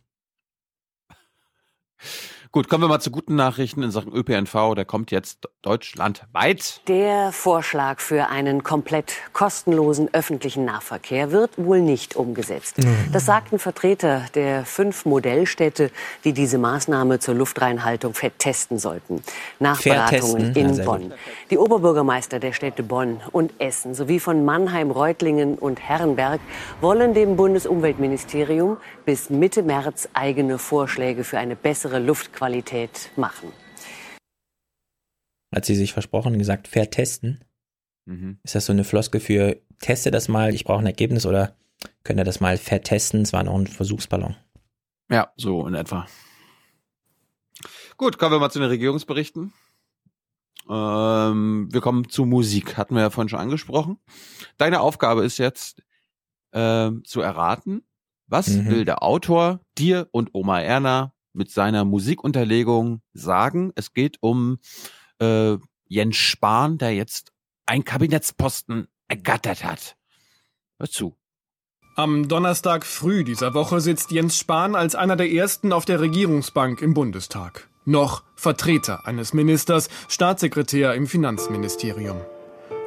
Gut, kommen wir mal zu guten Nachrichten in Sachen ÖPNV. Der kommt jetzt deutschlandweit. Der Vorschlag für einen komplett kostenlosen öffentlichen Nahverkehr wird wohl nicht umgesetzt. Das sagten Vertreter der fünf Modellstädte, die diese Maßnahme zur Luftreinhaltung vertesten sollten. Nach Beratungen in Bonn. Die Oberbürgermeister der Städte Bonn und Essen sowie von Mannheim, Reutlingen und Herrenberg wollen dem Bundesumweltministerium bis Mitte März eigene Vorschläge für eine bessere Luftqualität machen. Hat sie sich versprochen und gesagt, vertesten. Mhm. Ist das so eine Floskel für teste das mal, ich brauche ein Ergebnis oder könnt ihr das mal vertesten? Es war noch ein Versuchsballon. Ja, so in etwa. Gut, kommen wir mal zu den Regierungsberichten. Ähm, wir kommen zu Musik, hatten wir ja vorhin schon angesprochen. Deine Aufgabe ist jetzt ähm, zu erraten, was Mhm. will der Autor dir und Oma Erna mit seiner Musikunterlegung sagen? Es geht um äh, Jens Spahn, der jetzt einen Kabinettsposten ergattert hat. Hör zu. Am Donnerstag früh dieser Woche sitzt Jens Spahn als einer der ersten auf der Regierungsbank im Bundestag. Noch Vertreter eines Ministers, Staatssekretär im Finanzministerium.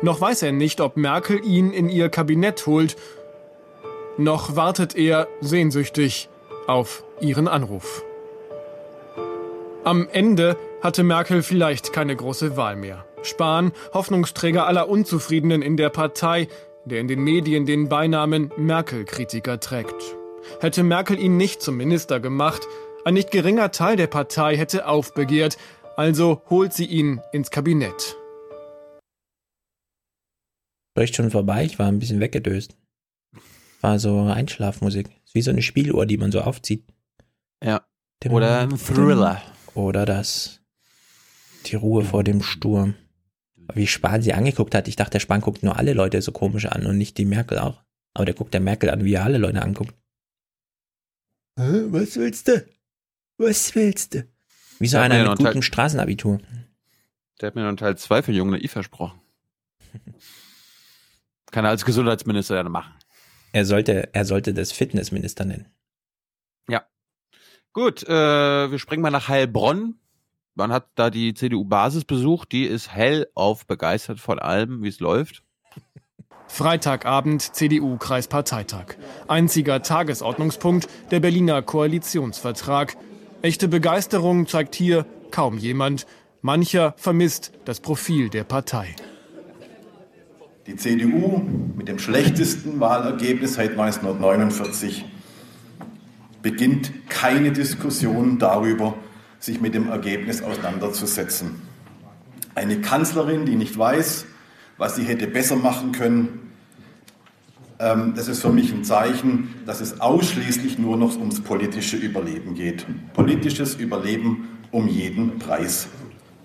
Noch weiß er nicht, ob Merkel ihn in ihr Kabinett holt. Noch wartet er sehnsüchtig auf ihren Anruf. Am Ende hatte Merkel vielleicht keine große Wahl mehr. Spahn, Hoffnungsträger aller Unzufriedenen in der Partei, der in den Medien den Beinamen Merkel-Kritiker trägt. Hätte Merkel ihn nicht zum Minister gemacht, ein nicht geringer Teil der Partei hätte aufbegehrt, also holt sie ihn ins Kabinett. Bericht schon vorbei, ich war ein bisschen weggedöst. War so Einschlafmusik. Ist wie so eine Spieluhr, die man so aufzieht. Ja. Oder ein Thriller. Oder das. Die Ruhe vor dem Sturm. Wie Spahn sie angeguckt hat, ich dachte, der Spahn guckt nur alle Leute so komisch an und nicht die Merkel auch. Aber der guckt der Merkel an, wie er alle Leute anguckt. Was willst du? Was willst du? Wie so einer mit gutem Teil- Straßenabitur. Der hat mir noch einen Teil 2 für Jung Naiv versprochen. Kann er als Gesundheitsminister dann machen. Er sollte, er sollte das Fitnessminister nennen. Ja. Gut, äh, wir springen mal nach Heilbronn. Man hat da die CDU-Basis besucht. Die ist hellauf begeistert von allem, wie es läuft. Freitagabend CDU-Kreisparteitag. Einziger Tagesordnungspunkt der Berliner Koalitionsvertrag. Echte Begeisterung zeigt hier kaum jemand. Mancher vermisst das Profil der Partei. Die CDU mit dem schlechtesten Wahlergebnis seit 1949 beginnt keine Diskussion darüber, sich mit dem Ergebnis auseinanderzusetzen. Eine Kanzlerin, die nicht weiß, was sie hätte besser machen können, ähm, das ist für mich ein Zeichen, dass es ausschließlich nur noch ums politische Überleben geht. Politisches Überleben um jeden Preis.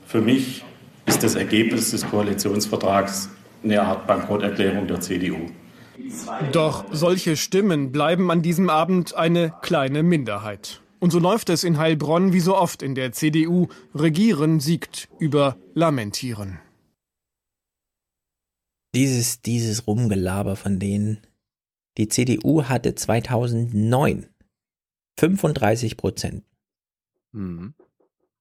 Für mich ist das Ergebnis des Koalitionsvertrags eine Art Bankrotterklärung der CDU. Doch solche Stimmen bleiben an diesem Abend eine kleine Minderheit. Und so läuft es in Heilbronn wie so oft in der CDU. Regieren siegt über Lamentieren. Dieses, dieses Rumgelaber von denen. Die CDU hatte 2009 35 Prozent. Mhm.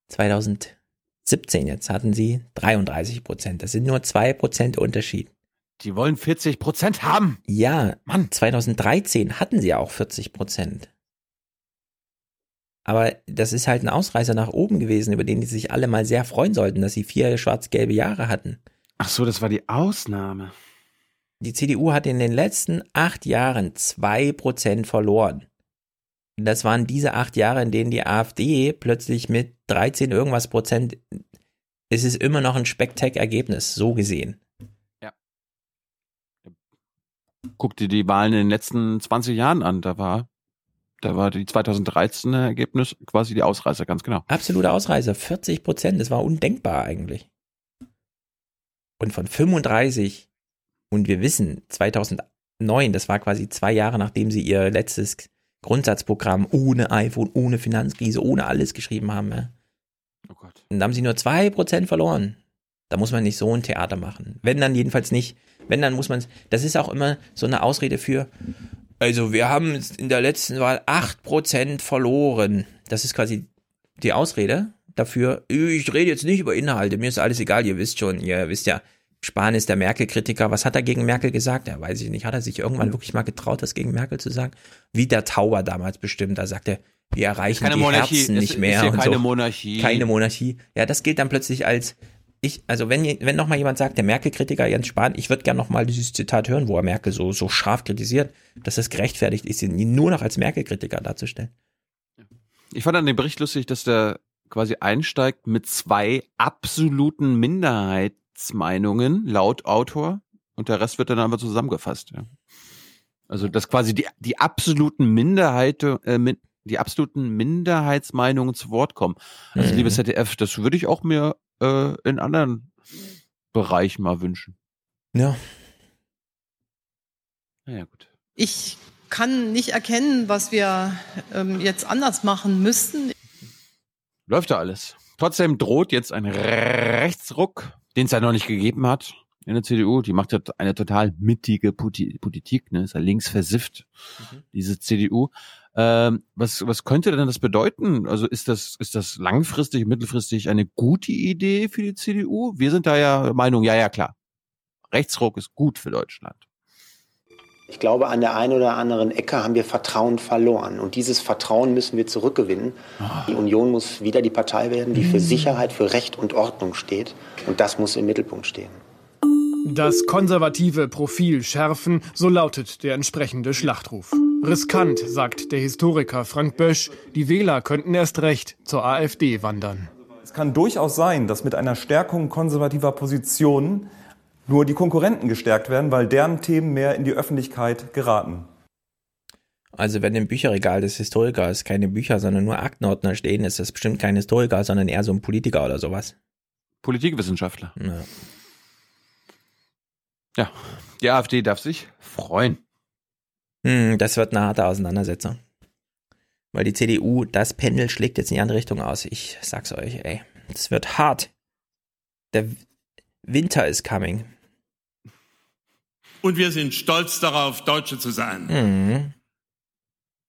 2017 jetzt hatten sie 33 Prozent. Das sind nur zwei Prozent Unterschied. Die wollen 40 Prozent haben. Ja, Mann, 2013 hatten sie auch 40 Prozent. Aber das ist halt ein Ausreißer nach oben gewesen, über den die sich alle mal sehr freuen sollten, dass sie vier schwarz-gelbe Jahre hatten. Ach so, das war die Ausnahme. Die CDU hat in den letzten acht Jahren zwei Prozent verloren. Das waren diese acht Jahre, in denen die AfD plötzlich mit 13 irgendwas Prozent, es ist immer noch ein Spektak-Ergebnis, so gesehen. Guck dir die Wahlen in den letzten 20 Jahren an. Da war, da war die 2013 Ergebnis quasi die Ausreißer, ganz genau. Absoluter Ausreißer, 40 Prozent, das war undenkbar eigentlich. Und von 35, und wir wissen, 2009, das war quasi zwei Jahre, nachdem sie ihr letztes Grundsatzprogramm ohne iPhone, ohne Finanzkrise, ohne alles geschrieben haben. Ja. Oh Gott. Und da haben sie nur zwei Prozent verloren. Da muss man nicht so ein Theater machen. Wenn dann jedenfalls nicht, wenn dann muss man, das ist auch immer so eine Ausrede für, also wir haben in der letzten Wahl acht Prozent verloren. Das ist quasi die Ausrede dafür, ich rede jetzt nicht über Inhalte, mir ist alles egal, ihr wisst schon, ihr wisst ja, Spahn ist der Merkel-Kritiker. Was hat er gegen Merkel gesagt? Ja, weiß ich nicht. Hat er sich irgendwann wirklich mal getraut, das gegen Merkel zu sagen? Wie der Tauber damals bestimmt. Da sagt er, wir erreichen Keine die Monarchie. Herzen Es nicht ist mehr. und keine so. Monarchie. Keine Monarchie. Ja, das gilt dann plötzlich als ich, also wenn, wenn noch mal jemand sagt, der Merkel-Kritiker Jens Spahn, ich würde gerne noch mal dieses Zitat hören, wo er Merkel so, so scharf kritisiert, dass es gerechtfertigt ist, ihn nur noch als Merkel-Kritiker darzustellen. Ich fand an dem Bericht lustig, dass der quasi einsteigt mit zwei absoluten Minderheitsmeinungen laut Autor und der Rest wird dann aber zusammengefasst. Ja. Also dass quasi die, die absoluten Minderheit, äh, min, die absoluten Minderheitsmeinungen zu Wort kommen. Also Mhm. liebes ZDF, das würde ich auch mir äh, in anderen Bereichen mal wünschen. Ja. Naja, gut. Ich kann nicht erkennen, was wir ähm, jetzt anders machen müssten. Läuft da alles. Trotzdem droht jetzt ein Rechtsruck, den es ja noch nicht gegeben hat in der CDU. Die macht ja eine total mittige Politik, ne? Ist ja links versifft, diese CDU. Ähm, was, was könnte denn das bedeuten? Also ist das, ist das langfristig, mittelfristig eine gute Idee für die CDU? Wir sind da ja Meinung, ja, ja, klar. Rechtsruck ist gut für Deutschland. Ich glaube, an der einen oder anderen Ecke haben wir Vertrauen verloren. Und dieses Vertrauen müssen wir zurückgewinnen. Die Union muss wieder die Partei werden, die für Sicherheit, für Recht und Ordnung steht. Und das muss im Mittelpunkt stehen. Das konservative Profil schärfen, so lautet der entsprechende Schlachtruf. Riskant, sagt der Historiker Frank Bösch, die Wähler könnten erst recht zur AfD wandern. Es kann durchaus sein, dass mit einer Stärkung konservativer Positionen nur die Konkurrenten gestärkt werden, weil deren Themen mehr in die Öffentlichkeit geraten. Also wenn im Bücherregal des Historikers keine Bücher, sondern nur Aktenordner stehen, ist das bestimmt kein Historiker, sondern eher so ein Politiker oder sowas. Politikwissenschaftler. Ja. Ja, die AfD darf sich freuen. Hm, das wird eine harte Auseinandersetzung. Weil die CDU, das Pendel schlägt jetzt in die andere Richtung aus. Ich sag's euch, ey. Das wird hart. Der Winter is coming. Und wir sind stolz darauf, Deutsche zu sein. Mhm.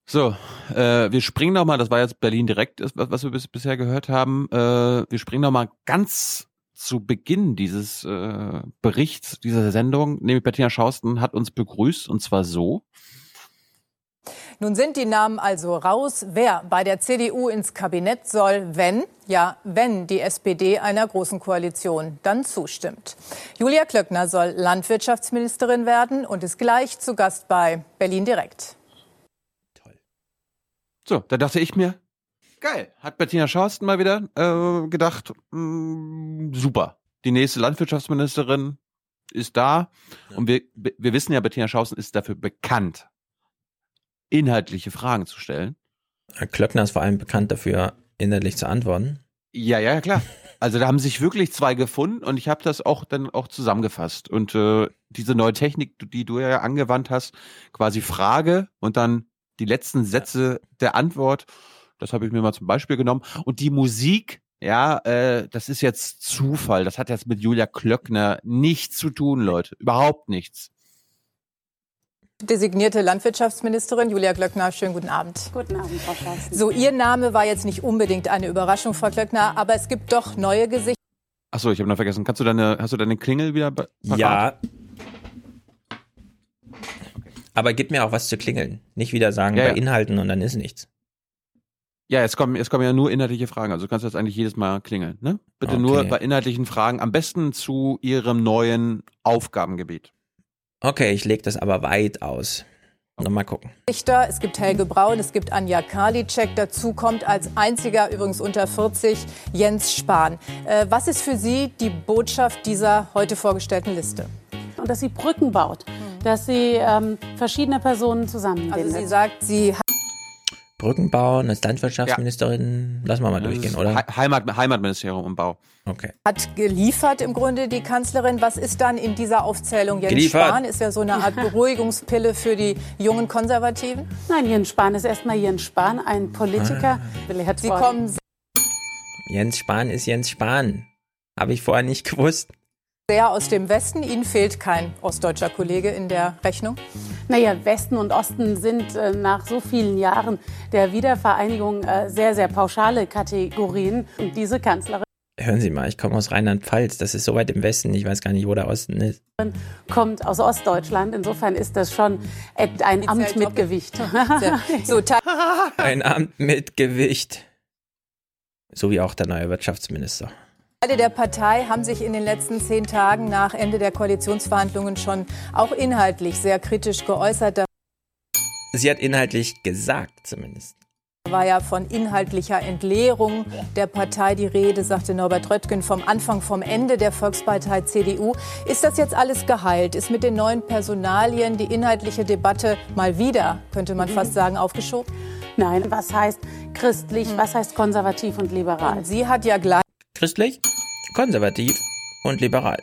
So, äh, wir springen noch mal, das war jetzt Berlin direkt, was, was wir bis, bisher gehört haben. Äh, wir springen noch mal ganz zu Beginn dieses äh, Berichts, dieser Sendung, nämlich Bettina Schausten hat uns begrüßt und zwar so. Nun sind die Namen also raus, wer bei der CDU ins Kabinett soll, wenn, ja, wenn die SPD einer großen Koalition dann zustimmt. Julia Klöckner soll Landwirtschaftsministerin werden und ist gleich zu Gast bei Berlin Direkt. So, da dachte ich mir, geil, hat Bettina Schausten mal wieder äh, gedacht, mh, super, die nächste Landwirtschaftsministerin ist da und wir, wir wissen ja, Bettina Schausten ist dafür bekannt, inhaltliche Fragen zu stellen. Herr Klöckner ist vor allem bekannt dafür, inhaltlich zu antworten. Ja, ja, klar. Also da haben sich wirklich zwei gefunden und ich habe das auch dann auch zusammengefasst. Und äh, diese neue Technik, die du ja angewandt hast, quasi Frage und dann die letzten Sätze der Antwort, das habe ich mir mal zum Beispiel genommen. Und die Musik, ja, äh, das ist jetzt Zufall. Das hat jetzt mit Julia Klöckner nichts zu tun, Leute. Überhaupt nichts. Designierte Landwirtschaftsministerin Julia Klöckner, schönen guten Abend. Guten Abend, Frau Schausten. So, Ihr Name war jetzt nicht unbedingt eine Überraschung, Frau Klöckner, aber es gibt doch neue Gesichter. Achso, ich habe noch vergessen. Kannst du deine, hast du deine Klingel wieder? parat? Ja. Aber gib mir auch was zu klingeln. Nicht wieder sagen Ja, bei ja. Inhalten und dann ist nichts. Ja, es kommen, es kommen ja nur inhaltliche Fragen. Also du kannst jetzt eigentlich jedes Mal klingeln. Ne? Bitte Okay. nur bei inhaltlichen Fragen. Am besten zu Ihrem neuen Aufgabengebiet. Okay, ich lege das aber weit aus. Nochmal gucken. Richter, es gibt Helge Braun, es gibt Anja Karliczek, dazu kommt als einziger, übrigens unter 40, Jens Spahn. Äh, was ist für Sie die Botschaft dieser heute vorgestellten Liste? Und dass sie Brücken baut, dass sie ähm, verschiedene Personen zusammenbindet. Also sie sagt, sie hat Brücken bauen als Landwirtschaftsministerin. Lassen wir mal Das durchgehen, ist oder? He- Heimat, Heimatministerium und Bau. Okay. hat geliefert im Grunde die Kanzlerin. Was ist dann in dieser Aufzählung? Jens Geliefert. Spahn ist ja so eine Art Beruhigungspille für die jungen Konservativen. Nein, Jens Spahn ist erstmal Jens Spahn, ein Politiker. belehrt Sie kommen Jens Spahn ist Jens Spahn. Habe ich vorher nicht gewusst. Sehr aus dem Westen. Ihnen fehlt kein ostdeutscher Kollege in der Rechnung. Naja, Westen und Osten sind äh, nach so vielen Jahren der Wiedervereinigung äh, sehr, sehr pauschale Kategorien. Und diese Kanzlerin Hören Sie mal, ich komme aus Rheinland-Pfalz. Das ist so weit im Westen. Ich weiß gar nicht, wo der Osten ist. kommt aus Ostdeutschland. Insofern ist das schon ein Amt mit Gewicht. so, Ein Amt mit Gewicht. So wie auch der neue Wirtschaftsminister. Teile der Partei haben sich in den letzten zehn Tagen nach Ende der Koalitionsverhandlungen schon auch inhaltlich sehr kritisch geäußert. Sie hat inhaltlich gesagt, zumindest. war ja von inhaltlicher Entleerung der Partei die Rede, sagte Norbert Röttgen vom Anfang, vom Ende der Volkspartei CDU. Ist das jetzt alles geheilt? Ist mit den neuen Personalien die inhaltliche Debatte mal wieder, könnte man fast sagen, aufgeschoben? Nein, was heißt christlich, was heißt konservativ und liberal? Und sie hat ja gleich Christlich, konservativ und liberal.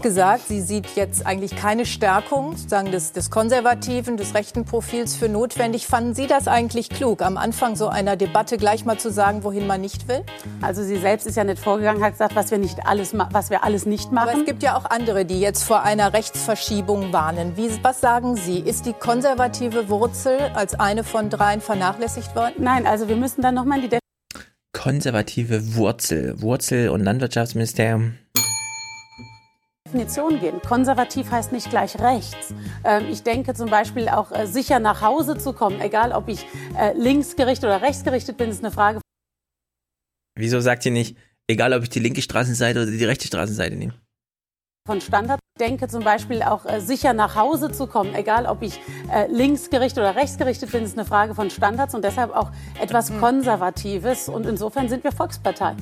gesagt, sie sieht jetzt eigentlich keine Stärkung sozusagen des, des konservativen, des rechten Profils für notwendig. Fanden Sie das eigentlich klug, am Anfang so einer Debatte gleich mal zu sagen, wohin man nicht will? Also sie selbst ist ja nicht vorgegangen, hat gesagt, was wir nicht alles, was wir alles nicht machen. Aber es gibt ja auch andere, die jetzt vor einer Rechtsverschiebung warnen. Wie, was sagen Sie? Ist die konservative Wurzel als eine von dreien vernachlässigt worden? Nein, also wir müssen dann nochmal in die Konservative Wurzel. Wurzel und Landwirtschaftsministerium. Definition gehen. Konservativ heißt nicht gleich rechts. Ähm, ich denke zum Beispiel auch äh, sicher nach Hause zu kommen, egal ob ich äh, linksgerichtet oder rechtsgerichtet bin, ist eine Frage. Wieso sagt ihr nicht, egal ob ich die linke Straßenseite oder die rechte Straßenseite nehme? von Standard. Ich denke zum Beispiel auch äh, sicher nach Hause zu kommen, egal ob ich äh, linksgerichtet oder rechtsgerichtet bin, ist eine Frage von Standards und deshalb auch etwas Mhm. Konservatives. Und insofern sind wir Volkspartei.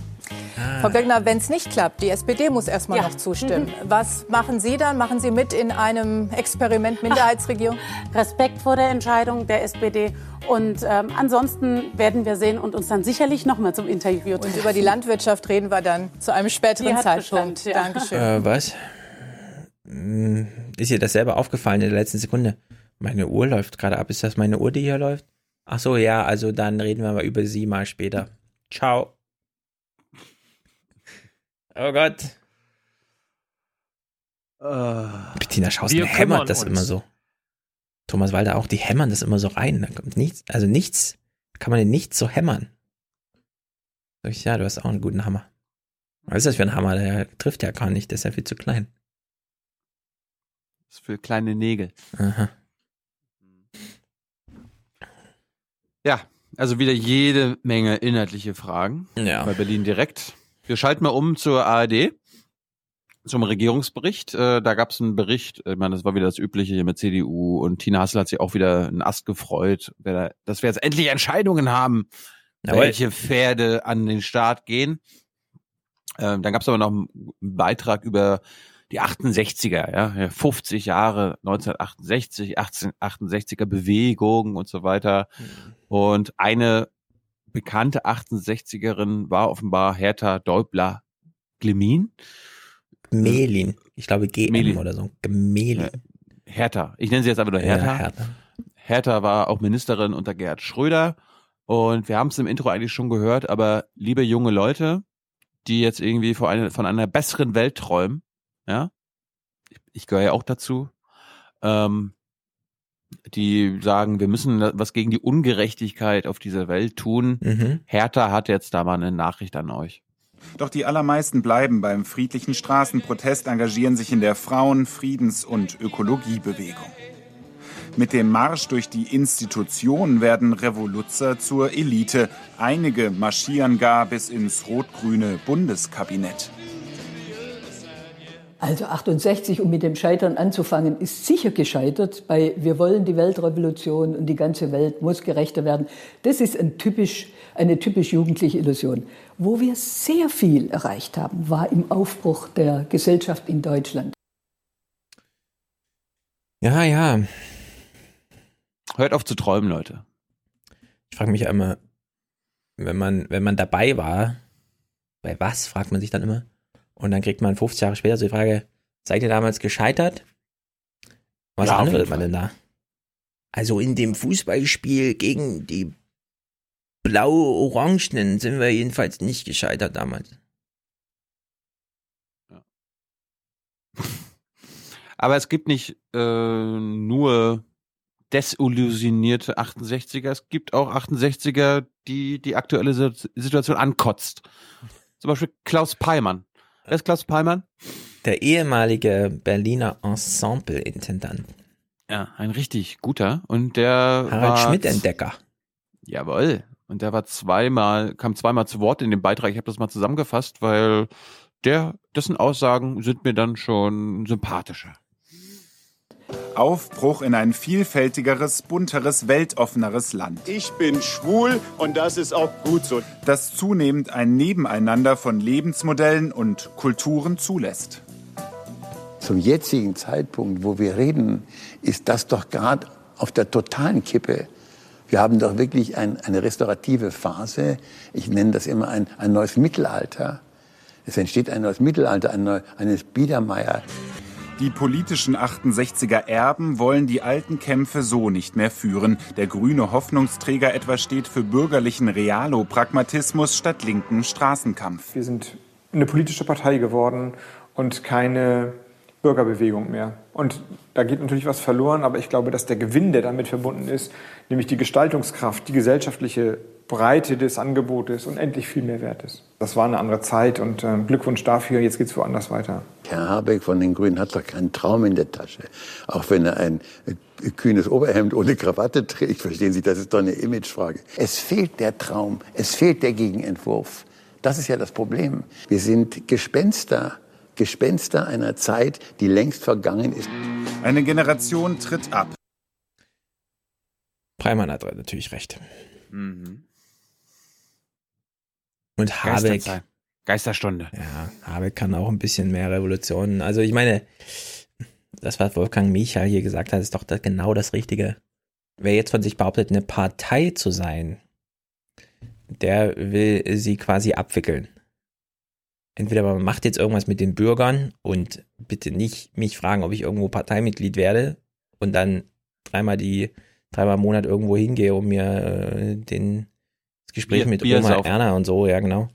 Frau Birgner, wenn es nicht klappt, die SPD muss erstmal Ja. noch zustimmen. Was machen Sie dann? Machen Sie mit in einem Experiment Minderheitsregierung? Respekt vor der Entscheidung der SPD. Und ähm, ansonsten werden wir sehen und uns dann sicherlich noch mal zum Interview treffen. Und über die Landwirtschaft reden wir dann zu einem späteren Die hat Zeitpunkt. Bestand, ja. Dankeschön. Äh, was? Hm, Ist dir das selber aufgefallen in der letzten Sekunde? Meine Uhr läuft gerade ab. Ist das meine Uhr, die hier läuft? Ach so, ja, also dann reden wir mal über sie mal später. Ciao. Oh Gott. Bettina Schausen hämmert das uns. immer so. Thomas Walter auch, die hämmern das immer so rein. Da kommt nichts, also nichts, kann man in nichts so hämmern. Ich, ja, du hast auch einen guten Hammer. Was ist das für ein Hammer? Der trifft ja gar nicht, der ist ja viel zu klein. Das ist für kleine Nägel. Aha. Ja, also wieder jede Menge inhaltliche Fragen Ja. bei Berlin direkt. Wir schalten mal um zur ARD, zum Regierungsbericht. Äh, da gab es einen Bericht, ich meine, das war wieder das Übliche hier mit CDU und Tina Hassel hat sich auch wieder einen Ast gefreut, dass wir jetzt endlich Entscheidungen haben, Jawohl. welche Pferde an den Start gehen. Ähm, dann gab es aber noch einen Beitrag über die 68er, ja, ja, 50 Jahre 1968, 1868er Bewegung und so weiter. Und eine bekannte 68erin war offenbar Hertha Däubler Glemin. Melin. Ich glaube GM Melin. oder so. Gemelin. Hertha. Ich nenne sie jetzt einfach nur Hertha. Ja, Hertha. Hertha war auch Ministerin unter Gerhard Schröder. Und wir haben es im Intro eigentlich schon gehört, aber liebe junge Leute, die jetzt irgendwie vor eine, von einer besseren Welt träumen, ja, ich, ich gehöre ja auch dazu, ähm, die sagen, wir müssen was gegen die Ungerechtigkeit auf dieser Welt tun. Mhm. Hertha hat jetzt da mal eine Nachricht an euch. Doch die allermeisten bleiben beim friedlichen Straßenprotest, engagieren sich in der Frauen-, Friedens- und Ökologiebewegung. Mit dem Marsch durch die Institutionen werden Revoluzer zur Elite. Einige marschieren gar bis ins rot-grüne Bundeskabinett. Also 68, um mit dem Scheitern anzufangen, ist sicher gescheitert bei Wir wollen die Weltrevolution und die ganze Welt muss gerechter werden. Das ist ein typisch, eine typisch jugendliche Illusion. Wo wir sehr viel erreicht haben, war im Aufbruch der Gesellschaft in Deutschland. Ja, ja. Hört auf zu träumen, Leute. Ich frage mich immer, wenn man, wenn man dabei war, bei was, fragt man sich dann immer. Und dann kriegt man 50 Jahre später so die Frage, seid ihr damals gescheitert? Was Ja, handelt man denn da? Also in dem Fußballspiel gegen die blau-orangenen sind wir jedenfalls nicht gescheitert damals. Aber es gibt nicht äh, nur desillusionierte 68er, es gibt auch 68er, die die aktuelle Sit- Situation ankotzt. Zum Beispiel Klaus Peimann. Wer ist Klaus Peimann? Der ehemalige Berliner Ensemble-Intendant. Ja, ein richtig guter. Und der Harald Schmidt-Entdecker. Jawohl. Und der war zweimal, kam zweimal zu Wort in dem Beitrag. Ich habe das mal zusammengefasst, weil der, dessen Aussagen sind mir dann schon sympathischer. Aufbruch in ein vielfältigeres, bunteres, weltoffeneres Land. Ich bin schwul und das ist auch gut so. Das zunehmend ein Nebeneinander von Lebensmodellen und Kulturen zulässt. Zum jetzigen Zeitpunkt, wo wir reden, ist das doch gerade auf der totalen Kippe. Wir haben doch wirklich ein, eine restaurative Phase. Ich nenne das immer ein, ein neues Mittelalter. Es entsteht ein neues Mittelalter, ein neu, eines Biedermeier. Die politischen 68er Erben wollen die alten Kämpfe so nicht mehr führen. Der grüne Hoffnungsträger etwa steht für bürgerlichen Realo-Pragmatismus statt linken Straßenkampf. Wir sind eine politische Partei geworden und keine Bürgerbewegung mehr. Und da geht natürlich was verloren, aber ich glaube, dass der Gewinn, der damit verbunden ist, nämlich die Gestaltungskraft, die gesellschaftliche Breite des Angebotes unendlich viel mehr wert ist. Das war eine andere Zeit und äh, Glückwunsch dafür. Jetzt geht es woanders weiter. Herr Habeck von den Grünen hat doch keinen Traum in der Tasche. Auch wenn er ein kühnes Oberhemd ohne Krawatte trägt, verstehen Sie, das ist doch eine Imagefrage. Es fehlt der Traum, es fehlt der Gegenentwurf. Das ist ja das Problem. Wir sind Gespenster. Gespenster einer Zeit, die längst vergangen ist. Eine Generation tritt ab. Preimann hat natürlich recht. Mhm. Und Habeck. Geisterstunde. Ja, Habeck kann auch ein bisschen mehr Revolutionen. Also ich meine, das, was Wolfgang Michael hier gesagt hat, ist doch das, genau das Richtige. Wer jetzt von sich behauptet, eine Partei zu sein, der will sie quasi abwickeln. Entweder man macht jetzt irgendwas mit den Bürgern und bitte nicht mich fragen, ob ich irgendwo Parteimitglied werde und dann dreimal die, dreimal im Monat irgendwo hingehe, um mir äh, den, das Gespräch Bier- mit Bier Oma. Erna und so, ja genau.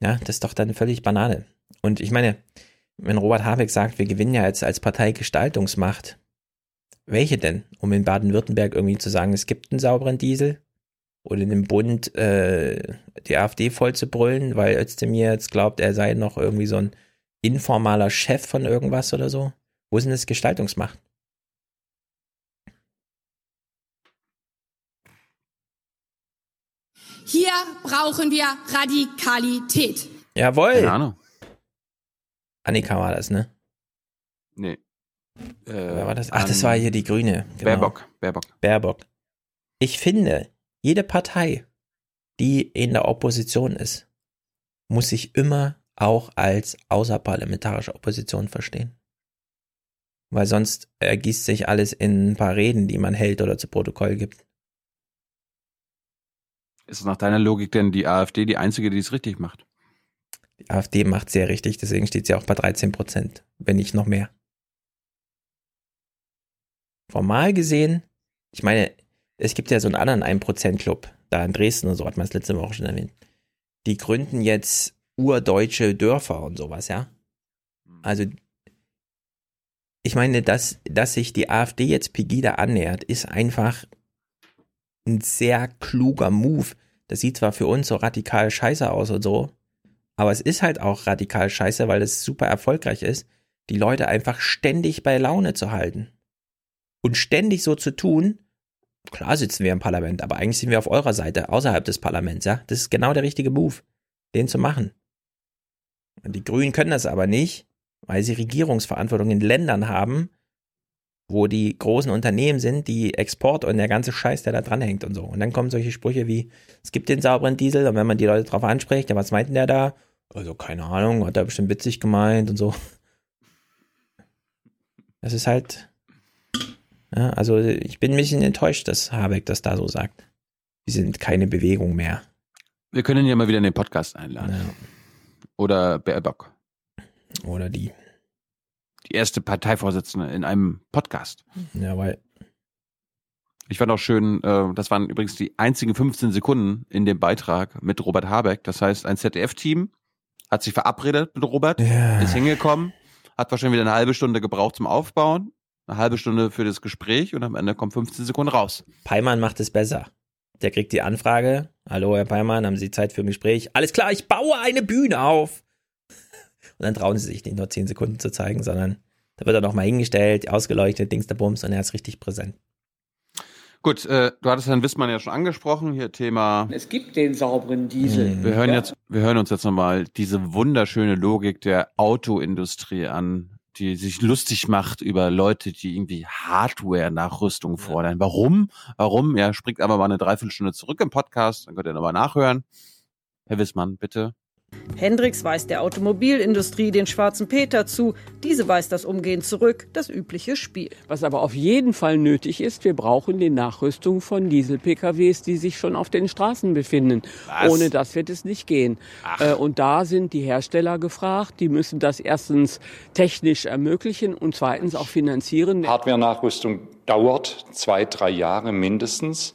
Ja, das ist doch dann völlig Banane. Und ich meine, wenn Robert Habeck sagt, wir gewinnen ja jetzt als Partei Gestaltungsmacht, welche denn? Um in Baden-Württemberg irgendwie zu sagen, es gibt einen sauberen Diesel? Oder in dem Bund äh, die AfD voll zu brüllen, weil Özdemir jetzt glaubt, er sei noch irgendwie so ein informaler Chef von irgendwas oder so? Wo ist denn das Gestaltungsmacht? Hier brauchen wir Radikalität. Jawohl. Keine Ahnung. Annika war das, ne? Nee. Äh, Wer war das? Ach, das war hier die Grüne. Genau. Baerbock. Baerbock. Baerbock. Ich finde, jede Partei, die in der Opposition ist, muss sich immer auch als außerparlamentarische Opposition verstehen. Weil sonst ergießt sich alles in ein paar Reden, die man hält oder zu Protokoll gibt. Ist nach deiner Logik denn die AfD die einzige, die es richtig macht? Die AfD macht sehr richtig, deswegen steht sie auch bei 13 Prozent, wenn nicht noch mehr. Formal gesehen, ich meine, es gibt ja so einen anderen 1%-Club, da in Dresden und so, hat man es letzte Woche schon erwähnt. Die gründen jetzt urdeutsche Dörfer und sowas, ja. Also, ich meine, dass, dass sich die AfD jetzt Pegida annähert, ist einfach ein sehr kluger Move. Das sieht zwar für uns so radikal scheiße aus und so, aber es ist halt auch radikal scheiße, weil es super erfolgreich ist, die Leute einfach ständig bei Laune zu halten. Und ständig so zu tun, klar sitzen wir im Parlament, aber eigentlich sind wir auf eurer Seite, außerhalb des Parlaments, ja. Das ist genau der richtige Move, den zu machen. Und die Grünen können das aber nicht, weil sie Regierungsverantwortung in Ländern haben, wo die großen Unternehmen sind, die Export und der ganze Scheiß, der da dranhängt und so. Und dann kommen solche Sprüche wie, es gibt den sauberen Diesel und wenn man die Leute drauf anspricht, ja, was meint denn der da? Also, keine Ahnung, hat er bestimmt witzig gemeint und so. Das ist halt, ja, also ich bin ein bisschen enttäuscht, dass Habeck das da so sagt. Wir sind keine Bewegung mehr. Wir können ihn ja mal wieder in den Podcast einladen. Oder Baerbock. Oder die. Die erste Parteivorsitzende in einem Podcast. Ja, weil. Ich fand auch schön, äh, das waren übrigens die einzigen 15 Sekunden in dem Beitrag mit Robert Habeck. Das heißt, ein ZDF-Team hat sich verabredet mit Robert, Ja. ist hingekommen, hat wahrscheinlich wieder eine halbe Stunde gebraucht zum Aufbauen, eine halbe Stunde für das Gespräch und am Ende kommen 15 Sekunden raus. Peimann macht es besser. Der kriegt die Anfrage. Hallo, Herr Peimann, haben Sie Zeit für ein Gespräch? Alles klar, ich baue eine Bühne auf. Und dann trauen sie sich nicht nur 10 Sekunden zu zeigen, sondern da wird er nochmal hingestellt, ausgeleuchtet, Dings der Bums und er ist richtig präsent. Gut, äh, du hattest Herrn Wissmann ja schon angesprochen, hier Thema. Es gibt den sauberen Diesel. Wir hören jetzt, wir hören uns jetzt nochmal diese wunderschöne Logik der Autoindustrie an, die sich lustig macht über Leute, die irgendwie Hardware-Nachrüstung fordern. Warum? Warum? Ja, springt aber mal eine Dreiviertelstunde zurück im Podcast, dann könnt ihr nochmal nachhören. Herr Wissmann, bitte. Hendricks weist der Automobilindustrie den schwarzen Peter zu. Diese weist das Umgehen zurück, das übliche Spiel. Was aber auf jeden Fall nötig ist, wir brauchen die Nachrüstung von Diesel-PKWs, die sich schon auf den Straßen befinden. Was? Ohne das wird es nicht gehen. Äh, und da sind die Hersteller gefragt. Die müssen das erstens technisch ermöglichen und zweitens auch finanzieren. Hardware-Nachrüstung dauert zwei, drei Jahre mindestens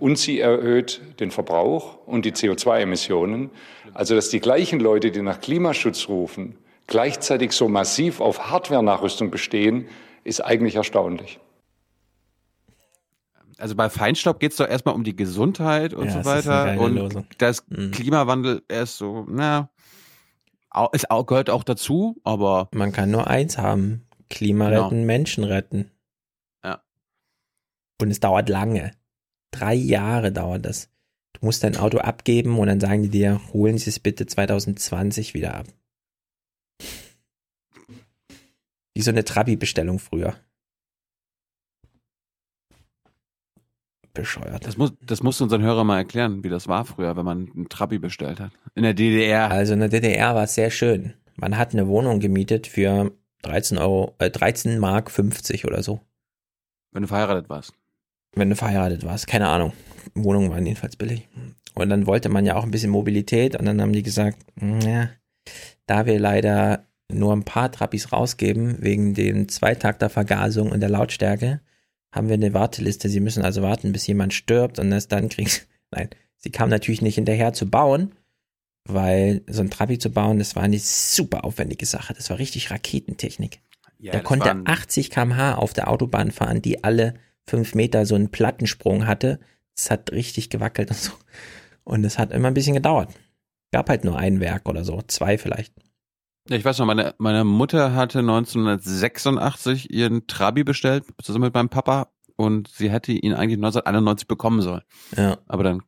und sie erhöht den Verbrauch und die CO2-Emissionen. Also dass die gleichen Leute, die nach Klimaschutz rufen, gleichzeitig so massiv auf Hardware-Nachrüstung bestehen, ist eigentlich erstaunlich. Also bei Feinstaub geht es doch erstmal um die Gesundheit und Ja, so weiter. Und das Mhm. Klimawandel ist so, na, es gehört auch dazu, aber Man kann nur eins haben. Klima Genau. retten, Menschen retten. Ja. Und es dauert lange. Drei Jahre dauert das. Du musst dein Auto abgeben und dann sagen die dir, holen Sie es bitte 2020 wieder ab. Wie so eine Trabi-Bestellung früher. Bescheuert. das muss, das musst du unseren Hörern mal erklären, wie das war früher, wenn man einen Trabi bestellt hat. In der DDR. Also in der DDR war es sehr schön. Man hat eine Wohnung gemietet für 13 Euro, äh, 13 Mark 50 oder so. Wenn du verheiratet warst. Wenn du verheiratet warst, keine Ahnung. Wohnungen waren jedenfalls billig. Und dann wollte man ja auch ein bisschen Mobilität und dann haben die gesagt, "Mm, ja, da wir leider nur ein paar Trappis rausgeben, wegen den Zweitakter-Vergasung und der Lautstärke, haben wir eine Warteliste. Sie müssen also warten, bis jemand stirbt und erst dann kriegst Nein, sie kam natürlich nicht hinterher zu bauen, weil so ein Trabi zu bauen, das war eine super aufwendige Sache. Das war richtig Raketentechnik. Ja, das konnte waren- 80 km/h auf der Autobahn fahren, die alle fünf Meter so einen Plattensprung hatte. Es hat richtig gewackelt und so. Und es hat immer ein bisschen gedauert. Gab halt nur ein Werk oder so, zwei vielleicht. Ich weiß noch, meine, meine Mutter hatte 1986 ihren Trabi bestellt, zusammen mit meinem Papa, und sie hätte ihn eigentlich 1991 bekommen sollen. Ja. Aber dann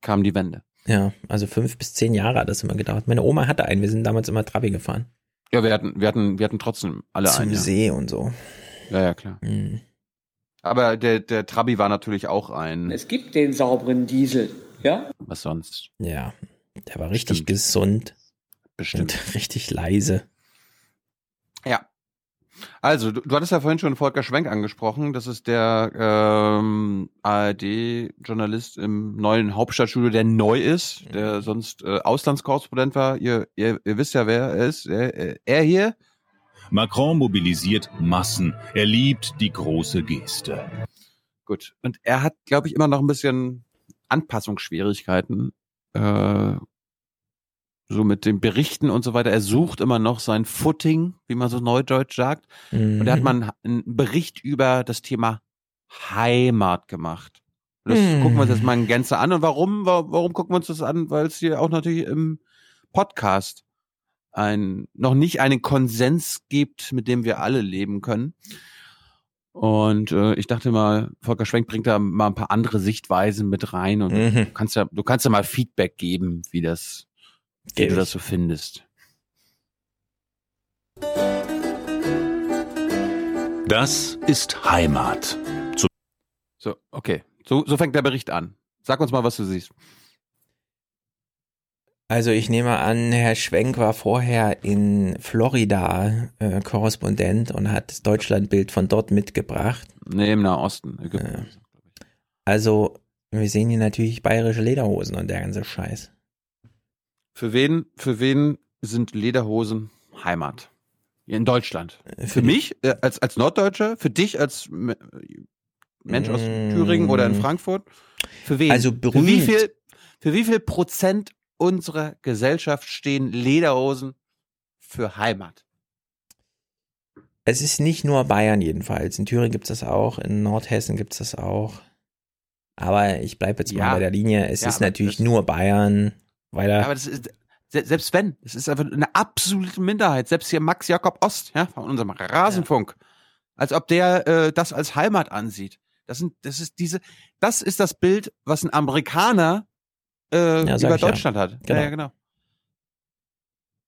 kam die Wende. Ja, also fünf bis zehn Jahre hat das immer gedauert. Meine Oma hatte einen, wir sind damals immer Trabi gefahren. Ja, wir hatten, wir hatten, wir hatten trotzdem alle Zum einen. Ja. See und so. ja, ja, klar. Mhm. Aber der, der Trabi war natürlich auch ein, Es gibt den sauberen Diesel, ja? was sonst? Ja, der war richtig gesund Bestimmt. und richtig leise. Ja. Also, du, du hattest ja vorhin schon Volker Schwenk angesprochen. Das ist der ähm, ARD-Journalist im neuen Hauptstadtstudio, der neu ist, der sonst äh, Auslandskorrespondent war. Ihr, ihr, ihr wisst ja, wer er ist. Er, er hier. Macron mobilisiert Massen. Er liebt die große Geste. Gut. Und er hat, glaube ich, immer noch ein bisschen Anpassungsschwierigkeiten. Äh, so mit den Berichten und so weiter. Er sucht immer noch sein Footing, wie man so neudeutsch sagt. Und da hat Mhm. man einen Bericht über das Thema Heimat gemacht. Das Mhm. gucken wir uns jetzt mal in Gänze an. Und warum, wa- warum gucken wir uns das an? Weil es hier auch natürlich im Podcast ein, noch nicht einen Konsens gibt, mit dem wir alle leben können. Und äh, ich dachte mal, Volker Schwenk bringt da mal ein paar andere Sichtweisen mit rein und Mhm. du kannst ja, du kannst ja mal Feedback geben, wie das, wie du das so findest. Das ist Heimat. Zu So, okay. So, so fängt der Bericht an. Sag uns mal, was du siehst. Also ich nehme an, Herr Schwenk war vorher in Florida äh, Korrespondent und hat das Deutschlandbild von dort mitgebracht. Nee, im Nahosten. Ägypten. Also wir sehen hier natürlich bayerische Lederhosen und der ganze Scheiß. Für wen, für wen sind Lederhosen Heimat? In Deutschland. Für Für die- mich äh, als, als Norddeutscher? Für dich als M- Mensch aus Mm. Thüringen oder in Frankfurt? Für wen? Also Für wie berühmt. viel, für wie viel Prozent unserer Gesellschaft stehen Lederhosen für Heimat? Es ist nicht nur Bayern jedenfalls. In Thüringen gibt es das auch, in Nordhessen gibt es das auch. Aber ich bleibe jetzt mal Ja. bei der Linie. Es Ja, ist natürlich nur Bayern, weil Ja, er aber das ist, se- selbst wenn, es ist einfach eine absolute Minderheit. Selbst hier Max Jakob Ost, ja, von unserem Rasenfunk. Als ob der äh, das als Heimat ansieht. Das sind, das ist diese, das ist das Bild, was ein Amerikaner äh, Ja, über ich ja. Deutschland hat. Genau. Ja, ja, genau.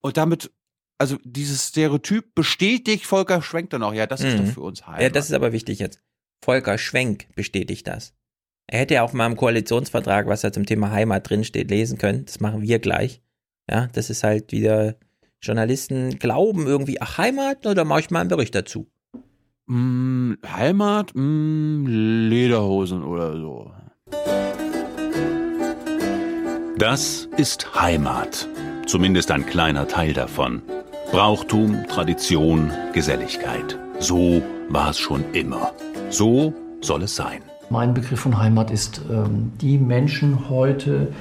Und damit, also dieses Stereotyp bestätigt Volker Schwenk dann auch, ja, das ist Mhm. doch für uns Heimat. Ja, das ist aber wichtig jetzt. Volker Schwenk bestätigt das. Er hätte ja auch mal im Koalitionsvertrag, was da zum Thema Heimat drinsteht, lesen können. Das machen wir gleich. Ja, das ist halt wieder, Journalisten glauben irgendwie, ach Heimat, na, da mache ich mal einen Bericht dazu. Mm, Heimat, mm, Lederhosen oder so. Das ist Heimat. Zumindest ein kleiner Teil davon. Brauchtum, Tradition, Geselligkeit. So war es schon immer. So soll es sein. Mein Begriff von Heimat ist, ähm, die Menschen heute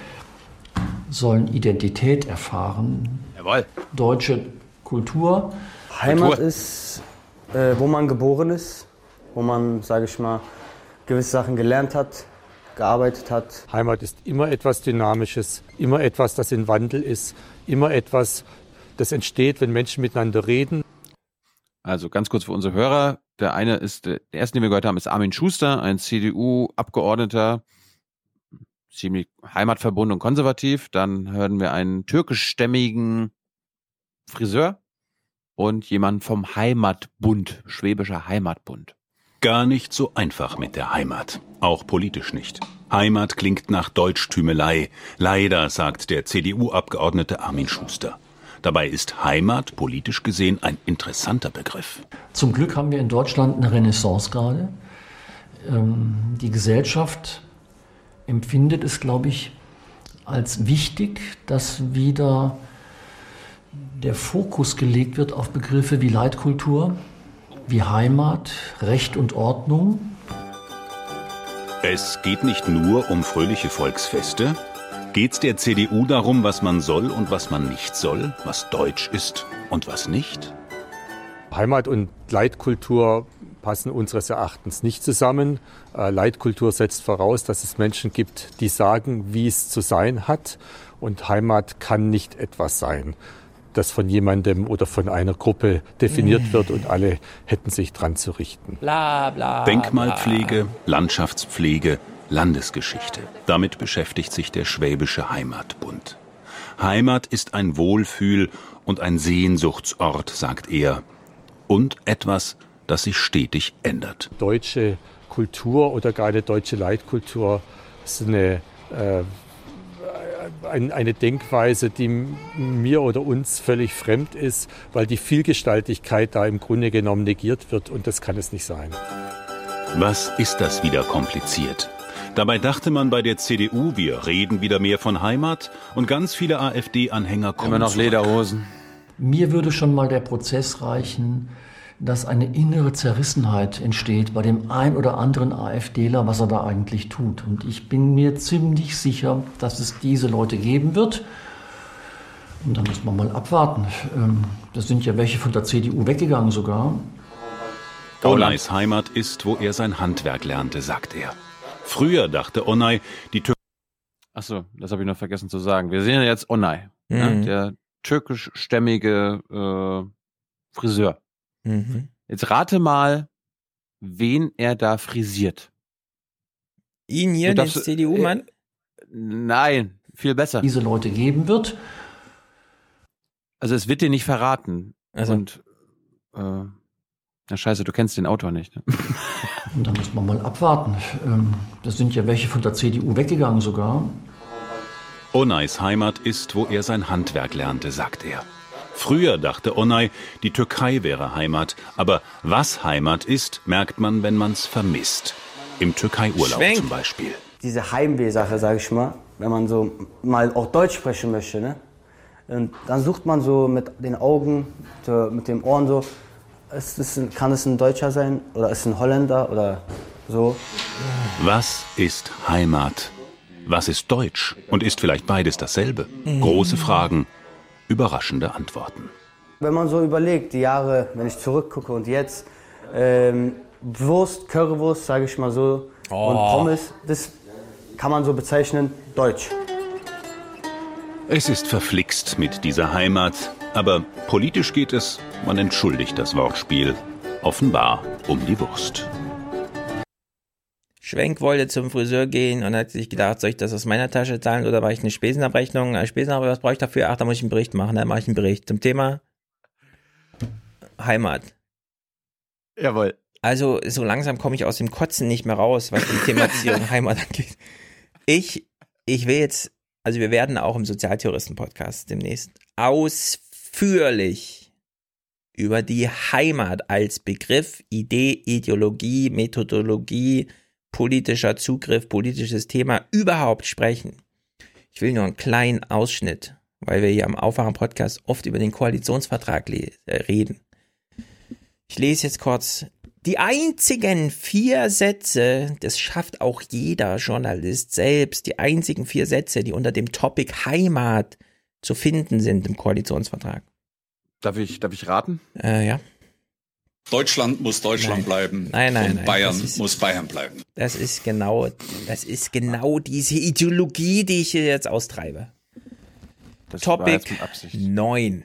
sollen Identität erfahren, Jawohl. deutsche Kultur. Heimat ist, äh, wo man geboren ist, wo man, sage ich mal, gewisse Sachen gelernt hat, gearbeitet hat. Heimat ist immer etwas Dynamisches, immer etwas, das in Wandel ist, immer etwas, das entsteht, wenn Menschen miteinander reden. Also ganz kurz für unsere Hörer. Der eine ist, der erste, den wir gehört haben, ist Armin Schuster, ein CDU-Abgeordneter, ziemlich heimatverbunden und konservativ. Dann hören wir einen türkischstämmigen Friseur und jemanden vom Heimatbund, Schwäbischer Heimatbund. Gar nicht so einfach mit der Heimat. Auch politisch nicht. Heimat klingt nach Deutschtümelei. Leider, sagt der CDU-Abgeordnete Armin Schuster. Dabei ist Heimat politisch gesehen ein interessanter Begriff. Zum Glück haben wir in Deutschland eine Renaissance gerade. Ähm, die Gesellschaft empfindet es, glaube ich, als wichtig, dass wieder der Fokus gelegt wird auf Begriffe wie Leitkultur, wie Heimat, Recht und Ordnung. Es geht nicht nur um fröhliche Volksfeste. Geht's der CDU darum, was man soll und was man nicht soll, was deutsch ist und was nicht? Heimat und Leitkultur passen unseres Erachtens nicht zusammen. Äh, Leitkultur setzt voraus, dass es Menschen gibt, die sagen, wie es zu sein hat. Und Heimat kann nicht etwas sein, das von jemandem oder von einer Gruppe definiert wird und alle hätten sich dran zu richten. Bla, bla, Denkmalpflege, Landschaftspflege, Landesgeschichte. Damit beschäftigt sich der Schwäbische Heimatbund. Heimat ist ein Wohlfühl und ein Sehnsuchtsort, sagt er. Und etwas, das sich stetig ändert. Deutsche Kultur oder gar eine deutsche Leitkultur ist eine, äh, eine Denkweise, die mir oder uns völlig fremd ist, weil die Vielgestaltigkeit da im Grunde genommen negiert wird und das kann es nicht sein. Was ist das wieder kompliziert? Dabei dachte man bei der CDU, wir reden wieder mehr von Heimat und ganz viele AfD-Anhänger kommen. Immer noch zurück. Lederhosen. Mir würde schon mal der Prozess reichen, dass eine innere Zerrissenheit entsteht bei dem ein oder anderen AfDler, was er da eigentlich tut. Und ich bin mir ziemlich sicher, dass es diese Leute geben wird. Und da muss man mal abwarten. Ähm, Das sind ja welche von der CDU weggegangen sogar. Onays Heimat ist, wo er sein Handwerk lernte, sagt er. Früher dachte Onay, die Türkei Achso, das habe ich noch vergessen zu sagen. Wir sehen ja jetzt Onay, ne? Mhm. der türkischstämmige äh, Friseur. Mhm. Jetzt rate mal, wen er da frisiert. Ihn hier, den CDU-Mann? Äh, nein, viel besser. Diese Leute geben wird. Also es wird dir nicht verraten. Also. Und äh, na scheiße, du kennst den Autor nicht. Ne? Und da muss man mal abwarten. Ähm, Das sind ja welche von der CDU weggegangen sogar. Onays Heimat ist, wo er sein Handwerk lernte, sagt er. Früher dachte Onay, die Türkei wäre Heimat, aber was Heimat ist, merkt man, wenn man's vermisst. Im Türkei-Urlaub zum Beispiel. Diese Heimweh-Sache, sage ich mal, wenn man so mal auch Deutsch sprechen möchte, ne? Und dann sucht man so mit den Augen, mit den Ohren so, ist es ein, kann es ein Deutscher sein oder ist es ein Holländer oder so. Was ist Heimat? Was ist Deutsch? Und ist vielleicht beides dasselbe? Große Fragen, überraschende Antworten. Wenn man so überlegt, die Jahre, wenn ich zurückgucke und jetzt, ähm, Wurst, Currywurst, sage ich mal so, und Oh. Pommes, das kann man so bezeichnen, Deutsch. Es ist verflixt mit dieser Heimat, aber politisch geht es, man entschuldigt das Wortspiel, offenbar um die Wurst. Schwenk wollte zum Friseur gehen und hat sich gedacht, soll ich das aus meiner Tasche zahlen oder mache ich eine Spesenabrechnung? Eine Spesenabrechnung, was brauche ich dafür? Ach, da muss ich einen Bericht machen. Dann mache ich einen Bericht zum Thema Heimat. Jawohl. Also so langsam komme ich aus dem Kotzen nicht mehr raus, was die Thematisierung Heimat angeht. Ich, ich will jetzt, also wir werden auch im Sozialtheoristen-Podcast demnächst ausführlich über die Heimat als Begriff, Idee, Ideologie, Methodologie, politischer Zugriff, politisches Thema überhaupt sprechen. Ich will nur einen kleinen Ausschnitt, weil wir hier am Aufwachen-Podcast oft über den Koalitionsvertrag äh, reden. Ich lese jetzt kurz die einzigen vier Sätze, das schafft auch jeder Journalist selbst, die einzigen vier Sätze, die unter dem Topic Heimat zu finden sind im Koalitionsvertrag. Darf ich, darf ich raten? Äh, ja. Deutschland muss Deutschland Nein. bleiben. Nein, nein, und nein, Bayern ist- muss Bayern bleiben. Das ist genau, das ist genau diese Ideologie, die ich hier jetzt austreibe. Das Topic jetzt mit Absicht. 9.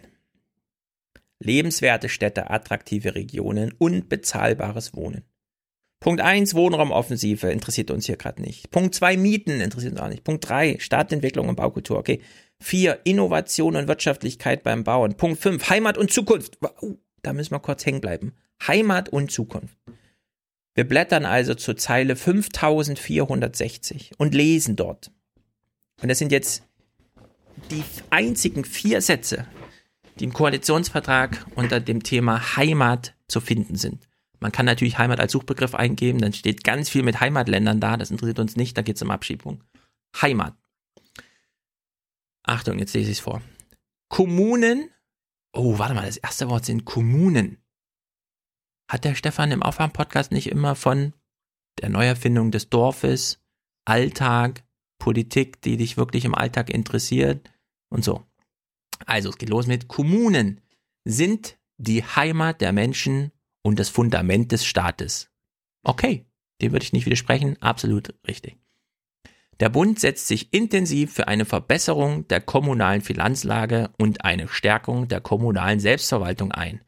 Lebenswerte Städte, attraktive Regionen und bezahlbares Wohnen. Punkt 1, Wohnraumoffensive, interessiert uns hier gerade nicht. Punkt 2, Mieten, interessiert uns auch nicht. Punkt 3, Stadtentwicklung und Baukultur, okay. 4, Innovation und Wirtschaftlichkeit beim Bauen. Punkt 5, Heimat und Zukunft. Uh, da müssen wir kurz hängen bleiben. Heimat und Zukunft. Wir blättern also zur Zeile 5460 und lesen dort. Und das sind jetzt die einzigen vier Sätze, die im Koalitionsvertrag unter dem Thema Heimat zu finden sind. Man kann natürlich Heimat als Suchbegriff eingeben, dann steht ganz viel mit Heimatländern da, das interessiert uns nicht, da geht es um Abschiebung. Heimat. Achtung, jetzt lese ich es vor. Kommunen, oh, warte mal, das erste Wort sind Kommunen. Hat der Stefan im Aufwärm-Podcast nicht immer von der Neuerfindung des Dorfes, Alltag, Politik, die dich wirklich im Alltag interessiert und so. Also, es geht los mit Kommunen sind die Heimat der Menschen und das Fundament des Staates. Okay, dem würde ich nicht widersprechen, absolut richtig. Der Bund setzt sich intensiv für eine Verbesserung der kommunalen Finanzlage und eine Stärkung der kommunalen Selbstverwaltung ein.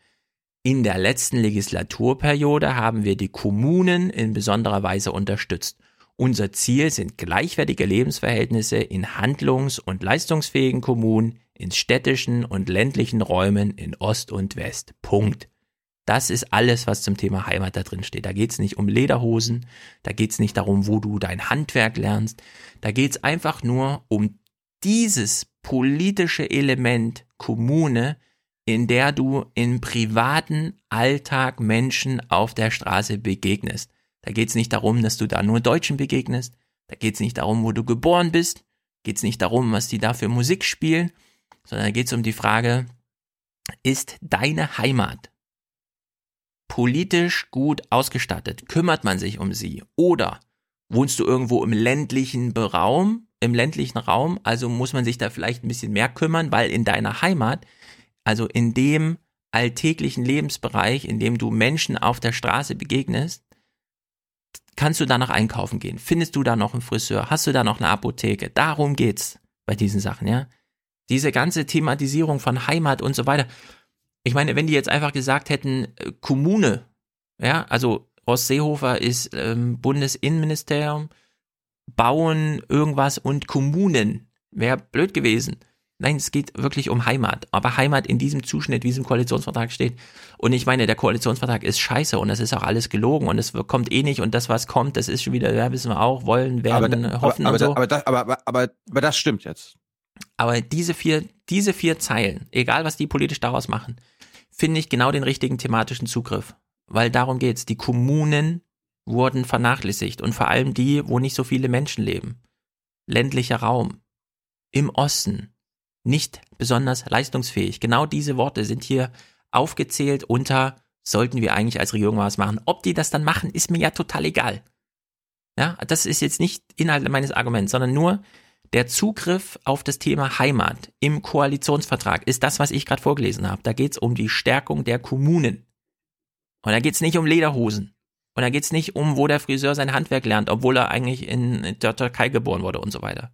In der letzten Legislaturperiode haben wir die Kommunen in besonderer Weise unterstützt. Unser Ziel sind gleichwertige Lebensverhältnisse in handlungs- und leistungsfähigen Kommunen, in städtischen und ländlichen Räumen in Ost und West. Punkt. Das ist alles, was zum Thema Heimat da drin steht. Da geht es nicht um Lederhosen, da geht es nicht darum, wo du dein Handwerk lernst. Da geht es einfach nur um dieses politische Element Kommune, in der du im privaten Alltag Menschen auf der Straße begegnest. Da geht es nicht darum, dass du da nur Deutschen begegnest. Da geht es nicht darum, wo du geboren bist. Geht es nicht darum, was die da für Musik spielen, sondern da geht es um die Frage, ist deine Heimat politisch gut ausgestattet? Kümmert man sich um sie? Oder wohnst du irgendwo im ländlichen Raum, im ländlichen Raum, also muss man sich da vielleicht ein bisschen mehr kümmern, weil in deiner Heimat, also in dem alltäglichen Lebensbereich, in dem du Menschen auf der Straße begegnest, kannst du da noch einkaufen gehen? Findest du da noch einen Friseur? Hast du da noch eine Apotheke? Darum geht's bei diesen Sachen, ja? Diese ganze Thematisierung von Heimat und so weiter. Ich meine, wenn die jetzt einfach gesagt hätten, äh, Kommune, ja, also Horst Seehofer ist ähm, Bundesinnenministerium, Bauen, irgendwas und Kommunen, wäre blöd gewesen. Nein, es geht wirklich um Heimat. Aber Heimat in diesem Zuschnitt, wie es im Koalitionsvertrag steht. Und ich meine, der Koalitionsvertrag ist scheiße und das ist auch alles gelogen und es kommt eh nicht und das, was kommt, das ist schon wieder, ja, wissen wir auch, wollen, werden, aber, hoffen aber, und so. aber, aber, aber, aber, aber, aber das stimmt jetzt. Aber diese vier, diese vier Zeilen, egal was die politisch daraus machen, finde ich genau den richtigen thematischen Zugriff. Weil darum geht's. Die Kommunen wurden vernachlässigt und vor allem die, wo nicht so viele Menschen leben. Ländlicher Raum. Im Osten. Nicht besonders leistungsfähig. Genau diese Worte sind hier aufgezählt unter, sollten wir eigentlich als Regierung was machen. Ob die das dann machen, ist mir ja total egal. Ja, das ist jetzt nicht Inhalt meines Arguments, sondern nur, der Zugriff auf das Thema Heimat im Koalitionsvertrag ist das, was ich gerade vorgelesen habe. Da geht es um die Stärkung der Kommunen. Und da geht es nicht um Lederhosen. Und da geht es nicht um, wo der Friseur sein Handwerk lernt, obwohl er eigentlich in der Türkei geboren wurde und so weiter.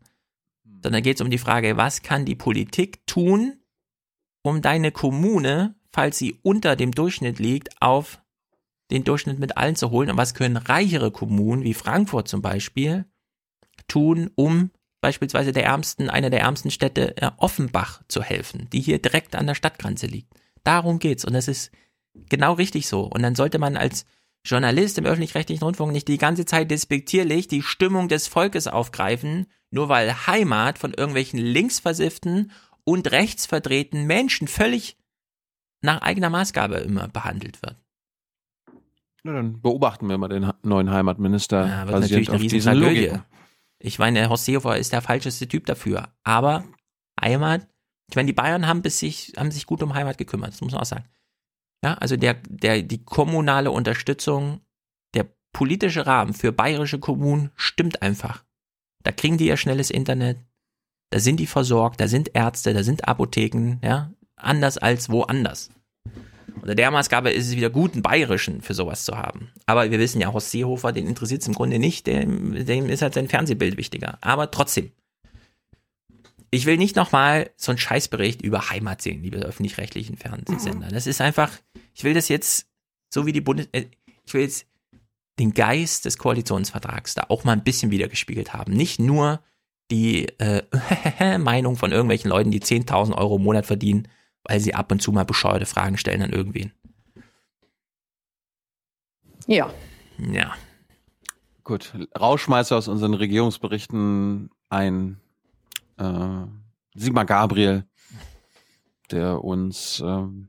Sondern geht es um die Frage, was kann die Politik tun, um deine Kommune, falls sie unter dem Durchschnitt liegt, auf den Durchschnitt mit allen zu holen? Und was können reichere Kommunen, wie Frankfurt zum Beispiel, tun, um beispielsweise der ärmsten, einer der ärmsten Städte äh, Offenbach zu helfen, die hier direkt an der Stadtgrenze liegt. Darum geht's und das ist genau richtig so. Und dann sollte man als Journalist im öffentlich-rechtlichen Rundfunk nicht die ganze Zeit despektierlich die Stimmung des Volkes aufgreifen, nur weil Heimat von irgendwelchen linksversifften und rechtsverdrehten Menschen völlig nach eigener Maßgabe immer behandelt wird. Na, dann beobachten wir mal den neuen Heimatminister. Ja, wird natürlich eine Riesentragödie. Ich meine, Horst Seehofer ist der falscheste Typ dafür. Aber Heimat, ich meine, die Bayern haben, sich, haben sich gut um Heimat gekümmert, das muss man auch sagen. Ja, also der, der, die kommunale Unterstützung, der politische Rahmen für bayerische Kommunen stimmt einfach. Da kriegen die ja schnelles Internet, da sind die versorgt, da sind Ärzte, da sind Apotheken, ja. anders als woanders. Unter der Maßgabe ist es wieder gut, einen Bayerischen für sowas zu haben. Aber wir wissen ja, Horst Seehofer, den interessiert es im Grunde nicht, dem, dem ist halt sein Fernsehbild wichtiger. Aber trotzdem. Ich will nicht nochmal so einen Scheißbericht über Heimat sehen, liebe öffentlich-rechtlichen Fernsehsender. Das ist einfach, ich will das jetzt, so wie die Bundes, äh, ich will jetzt den Geist des Koalitionsvertrags da auch mal ein bisschen wiedergespiegelt haben. Nicht nur die äh, Meinung von irgendwelchen Leuten, die 10.000 Euro im Monat verdienen, weil sie ab und zu mal bescheuerte Fragen stellen an irgendwen. Ja. Ja. Gut, Rauschmeister aus unseren Regierungsberichten ein äh, Sigmar Gabriel, der uns ähm,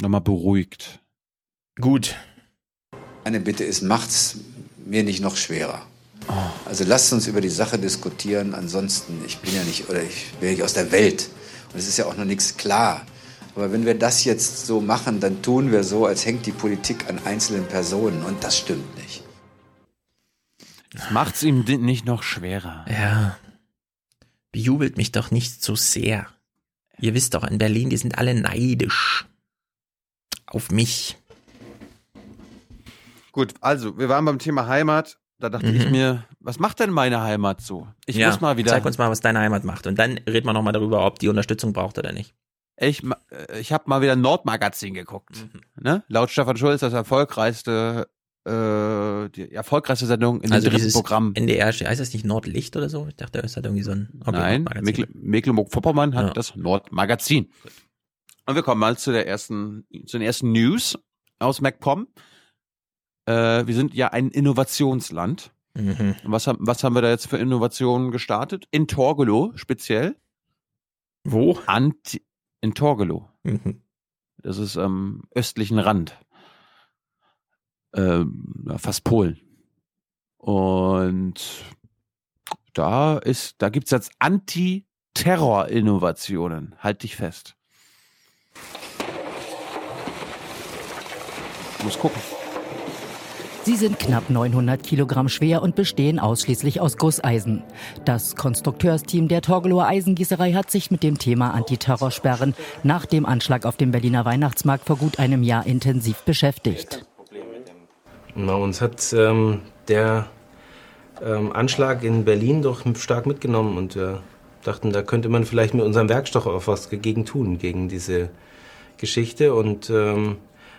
nochmal beruhigt. Gut. Meine Bitte ist, macht's mir nicht noch schwerer. Also lasst uns über die Sache diskutieren. Ansonsten, ich bin ja nicht, oder ich bin ja nicht aus der Welt. Und es ist ja auch noch nichts klar. Aber wenn wir das jetzt so machen, dann tun wir so, als hängt die Politik an einzelnen Personen. Und das stimmt nicht. Das macht's ihm nicht noch schwerer. Ja. Bejubelt mich doch nicht so sehr. Ihr wisst doch, in Berlin, die sind alle neidisch. Auf mich. Gut, also, wir waren beim Thema Heimat. Da dachte ich Mhm. mir, was macht denn meine Heimat so? Ich ja, muss mal wieder. Zeig uns mal, was deine Heimat macht. Und dann reden wir nochmal darüber, ob die Unterstützung braucht oder nicht. Ich, äh, ich habe mal wieder Nordmagazin geguckt. Mhm. Ne? Laut Stefan Schulz das erfolgreichste, äh, die erfolgreichste Sendung in also dieses Programm. NDR, heißt das nicht Nordlicht oder so? Ich dachte, es hat irgendwie so ein okay, Nein. Meckle Mecklenburg-Vorpommern hat Ja. das Nordmagazin. Und wir kommen mal zu der ersten, zu den ersten News aus MacPom. Äh, wir sind ja ein Innovationsland. Mhm. Was, haben, was haben wir da jetzt für Innovationen gestartet? In Torgelow speziell. Wo? Anti in Torgelow. Mhm. Das ist am östlichen Rand. Ja, fast Polen. Und da ist, da gibt's jetzt Anti-Terror-Innovationen. Halt dich fest. Muss gucken. Sie sind knapp 900 Kilogramm schwer und bestehen ausschließlich aus Gusseisen. Das Konstrukteursteam der Torgelower Eisengießerei hat sich mit dem Thema Antiterrorsperren nach dem Anschlag auf dem Berliner Weihnachtsmarkt vor gut einem Jahr intensiv beschäftigt. Na, uns hat ähm, der ähm, Anschlag in Berlin doch stark mitgenommen und wir dachten, da könnte man vielleicht mit unserem Werkstoff auch was gegen tun, gegen diese Geschichte. Und ähm,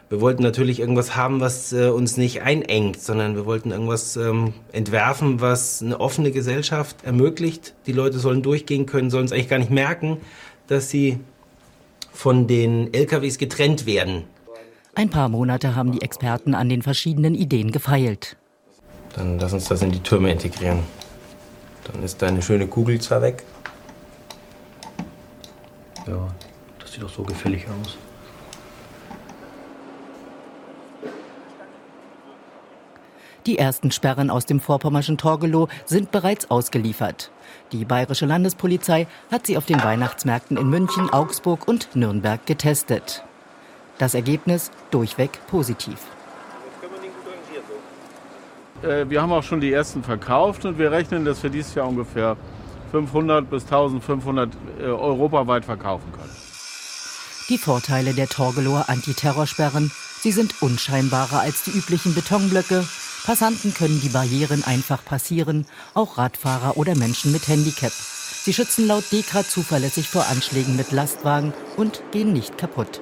wir wollten natürlich irgendwas haben, was äh, uns nicht einengt, sondern wir wollten irgendwas ähm, entwerfen, was eine offene Gesellschaft ermöglicht. Die Leute sollen durchgehen können, sollen es eigentlich gar nicht merken, dass sie von den LKWs getrennt werden. Ein paar Monate haben die Experten an den verschiedenen Ideen gefeilt. Dann lass uns das in die Türme integrieren. Dann ist deine schöne Kugel zwar weg. Ja, das sieht doch so gefällig aus. Die ersten Sperren aus dem vorpommerschen Torgelow sind bereits ausgeliefert. Die bayerische Landespolizei hat sie auf den Weihnachtsmärkten in München, Augsburg und Nürnberg getestet. Das Ergebnis durchweg positiv. Äh, Wir haben auch schon die ersten verkauft und wir rechnen, dass wir dieses Jahr ungefähr 500 bis 1500 äh, europaweit verkaufen können. Die Vorteile der Torgelower Antiterrorsperren, sie sind unscheinbarer als die üblichen Betonblöcke. Passanten können die Barrieren einfach passieren, auch Radfahrer oder Menschen mit Handicap. Sie schützen laut DEKRA zuverlässig vor Anschlägen mit Lastwagen und gehen nicht kaputt.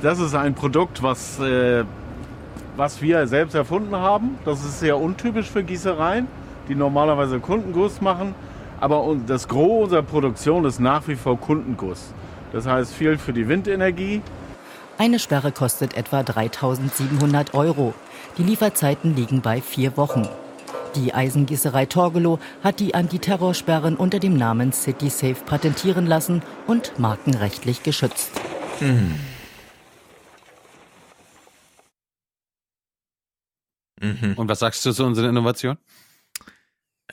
Das ist ein Produkt, was, äh, was wir selbst erfunden haben. Das ist sehr untypisch für Gießereien, die normalerweise Kundenguss machen. Aber das Gros unserer Produktion ist nach wie vor Kundenguss. Das heißt viel für die Windenergie. Eine Sperre kostet etwa 3700 Euro. Die Lieferzeiten liegen bei vier Wochen. Die Eisengießerei Torgelow hat die Antiterrorsperren unter dem Namen CitySafe patentieren lassen und markenrechtlich geschützt. Mhm. Und was sagst du zu unserer Innovation?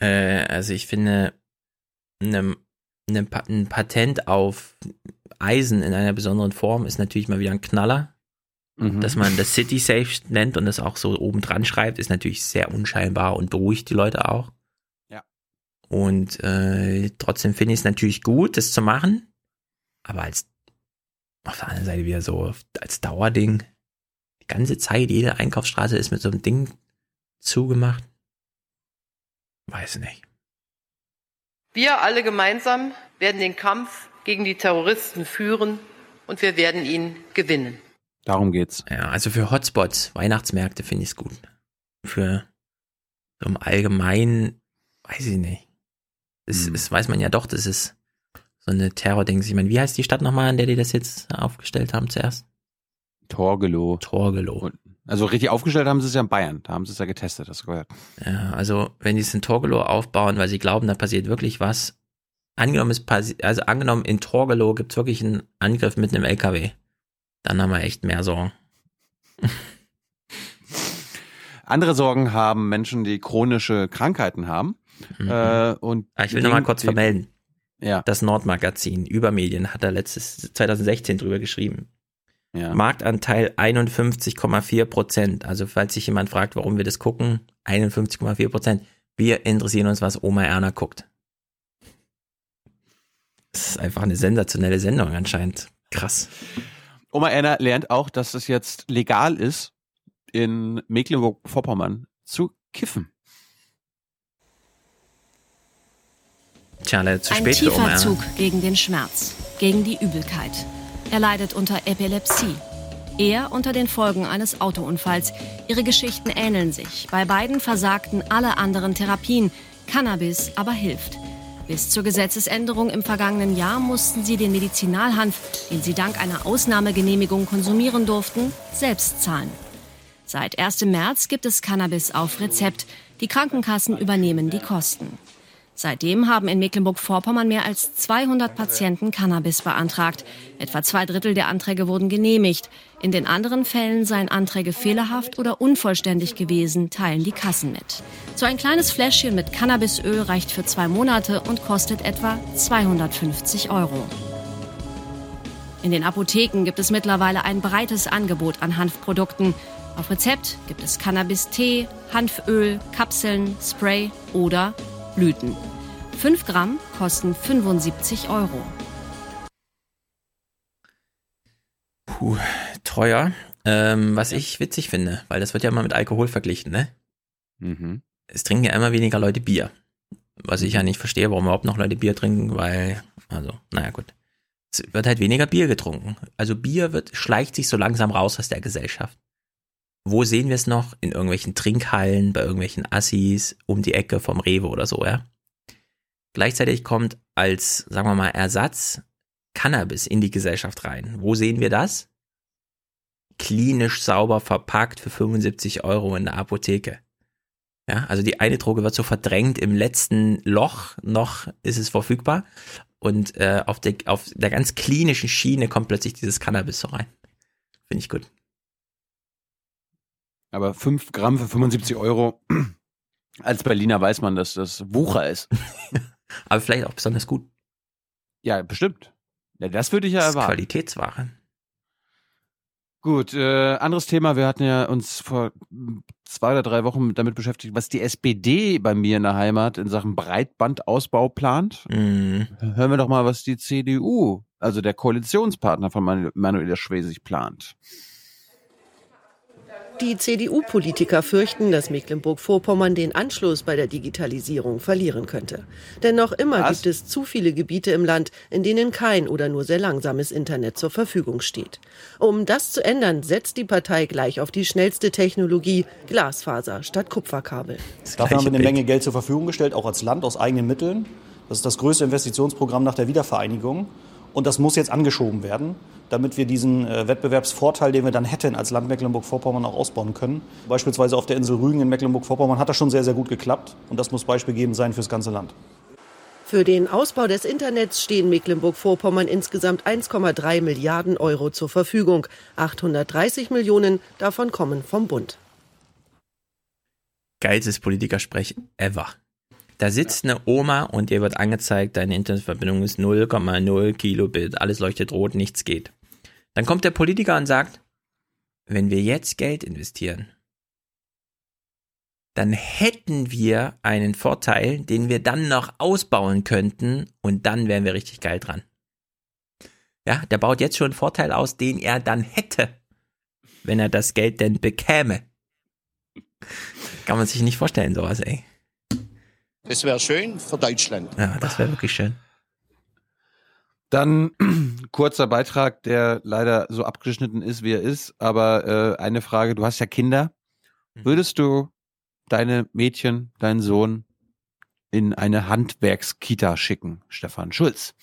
Äh, also ich finde, ne, ne, Pa- ein Patent auf Eisen in einer besonderen Form ist natürlich mal wieder ein Knaller. Mhm. Dass man das City Safe nennt und das auch so oben dran schreibt, ist natürlich sehr unscheinbar und beruhigt die Leute auch. Ja. Und äh, trotzdem finde ich es natürlich gut, das zu machen. Aber als auf der anderen Seite wieder so als Dauerding. Die ganze Zeit, jede Einkaufsstraße ist mit so einem Ding zugemacht. Weiß nicht. Wir alle gemeinsam werden den Kampf gegen die Terroristen führen und wir werden ihn gewinnen. Darum geht's. Ja, also für Hotspots, Weihnachtsmärkte finde ich es gut. Für so im Allgemeinen, weiß ich nicht. Das, Hm. das weiß man ja doch, das ist so eine Terror-Dings. Ich meine, wie heißt die Stadt nochmal, an der die das jetzt aufgestellt haben zuerst? Torgelow. Torgelow. Also richtig aufgestellt haben sie es ja in Bayern. Da haben sie es ja getestet, hast du gehört. Ja, also wenn die es in Torgelow aufbauen, weil sie glauben, da passiert wirklich was. Angenommen, es passi also angenommen, in Torgelow gibt es wirklich einen Angriff mit einem LKW. Dann haben wir echt mehr Sorgen. Andere Sorgen haben Menschen, die chronische Krankheiten haben. Äh, und Ah, ich will noch mal denen- kurz vermelden. Ja. Das Nordmagazin über Medien hat da letztes 2016 drüber geschrieben. Ja. Marktanteil 51,4 Prozent. Also falls sich jemand fragt, warum wir das gucken, 51,4 Prozent. Wir interessieren uns, was Oma Erna guckt. Das ist einfach eine sensationelle Sendung anscheinend. Krass. Oma Erna lernt auch, dass es jetzt legal ist, in Mecklenburg-Vorpommern zu kiffen. Tja, leider zu Ein spät für Oma tiefer Erna. Zug gegen den Schmerz, gegen die Übelkeit. Er leidet unter Epilepsie. Er unter den Folgen eines Autounfalls. Ihre Geschichten ähneln sich. Bei beiden versagten alle anderen Therapien. Cannabis aber hilft. Bis zur Gesetzesänderung im vergangenen Jahr mussten sie den Medizinalhanf, den sie dank einer Ausnahmegenehmigung konsumieren durften, selbst zahlen. Seit 1. März gibt es Cannabis auf Rezept. Die Krankenkassen übernehmen die Kosten. Seitdem haben in Mecklenburg-Vorpommern mehr als 200 Patienten Cannabis beantragt. Etwa zwei Drittel der Anträge wurden genehmigt. In den anderen Fällen seien Anträge fehlerhaft oder unvollständig gewesen, teilen die Kassen mit. So ein kleines Fläschchen mit Cannabisöl reicht für zwei Monate und kostet etwa 250 Euro. In den Apotheken gibt es mittlerweile ein breites Angebot an Hanfprodukten. Auf Rezept gibt es Cannabis-Tee, Hanföl, Kapseln, Spray oder Blüten. 5 Gramm kosten 75 Euro. Puh, teuer. Ähm, was ich witzig finde, weil das wird ja immer mit Alkohol verglichen, ne? Mhm. Es trinken ja immer weniger Leute Bier. Was ich ja nicht verstehe, warum überhaupt noch Leute Bier trinken, weil, also, naja, gut. Es wird halt weniger Bier getrunken. Also Bier wird, schleicht sich so langsam raus aus der Gesellschaft. Wo sehen wir es noch? In irgendwelchen Trinkhallen, bei irgendwelchen Assis, um die Ecke vom Rewe oder so, ja? Gleichzeitig kommt als, sagen wir mal, Ersatz Cannabis in die Gesellschaft rein. Wo sehen wir das? Klinisch sauber verpackt für 75 Euro in der Apotheke. Ja, also die eine Droge wird so verdrängt im letzten Loch, noch ist es verfügbar. Und äh, auf, der, auf der ganz klinischen Schiene kommt plötzlich dieses Cannabis so rein. Finde ich gut. Aber 5 Gramm für 75 Euro. Als Berliner weiß man, dass das Wucher ist. Aber vielleicht auch besonders gut. Ja, bestimmt. Ja, das würde ich ja Das erwarten. Qualitätsware. Gut, äh, anderes Thema. Wir hatten ja uns vor mm, zwei oder drei Wochen damit beschäftigt, was die SPD bei mir in der Heimat in Sachen Breitbandausbau plant. Mhm. Hören wir doch mal, was die CDU, also der Koalitionspartner von Manu- Manuela Schwesig, plant. Die CDU-Politiker fürchten, dass Mecklenburg-Vorpommern den Anschluss bei der Digitalisierung verlieren könnte. Denn noch immer Was? gibt es zu viele Gebiete im Land, in denen kein oder nur sehr langsames Internet zur Verfügung steht. Um das zu ändern, setzt die Partei gleich auf die schnellste Technologie, Glasfaser statt Kupferkabel. Dafür haben wir eine Menge Geld zur Verfügung gestellt, auch als Land aus eigenen Mitteln. Das ist das größte Investitionsprogramm nach der Wiedervereinigung. Und das muss jetzt angeschoben werden, damit wir diesen äh, Wettbewerbsvorteil, den wir dann hätten als Land Mecklenburg-Vorpommern, auch ausbauen können. Beispielsweise auf der Insel Rügen in Mecklenburg-Vorpommern hat das schon sehr, sehr gut geklappt. Und das muss beispielgebend sein fürs ganze Land. Für den Ausbau des Internets stehen Mecklenburg-Vorpommern insgesamt 1,3 Milliarden Euro zur Verfügung. 830 Millionen davon kommen vom Bund. Geilstes Politikersprech ever. Da sitzt eine Oma und ihr wird angezeigt, deine Internetverbindung ist 0,0 Kilobit, alles leuchtet rot, nichts geht. Dann kommt der Politiker und sagt, wenn wir jetzt Geld investieren, dann hätten wir einen Vorteil, den wir dann noch ausbauen könnten und dann wären wir richtig geil dran. Ja, der baut jetzt schon einen Vorteil aus, den er dann hätte, wenn er das Geld denn bekäme. Kann man sich nicht vorstellen, sowas, ey. Das wäre schön für Deutschland. Ja, das wäre wirklich schön. Dann kurzer Beitrag, der leider so abgeschnitten ist, wie er ist. Aber äh, eine Frage, du hast ja Kinder. Würdest du deine Mädchen, deinen Sohn in eine Handwerkskita schicken, Stefan Schulz?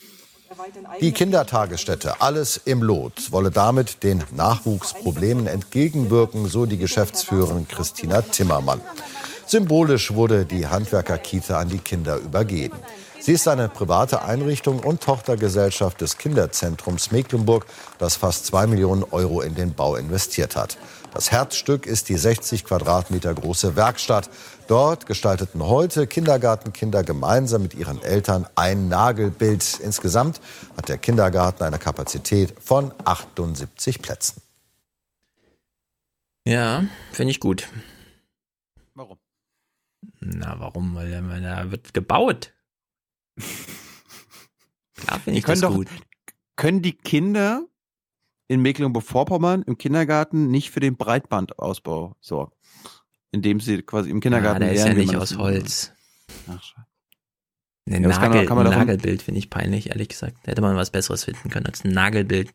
Die Kindertagesstätte Alles im Lot wolle damit den Nachwuchsproblemen entgegenwirken, so die Geschäftsführerin Christina Timmermann. Symbolisch wurde die Handwerker-Kita an die Kinder übergeben. Sie ist eine private Einrichtung und Tochtergesellschaft des Kinderzentrums Mecklenburg, das fast zwei Millionen Euro in den Bau investiert hat. Das Herzstück ist die 60 Quadratmeter große Werkstatt. Dort gestalteten heute Kindergartenkinder gemeinsam mit ihren Eltern ein Nagelbild. Insgesamt hat der Kindergarten eine Kapazität von 78 Plätzen. Ja, finde ich gut. Na, warum? Weil da wird gebaut. Klar finde ich können das doch- gut. Können die Kinder in Mecklenburg-Vorpommern im Kindergarten nicht für den Breitbandausbau sorgen? Indem sie quasi im Kindergarten Ah, der ist ja lernen, nicht aus Holz. Ach, schade. Ein Ja, das kann man- Nagel, kann man Nagelbild finde ich peinlich, ehrlich gesagt. Da hätte man was Besseres finden können als ein Nagelbild.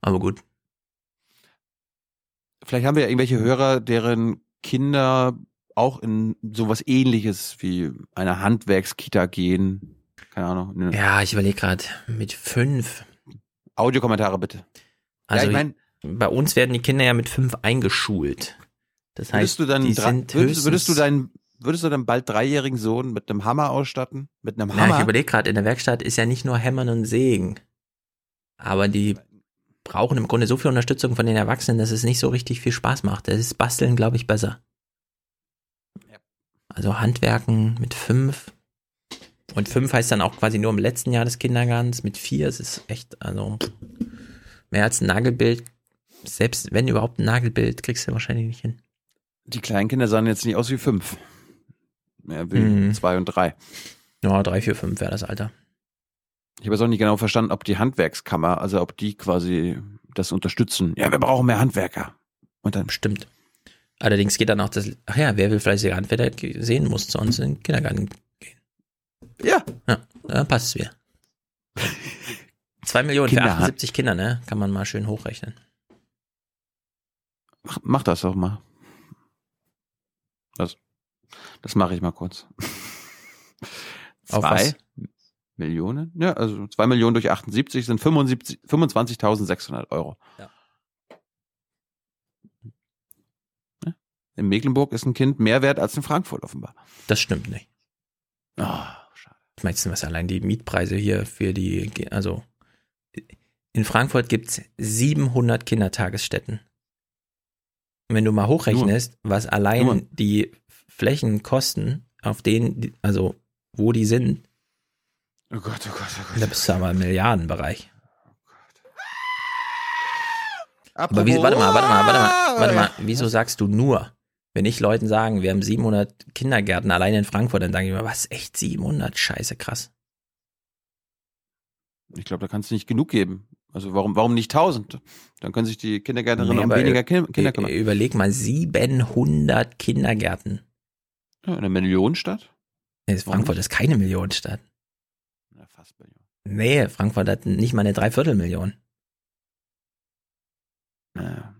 Aber gut. Vielleicht haben wir ja irgendwelche Hörer, deren Kinder auch in sowas ähnliches wie eine Handwerkskita gehen. Keine Ahnung. Ne. Ja, ich überlege gerade, mit fünf. Audiokommentare bitte. Also ja, ich mein, bei uns werden die Kinder ja mit fünf eingeschult. Das heißt, würdest du dann die sind würdest, würdest du deinen würdest du deinen bald dreijährigen Sohn mit einem Hammer ausstatten? Mit einem Na, ich Hammer? überlege gerade, in der Werkstatt ist ja nicht nur Hämmern und Sägen. Aber die brauchen im Grunde so viel Unterstützung von den Erwachsenen, dass es nicht so richtig viel Spaß macht. Das ist Basteln, glaube ich, besser. Also Handwerken mit fünf. Und fünf heißt dann auch quasi nur im letzten Jahr des Kindergartens. Mit vier ist es echt, also mehr als ein Nagelbild. Selbst wenn überhaupt ein Nagelbild, kriegst du wahrscheinlich nicht hin. Die kleinen Kinder sahen jetzt nicht aus wie fünf. Mehr wie Mhm. zwei und drei. Ja, drei, vier, fünf wäre das Alter. Ich habe jetzt auch nicht genau verstanden, ob die Handwerkskammer, also ob die quasi das unterstützen. Ja, wir brauchen mehr Handwerker. Und dann Stimmt. Allerdings geht dann auch das, ach ja, wer will fleißige Handwerker sehen, muss zu uns in den Kindergarten gehen. Ja. Ja, dann passt es wieder. Zwei Millionen für Kinder- 78 Kinder, ne? Kann man mal schön hochrechnen. mach, mach das doch mal. Das, das mache ich mal kurz. Auf Zwei was? Millionen? Ja, also zwei Millionen durch 78 sind 75 25.600 Euro. Ja. In Mecklenburg ist ein Kind mehr wert als in Frankfurt offenbar. Das stimmt nicht. Oh, Was meinst du, was allein die Mietpreise hier für die, also in Frankfurt gibt's 700 Kindertagesstätten. Und wenn du mal hochrechnest, was allein Nur. die Flächen kosten, auf denen, also wo die sind, oh Gott, oh Gott, oh da bist du aber im Milliardenbereich. Gott. Aber wie, warte mal, warte mal, warte mal, warte mal. Wieso sagst du nur? Wenn ich Leuten sagen, wir haben 700 Kindergärten allein in Frankfurt, dann sagen die mir, was, echt 700? Scheiße, krass. Ich glaube, da kannst du nicht genug geben. Also warum, warum nicht 1000? Dann können sich die Kindergärtnerinnen Nee, um weniger Kinder, kümmern. Überleg mal, 700 Kindergärten. Ja, eine Millionenstadt? Nee, Frankfurt ist keine Millionenstadt. Ja, fast Million. Nee, Frankfurt hat nicht mal eine Dreiviertelmillion.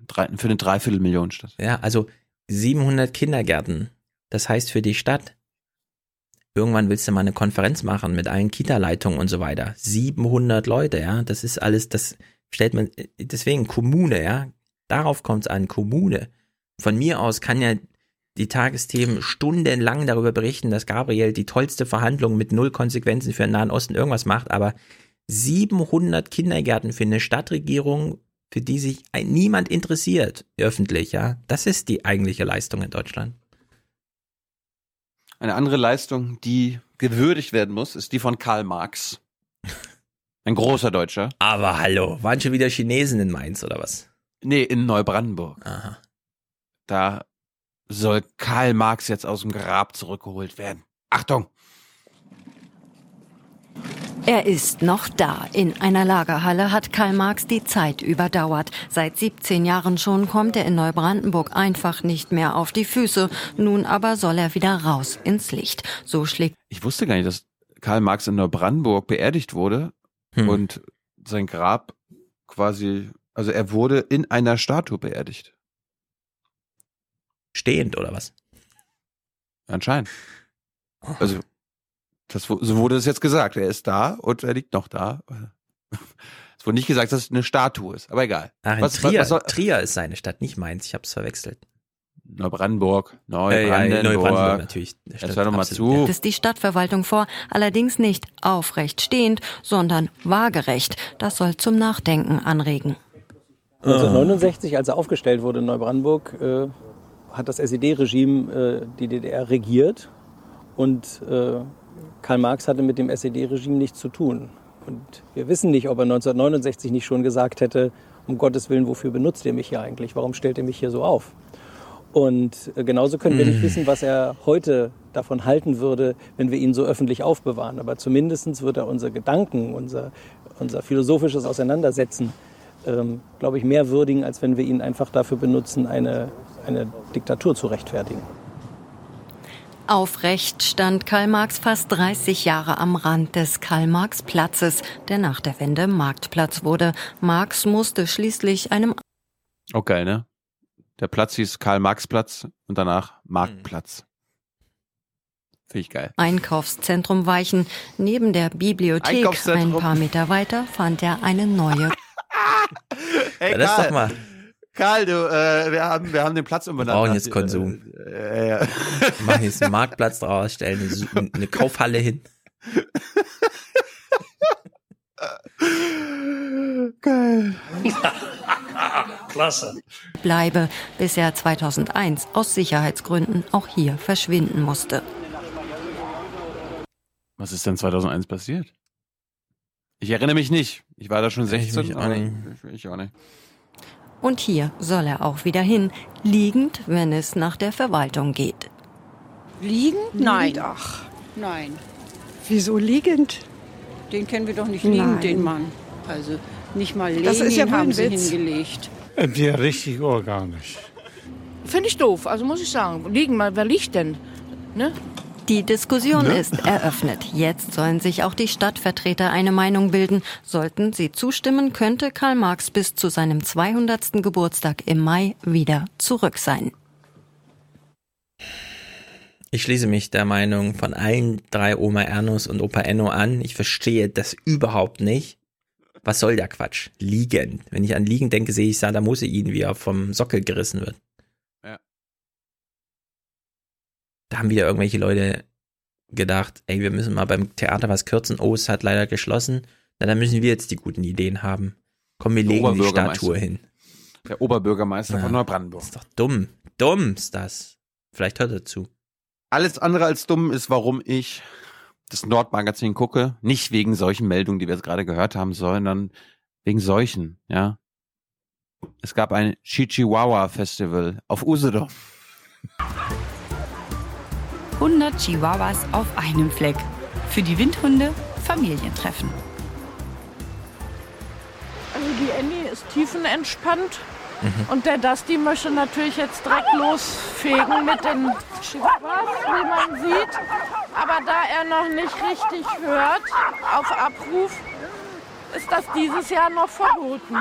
Drei, für eine Dreiviertelmillionenstadt. Ja, also 700 Kindergärten. Das heißt für die Stadt, irgendwann willst du mal eine Konferenz machen mit allen Kita-Leitungen und so weiter. 700 Leute, ja, das ist alles, das stellt man, deswegen Kommune, ja, darauf kommt es an, Kommune. Von mir aus kann ja die Tagesthemen stundenlang darüber berichten, dass Gabriel die tollste Verhandlung mit null Konsequenzen für den Nahen Osten irgendwas macht, aber 700 Kindergärten für eine Stadtregierung, für die sich niemand interessiert, öffentlich, ja, das ist die eigentliche Leistung in Deutschland. Eine andere Leistung, die gewürdigt werden muss, ist die von Karl Marx. Ein großer Deutscher. Aber hallo, waren schon wieder Chinesen in Mainz oder was? Nee, in Neubrandenburg. Aha. Da soll Karl Marx jetzt aus dem Grab zurückgeholt werden. Achtung! Er ist noch da. In einer Lagerhalle hat Karl Marx die Zeit überdauert. Seit 17 Jahren schon kommt er in Neubrandenburg einfach nicht mehr auf die Füße. Nun aber soll er wieder raus ins Licht. So schlägt. Ich wusste gar nicht, dass Karl Marx in Neubrandenburg beerdigt wurde Hm. und sein Grab quasi, also er wurde in einer Statue beerdigt. Stehend oder was? Anscheinend. Also, das, so wurde es jetzt gesagt. Er ist da und er liegt noch da. Es wurde nicht gesagt, dass es eine Statue ist, aber egal. Ach, in Was- was- Trier, was soll- Trier ist seine Stadt, nicht Mainz. Ich habe es verwechselt. Neubrandenburg, Äh, ja, Neubrandenburg. Neubrandenburg natürlich. Das hör doch mal zu. es die Stadtverwaltung vor, allerdings nicht aufrecht stehend, sondern waagerecht. Das soll zum Nachdenken anregen. 1969, als er aufgestellt wurde in Neubrandenburg, äh, hat das SED-Regime äh, die DDR regiert und äh, Karl Marx hatte mit dem SED-Regime nichts zu tun. Und wir wissen nicht, ob er 1969 nicht schon gesagt hätte, um Gottes Willen, wofür benutzt ihr mich hier eigentlich? Warum stellt ihr mich hier so auf? Und äh, genauso können wir nicht Mm. wissen, was er heute davon halten würde, wenn wir ihn so öffentlich aufbewahren. Aber zumindest wird er unsere Gedanken, unser, unser philosophisches Auseinandersetzen, ähm, glaube ich, mehr würdigen, als wenn wir ihn einfach dafür benutzen, eine, eine Diktatur zu rechtfertigen. Aufrecht stand Karl Marx fast 30 Jahre am Rand des Karl-Marx-Platzes, der nach der Wende Marktplatz wurde. Marx musste schließlich einem Auch geil, ne? Der Platz hieß Karl-Marx-Platz und danach Marktplatz. Finde ich geil. Einkaufszentrum weichen. Neben der Bibliothek ein paar Meter weiter fand er eine neue. Hey, Ja, das Karl, doch mal. Karl, du, äh, wir, haben, wir haben den Platz umbenannt. brauchen jetzt Konsum. Äh, ja. Wir machen jetzt einen Marktplatz draus, stellen eine, eine Kaufhalle hin. Geil. Klasse. bleibe, bis er 2001 aus Sicherheitsgründen auch hier verschwinden musste. Was ist denn 2001 passiert? Ich erinnere mich nicht. Ich war da schon Ich 16. mich auch nicht. Ich, ich auch nicht. Und hier soll er auch wieder hin, liegend, wenn es nach der Verwaltung geht. Liegend? Nein. Ach, nein. Wieso liegend? Den kennen wir doch nicht liegend, Nein. den Mann. Also nicht mal Lenin Das ist ja haben ein sie Witz. hingelegt. Ja, richtig organisch. Finde ich doof, also muss ich sagen. Liegen mal, wer liegt denn? Ne? Die Diskussion Ne? ist eröffnet. Jetzt sollen sich auch die Stadtvertreter eine Meinung bilden. Sollten sie zustimmen, könnte Karl Marx bis zu seinem 200. Geburtstag im Mai wieder zurück sein. Ich schließe mich der Meinung von allen drei Oma Ernus und Opa Enno an. Ich verstehe das überhaupt nicht. Was soll der Quatsch? Liegen. Wenn ich an Liegen denke, sehe ich Saddam Hussein, wie er vom Sockel gerissen wird. Ja. Da haben wieder irgendwelche Leute gedacht, ey, wir müssen mal beim Theater was kürzen. Oh, es hat leider geschlossen. Na, dann müssen wir jetzt die guten Ideen haben. Komm, wir legen die. Statue hin. Der Oberbürgermeister Ja. von Neubrandenburg. Ist doch dumm. Dumm ist das. Vielleicht hört er zu. Alles andere als dumm ist, warum ich das Nordmagazin gucke. Nicht wegen solchen Meldungen, die wir jetzt gerade gehört haben, sondern wegen solchen, ja. Es gab ein Chichihuahua Festival auf Usedom. 100 Chihuahuas auf einem Fleck. Für die Windhunde Familientreffen. Also die Annie ist tiefenentspannt. Mhm. Und der Dusty möchte natürlich jetzt direkt losfegen mit den Chihuahuas, wie man sieht. Aber da er noch nicht richtig hört auf Abruf, ist das dieses Jahr noch verboten.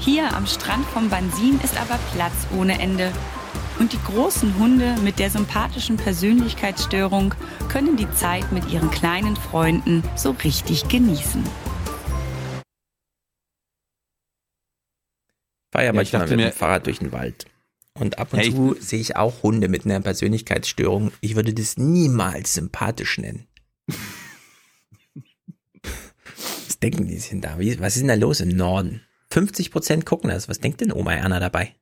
Hier am Strand vom Bansin ist aber Platz ohne Ende. Und die großen Hunde mit der sympathischen Persönlichkeitsstörung können die Zeit mit ihren kleinen Freunden so richtig genießen. fahre ja Ja, ich dachte mit dem Fahrrad durch den Wald. Und ab und Hey, zu sehe ich auch Hunde mit einer Persönlichkeitsstörung. Ich würde das niemals sympathisch nennen. Was denken die sich denn da? Wie, was ist denn da los im Norden? 50% gucken das. Was denkt denn Oma Erna dabei?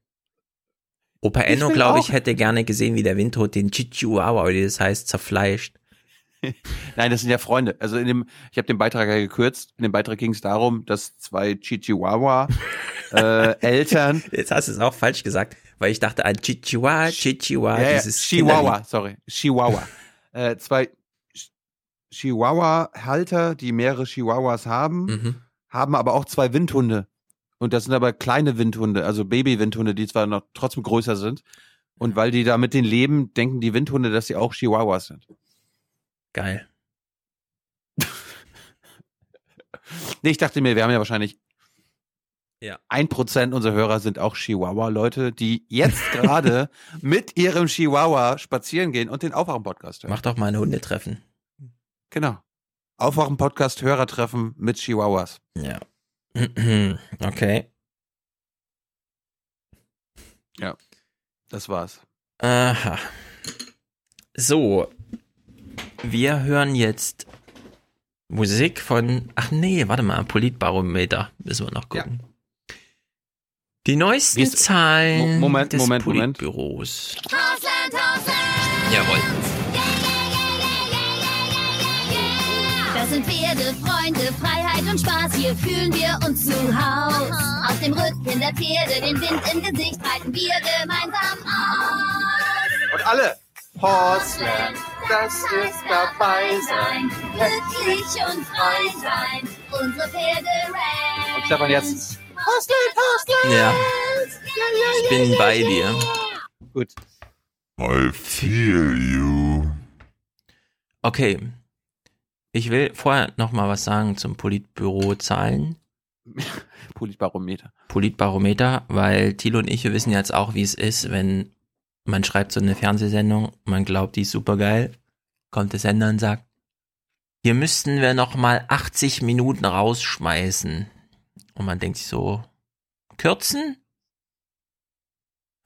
Opa Enno, glaube ich, hätte gerne gesehen, wie der Windhund den Chihuahua, wie das heißt, zerfleischt. Nein, das sind ja Freunde. Also in dem, ich habe den Beitrag ja gekürzt. In dem Beitrag ging es darum, dass zwei Chichihuahua äh, Eltern Jetzt hast du es auch falsch gesagt, weil ich dachte an Chihuahua, Chihuahua, ja, ja, dieses Chihuahua, Kinderlied. sorry, Chihuahua. äh, zwei Chihuahua-Halter, die mehrere Chihuahuas haben, Mhm. haben aber auch zwei Windhunde. Und das sind aber kleine Windhunde, also Baby-Windhunde, die zwar noch trotzdem größer sind. Und weil die da mit denen leben, denken die Windhunde, dass sie auch Chihuahuas sind. Geil. Nee, ich dachte mir, wir haben ja wahrscheinlich Ja. ein Prozent unserer Hörer sind auch Chihuahua-Leute, die jetzt gerade mit ihrem Chihuahua spazieren gehen und den Aufwachen-Podcast hören. Mach doch mal ein Hundetreffen. Genau. Aufwachen-Podcast, Hörertreffen mit Chihuahuas. Ja. Okay. Ja. Das war's. Aha. So. Wir hören jetzt Musik von. Ach nee, warte mal, Politbarometer. Müssen wir noch gucken. Die neuesten Wie ist- Zahlen Mo- Moment, des Moment, Moment. Politbüros. Hausland, Hausland. Jawohl. Das sind Pferde, Freunde, Freiheit und Spaß. Hier fühlen wir uns zu Haus. Auf dem Rücken der Pferde, den Wind im Gesicht, reiten wir gemeinsam aus. Und alle. Horseland, das ist dabei sein. Glücklich und frei sein. Unsere Pferde Und Stefan jetzt. Horseland, Horseland. Ja. Ich bin bei dir. Gut. I feel you. Okay. Ich will vorher noch mal was sagen zum Politbüro-Zahlen. Politbarometer. Politbarometer, weil Thilo und ich, wir wissen jetzt auch, wie es ist, wenn man schreibt so eine Fernsehsendung, man glaubt, die ist super geil, kommt der Sender und sagt, hier müssten wir noch mal 80 Minuten rausschmeißen. Und man denkt sich so, kürzen?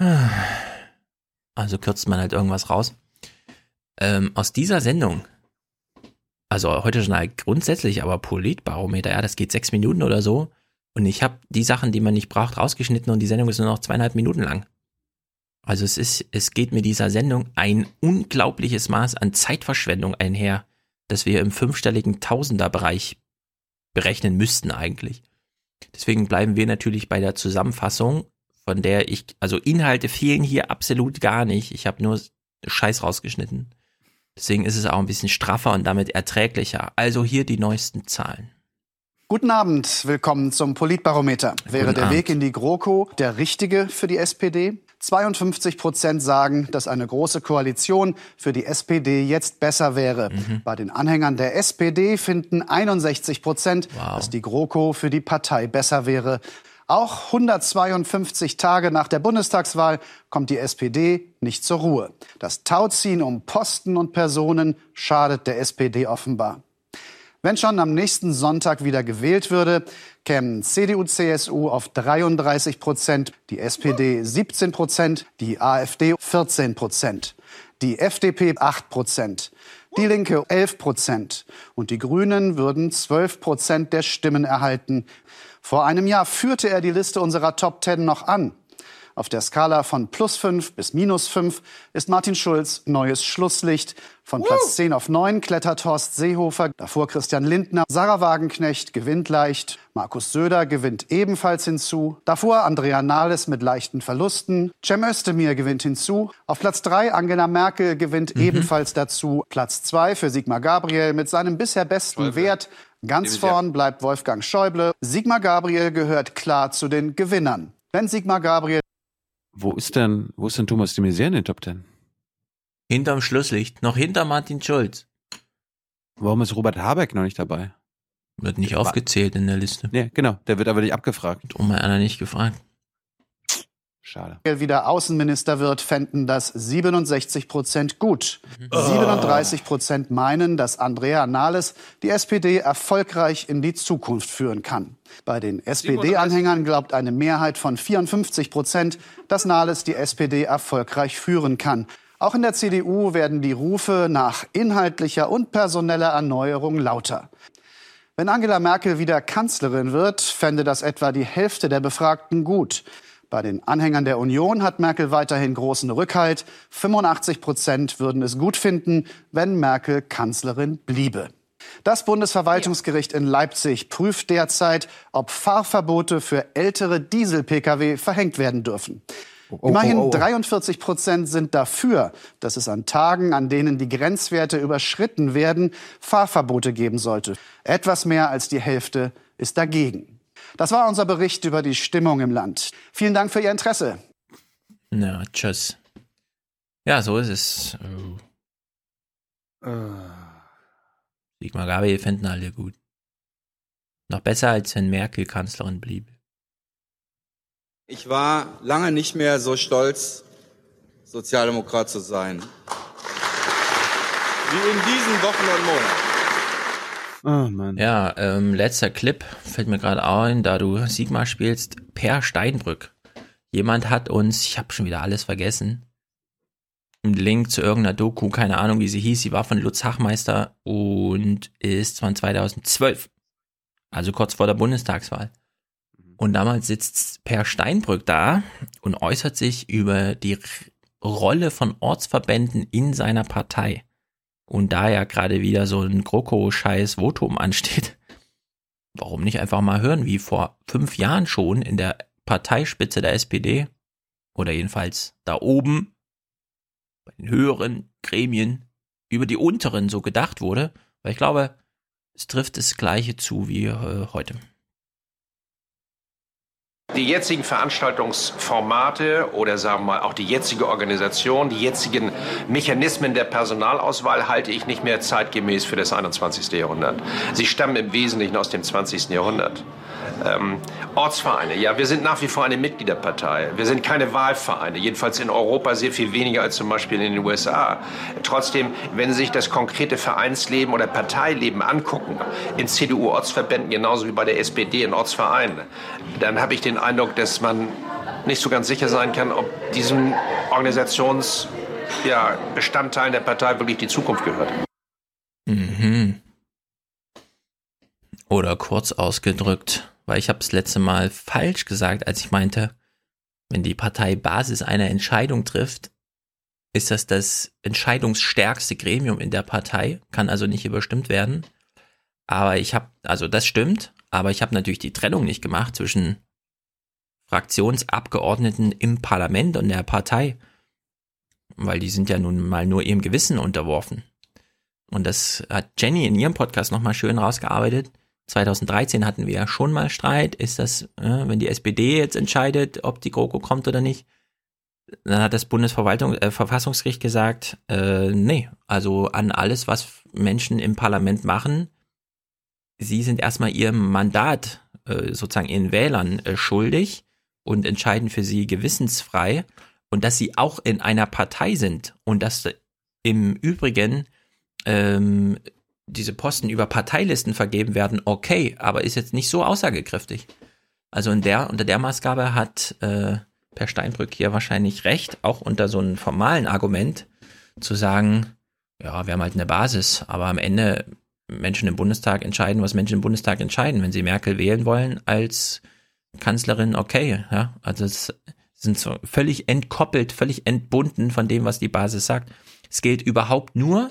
Also kürzt man halt irgendwas raus. Ähm, aus dieser Sendung, also heute schon halt grundsätzlich, aber Politbarometer, ja, das geht sechs Minuten oder so. Und ich habe die Sachen, die man nicht braucht, rausgeschnitten und die Sendung ist nur noch zweieinhalb Minuten lang. Also es ist, es geht mit dieser Sendung ein unglaubliches Maß an Zeitverschwendung einher, dass wir im fünfstelligen Tausenderbereich berechnen müssten eigentlich. Deswegen bleiben wir natürlich bei der Zusammenfassung, von der ich, also Inhalte fehlen hier absolut gar nicht. Ich habe nur Scheiß rausgeschnitten. Deswegen ist es auch ein bisschen straffer und damit erträglicher. Also hier die neuesten Zahlen. Guten Abend, willkommen zum Politbarometer. Wäre Guten der Abend. Weg in die GroKo der richtige für die SPD? 52 Prozent sagen, dass eine große Koalition für die SPD jetzt besser wäre. Mhm. Bei den Anhängern der SPD finden 61 Prozent, dass die GroKo für die Partei besser wäre. Auch 152 Tage nach der Bundestagswahl kommt die SPD nicht zur Ruhe. Das Tauziehen um Posten und Personen schadet der SPD offenbar. Wenn schon am nächsten Sonntag wieder gewählt würde, kämen CDU, CSU auf 33 Prozent, die SPD 17 Prozent, die AfD 14 Prozent, die FDP 8 Prozent, die Linke 11 Prozent und die Grünen würden 12 Prozent der Stimmen erhalten. Vor einem Jahr führte er die Liste unserer Top 10 noch an. Auf der Skala von plus 5 bis minus 5 ist Martin Schulz neues Schlusslicht. Von Platz 10 auf 9 klettert Horst Seehofer, davor Christian Lindner, Sarah Wagenknecht gewinnt leicht, Markus Söder gewinnt ebenfalls hinzu, davor Andrea Nahles mit leichten Verlusten, Cem Özdemir gewinnt hinzu, auf Platz 3 Angela Merkel gewinnt ebenfalls dazu, Platz 2 für Sigmar Gabriel mit seinem bisher besten Wert, ganz vorn bleibt Wolfgang Schäuble, Sigmar Gabriel gehört klar zu den Gewinnern. Wenn Sigmar Gabriel Wo ist denn, wo ist denn Thomas de Maizière in den Top Ten? Hinterm Schlusslicht, noch hinter Martin Schulz. Warum ist Robert Habeck noch nicht dabei? Wird nicht aufgezählt in der Liste. Ja, genau. Der wird aber nicht abgefragt. Drum mal einer nicht gefragt. Schade. wieder Außenminister wird, fänden das 67 Prozent gut. 37 Prozent meinen, dass Andrea Nahles die SPD erfolgreich in die Zukunft führen kann. Bei den SPD-Anhängern glaubt eine Mehrheit von 54 Prozent, dass Nahles die SPD erfolgreich führen kann. Auch in der CDU werden die Rufe nach inhaltlicher und personeller Erneuerung lauter. Wenn Angela Merkel wieder Kanzlerin wird, fände das etwa die Hälfte der Befragten gut. Bei den Anhängern der Union hat Merkel weiterhin großen Rückhalt. 85 Prozent würden es gut finden, wenn Merkel Kanzlerin bliebe. Das Bundesverwaltungsgericht in Leipzig prüft derzeit, ob Fahrverbote für ältere Diesel-Pkw verhängt werden dürfen. Immerhin oh, oh. 43 Prozent sind dafür, dass es an Tagen, an denen die Grenzwerte überschritten werden, Fahrverbote geben sollte. Etwas mehr als die Hälfte ist dagegen. Das war unser Bericht über die Stimmung im Land. Vielen Dank für Ihr Interesse. Na, tschüss. Ja, so ist es. Äh. Sigmar Gabriel finden alle gut. Noch besser, als wenn Merkel Kanzlerin blieb. Ich war lange nicht mehr so stolz, Sozialdemokrat zu sein. Wie in diesen Wochen und Monaten. Oh Mann. Ja, ähm, letzter Clip fällt mir gerade ein, da du Sigmar spielst, Per Steinbrück. Jemand hat uns, ich habe schon wieder alles vergessen, einen Link zu irgendeiner Doku, keine Ahnung, wie sie hieß, sie war von Lutz Hachmeister und ist von 2012, also kurz vor der Bundestagswahl. Und damals sitzt Per Steinbrück da und äußert sich über die Rolle von Ortsverbänden in seiner Partei. Und da ja gerade wieder so ein GroKo-scheiß Votum ansteht, warum nicht einfach mal hören, wie vor fünf Jahren schon in der Parteispitze der SPD oder jedenfalls da oben bei den höheren Gremien über die unteren so gedacht wurde, weil ich glaube, es trifft das Gleiche zu wie äh, heute. Die jetzigen Veranstaltungsformate oder sagen wir mal auch die jetzige Organisation, die jetzigen Mechanismen der Personalauswahl halte ich nicht mehr zeitgemäß für das 21. Jahrhundert. Sie stammen im Wesentlichen aus dem 20. Jahrhundert. Ähm, Ortsvereine, ja, wir sind nach wie vor eine Mitgliederpartei. Wir sind keine Wahlvereine, jedenfalls in Europa sehr viel weniger als zum Beispiel in den USA. Trotzdem, wenn Sie sich das konkrete Vereinsleben oder Parteileben angucken, in CDU-Ortsverbänden genauso wie bei der SPD in Ortsvereinen, dann habe ich den Eindruck, dass man nicht so ganz sicher sein kann, ob diesen Organisations ja, der Partei wirklich die Zukunft gehört. Mhm. Oder kurz ausgedrückt, weil ich habe das letzte Mal falsch gesagt, als ich meinte, wenn die Partei Basis eine Entscheidung trifft, ist das das entscheidungsstärkste Gremium in der Partei, kann also nicht überstimmt werden. Aber ich habe, also das stimmt, aber ich habe natürlich die Trennung nicht gemacht zwischen Fraktionsabgeordneten im Parlament und der Partei, weil die sind ja nun mal nur ihrem Gewissen unterworfen. Und das hat Jenny in ihrem Podcast nochmal schön rausgearbeitet. 2013 hatten wir ja schon mal Streit. Ist das, äh, wenn die SPD jetzt entscheidet, ob die GroKo kommt oder nicht? Dann hat das Bundesverfassungsgericht äh, gesagt, äh, nee, also an alles, was Menschen im Parlament machen, sie sind erstmal ihrem Mandat, äh, sozusagen ihren Wählern äh, schuldig und entscheiden für sie gewissensfrei und dass sie auch in einer Partei sind und dass im Übrigen ähm, diese Posten über Parteilisten vergeben werden, okay, aber ist jetzt nicht so aussagekräftig. Also in der, unter der Maßgabe hat äh, Per Steinbrück hier wahrscheinlich recht, auch unter so einem formalen Argument zu sagen, ja, wir haben halt eine Basis, aber am Ende Menschen im Bundestag entscheiden, was Menschen im Bundestag entscheiden. Wenn sie Merkel wählen wollen als Kanzlerin, okay, ja, also es sind so völlig entkoppelt, völlig entbunden von dem, was die Basis sagt. Es gilt überhaupt nur,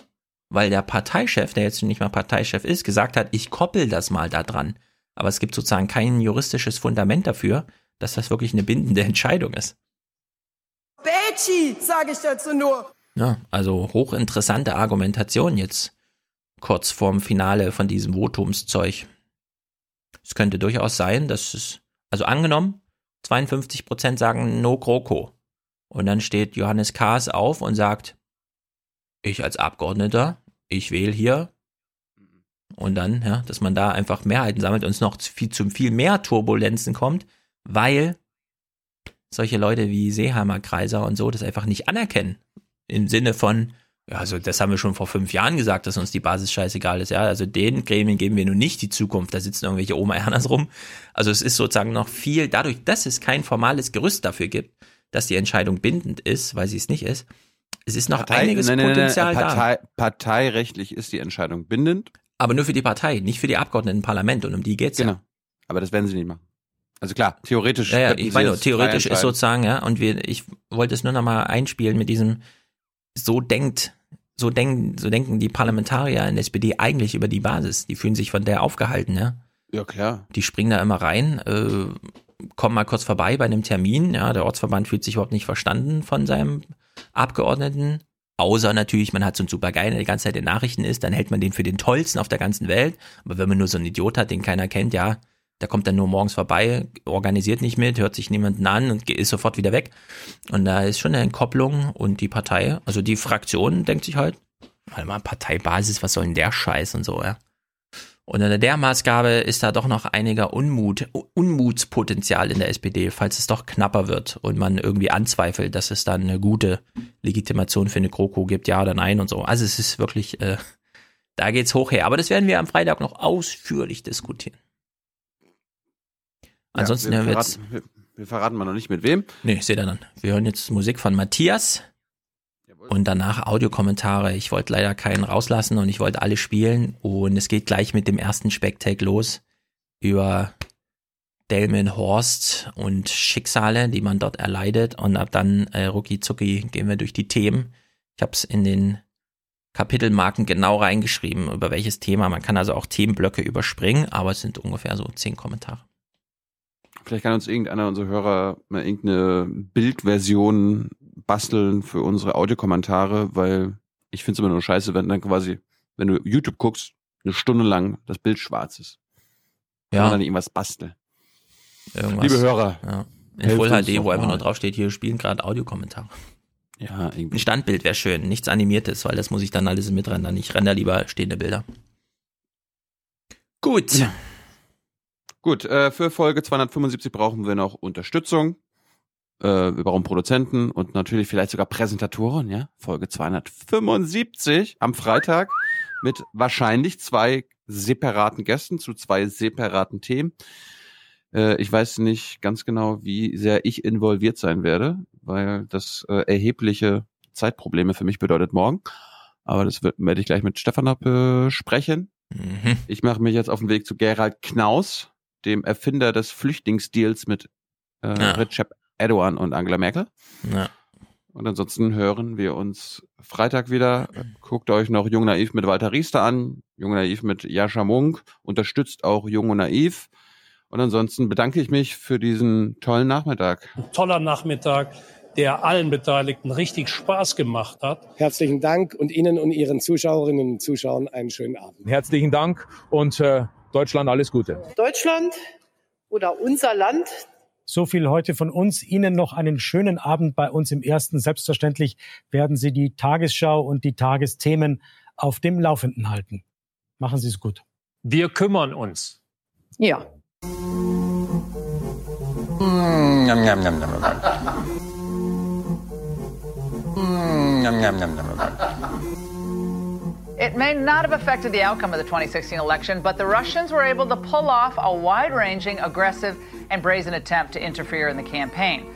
weil der Parteichef, der jetzt nicht mal Parteichef ist, gesagt hat, ich koppel das mal da dran. Aber es gibt sozusagen kein juristisches Fundament dafür, dass das wirklich eine bindende Entscheidung ist. Betschi, sage ich dazu nur. Ja, also hochinteressante Argumentation jetzt kurz vorm Finale von diesem Votumszeug. Es könnte durchaus sein, dass es, also angenommen, 52 Prozent sagen No GroKo. Und dann steht Johannes Kahrs auf und sagt, ich als Abgeordneter, ich wähle hier. Und dann, ja, dass man da einfach Mehrheiten sammelt und es noch viel, zu viel mehr Turbulenzen kommt, weil solche Leute wie Seeheimer Kreiser und so das einfach nicht anerkennen. Im Sinne von, ja, also das haben wir schon vor fünf Jahren gesagt, dass uns die Basis scheißegal ist. Ja, also den Gremien geben wir nun nicht die Zukunft. Da sitzen irgendwelche Oma Ernas rum. Also es ist sozusagen noch viel, dadurch, dass es kein formales Gerüst dafür gibt, dass die Entscheidung bindend ist, weil sie es nicht ist, es ist noch Partei, einiges nein, nein, Potenzial nein, Partei, da. Parteirechtlich ist die Entscheidung bindend. Aber nur für die Partei, nicht für die Abgeordneten im Parlament. Und um die geht's Genau. ja. Aber das werden sie nicht machen. Also klar, theoretisch. Ja, ja, ich meine, theoretisch ist sozusagen, ja, und wir, ich wollte es nur noch mal einspielen mit diesem, so denkt, so denken, so denken die Parlamentarier in der SPD eigentlich über die Basis. Die fühlen sich von der aufgehalten, ja. Ja, klar. Die springen da immer rein, äh, kommen mal kurz vorbei bei einem Termin. Ja, der Ortsverband fühlt sich überhaupt nicht verstanden von seinem Abgeordneten. Außer natürlich, man hat so einen super Geil, der die ganze Zeit in Nachrichten ist, dann hält man den für den tollsten auf der ganzen Welt. Aber wenn man nur so einen Idiot hat, den keiner kennt, ja, der kommt dann nur morgens vorbei, organisiert nicht mit, hört sich niemanden an und ist sofort wieder weg. Und da ist schon eine Entkopplung und die Partei, also die Fraktion denkt sich halt, warte mal, Parteibasis, was soll denn der Scheiß und so, ja. Und unter der Maßgabe ist da doch noch einiger Unmut, Unmutspotenzial in der SPD, falls es doch knapper wird und man irgendwie anzweifelt, dass es dann eine gute Legitimation für eine GroKo gibt, ja oder nein und so. Also es ist wirklich, äh, da geht's hoch her. Aber das werden wir am Freitag noch ausführlich diskutieren. Ansonsten ja, wir, hören wir verraten, wir, wir verraten mal noch nicht mit wem. Nee, seht ihr dann. Wir hören jetzt Musik von Matthias und danach Audiokommentare. Ich wollte leider keinen rauslassen und ich wollte alle spielen. Und es geht gleich mit dem ersten Specktake los über Delmenhorst und Schicksale, die man dort erleidet. Und ab dann äh, rucki zucki gehen wir durch die Themen. Ich habe es in den Kapitelmarken genau reingeschrieben, über welches Thema. Man kann also auch Themenblöcke überspringen, aber es sind ungefähr so zehn Kommentare. Vielleicht kann uns irgendeiner unserer Hörer mal irgendeine Bildversion basteln für unsere Audiokommentare, weil ich finde es immer nur scheiße, wenn dann quasi, wenn du YouTube guckst, eine Stunde lang das Bild schwarz ist. Ja. Kann man dann irgendwas basteln. Irgendwas. Liebe Hörer. Ja. In Full HD, wo einfach nur draufsteht, hier spielen gerade Audiokommentare. Ja, irgendwie. Ein Standbild wäre schön, nichts animiertes, weil das muss ich dann alles mitrendern. Ich render lieber stehende Bilder. Gut. Gut, äh, für Folge 275 brauchen wir noch Unterstützung. Äh, wir brauchen Produzenten und natürlich vielleicht sogar Präsentatoren, ja. Folge 275 am Freitag mit wahrscheinlich zwei separaten Gästen zu zwei separaten Themen. Äh, ich weiß nicht ganz genau, wie sehr ich involviert sein werde, weil das äh, erhebliche Zeitprobleme für mich bedeutet morgen. Aber das wird- werde ich gleich mit Stefan besprechen. Mhm. Ich mache mich jetzt auf den Weg zu Gerald Knaus, dem Erfinder des Flüchtlingsdeals mit äh, Ja. Recep Erdogan und Angela Merkel. Ja. Und ansonsten hören wir uns Freitag wieder. Guckt euch noch Jung Naiv mit Walter Riester an, Jung Naiv mit Jascha Munk, unterstützt auch Jung und Naiv. Und ansonsten bedanke ich mich für diesen tollen Nachmittag. toller Nachmittag, der allen Beteiligten richtig Spaß gemacht hat. Herzlichen Dank und Ihnen und Ihren Zuschauerinnen und Zuschauern einen schönen Abend. Herzlichen Dank und äh, Deutschland alles Gute. Deutschland oder unser Land So viel heute von uns. Ihnen noch einen schönen Abend bei uns im Ersten. Selbstverständlich werden Sie die Tagesschau und die Tagesthemen auf dem Laufenden halten. Machen Sie es gut. Wir kümmern uns. Ja. It may not have affected the outcome of the 2016 election, but the Russians were able to pull off a wide ranging, aggressive, and brazen attempt to interfere in the campaign.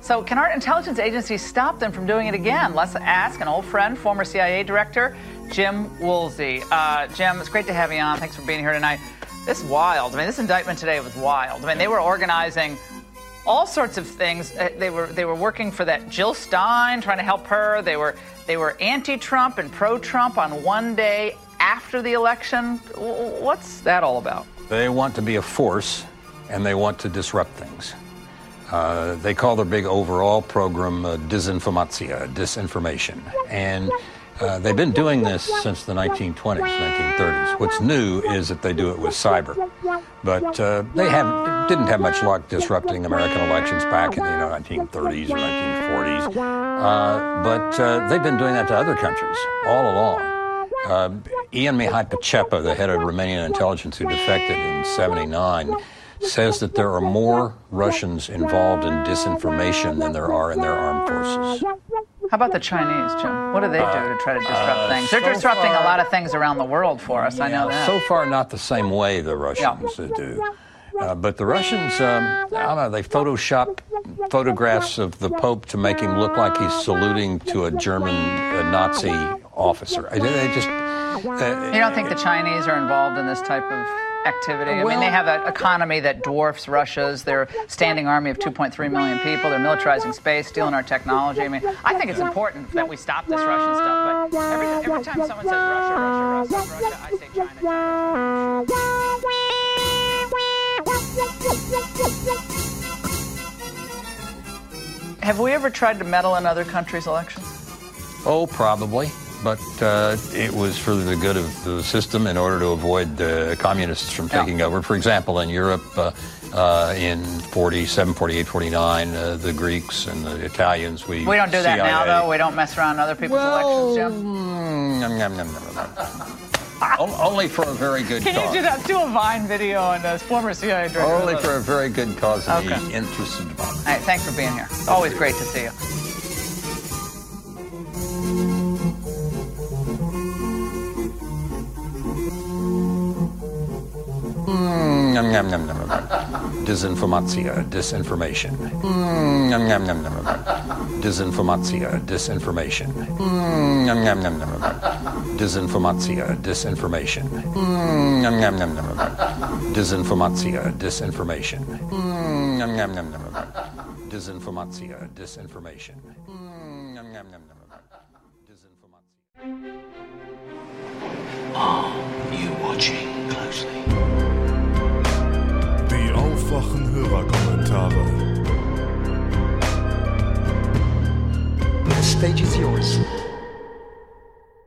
So, can our intelligence agencies stop them from doing it again? Let's ask an old friend, former CIA director Jim Woolsey. Uh, Jim, it's great to have you on. Thanks for being here tonight. This is wild. I mean, this indictment today was wild. I mean, they were organizing all sorts of things. Uh, They were they were working for that Jill Stein, trying to help her. They were they were anti-Trump and pro-Trump on one day after the election. What's that all about? They want to be a force and they want to disrupt things. Uh, they call their big overall program uh, disinformatia, disinformation. And uh, they've been doing this since the 1920s, 1930s. What's new is that they do it with cyber. But uh, they have, didn't have much luck disrupting American elections back in the you know, 1930s or 1940s. Uh, but uh, they've been doing that to other countries all along. Uh, Ian Mihai Pacepa, the head of Romanian intelligence who defected in 79, says that there are more Russians involved in disinformation than there are in their armed forces. How about the Chinese, Jim? What do they do to try to disrupt uh, things? They're so disrupting far- a lot of things around the world for us. I know that. So far, not the same way the Russians uh, do. Uh, but the Russians, um, I don't know, they Photoshop photographs of the Pope to make him look like he's saluting to a German uh, Nazi officer. They- They just. Uh, You don't think the Chinese are involved in this type of activity? I mean, they have an economy that dwarfs Russia's. They're standing army of 2.3 million people. They're militarizing space, stealing our technology. I mean, I think it's important that we stop this Russian stuff. But every, every time someone says Russia, Russia, Russia, Russia, I say China, China. Wow. have we ever tried to meddle in other countries' elections? Oh, probably. But uh, it was for the good of the system in order to avoid the communists from taking yeah. over. For example, in Europe, uh, uh, in 47, 48, 49, uh, the Greeks and the Italians, we We don't do that CIA. now, though. We don't mess around other people's well, elections, Jim. Mm, nom, nom, nom, Only for a very good Can cause. you do that? Do a Vine video on this former CIA director. Only for a very good cause in Okay. the interest of democracy. All right, thanks for being here. Always great to see you. Mm, nom, nom, nom, nom, nom. Disinformatia, disinformation. Mm, nom, nom, nom, nom, nom. Disinformatia, disinformation. Mm, nom, nom, nom, nom, nom. Disinformatia, disinformation. Mm, nom, nom, nom, nom, nom. Disinformatia, disinformation. Mm, nom, nom, nom, nom, nom. Disinformatia, disinformation. Mm, nom, nom, nom, nom, nom. Are you watching Die Aufwachen-Hörerkommentare. The stage is yours.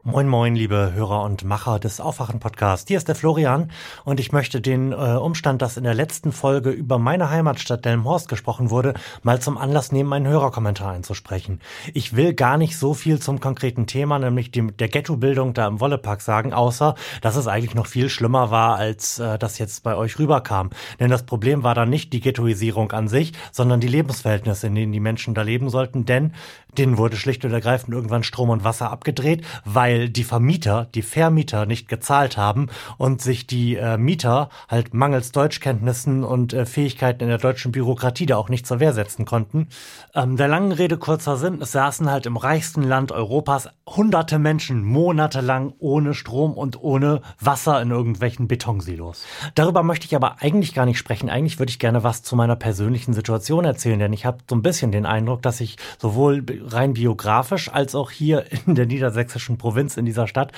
Moin moin, liebe Hörer und Macher des Aufwachen-Podcasts. Hier ist der Florian und ich möchte den äh, Umstand, dass in der letzten Folge über meine Heimatstadt Delmenhorst gesprochen wurde, mal zum Anlass nehmen, einen Hörerkommentar einzusprechen. Ich will gar nicht so viel zum konkreten Thema, nämlich dem, der Ghettobildung da im Wollepark sagen, außer, dass es eigentlich noch viel schlimmer war, als äh, das jetzt bei euch rüberkam. Denn das Problem war dann nicht die Ghettoisierung an sich, sondern die Lebensverhältnisse, in denen die Menschen da leben sollten, denn denen wurde schlicht und ergreifend irgendwann Strom und Wasser abgedreht, weil die Vermieter, die Vermieter nicht gezahlt haben und sich die äh, Mieter halt mangels Deutschkenntnissen und äh, Fähigkeiten in der deutschen Bürokratie da auch nicht zur Wehr setzen konnten. Ähm, der langen Rede kurzer Sinn, es saßen halt im reichsten Land Europas hunderte Menschen monatelang ohne Strom und ohne Wasser in irgendwelchen Betonsilos. Darüber möchte ich aber eigentlich gar nicht sprechen. Eigentlich würde ich gerne was zu meiner persönlichen Situation erzählen, denn ich habe so ein bisschen den Eindruck, dass ich sowohl rein biografisch als auch hier in der niedersächsischen Provinz in dieser Stadt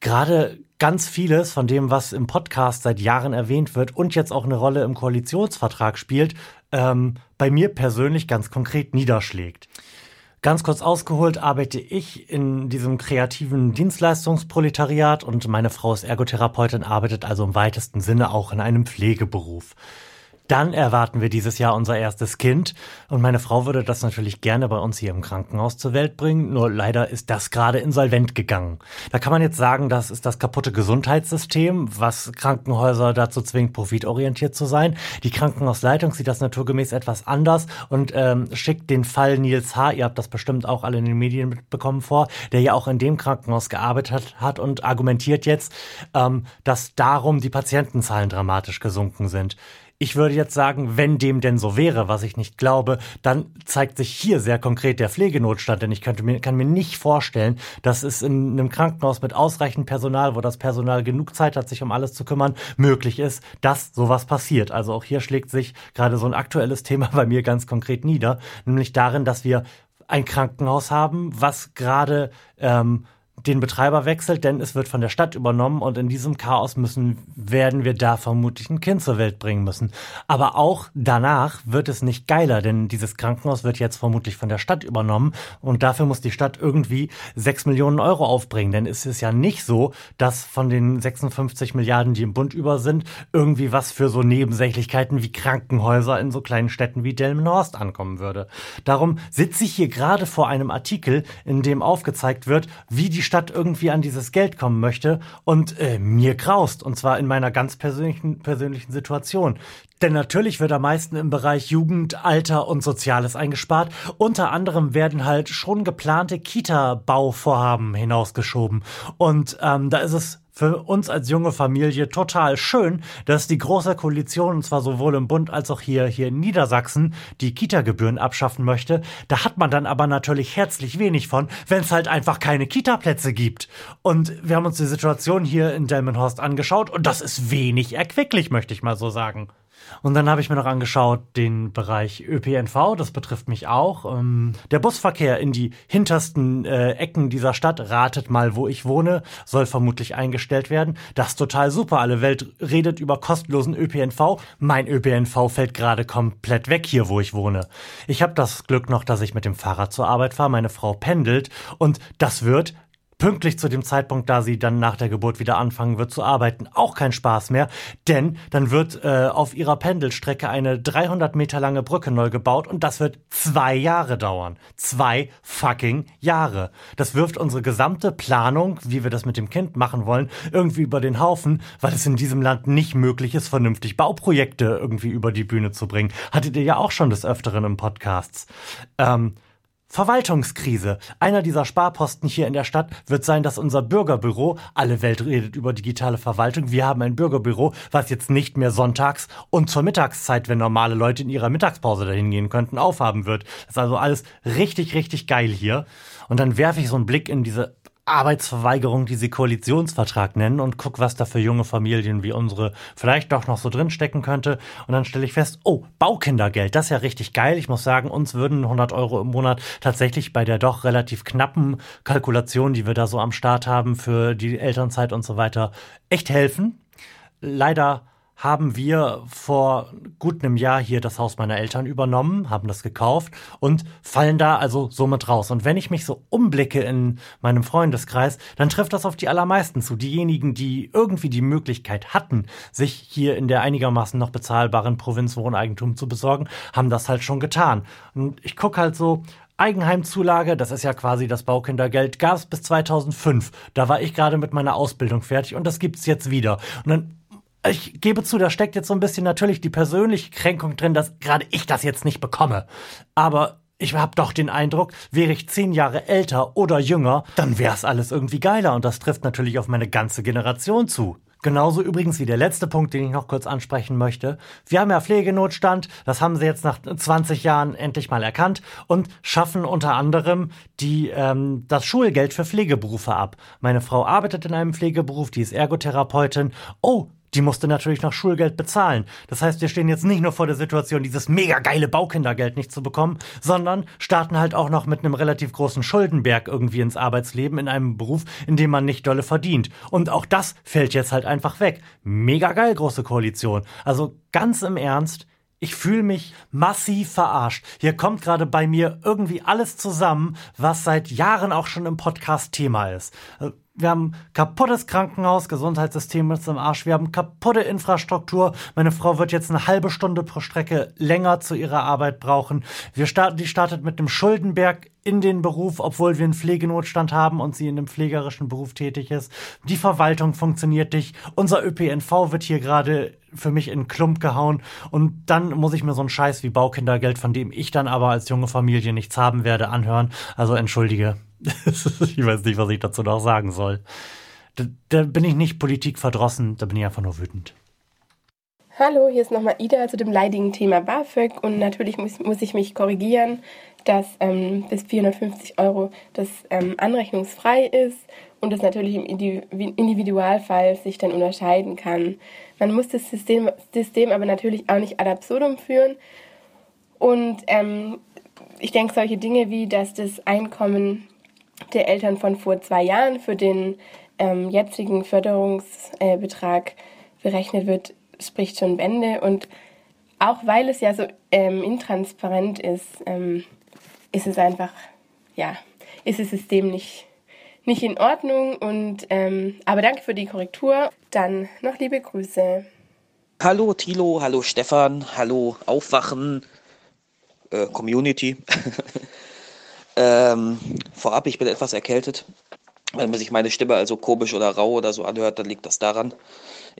gerade ganz vieles von dem, was im Podcast seit Jahren erwähnt wird und jetzt auch eine Rolle im Koalitionsvertrag spielt, ähm, bei mir persönlich ganz konkret niederschlägt. Ganz kurz ausgeholt arbeite ich in diesem kreativen Dienstleistungsproletariat und meine Frau ist Ergotherapeutin, arbeitet also im weitesten Sinne auch in einem Pflegeberuf. Dann erwarten wir dieses Jahr unser erstes Kind und meine Frau würde das natürlich gerne bei uns hier im Krankenhaus zur Welt bringen, nur leider ist das gerade insolvent gegangen. Da kann man jetzt sagen, das ist das kaputte Gesundheitssystem, was Krankenhäuser dazu zwingt, profitorientiert zu sein. Die Krankenhausleitung sieht das naturgemäß etwas anders und ähm, schickt den Fall Nils H., ihr habt das bestimmt auch alle in den Medien mitbekommen vor, der ja auch in dem Krankenhaus gearbeitet hat und argumentiert jetzt, ähm, dass darum die Patientenzahlen dramatisch gesunken sind. Ich würde jetzt sagen, wenn dem denn so wäre, was ich nicht glaube, dann zeigt sich hier sehr konkret der Pflegenotstand, denn ich könnte mir, kann mir nicht vorstellen, dass es in einem Krankenhaus mit ausreichend Personal, wo das Personal genug Zeit hat, sich um alles zu kümmern, möglich ist, dass sowas passiert. Also auch hier schlägt sich gerade so ein aktuelles Thema bei mir ganz konkret nieder, nämlich darin, dass wir ein Krankenhaus haben, was gerade ähm, den Betreiber wechselt, denn es wird von der Stadt übernommen und in diesem Chaos müssen, werden wir da vermutlich ein Kind zur Welt bringen müssen. Aber auch danach wird es nicht geiler, denn dieses Krankenhaus wird jetzt vermutlich von der Stadt übernommen und dafür muss die Stadt irgendwie sechs Millionen Euro aufbringen, denn es ist ja nicht so, dass von den 56 Milliarden, die im Bund über sind, irgendwie was für so Nebensächlichkeiten wie Krankenhäuser in so kleinen Städten wie Delmenhorst ankommen würde. Darum sitze ich hier gerade vor einem Artikel, in dem aufgezeigt wird, wie die Stadt irgendwie an dieses Geld kommen möchte und äh, mir graust. Und zwar in meiner ganz persönlichen, persönlichen Situation. Denn natürlich wird am meisten im Bereich Jugend, Alter und Soziales eingespart. Unter anderem werden halt schon geplante Kita-Bauvorhaben hinausgeschoben. Und ähm, da ist es für uns als junge Familie total schön, dass die große Koalition, und zwar sowohl im Bund als auch hier, hier in Niedersachsen, die Kita-Gebühren abschaffen möchte. Da hat man dann aber natürlich herzlich wenig von, wenn es halt einfach keine Kita-Plätze gibt. Und wir haben uns die Situation hier in Delmenhorst angeschaut und das ist wenig erquicklich, möchte ich mal so sagen. Und dann habe ich mir noch angeschaut den Bereich ÖPNV, das betrifft mich auch. Ähm, der Busverkehr in die hintersten äh, Ecken dieser Stadt, ratet mal, wo ich wohne, soll vermutlich eingestellt werden. Das ist total super. Alle Welt redet über kostenlosen ÖPNV. Mein ÖPNV fällt gerade komplett weg hier, wo ich wohne. Ich habe das Glück noch, dass ich mit dem Fahrrad zur Arbeit fahre. Meine Frau pendelt und das wird pünktlich zu dem Zeitpunkt, da sie dann nach der Geburt wieder anfangen wird zu arbeiten, auch kein Spaß mehr, denn dann wird äh, auf ihrer Pendelstrecke eine 300 Meter lange Brücke neu gebaut und das wird zwei Jahre dauern. Zwei fucking Jahre. Das wirft unsere gesamte Planung, wie wir das mit dem Kind machen wollen, irgendwie über den Haufen, weil es in diesem Land nicht möglich ist, vernünftig Bauprojekte irgendwie über die Bühne zu bringen. Hattet ihr ja auch schon des Öfteren im Podcasts. Ähm, Verwaltungskrise. Einer dieser Sparposten hier in der Stadt wird sein, dass unser Bürgerbüro, alle Welt redet über digitale Verwaltung, wir haben ein Bürgerbüro, was jetzt nicht mehr sonntags und zur Mittagszeit, wenn normale Leute in ihrer Mittagspause dahin gehen könnten, aufhaben wird. Das ist also alles richtig, richtig geil hier. Und dann werfe ich so einen Blick in diese Arbeitsverweigerung, die sie Koalitionsvertrag nennen und guck, was da für junge Familien wie unsere vielleicht doch noch so drinstecken könnte. Und dann stelle ich fest, oh, Baukindergeld, das ist ja richtig geil. Ich muss sagen, uns würden 100 Euro im Monat tatsächlich bei der doch relativ knappen Kalkulation, die wir da so am Start haben für die Elternzeit und so weiter, echt helfen. Leider haben wir vor gut einem Jahr hier das Haus meiner Eltern übernommen, haben das gekauft und fallen da also somit raus. Und wenn ich mich so umblicke in meinem Freundeskreis, dann trifft das auf die allermeisten zu. Diejenigen, die irgendwie die Möglichkeit hatten, sich hier in der einigermaßen noch bezahlbaren Provinz Wohneigentum zu besorgen, haben das halt schon getan. Und ich gucke halt so, Eigenheimzulage, das ist ja quasi das Baukindergeld, gab es bis 2005. Da war ich gerade mit meiner Ausbildung fertig und das gibt's jetzt wieder. Und dann ich gebe zu, da steckt jetzt so ein bisschen natürlich die persönliche Kränkung drin, dass gerade ich das jetzt nicht bekomme. Aber ich habe doch den Eindruck, wäre ich zehn Jahre älter oder jünger, dann wäre es alles irgendwie geiler und das trifft natürlich auf meine ganze Generation zu. Genauso übrigens wie der letzte Punkt, den ich noch kurz ansprechen möchte. Wir haben ja Pflegenotstand, das haben sie jetzt nach 20 Jahren endlich mal erkannt und schaffen unter anderem die, ähm, das Schulgeld für Pflegeberufe ab. Meine Frau arbeitet in einem Pflegeberuf, die ist Ergotherapeutin. Oh, die musste natürlich noch Schulgeld bezahlen. Das heißt, wir stehen jetzt nicht nur vor der Situation, dieses mega geile Baukindergeld nicht zu bekommen, sondern starten halt auch noch mit einem relativ großen Schuldenberg irgendwie ins Arbeitsleben in einem Beruf, in dem man nicht dolle verdient. Und auch das fällt jetzt halt einfach weg. Mega geil, große Koalition. Also ganz im Ernst, ich fühle mich massiv verarscht. Hier kommt gerade bei mir irgendwie alles zusammen, was seit Jahren auch schon im Podcast Thema ist. Wir haben kaputtes Krankenhaus, Gesundheitssystem ist im Arsch. Wir haben kaputte Infrastruktur. Meine Frau wird jetzt eine halbe Stunde pro Strecke länger zu ihrer Arbeit brauchen. Wir starten, die startet mit einem Schuldenberg in den Beruf, obwohl wir einen Pflegenotstand haben und sie in einem pflegerischen Beruf tätig ist. Die Verwaltung funktioniert nicht. Unser ÖPNV wird hier gerade für mich in Klump gehauen. Und dann muss ich mir so einen Scheiß wie Baukindergeld, von dem ich dann aber als junge Familie nichts haben werde, anhören. Also entschuldige. ich weiß nicht, was ich dazu noch sagen soll. Da, da bin ich nicht politikverdrossen, da bin ich einfach nur wütend. Hallo, hier ist nochmal Ida zu dem leidigen Thema BAföG und natürlich muss, muss ich mich korrigieren, dass ähm, bis 450 Euro das ähm, anrechnungsfrei ist und das natürlich im Individualfall sich dann unterscheiden kann. Man muss das System, System aber natürlich auch nicht ad absurdum führen und ähm, ich denke, solche Dinge wie, dass das Einkommen der Eltern von vor zwei Jahren für den ähm, jetzigen Förderungsbetrag äh, berechnet wird, spricht schon Bände. Und auch weil es ja so ähm, intransparent ist, ähm, ist es einfach, ja, ist das System nicht, nicht in Ordnung. Und, ähm, aber danke für die Korrektur. Dann noch liebe Grüße. Hallo Tilo, hallo Stefan, hallo Aufwachen, äh, Community. Ähm, vorab, ich bin etwas erkältet. Wenn man sich meine Stimme also komisch oder rau oder so anhört, dann liegt das daran.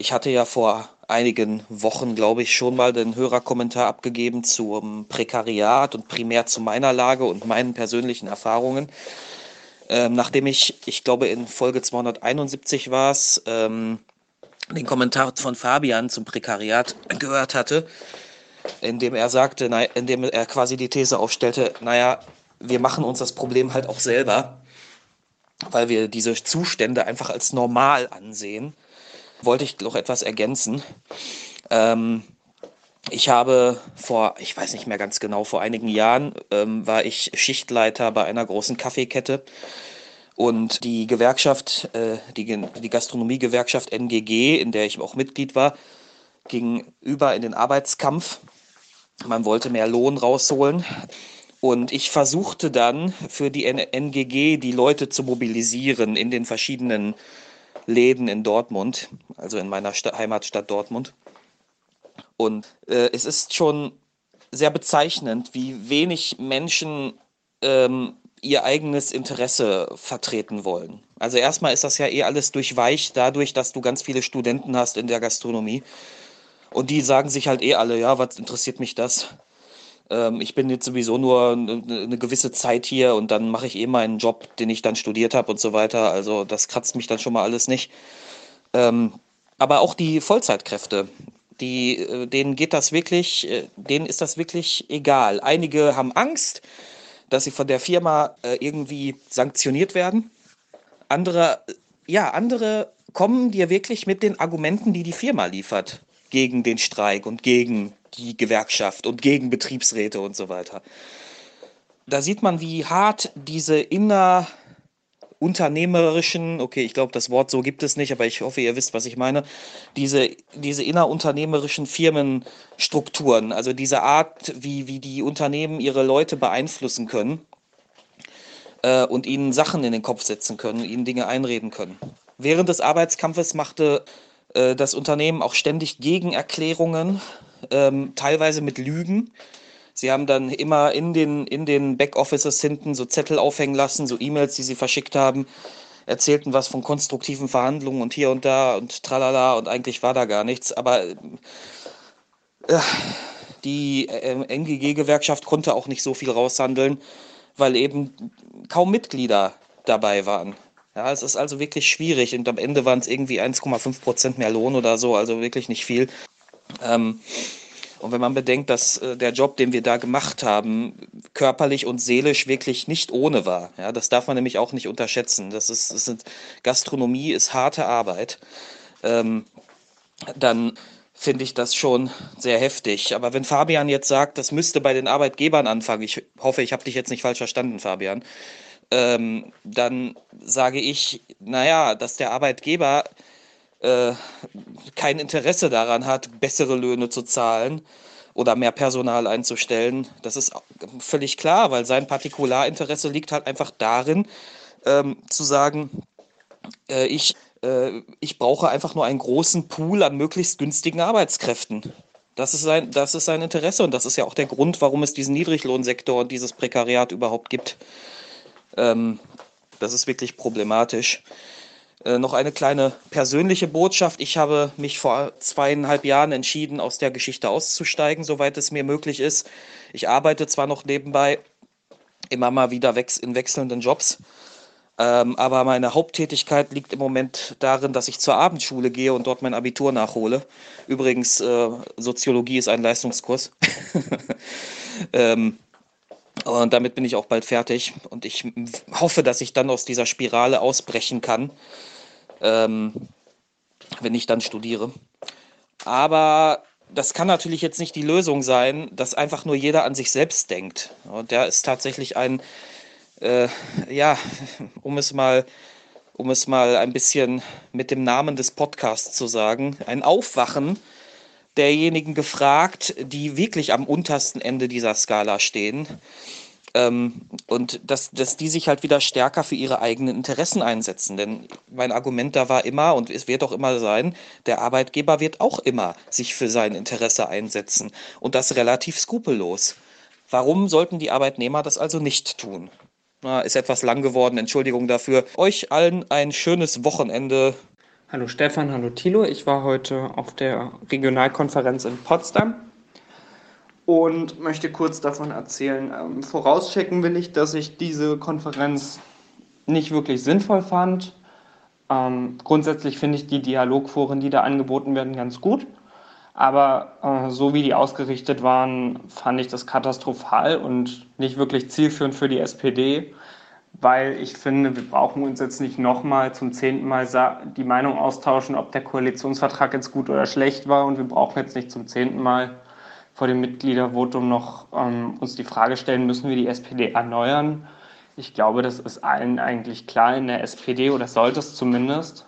Ich hatte ja vor einigen Wochen, glaube ich, schon mal den Hörerkommentar abgegeben zum Prekariat und primär zu meiner Lage und meinen persönlichen Erfahrungen. Ähm, nachdem ich, ich glaube, in Folge 271 war es, ähm, den Kommentar von Fabian zum Prekariat gehört hatte, in dem er sagte, in dem er quasi die These aufstellte, naja, wir machen uns das Problem halt auch selber, weil wir diese Zustände einfach als normal ansehen. Wollte ich noch etwas ergänzen. Ähm, Ich habe vor, ich weiß nicht mehr ganz genau, vor einigen Jahren ähm, war ich Schichtleiter bei einer großen Kaffeekette und die Gewerkschaft, äh, die, die Gastronomiegewerkschaft NGG, in der ich auch Mitglied war, ging über in den Arbeitskampf. Man wollte mehr Lohn rausholen. Und ich versuchte dann für die NGG die Leute zu mobilisieren in den verschiedenen Läden in Dortmund, also in meiner Sta Heimatstadt Dortmund. Und äh, es ist schon sehr bezeichnend, wie wenig Menschen ähm, ihr eigenes Interesse vertreten wollen. Also erstmal ist das ja eh alles durchweicht dadurch, dass du ganz viele Studenten hast in der Gastronomie. Und die sagen sich halt eh alle, ja, was interessiert mich das? Ähm, ich bin jetzt sowieso nur eine, gewisse Zeit hier und dann mache ich eh meinen Job, den ich dann studiert habe und so weiter. Also das kratzt mich dann schon mal alles nicht. Ähm, aber auch die Vollzeitkräfte, die, äh, denen geht das wirklich, äh, denen ist das wirklich egal. Einige haben Angst, dass sie von der Firma äh, irgendwie sanktioniert werden. Andere, ja, andere kommen dir wirklich mit den Argumenten, die die Firma liefert, gegen den Streik und gegen die Gewerkschaft und gegen Betriebsräte und so weiter. Da sieht man, wie hart diese inner unternehmerischen, okay, ich glaube, das Wort so gibt es nicht, aber ich hoffe, ihr wisst, was ich meine, diese, diese innerunternehmerischen Firmenstrukturen, also diese Art, wie, wie die Unternehmen ihre Leute beeinflussen können äh, und ihnen Sachen in den Kopf setzen können, ihnen Dinge einreden können. Während des Arbeitskampfes machte äh, das Unternehmen auch ständig Gegenerklärungen, ähm, teilweise mit Lügen, Sie haben dann immer in den, in den Backoffices hinten so Zettel aufhängen lassen, so E-Mails, die sie verschickt haben, erzählten was von konstruktiven Verhandlungen und hier und da und tralala und eigentlich war da gar nichts. Aber äh, die äh, NGG-Gewerkschaft konnte auch nicht so viel raushandeln, weil eben kaum Mitglieder dabei waren. Ja, es ist also wirklich schwierig und am Ende waren es irgendwie 1,5 Prozent mehr Lohn oder so, also wirklich nicht viel. Ähm, und wenn man bedenkt, dass äh, der Job, den wir da gemacht haben, körperlich und seelisch wirklich nicht ohne war, ja, das darf man nämlich auch nicht unterschätzen. Das ist, das ist Gastronomie ist harte Arbeit. Ähm, dann finde ich das schon sehr heftig. Aber wenn Fabian jetzt sagt, das müsste bei den Arbeitgebern anfangen, ich hoffe, ich habe dich jetzt nicht falsch verstanden, Fabian, ähm, dann sage ich, naja, dass der Arbeitgeber äh, kein Interesse daran hat, bessere Löhne zu zahlen oder mehr Personal einzustellen. Das ist völlig klar, weil sein Partikularinteresse liegt halt einfach darin, ähm, zu sagen, äh, ich, äh, ich brauche einfach nur einen großen Pool an möglichst günstigen Arbeitskräften. Das ist, sein, das ist sein Interesse und das ist ja auch der Grund, warum es diesen Niedriglohnsektor und dieses Prekariat überhaupt gibt. Ähm, das ist wirklich problematisch. Äh, noch eine kleine persönliche Botschaft. Ich habe mich vor zweieinhalb Jahren entschieden, aus der Geschichte auszusteigen, soweit es mir möglich ist. Ich arbeite zwar noch nebenbei immer mal wieder in wechselnden Jobs, ähm, aber meine Haupttätigkeit liegt im Moment darin, dass ich zur Abendschule gehe und dort mein Abitur nachhole. Übrigens, äh, Soziologie ist ein Leistungskurs. ähm, und damit bin ich auch bald fertig. Und ich hoffe, dass ich dann aus dieser Spirale ausbrechen kann ähm, wenn ich dann studiere. Aber das kann natürlich jetzt nicht die Lösung sein, dass einfach nur jeder an sich selbst denkt. Und der ist tatsächlich ein, äh, ja, um es mal, um es mal ein bisschen mit dem Namen des Podcasts zu sagen, ein Aufwachen derjenigen gefragt, die wirklich am untersten Ende dieser Skala stehen. Ähm, und dass, dass die sich halt wieder stärker für ihre eigenen Interessen einsetzen. Denn mein Argument da war immer und es wird auch immer sein, der Arbeitgeber wird auch immer sich für sein Interesse einsetzen und das relativ skrupellos. Warum sollten die Arbeitnehmer das also nicht tun? Na, ist etwas lang geworden, Entschuldigung dafür. Euch allen ein schönes Wochenende. Hallo Stefan, hallo Thilo. Ich war heute auf der Regionalkonferenz in Potsdam und möchte kurz davon erzählen. Ähm, vorauschecken will ich, dass ich diese Konferenz nicht wirklich sinnvoll fand. Ähm, grundsätzlich finde ich die Dialogforen, die da angeboten werden, ganz gut. Aber äh, so wie die ausgerichtet waren, fand ich das katastrophal und nicht wirklich zielführend für die SPD, weil ich finde, wir brauchen uns jetzt nicht nochmal zum zehnten Mal die Meinung austauschen, ob der Koalitionsvertrag jetzt gut oder schlecht war und wir brauchen jetzt nicht zum zehnten Mal vor dem Mitgliedervotum noch ähm, uns die Frage stellen, müssen wir die SPD erneuern? Ich glaube, das ist allen eigentlich klar in der SPD oder sollte es zumindest.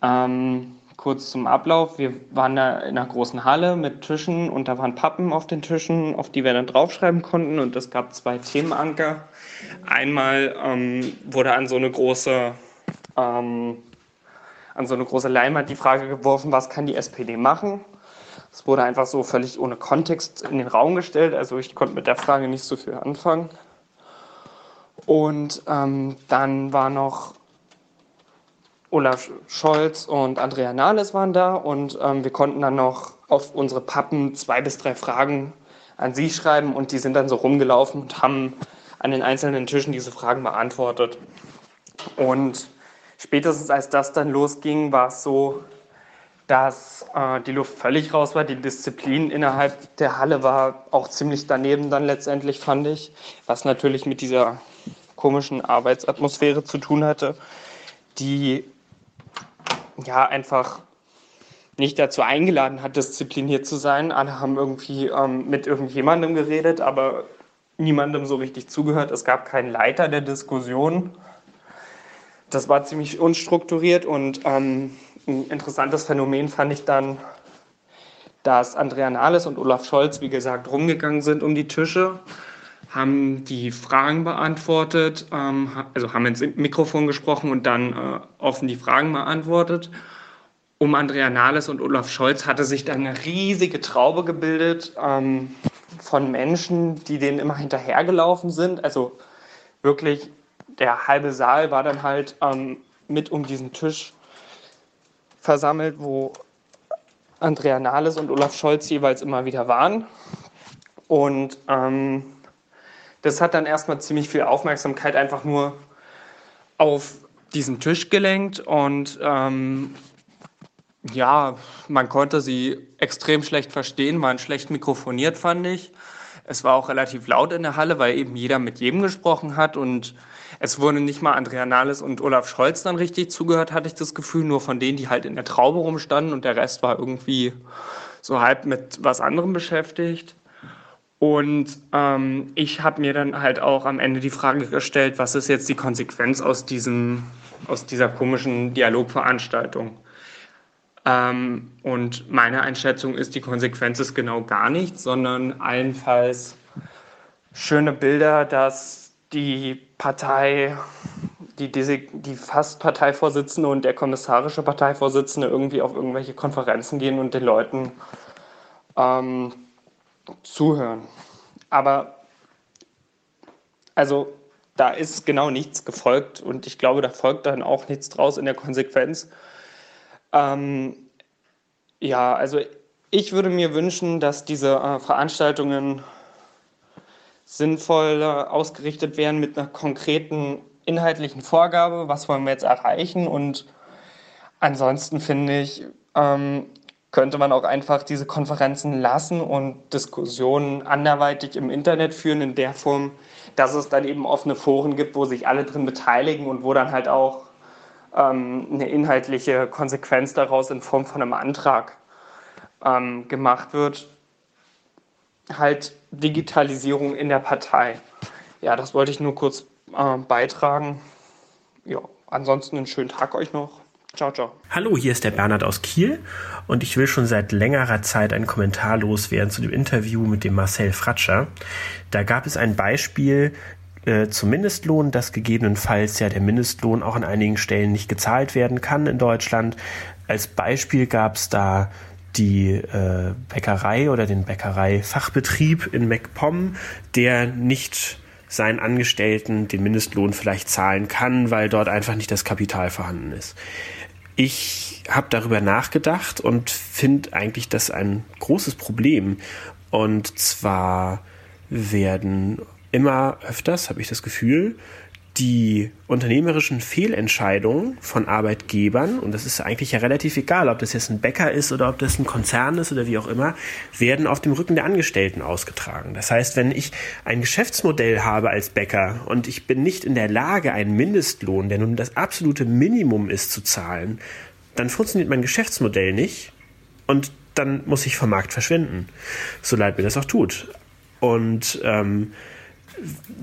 Ähm, kurz zum Ablauf. Wir waren da in einer großen Halle mit Tischen und da waren Pappen auf den Tischen, auf die wir dann draufschreiben konnten und es gab zwei Themenanker. Einmal ähm, wurde an so eine große ähm, an so eine große Leinwand die Frage geworfen, was kann die SPD machen? Es wurde einfach so völlig ohne Kontext in den Raum gestellt. Also ich konnte mit der Frage nicht so viel anfangen. Und ähm, dann war noch Olaf Scholz und Andrea Nahles waren da und ähm, wir konnten dann noch auf unsere Pappen zwei bis drei Fragen an sie schreiben und die sind dann so rumgelaufen und haben an den einzelnen Tischen diese Fragen beantwortet. Und spätestens als das dann losging, war es so, dass äh, die Luft völlig raus war. Die Disziplin innerhalb der Halle war auch ziemlich daneben dann letztendlich, fand ich, was natürlich mit dieser komischen Arbeitsatmosphäre zu tun hatte, die ja einfach nicht dazu eingeladen hat, diszipliniert zu sein. Alle haben irgendwie ähm, mit irgendjemandem geredet, aber niemandem so richtig zugehört. Es gab keinen Leiter der Diskussion. Das war ziemlich unstrukturiert und ähm, ein interessantes Phänomen fand ich dann, dass Andrea Nahles und Olaf Scholz, wie gesagt, rumgegangen sind um die Tische haben die Fragen beantwortet, ähm, also haben ins Mikrofon gesprochen und dann äh, offen die Fragen beantwortet. Um Andrea Nahles und Olaf Scholz hatte sich dann eine riesige Traube gebildet ähm, von Menschen, die denen immer hinterhergelaufen sind. Also wirklich der halbe Saal war dann halt ähm, mit um diesen Tisch versammelt, wo Andrea Nahles und Olaf Scholz jeweils immer wieder waren. Und ähm, das hat dann erstmal ziemlich viel Aufmerksamkeit einfach nur auf diesen Tisch gelenkt und ähm, ja, man konnte sie extrem schlecht verstehen, waren schlecht mikrofoniert, fand ich. Es war auch relativ laut in der Halle, weil eben jeder mit jedem gesprochen hat und es wurde nicht mal Andrea Nahles und Olaf Scholz dann richtig zugehört, hatte ich das Gefühl, nur von denen, die halt in der Traube rumstanden und der Rest war irgendwie so halb mit was anderem beschäftigt. Und ähm, ich habe mir dann halt auch am Ende die Frage gestellt, was ist jetzt die Konsequenz aus, diesem, aus dieser komischen Dialogveranstaltung? Ähm, und meine Einschätzung ist, die Konsequenz ist genau gar nichts, sondern allenfalls schöne Bilder, dass die Partei, die, die, die fast Parteivorsitzende und der kommissarische Parteivorsitzende irgendwie auf irgendwelche Konferenzen gehen und den Leuten ähm, zuhören. Aber also da ist genau nichts gefolgt und ich glaube, da folgt dann auch nichts draus in der Konsequenz. Ähm, ja, also ich würde mir wünschen, dass diese äh, Veranstaltungen sinnvoll ausgerichtet werden mit einer konkreten inhaltlichen Vorgabe, was wollen wir jetzt erreichen und ansonsten finde ich, ähm, könnte man auch einfach diese Konferenzen lassen und Diskussionen anderweitig im Internet führen in der Form, dass es dann eben offene Foren gibt, wo sich alle drin beteiligen und wo dann halt auch ähm, eine inhaltliche Konsequenz daraus in Form von einem Antrag ähm, gemacht wird. Halt Digitalisierung in der Partei. Ja, das wollte ich nur kurz äh, beitragen. Ja, ansonsten einen schönen Tag euch noch. Ciao, ciao. Hallo, hier ist der Bernhard aus Kiel und ich will schon seit längerer Zeit einen Kommentar loswerden zu dem Interview mit dem Marcel Fratscher. Da gab es ein Beispiel äh, zum Mindestlohn, dass gegebenenfalls ja der Mindestlohn auch an einigen Stellen nicht gezahlt werden kann in Deutschland. Als Beispiel gab es da die äh, Bäckerei oder den Bäckereifachbetrieb in MacPom, der nicht seinen Angestellten den Mindestlohn vielleicht zahlen kann, weil dort einfach nicht das Kapital vorhanden ist. Ich habe darüber nachgedacht und finde eigentlich das ein großes Problem. Und zwar werden immer öfters, habe ich das Gefühl, die unternehmerischen Fehlentscheidungen von Arbeitgebern, und das ist eigentlich ja relativ egal, ob das jetzt ein Bäcker ist oder ob das ein Konzern ist oder wie auch immer, werden auf dem Rücken der Angestellten ausgetragen. Das heißt, wenn ich ein Geschäftsmodell habe als Bäcker und ich bin nicht in der Lage, einen Mindestlohn, der nun das absolute Minimum ist, zu zahlen, dann funktioniert mein Geschäftsmodell nicht und dann muss ich vom Markt verschwinden. So leid mir das auch tut. Und ähm,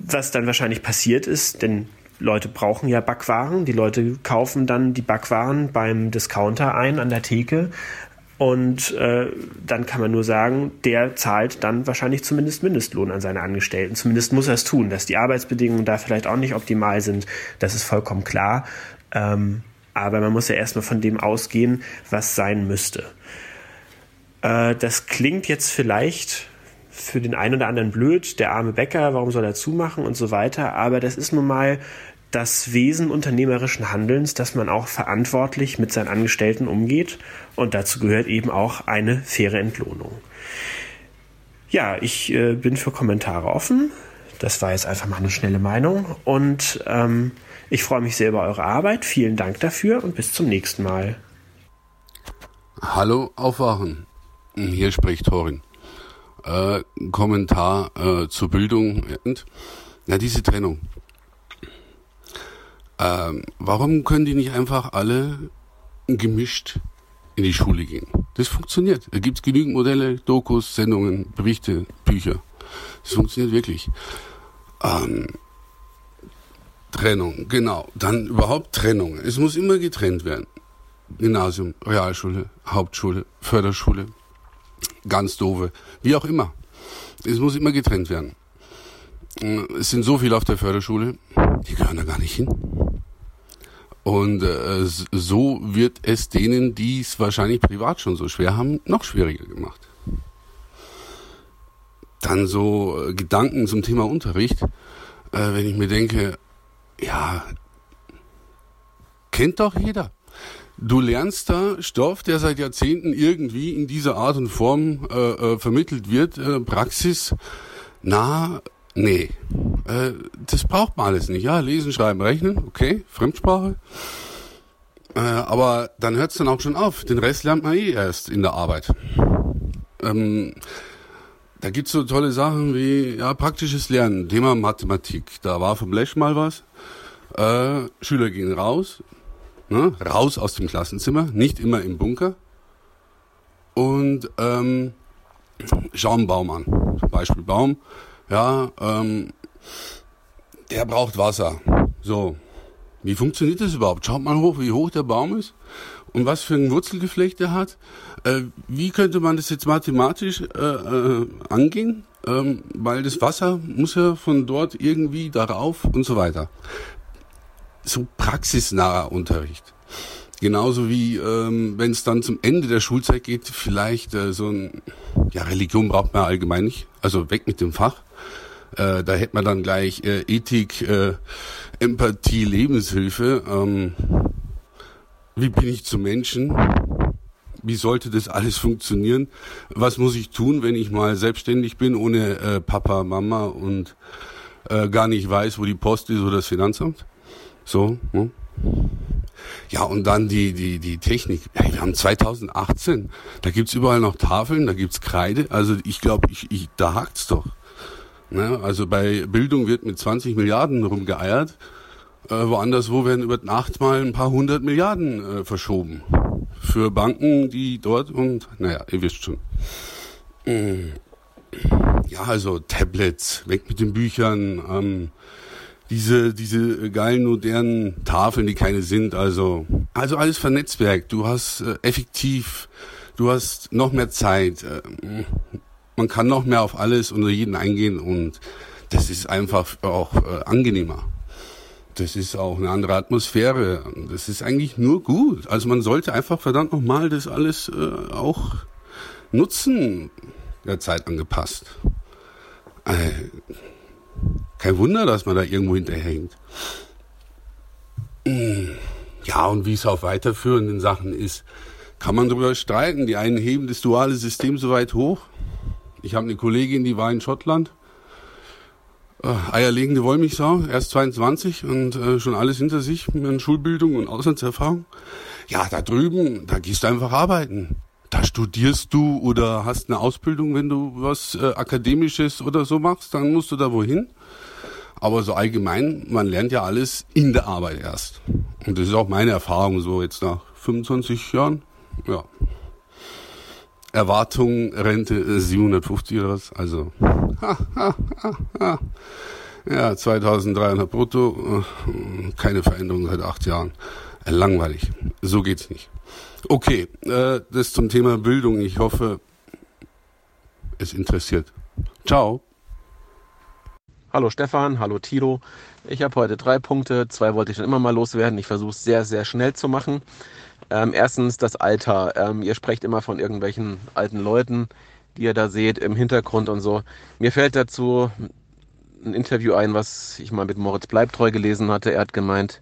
was dann wahrscheinlich passiert ist, denn Leute brauchen ja Backwaren, die Leute kaufen dann die Backwaren beim Discounter ein an der Theke und äh, dann kann man nur sagen, der zahlt dann wahrscheinlich zumindest Mindestlohn an seine Angestellten. Zumindest muss er es tun. Dass die Arbeitsbedingungen da vielleicht auch nicht optimal sind, das ist vollkommen klar. Ähm, aber man muss ja erstmal von dem ausgehen, was sein müsste. Äh, das klingt jetzt vielleicht für den einen oder anderen blöd, der arme Bäcker, warum soll er zumachen und so weiter. Aber das ist nun mal das Wesen unternehmerischen Handelns, dass man auch verantwortlich mit seinen Angestellten umgeht und dazu gehört eben auch eine faire Entlohnung. Ja, ich äh, bin für Kommentare offen. Das war jetzt einfach mal eine schnelle Meinung und ähm, ich freue mich sehr über eure Arbeit. Vielen Dank dafür und bis zum nächsten Mal. Hallo, aufwachen. Hier spricht Torin. Äh, Kommentar äh, zur Bildung. Ja, diese Trennung. Ähm, warum können die nicht einfach alle gemischt in die Schule gehen? Das funktioniert. Da gibt es genügend Modelle, Dokus, Sendungen, Berichte, Bücher. Das funktioniert wirklich. Ähm, Trennung, genau. Dann überhaupt Trennung. Es muss immer getrennt werden. Gymnasium, Realschule, Hauptschule, Förderschule, ganz doofe, wie auch immer. Es muss immer getrennt werden. Es sind so viele auf der Förderschule, die gehören da gar nicht hin. Und äh, so wird es denen, die es wahrscheinlich privat schon so schwer haben, noch schwieriger gemacht. Dann so äh, Gedanken zum Thema Unterricht, äh, wenn ich mir denke, ja, kennt doch jeder. Du lernst da Stoff, der seit Jahrzehnten irgendwie in dieser Art und Form äh, äh, vermittelt wird, äh, Praxis, na, nee, äh, das braucht man alles nicht. Ja, lesen, schreiben, rechnen, okay, Fremdsprache. Äh, aber dann hört es dann auch schon auf. Den Rest lernt man eh erst in der Arbeit. Ähm, da gibt's so tolle Sachen wie ja, praktisches Lernen, Thema Mathematik. Da war vom Lesch mal was. Äh, Schüler gehen raus, ne, raus aus dem Klassenzimmer, nicht immer im Bunker. Und ähm, schauen Baum an. Zum Beispiel Baum, ja, ähm, der braucht Wasser. So, wie funktioniert das überhaupt? Schaut mal hoch, wie hoch der Baum ist und was für ein Wurzelgeflecht er hat. Äh, wie könnte man das jetzt mathematisch äh, äh, angehen? Ähm, weil das Wasser muss ja von dort irgendwie darauf und so weiter. So praxisnaher Unterricht. Genauso wie, ähm, wenn es dann zum Ende der Schulzeit geht, vielleicht äh, so ein, ja, Religion braucht man allgemein nicht, also weg mit dem Fach. Äh, da hätte man dann gleich äh, Ethik, äh, Empathie, Lebenshilfe. Ähm, wie bin ich zu Menschen? Wie sollte das alles funktionieren? Was muss ich tun, wenn ich mal selbstständig bin, ohne äh, Papa, Mama und äh, gar nicht weiß, wo die Post ist oder das Finanzamt? So. Ne? Ja, und dann die, die, die Technik. Hey, wir haben 2018. Da gibt's überall noch Tafeln, da gibt's Kreide. Also ich glaube, ich, ich, da hakt's doch. Ne? Also bei Bildung wird mit 20 Milliarden rumgeeiert. Äh, woanders wo werden über Nacht mal ein paar hundert Milliarden äh, verschoben. Für Banken, die dort und, naja, ihr wisst schon. Mm. Ja, also Tablets, weg mit den Büchern, ähm, diese, diese geilen modernen Tafeln, die keine sind, also, also alles vernetzwerk. Du hast äh, effektiv, du hast noch mehr Zeit, äh, man kann noch mehr auf alles und jeden eingehen und das ist einfach auch äh, angenehmer. Das ist auch eine andere Atmosphäre. Das ist eigentlich nur gut. Also man sollte einfach verdammt nochmal das alles äh, auch nutzen, der Zeit angepasst. Äh, kein Wunder, dass man da irgendwo hinterhängt. Ja, und wie es auf weiterführenden Sachen ist, kann man darüber streiten. Die einen heben das duale System so weit hoch, ich habe eine Kollegin, die war in Schottland. Äh, eierlegende Wollmilchsau, erst 22 und äh, schon alles hinter sich mit Schulbildung und Auslandserfahrung. Ja, da drüben, da gehst du einfach arbeiten. Da studierst du oder hast eine Ausbildung, wenn du was äh, Akademisches oder so machst, dann musst du da wohin. Aber so allgemein, man lernt ja alles in der Arbeit erst. Und das ist auch meine Erfahrung so jetzt nach 25 Jahren. Ja. Erwartung Rente 750 oder was. Also, ha, ha, ha, ha. ja, 2300 brutto, äh, keine Veränderung seit acht Jahren. Äh, langweilig. So geht's nicht. Okay, äh, das zum Thema Bildung. Ich hoffe, es interessiert. Ciao. Hallo Stefan, hallo Tilo. Ich habe heute drei Punkte. Zwei wollte ich schon immer mal loswerden. Ich versuche es sehr, sehr schnell zu machen. Ähm, erstens das Alter. Ähm, ihr sprecht immer von irgendwelchen alten Leuten, die ihr da seht im Hintergrund und so. Mir fällt dazu ein Interview ein, was ich mal mit Moritz Bleibtreu gelesen hatte. Er hat gemeint,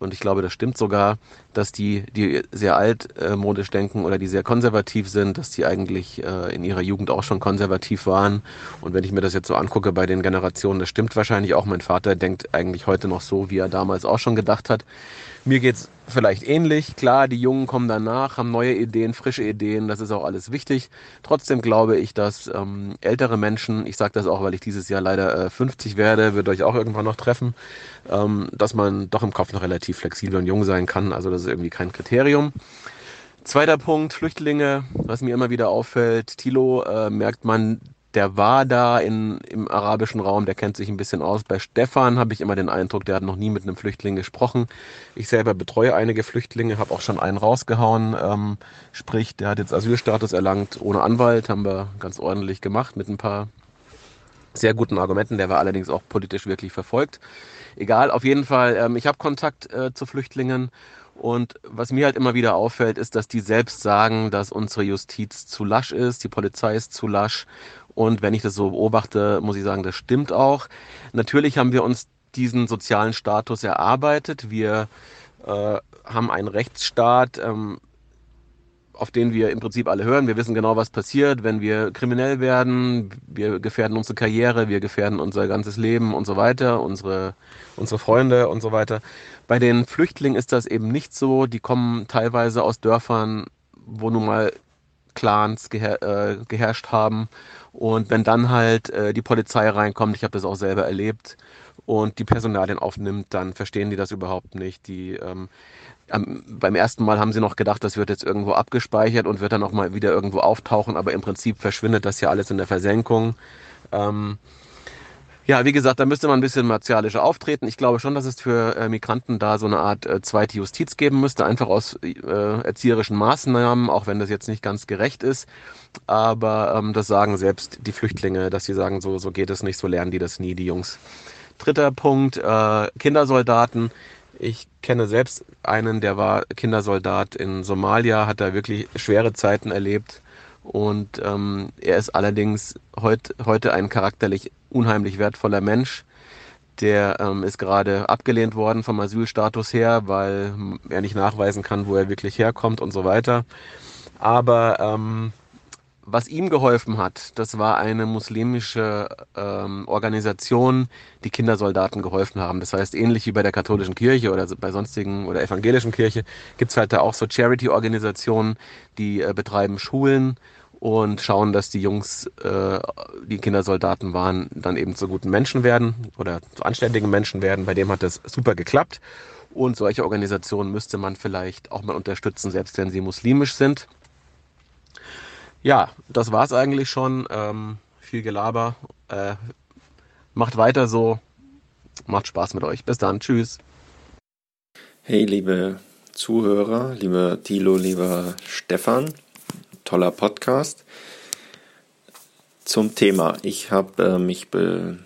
und ich glaube, das stimmt sogar, dass die, die sehr altmodisch denken oder die sehr konservativ sind, dass die eigentlich äh, in ihrer Jugend auch schon konservativ waren. Und wenn ich mir das jetzt so angucke bei den Generationen, das stimmt wahrscheinlich auch. Mein Vater denkt eigentlich heute noch so, wie er damals auch schon gedacht hat. Mir geht's vielleicht ähnlich. Klar, die Jungen kommen danach, haben neue Ideen, frische Ideen, das ist auch alles wichtig. Trotzdem glaube ich, dass ähm, ältere Menschen, ich sage das auch, weil ich dieses Jahr leider äh, 50 werde, wird euch auch irgendwann noch treffen, ähm, dass man doch im Kopf noch relativ flexibel und jung sein kann. Also das ist irgendwie kein Kriterium. Zweiter Punkt, Flüchtlinge, was mir immer wieder auffällt. Tilo äh, merkt man der war da in, im arabischen Raum, der kennt sich ein bisschen aus. Bei Stefan habe ich immer den Eindruck, der hat noch nie mit einem Flüchtling gesprochen. Ich selber betreue einige Flüchtlinge, habe auch schon einen rausgehauen. Ähm, sprich, der hat jetzt Asylstatus erlangt ohne Anwalt, haben wir ganz ordentlich gemacht mit ein paar sehr guten Argumenten. Der war allerdings auch politisch wirklich verfolgt. Egal, auf jeden Fall, ähm, ich habe Kontakt äh, zu Flüchtlingen und was mir halt immer wieder auffällt, ist, dass die selbst sagen, dass unsere Justiz zu lasch ist, die Polizei ist zu lasch und wenn ich das so beobachte, muss ich sagen, das stimmt auch. Natürlich haben wir uns diesen sozialen Status erarbeitet. Wir äh, haben einen Rechtsstaat, ähm, auf den wir im Prinzip alle hören. Wir wissen genau, was passiert, wenn wir kriminell werden. Wir gefährden unsere Karriere, wir gefährden unser ganzes Leben und so weiter, unsere, unsere Freunde und so weiter. Bei den Flüchtlingen ist das eben nicht so. Die kommen teilweise aus Dörfern, wo nun mal Clans geher äh, geherrscht haben und wenn dann halt äh, die Polizei reinkommt, ich habe das auch selber erlebt, und die Personalien aufnimmt, dann verstehen die das überhaupt nicht. Die ähm, beim ersten Mal haben sie noch gedacht, das wird jetzt irgendwo abgespeichert und wird dann auch mal wieder irgendwo auftauchen, aber im Prinzip verschwindet das ja alles in der Versenkung. Ähm, ja, wie gesagt, da müsste man ein bisschen martialischer auftreten. Ich glaube schon, dass es für äh, Migranten da so eine Art äh, zweite Justiz geben müsste, einfach aus äh, erzieherischen Maßnahmen, auch wenn das jetzt nicht ganz gerecht ist. Aber ähm, das sagen selbst die Flüchtlinge, dass sie sagen, so, so geht es nicht, so lernen die das nie, die Jungs. Dritter Punkt, äh, Kindersoldaten. Ich kenne selbst einen, der war Kindersoldat in Somalia, hat da wirklich schwere Zeiten erlebt. Und ähm, er ist allerdings heut, heute ein charakterlich unheimlich wertvoller Mensch. Der ähm, ist gerade abgelehnt worden vom Asylstatus her, weil er nicht nachweisen kann, wo er wirklich herkommt und so weiter. Aber ähm, was ihm geholfen hat, das war eine muslimische ähm, Organisation, die Kindersoldaten geholfen haben. Das heißt, ähnlich wie bei der katholischen Kirche oder bei sonstigen oder evangelischen Kirche gibt's halt da auch so Charity-Organisationen, die äh, betreiben Schulen und schauen, dass die Jungs, äh, die Kindersoldaten waren, dann eben zu guten Menschen werden oder zu anständigen Menschen werden. Bei dem hat das super geklappt. Und solche Organisationen müsste man vielleicht auch mal unterstützen, selbst wenn sie muslimisch sind. Ja, das war's eigentlich schon. Ähm, viel Gelaber. Äh, macht weiter so. Macht Spaß mit euch. Bis dann. Tschüss. Hey, liebe Zuhörer, lieber Thilo, lieber Stefan toller Podcast. Zum Thema. Ich habe äh, mich be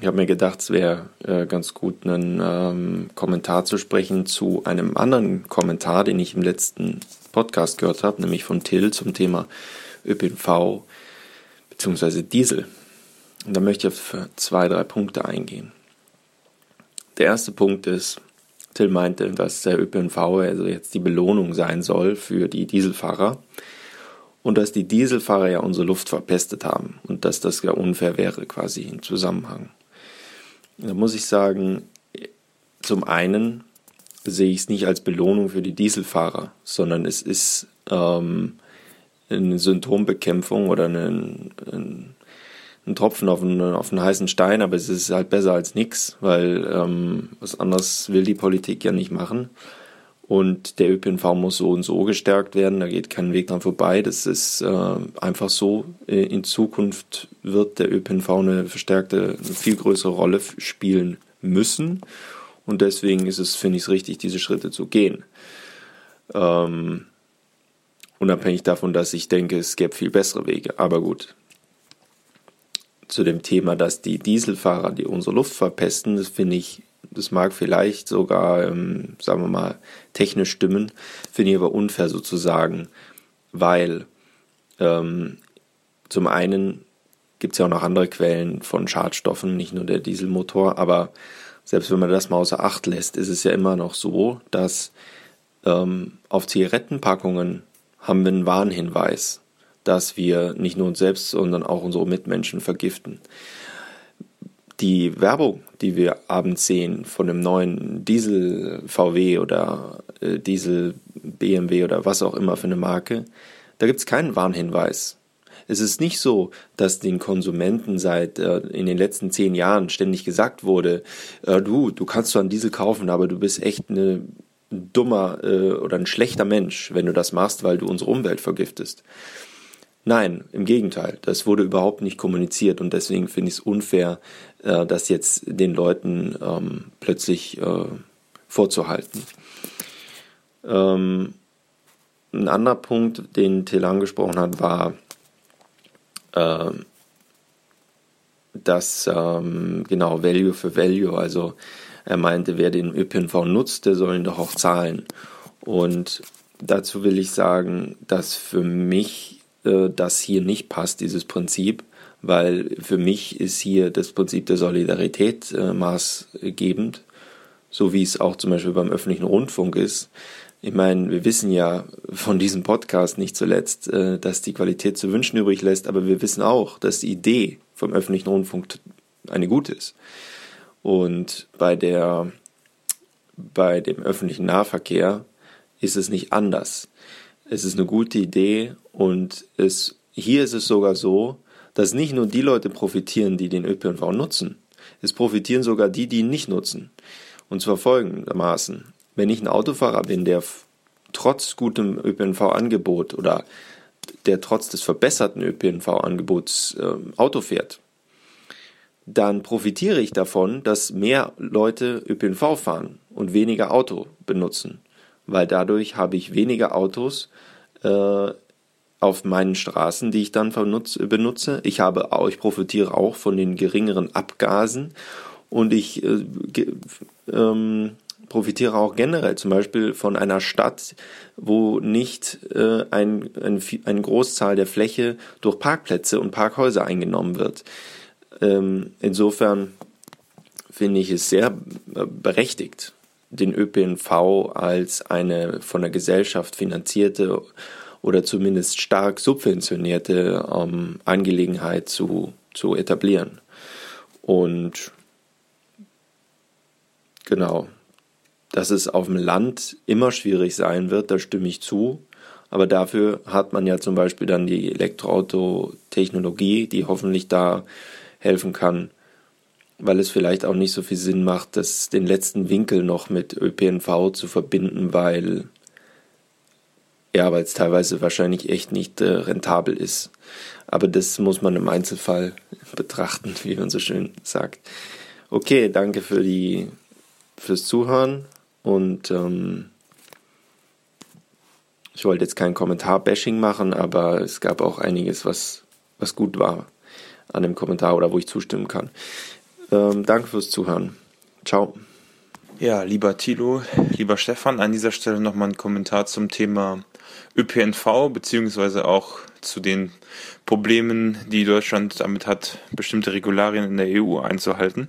ich habe mir gedacht, es wäre äh, ganz gut, einen ähm, Kommentar zu sprechen zu einem anderen Kommentar, den ich im letzten Podcast gehört habe, nämlich von Till zum Thema ÖPNV bzw. Diesel. Und da möchte ich auf zwei, drei Punkte eingehen. Der erste Punkt ist, Till meinte, dass der ÖPNV also jetzt die Belohnung sein soll für die Dieselfahrer und dass die Dieselfahrer ja unsere Luft verpestet haben und dass das ja unfair wäre quasi im Zusammenhang. Da muss ich sagen, zum einen sehe ich es nicht als Belohnung für die Dieselfahrer, sondern es ist ähm, eine Symptombekämpfung oder ein, ein, ein Tropfen auf einen, auf einen heißen Stein, aber es ist halt besser als nichts, weil ähm, was anderes will die Politik ja nicht machen. Und der ÖPNV muss so und so gestärkt werden, da geht kein Weg dran vorbei. Das ist äh, einfach so. Äh, in Zukunft wird der ÖPNV eine verstärkte, eine viel größere Rolle spielen müssen. Und deswegen ist es, finde ich es richtig, diese Schritte zu gehen. Ähm, unabhängig davon, dass ich denke, es gäbe viel bessere Wege. Aber gut. Zu dem Thema, dass die Dieselfahrer, die unsere Luft verpesten, das finde ich das mag vielleicht sogar, ähm, sagen wir mal, technisch stimmen, finde ich aber unfair sozusagen, weil ähm, zum einen gibt es ja auch noch andere Quellen von Schadstoffen, nicht nur der Dieselmotor, aber selbst wenn man das mal außer Acht lässt, ist es ja immer noch so, dass ähm, auf Zigarettenpackungen haben wir einen Warnhinweis, dass wir nicht nur uns selbst, sondern auch unsere Mitmenschen vergiften die Werbung, die wir abends sehen von dem neuen Diesel VW oder äh, Diesel BMW oder was auch immer für eine Marke, da gibt es keinen Warnhinweis. Es ist nicht so, dass den Konsumenten seit äh, in den letzten zehn Jahren ständig gesagt wurde, äh, du, du kannst zwar einen Diesel kaufen, aber du bist echt eine dummer äh, oder ein schlechter Mensch, wenn du das machst, weil du unsere Umwelt vergiftest. Nein, im Gegenteil, das wurde überhaupt nicht kommuniziert und deswegen finde ich es unfair, äh, das jetzt den Leuten ähm, plötzlich äh, vorzuhalten. Ähm, ein anderer Punkt, den Till angesprochen hat, war, äh, dass ähm, genau Value für Value, also er meinte, wer den ÖPNV nutzt, der soll ihn doch auch zahlen. Und dazu will ich sagen, dass für mich äh, das hier nicht passt, dieses Prinzip weil für mich ist hier das Prinzip der Solidarität äh, maßgebend, so wie es auch zum Beispiel beim öffentlichen Rundfunk ist. Ich meine, wir wissen ja von diesem Podcast nicht zuletzt, äh, dass die Qualität zu wünschen übrig lässt, aber wir wissen auch, dass die Idee vom öffentlichen Rundfunk eine gute ist. Und bei der, bei dem öffentlichen Nahverkehr ist es nicht anders. Es ist eine gute Idee und es, hier ist es sogar so, dass nicht nur die Leute profitieren, die den ÖPNV nutzen, es profitieren sogar die, die ihn nicht nutzen. Und zwar folgendermaßen. Wenn ich ein Autofahrer bin, der trotz gutem ÖPNV-Angebot oder der trotz des verbesserten ÖPNV-Angebots äh, Auto fährt, dann profitiere ich davon, dass mehr Leute ÖPNV fahren und weniger Auto benutzen, weil dadurch habe ich weniger Autos äh, auf meinen Straßen, die ich dann benutze. Ich habe ich profitiere auch von den geringeren Abgasen und ich äh, ähm, profitiere auch generell zum Beispiel von einer Stadt, wo nicht äh, ein, ein, eine Großzahl der Fläche durch Parkplätze und Parkhäuser eingenommen wird. Ähm, insofern finde ich es sehr äh, berechtigt, den ÖPNV als eine von der Gesellschaft finanzierte oder zumindest stark subventionierte ähm, Angelegenheit zu, zu etablieren. Und genau, dass es auf dem Land immer schwierig sein wird, da stimme ich zu. Aber dafür hat man ja zum Beispiel dann die Elektroauto-Technologie, die hoffentlich da helfen kann, weil es vielleicht auch nicht so viel Sinn macht, das den letzten Winkel noch mit ÖPNV zu verbinden, weil ja, weil es teilweise wahrscheinlich echt nicht äh, rentabel ist. Aber das muss man im Einzelfall betrachten, wie man so schön sagt. Okay, danke für die fürs Zuhören und ähm, ich wollte jetzt kein Kommentar-Bashing machen, aber es gab auch einiges, was, was gut war an dem Kommentar oder wo ich zustimmen kann. Ähm, danke fürs Zuhören. Ciao. Ja, lieber Thilo, lieber Stefan, an dieser Stelle nochmal ein Kommentar zum Thema ÖPNV, beziehungsweise auch zu den Problemen, die Deutschland damit hat, bestimmte Regularien in der EU einzuhalten,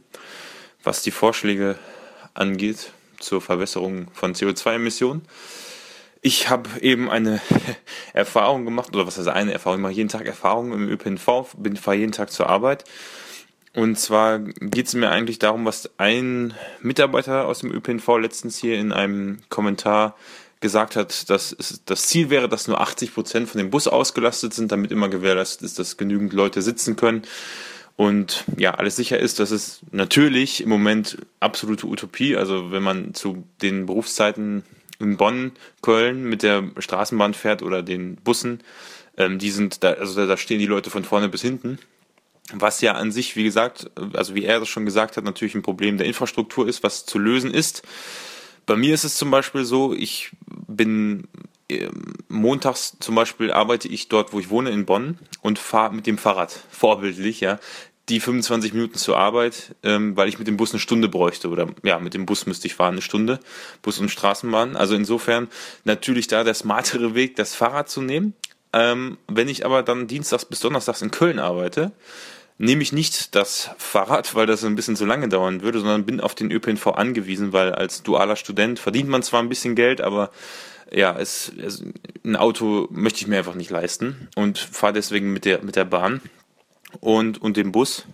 was die Vorschläge angeht zur Verbesserung von CO2-Emissionen. Ich habe eben eine Erfahrung gemacht, oder was heißt eine Erfahrung? Ich mache jeden Tag Erfahrungen im ÖPNV, bin fahre jeden Tag zur Arbeit. Und zwar geht es mir eigentlich darum, was ein Mitarbeiter aus dem ÖPNV letztens hier in einem Kommentar gesagt hat, dass es das Ziel wäre, dass nur 80 Prozent von dem Bus ausgelastet sind, damit immer gewährleistet ist, dass genügend Leute sitzen können. Und ja, alles sicher ist, dass es natürlich im Moment absolute Utopie, also wenn man zu den Berufszeiten in Bonn, Köln mit der Straßenbahn fährt oder den Bussen, ähm, die sind da, also da, da stehen die Leute von vorne bis hinten. Was ja an sich, wie gesagt, also wie er das schon gesagt hat, natürlich ein Problem der Infrastruktur ist, was zu lösen ist. Bei mir ist es zum Beispiel so, ich bin ähm, montags zum Beispiel arbeite ich dort, wo ich wohne, in Bonn und fahre mit dem Fahrrad, vorbildlich, ja, die 25 Minuten zur Arbeit, ähm, weil ich mit dem Bus eine Stunde bräuchte oder ja, mit dem Bus müsste ich fahren eine Stunde, Bus und Straßenbahn. Also insofern natürlich da der smartere Weg, das Fahrrad zu nehmen. Ähm, wenn ich aber dann dienstags bis donnerstags in Köln arbeite, nehme ich nicht das Fahrrad, weil das ein bisschen zu lange dauern würde, sondern bin auf den ÖPNV angewiesen, weil als dualer Student verdient man zwar ein bisschen Geld, aber ja, es, es, ein Auto möchte ich mir einfach nicht leisten und fahre deswegen mit der, mit der Bahn und, und dem Bus,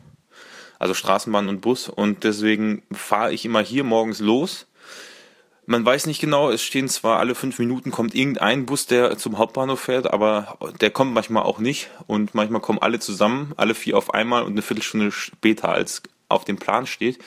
also Straßenbahn und Bus und deswegen fahre ich immer hier morgens los man weiß nicht genau, es stehen zwar alle fünf Minuten kommt irgendein Bus, der zum Hauptbahnhof fährt, aber der kommt manchmal auch nicht. Und manchmal kommen alle zusammen, alle vier auf einmal und eine Viertelstunde später als auf dem Plan steht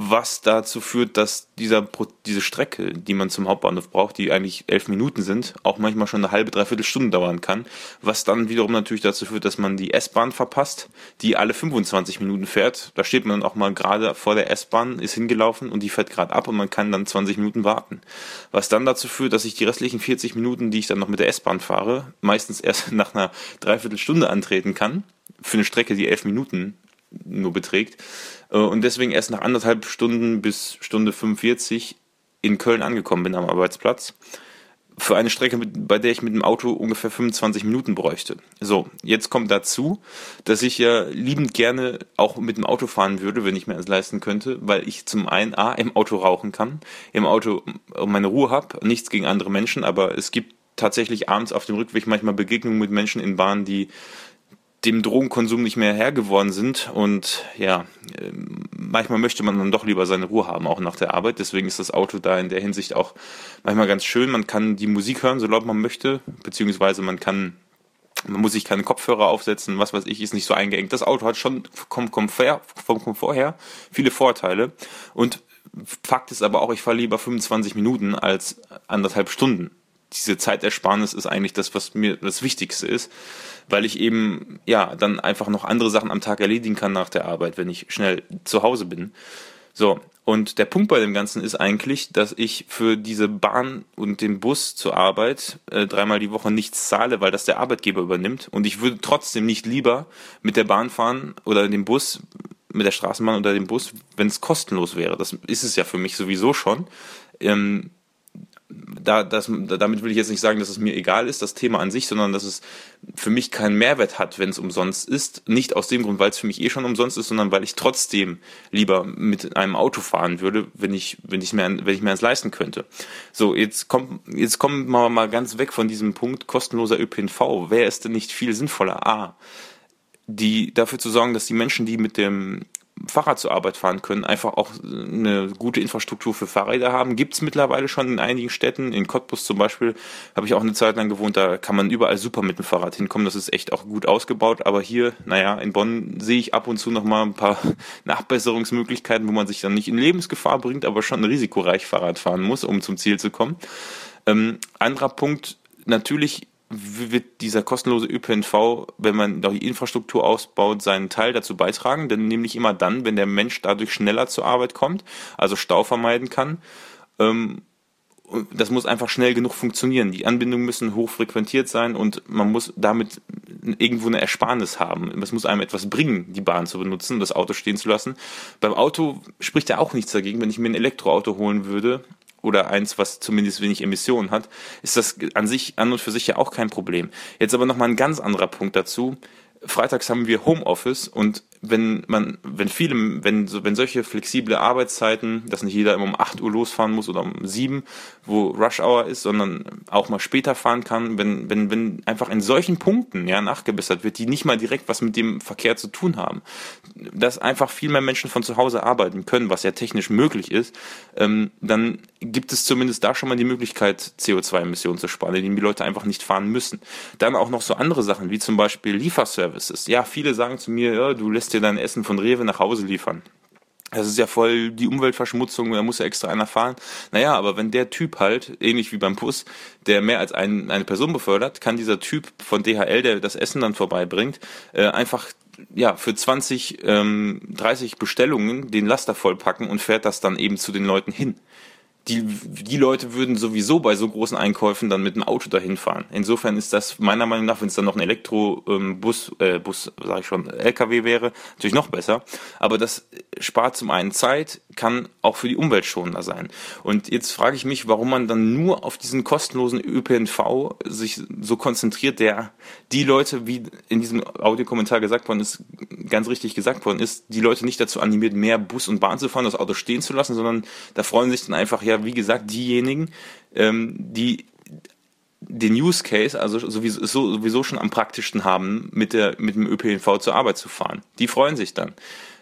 was dazu führt, dass dieser, diese Strecke, die man zum Hauptbahnhof braucht, die eigentlich elf Minuten sind, auch manchmal schon eine halbe, dreiviertel Stunde dauern kann, was dann wiederum natürlich dazu führt, dass man die S-Bahn verpasst, die alle 25 Minuten fährt. Da steht man dann auch mal gerade vor der S-Bahn, ist hingelaufen und die fährt gerade ab und man kann dann 20 Minuten warten. Was dann dazu führt, dass ich die restlichen 40 Minuten, die ich dann noch mit der S-Bahn fahre, meistens erst nach einer Dreiviertelstunde antreten kann, für eine Strecke, die elf Minuten nur beträgt. Äh, und deswegen erst nach anderthalb Stunden bis Stunde 45 in Köln angekommen bin am Arbeitsplatz. Für eine Strecke, bei der ich mit dem Auto ungefähr 25 Minuten bräuchte. So, jetzt kommt dazu, dass ich ja liebend gerne auch mit dem Auto fahren würde, wenn ich mir das leisten könnte, weil ich zum einen A, im Auto rauchen kann, im Auto meine Ruhe habe, nichts gegen andere Menschen, aber es gibt tatsächlich abends auf dem Rückweg manchmal Begegnungen mit Menschen in Bahnen, die dem Drogenkonsum nicht mehr Herr geworden sind. Und ja, ähm, manchmal möchte man dann doch lieber seine Ruhe haben, auch nach der Arbeit. Deswegen ist das Auto da in der Hinsicht auch manchmal ganz schön. Man kann die Musik hören, so laut man möchte, beziehungsweise man kann man muss sich keine Kopfhörer aufsetzen, was weiß ich, ist nicht so eingeengt. Das Auto hat schon vom Komfort, vom Komfort her viele Vorteile. Und Fakt ist aber auch, ich fahre lieber 25 Minuten als anderthalb Stunden. Diese Zeitersparnis ist eigentlich das, was mir das Wichtigste ist weil ich eben ja dann einfach noch andere Sachen am Tag erledigen kann nach der Arbeit, wenn ich schnell zu Hause bin. So, und der Punkt bei dem Ganzen ist eigentlich, dass ich für diese Bahn und den Bus zur Arbeit äh, dreimal die Woche nichts zahle, weil das der Arbeitgeber übernimmt. Und ich würde trotzdem nicht lieber mit der Bahn fahren oder dem Bus, mit der Straßenbahn oder dem Bus, wenn es kostenlos wäre. Das ist es ja für mich sowieso schon. Ähm, da, das, damit will ich jetzt nicht sagen, dass es mir egal ist, das Thema an sich, sondern dass es für mich keinen Mehrwert hat, wenn es umsonst ist. Nicht aus dem Grund, weil es für mich eh schon umsonst ist, sondern weil ich trotzdem lieber mit einem Auto fahren würde, wenn ich, wenn ich mir, wenn ich mir eins leisten könnte. So, jetzt kommt, jetzt kommen wir mal ganz weg von diesem Punkt kostenloser ÖPNV. Wäre es denn nicht viel sinnvoller? A, die dafür zu sorgen, dass die Menschen, die mit dem Fahrrad zur Arbeit fahren können, einfach auch eine gute Infrastruktur für Fahrräder haben. Gibt es mittlerweile schon in einigen Städten. In Cottbus zum Beispiel habe ich auch eine Zeit lang gewohnt, da kann man überall super mit dem Fahrrad hinkommen. Das ist echt auch gut ausgebaut. Aber hier, naja, in Bonn sehe ich ab und zu noch mal ein paar Nachbesserungsmöglichkeiten, wo man sich dann nicht in Lebensgefahr bringt, aber schon risikoreich Fahrrad fahren muss, um zum Ziel zu kommen. Ähm, anderer Punkt, natürlich wird dieser kostenlose ÖPNV, wenn man die Infrastruktur ausbaut, seinen Teil dazu beitragen, denn nämlich immer dann, wenn der Mensch dadurch schneller zur Arbeit kommt, also Stau vermeiden kann. Ähm, das muss einfach schnell genug funktionieren. Die Anbindungen müssen hoch frequentiert sein und man muss damit irgendwo eine Ersparnis haben. Es muss einem etwas bringen, die Bahn zu benutzen, das Auto stehen zu lassen. Beim Auto spricht ja auch nichts dagegen, wenn ich mir ein Elektroauto holen würde oder eins, was zumindest wenig Emissionen hat, ist das an sich, an und für sich ja auch kein Problem. Jetzt aber nochmal ein ganz anderer Punkt dazu. Freitags haben wir Homeoffice und wenn man, wenn viele, wenn, wenn solche flexible Arbeitszeiten, dass nicht jeder immer um 8 Uhr losfahren muss oder um 7, wo Rush Hour ist, sondern auch mal später fahren kann, wenn, wenn, wenn einfach in solchen Punkten ja nachgebessert wird, die nicht mal direkt was mit dem Verkehr zu tun haben, dass einfach viel mehr Menschen von zu Hause arbeiten können, was ja technisch möglich ist, ähm, dann gibt es zumindest da schon mal die Möglichkeit, CO2-Emissionen zu sparen, indem die Leute einfach nicht fahren müssen. Dann auch noch so andere Sachen, wie zum Beispiel Lieferservices. Ja, viele sagen zu mir, ja, du lässt dir dein Essen von Rewe nach Hause liefern. das ist ja voll die Umweltverschmutzung, da muss ja extra einer fahren. Naja, aber wenn der Typ halt, ähnlich wie beim Bus, der mehr als ein, eine Person befördert, kann dieser Typ von DHL, der das Essen dann vorbeibringt, äh, einfach ja, für 20, ähm, 30 Bestellungen den Laster vollpacken und fährt das dann eben zu den Leuten hin die, die Leute würden sowieso bei so großen Einkäufen dann mit dem Auto dahin fahren. Insofern ist das meiner Meinung nach, wenn es dann noch ein Elektrobus, ähm, äh, Bus, sag ich schon, LKW wäre, natürlich noch besser. Aber das spart zum einen Zeit, kann auch für die Umwelt schonender sein. Und jetzt frage ich mich, warum man dann nur auf diesen kostenlosen ÖPNV sich so konzentriert, der die Leute, wie in diesem Audiokommentar gesagt worden ist, ganz richtig gesagt worden ist, die Leute nicht dazu animiert, mehr Bus und Bahn zu fahren, das Auto stehen zu lassen, sondern da freuen sich dann einfach, ja, wie gesagt, diejenigen, ähm, die den Use Case, also sowieso, sowieso schon am praktischsten haben, mit, der, mit dem ÖPNV zur Arbeit zu fahren. Die freuen sich dann.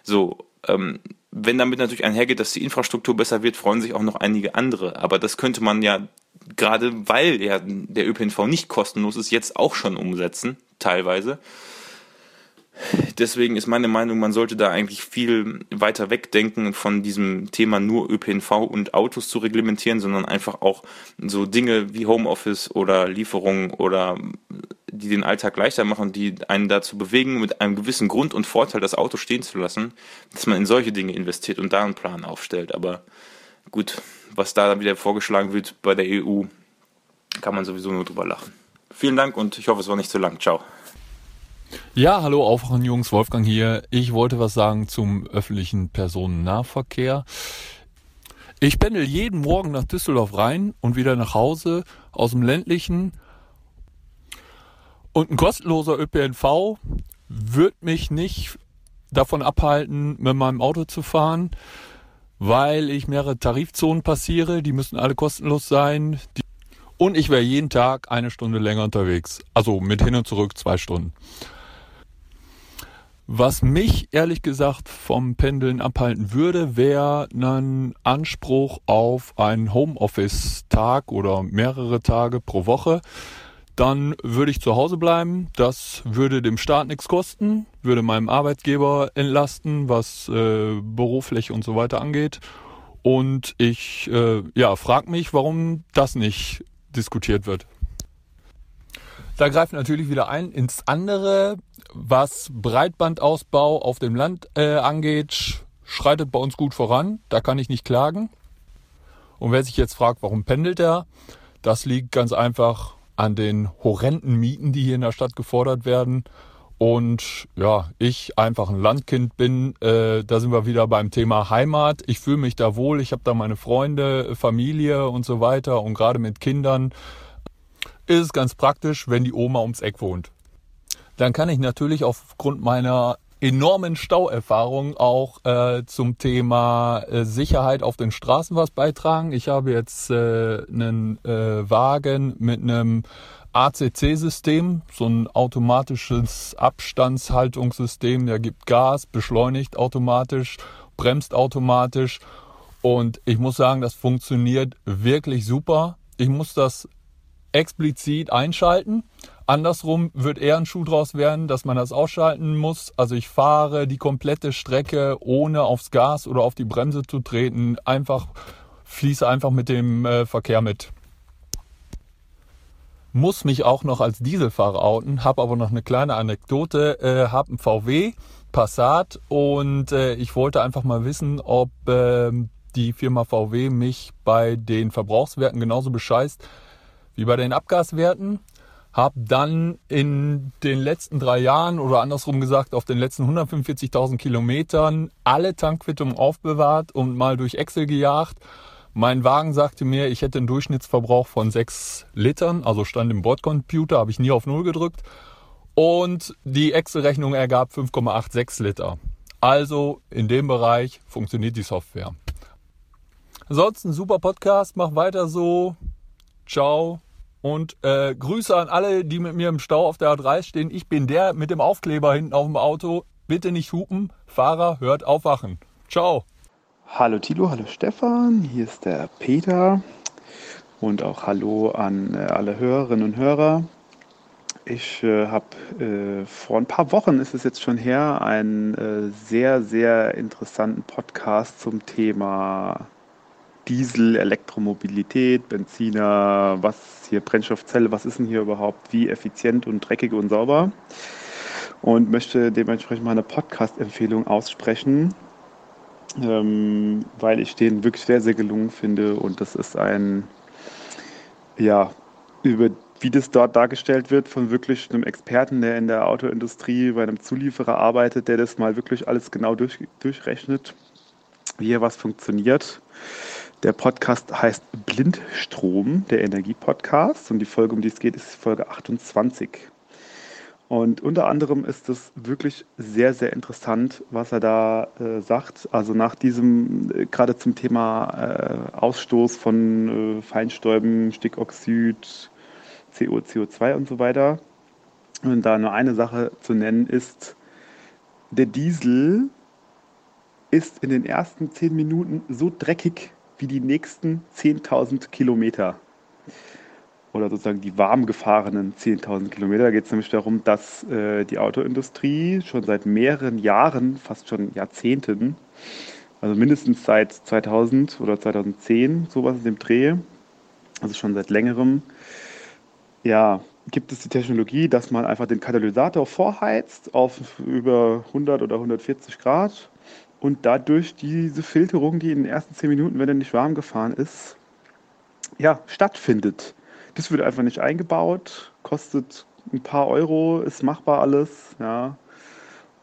So, ähm, wenn damit natürlich einhergeht, dass die Infrastruktur besser wird, freuen sich auch noch einige andere. Aber das könnte man ja gerade, weil ja der ÖPNV nicht kostenlos ist, jetzt auch schon umsetzen, teilweise. Deswegen ist meine Meinung, man sollte da eigentlich viel weiter wegdenken von diesem Thema nur ÖPNV und Autos zu reglementieren, sondern einfach auch so Dinge wie Homeoffice oder Lieferungen oder die den Alltag leichter machen, die einen dazu bewegen, mit einem gewissen Grund und Vorteil das Auto stehen zu lassen, dass man in solche Dinge investiert und da einen Plan aufstellt. Aber gut, was da wieder vorgeschlagen wird bei der EU, kann man sowieso nur drüber lachen. Vielen Dank und ich hoffe, es war nicht zu lang. Ciao. Ja, hallo Aufwachen Jungs, Wolfgang hier. Ich wollte was sagen zum öffentlichen Personennahverkehr. Ich pendel jeden Morgen nach Düsseldorf rein und wieder nach Hause aus dem ländlichen. Und ein kostenloser ÖPNV wird mich nicht davon abhalten, mit meinem Auto zu fahren, weil ich mehrere Tarifzonen passiere. Die müssen alle kostenlos sein. Und ich wäre jeden Tag eine Stunde länger unterwegs. Also mit hin und zurück zwei Stunden. Was mich ehrlich gesagt vom Pendeln abhalten würde, wäre ein Anspruch auf einen Homeoffice-Tag oder mehrere Tage pro Woche. Dann würde ich zu Hause bleiben. Das würde dem Staat nichts kosten, würde meinem Arbeitgeber entlasten, was äh, beruflich und so weiter angeht. Und ich äh, ja, frage mich, warum das nicht diskutiert wird. Da greift natürlich wieder ein ins andere, was Breitbandausbau auf dem Land äh, angeht, schreitet bei uns gut voran. Da kann ich nicht klagen. Und wer sich jetzt fragt, warum pendelt er, das liegt ganz einfach an den horrenden Mieten, die hier in der Stadt gefordert werden. Und ja, ich einfach ein Landkind bin, äh, da sind wir wieder beim Thema Heimat. Ich fühle mich da wohl, ich habe da meine Freunde, Familie und so weiter. Und gerade mit Kindern ist es ganz praktisch, wenn die Oma ums Eck wohnt. Dann kann ich natürlich aufgrund meiner enormen Stauerfahrung auch äh, zum Thema äh, Sicherheit auf den Straßen was beitragen. Ich habe jetzt äh, einen äh, Wagen mit einem ACC-System, so ein automatisches Abstandshaltungssystem, der gibt Gas, beschleunigt automatisch, bremst automatisch und ich muss sagen, das funktioniert wirklich super. Ich muss das explizit einschalten. Andersrum wird eher ein Schuh draus werden, dass man das ausschalten muss. Also ich fahre die komplette Strecke ohne aufs Gas oder auf die Bremse zu treten. Einfach fließe einfach mit dem äh, Verkehr mit. Muss mich auch noch als Dieselfahrer outen, habe aber noch eine kleine Anekdote. Äh, habe einen VW Passat und äh, ich wollte einfach mal wissen, ob äh, die Firma VW mich bei den Verbrauchswerten genauso bescheißt wie bei den Abgaswerten. Habe dann in den letzten drei Jahren oder andersrum gesagt auf den letzten 145.000 Kilometern alle Tankquittungen aufbewahrt und mal durch Excel gejagt. Mein Wagen sagte mir, ich hätte einen Durchschnittsverbrauch von 6 Litern, also stand im Bordcomputer, habe ich nie auf Null gedrückt. Und die Excel-Rechnung ergab 5,86 Liter. Also in dem Bereich funktioniert die Software. Ansonsten super Podcast, mach weiter so. Ciao. Und äh, Grüße an alle, die mit mir im Stau auf der A3 stehen. Ich bin der mit dem Aufkleber hinten auf dem Auto. Bitte nicht hupen. Fahrer, hört aufwachen. Ciao. Hallo Tilo, hallo Stefan. Hier ist der Peter. Und auch hallo an äh, alle Hörerinnen und Hörer. Ich äh, habe äh, vor ein paar Wochen, ist es jetzt schon her, einen äh, sehr, sehr interessanten Podcast zum Thema Diesel, Elektromobilität, Benziner, was hier Brennstoffzelle, was ist denn hier überhaupt, wie effizient und dreckig und sauber. Und möchte dementsprechend mal eine Podcast-Empfehlung aussprechen, ähm, weil ich den wirklich sehr, sehr gelungen finde. Und das ist ein, ja, über wie das dort dargestellt wird von wirklich einem Experten, der in der Autoindustrie bei einem Zulieferer arbeitet, der das mal wirklich alles genau durch, durchrechnet, wie hier was funktioniert. Der Podcast heißt Blindstrom, der Energiepodcast. Und die Folge, um die es geht, ist Folge 28. Und unter anderem ist es wirklich sehr, sehr interessant, was er da äh, sagt. Also nach diesem, äh, gerade zum Thema äh, Ausstoß von äh, Feinstäuben, Stickoxid, CO, CO2 und so weiter. Und da nur eine Sache zu nennen ist, der Diesel ist in den ersten zehn Minuten so dreckig wie die nächsten 10.000 Kilometer. Oder sozusagen die warm gefahrenen 10.000 Kilometer. Da geht es nämlich darum, dass äh, die Autoindustrie schon seit mehreren Jahren, fast schon Jahrzehnten, also mindestens seit 2000 oder 2010, sowas in dem Dreh, also schon seit längerem, ja, gibt es die Technologie, dass man einfach den Katalysator vorheizt auf über 100 oder 140 Grad und dadurch diese Filterung, die in den ersten 10 Minuten, wenn er nicht warm gefahren ist, ja, stattfindet. Das wird einfach nicht eingebaut, kostet ein paar Euro, ist machbar alles, ja.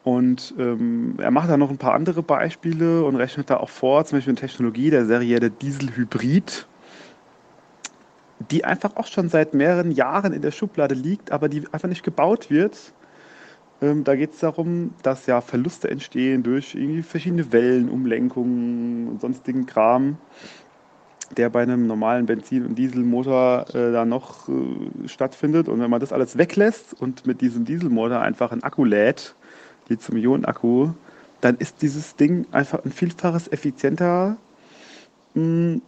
Und ähm, er macht da noch ein paar andere Beispiele und rechnet da auch vor, zum Beispiel eine Technologie, der serielle Dieselhybrid die einfach auch schon seit mehreren Jahren in der Schublade liegt, aber die einfach nicht gebaut wird. Ähm, da geht es darum, dass ja Verluste entstehen durch irgendwie verschiedene Wellen, Umlenkungen und sonstigen Kram, der bei einem normalen Benzin- und Dieselmotor äh, da noch äh, stattfindet. Und wenn man das alles weglässt und mit diesem Dieselmotor einfach einen Akku lädt, Lithium-Ionen-Akku, dann ist dieses Ding einfach ein Vielfaches effizienter mh, hm,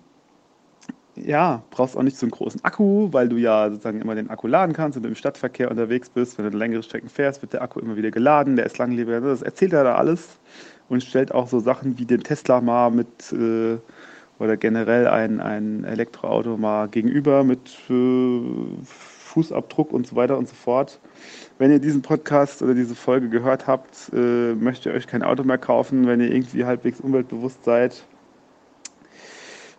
ja, brauchst auch nicht so einen großen Akku, weil du ja sozusagen immer den Akku laden kannst, du im Stadtverkehr unterwegs bist. Wenn du längere Strecken fährst, wird der Akku immer wieder geladen, der ist langlebiger. Das erzählt er da alles und stellt auch so Sachen wie den Tesla mal mit äh, oder generell ein, ein Elektroauto mal gegenüber mit äh, Fußabdruck und so weiter und so fort. Wenn ihr diesen Podcast oder diese Folge gehört habt, äh, möchtet ihr euch kein Auto mehr kaufen, wenn ihr irgendwie halbwegs umweltbewusst seid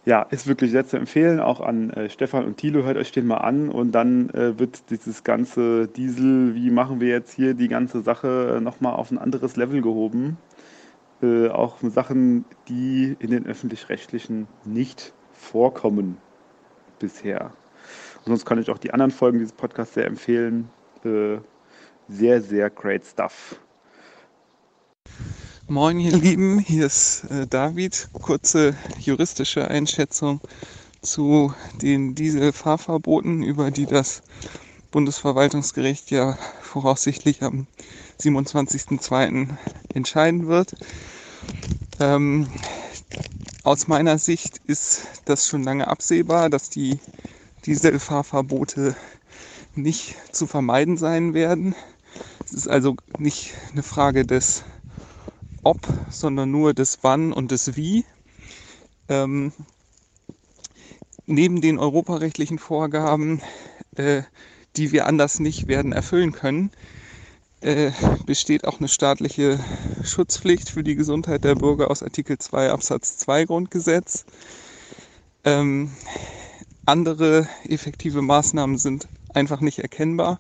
ja, ist wirklich sehr zu empfehlen, auch an äh, Stefan und Thilo, hört euch den mal an und dann äh, wird dieses ganze Diesel, wie machen wir jetzt hier die ganze Sache äh, nochmal auf ein anderes Level gehoben. Äh, auch Sachen, die in den öffentlich-rechtlichen nicht vorkommen bisher. Und sonst kann ich auch die anderen Folgen dieses Podcasts sehr empfehlen. Äh, sehr, sehr great stuff. Moin, ihr Lieben, hier ist äh, David. Kurze juristische Einschätzung zu den Dieselfahrverboten, über die das Bundesverwaltungsgericht ja voraussichtlich am 27.02. entscheiden wird. Ähm, aus meiner Sicht ist das schon lange absehbar, dass die Dieselfahrverbote nicht zu vermeiden sein werden. Es ist also nicht eine Frage des ob, sondern nur das Wann und das Wie. Ähm, neben den europarechtlichen Vorgaben, äh, die wir anders nicht werden erfüllen können, äh, besteht auch eine staatliche Schutzpflicht für die Gesundheit der Bürger aus Artikel 2 Absatz 2 Grundgesetz. Ähm, andere effektive Maßnahmen sind einfach nicht erkennbar.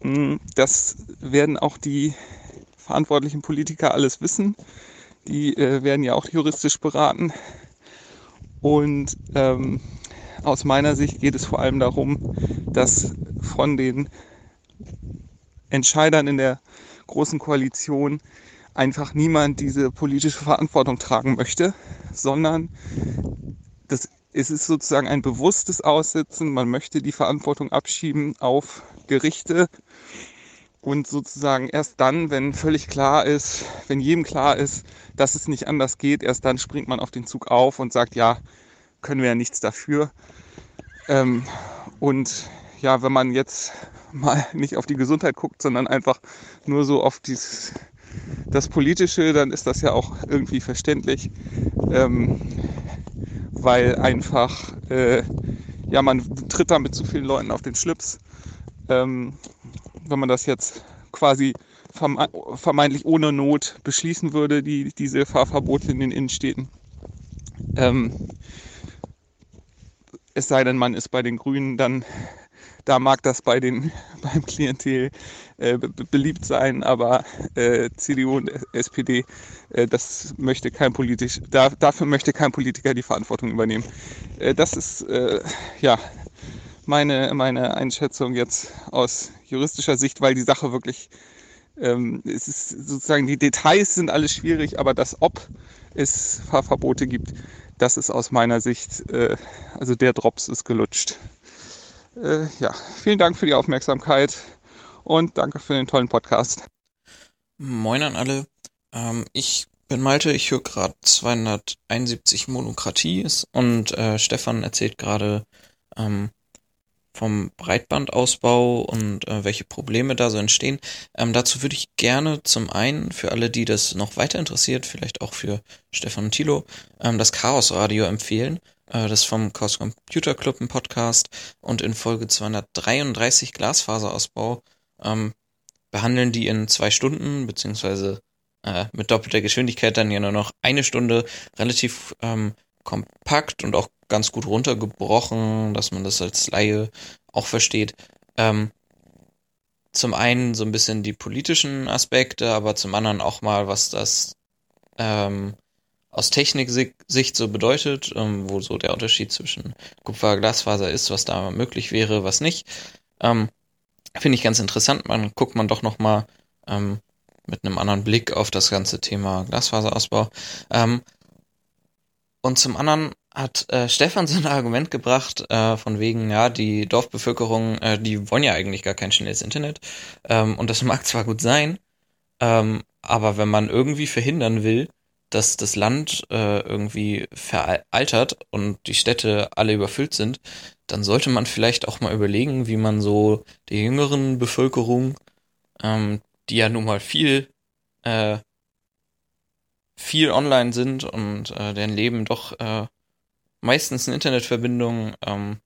Hm, das werden auch die verantwortlichen Politiker alles wissen. Die äh, werden ja auch juristisch beraten. Und ähm, aus meiner Sicht geht es vor allem darum, dass von den Entscheidern in der großen Koalition einfach niemand diese politische Verantwortung tragen möchte, sondern das, es ist sozusagen ein bewusstes Aussitzen. Man möchte die Verantwortung abschieben auf Gerichte und sozusagen erst dann, wenn völlig klar ist, wenn jedem klar ist, dass es nicht anders geht, erst dann springt man auf den Zug auf und sagt, ja, können wir ja nichts dafür. Ähm, und ja, wenn man jetzt mal nicht auf die Gesundheit guckt, sondern einfach nur so auf dieses, das Politische, dann ist das ja auch irgendwie verständlich, ähm, weil einfach, äh, ja, man tritt da mit zu vielen Leuten auf den Schlips. Ähm, wenn man das jetzt quasi vermeintlich ohne Not beschließen würde, die, diese Fahrverbote in den Innenstädten. Ähm, es sei denn, man ist bei den Grünen, dann da mag das bei den beim Klientel äh, beliebt sein, aber äh, CDU und SPD, äh, das möchte kein politisch, da, dafür möchte kein Politiker die Verantwortung übernehmen. Äh, das ist äh, ja meine meine Einschätzung jetzt aus juristischer Sicht, weil die Sache wirklich ähm, es ist sozusagen die Details sind alles schwierig, aber das ob es Fahrverbote gibt, das ist aus meiner Sicht, äh, also der Drops ist gelutscht. Äh, ja, vielen Dank für die Aufmerksamkeit und danke für den tollen Podcast. Moin an alle. Ähm, ich bin Malte, ich höre gerade 271 Monokraties und äh, Stefan erzählt gerade ähm, vom Breitbandausbau und äh, welche Probleme da so entstehen. Ähm, dazu würde ich gerne zum einen für alle, die das noch weiter interessiert, vielleicht auch für Stefan und Thilo, ähm, das Chaos Radio empfehlen. Äh, das ist vom Chaos Computer Club ein Podcast und in Folge 233 Glasfaserausbau ähm, behandeln die in zwei Stunden beziehungsweise äh, mit doppelter Geschwindigkeit dann ja nur noch eine Stunde relativ ähm, kompakt und auch ganz gut runtergebrochen, dass man das als Laie auch versteht. Ähm, zum einen so ein bisschen die politischen Aspekte, aber zum anderen auch mal, was das ähm, aus Techniksicht so bedeutet, ähm, wo so der Unterschied zwischen Kupfer, Glasfaser ist, was da möglich wäre, was nicht. Ähm, Finde ich ganz interessant. Man guckt man doch noch mal ähm, mit einem anderen Blick auf das ganze Thema Glasfaserausbau. Ähm, und zum anderen hat äh, Stefan so ein Argument gebracht, äh, von wegen, ja, die Dorfbevölkerung, äh, die wollen ja eigentlich gar kein schnelles Internet. Ähm, und das mag zwar gut sein, ähm, aber wenn man irgendwie verhindern will, dass das Land äh, irgendwie veraltert und die Städte alle überfüllt sind, dann sollte man vielleicht auch mal überlegen, wie man so der jüngeren Bevölkerung, ähm, die ja nun mal viel äh, viel online sind und äh, deren Leben doch äh, meistens eine Internetverbindung ähm,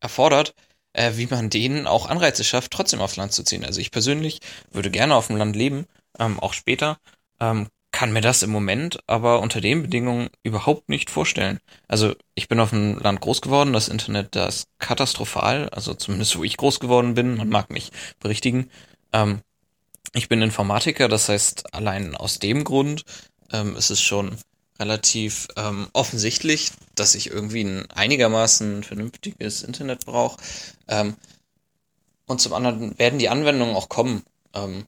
erfordert, äh, wie man denen auch Anreize schafft, trotzdem aufs Land zu ziehen. Also ich persönlich würde gerne auf dem Land leben, ähm, auch später, ähm, kann mir das im Moment aber unter den Bedingungen überhaupt nicht vorstellen. Also ich bin auf dem Land groß geworden, das Internet da ist katastrophal, also zumindest wo ich groß geworden bin, man mag mich berichtigen. Ähm, ich bin Informatiker, das heißt allein aus dem Grund ähm, ist es schon relativ ähm, offensichtlich, dass ich irgendwie ein einigermaßen vernünftiges Internet brauche. Ähm, und zum anderen werden die Anwendungen auch kommen, ähm,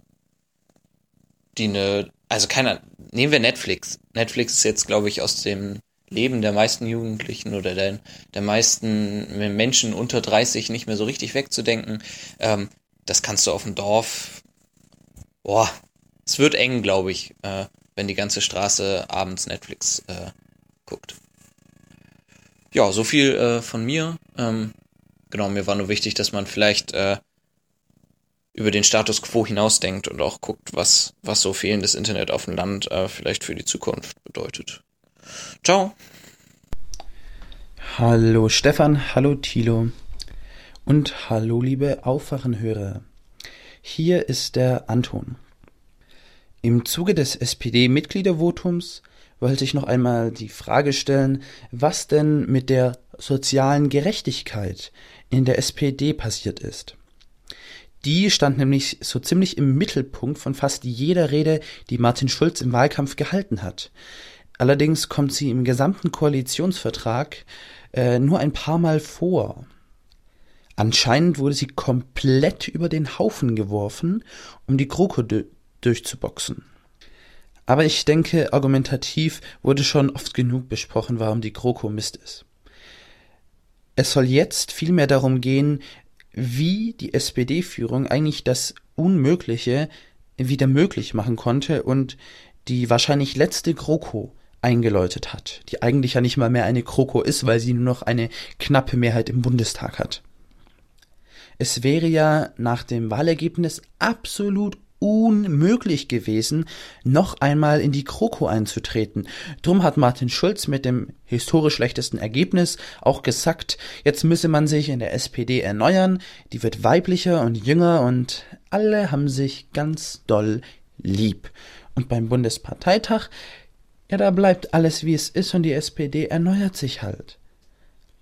die eine, also keiner, nehmen wir Netflix. Netflix ist jetzt, glaube ich, aus dem Leben der meisten Jugendlichen oder der, der meisten Menschen unter 30 nicht mehr so richtig wegzudenken. Ähm, das kannst du auf dem Dorf, boah, es wird eng, glaube ich. Äh, wenn die ganze Straße abends Netflix äh, guckt. Ja, so viel äh, von mir. Ähm, genau, mir war nur wichtig, dass man vielleicht äh, über den Status quo hinausdenkt und auch guckt, was, was so fehlendes Internet auf dem Land äh, vielleicht für die Zukunft bedeutet. Ciao. Hallo Stefan, hallo Thilo und hallo liebe Aufwachenhörer. Hier ist der Anton. Im Zuge des SPD-Mitgliedervotums wollte ich noch einmal die Frage stellen, was denn mit der sozialen Gerechtigkeit in der SPD passiert ist. Die stand nämlich so ziemlich im Mittelpunkt von fast jeder Rede, die Martin Schulz im Wahlkampf gehalten hat. Allerdings kommt sie im gesamten Koalitionsvertrag äh, nur ein paar Mal vor. Anscheinend wurde sie komplett über den Haufen geworfen, um die GroKo durchzuboxen. Aber ich denke, argumentativ wurde schon oft genug besprochen, warum die GroKo Mist ist. Es soll jetzt vielmehr darum gehen, wie die SPD-Führung eigentlich das Unmögliche wieder möglich machen konnte und die wahrscheinlich letzte GroKo eingeläutet hat, die eigentlich ja nicht mal mehr eine GroKo ist, weil sie nur noch eine knappe Mehrheit im Bundestag hat. Es wäre ja nach dem Wahlergebnis absolut unmöglich gewesen, noch einmal in die Kroko einzutreten. Drum hat Martin Schulz mit dem historisch schlechtesten Ergebnis auch gesagt, jetzt müsse man sich in der SPD erneuern, die wird weiblicher und jünger und alle haben sich ganz doll lieb. Und beim Bundesparteitag, ja, da bleibt alles wie es ist und die SPD erneuert sich halt.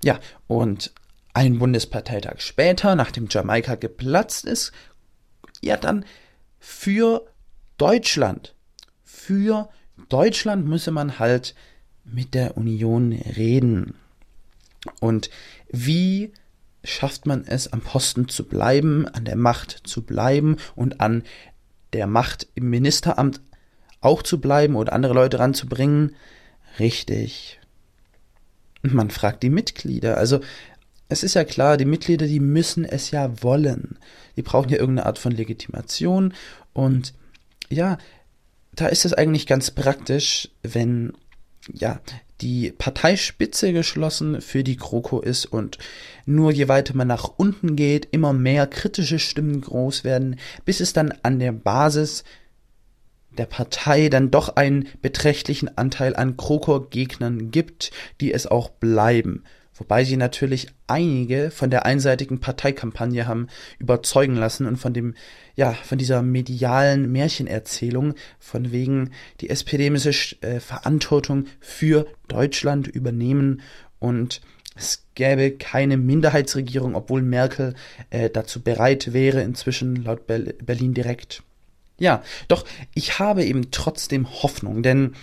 Ja, und ein Bundesparteitag später, nachdem Jamaika geplatzt ist, ja, dann für Deutschland. Für Deutschland müsse man halt mit der Union reden. Und wie schafft man es, am Posten zu bleiben, an der Macht zu bleiben und an der Macht im Ministeramt auch zu bleiben oder andere Leute ranzubringen? Richtig. Man fragt die Mitglieder. Also es ist ja klar, die Mitglieder, die müssen es ja wollen. Die brauchen ja irgendeine Art von Legitimation. Und ja, da ist es eigentlich ganz praktisch, wenn ja die Parteispitze geschlossen für die GroKo ist und nur je weiter man nach unten geht, immer mehr kritische Stimmen groß werden, bis es dann an der Basis der Partei dann doch einen beträchtlichen Anteil an GroKo-Gegnern gibt, die es auch bleiben wobei sie natürlich einige von der einseitigen Parteikampagne haben überzeugen lassen und von dem, ja, von dieser medialen Märchenerzählung, von wegen, die SPD müsse äh, Verantwortung für Deutschland übernehmen und es gäbe keine Minderheitsregierung, obwohl Merkel äh, dazu bereit wäre, inzwischen laut Berlin direkt. Ja, doch ich habe eben trotzdem Hoffnung, denn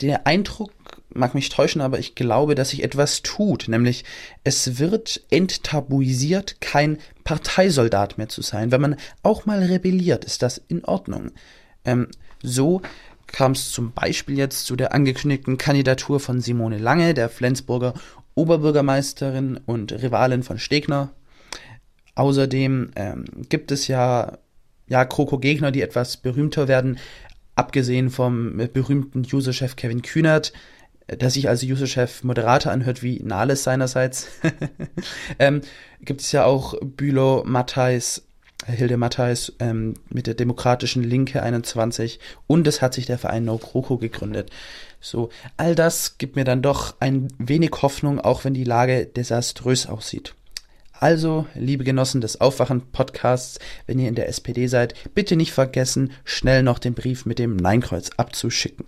der Eindruck mag mich täuschen, aber ich glaube, dass sich etwas tut, nämlich es wird enttabuisiert, kein Parteisoldat mehr zu sein. Wenn man auch mal rebelliert, ist das in Ordnung. Ähm, so kam es zum Beispiel jetzt zu der angekündigten Kandidatur von Simone Lange, der Flensburger Oberbürgermeisterin und Rivalin von Stegner. Außerdem ähm, gibt es ja ja Kroko-Gegner, die etwas berühmter werden, abgesehen vom berühmten User-Chef Kevin Kühnert, der sich also User-Chef Moderator anhört wie Nahles seinerseits, ähm, gibt es ja auch Bülow, Matthijs, Hilde Matthijs ähm, mit der Demokratischen Linke 21 und es hat sich der Verein No Kroko gegründet. So, all das gibt mir dann doch ein wenig Hoffnung, auch wenn die Lage desaströs aussieht. Also, liebe Genossen des Aufwachen-Podcasts, wenn ihr in der SPD seid, bitte nicht vergessen, schnell noch den Brief mit dem Nein-Kreuz abzuschicken.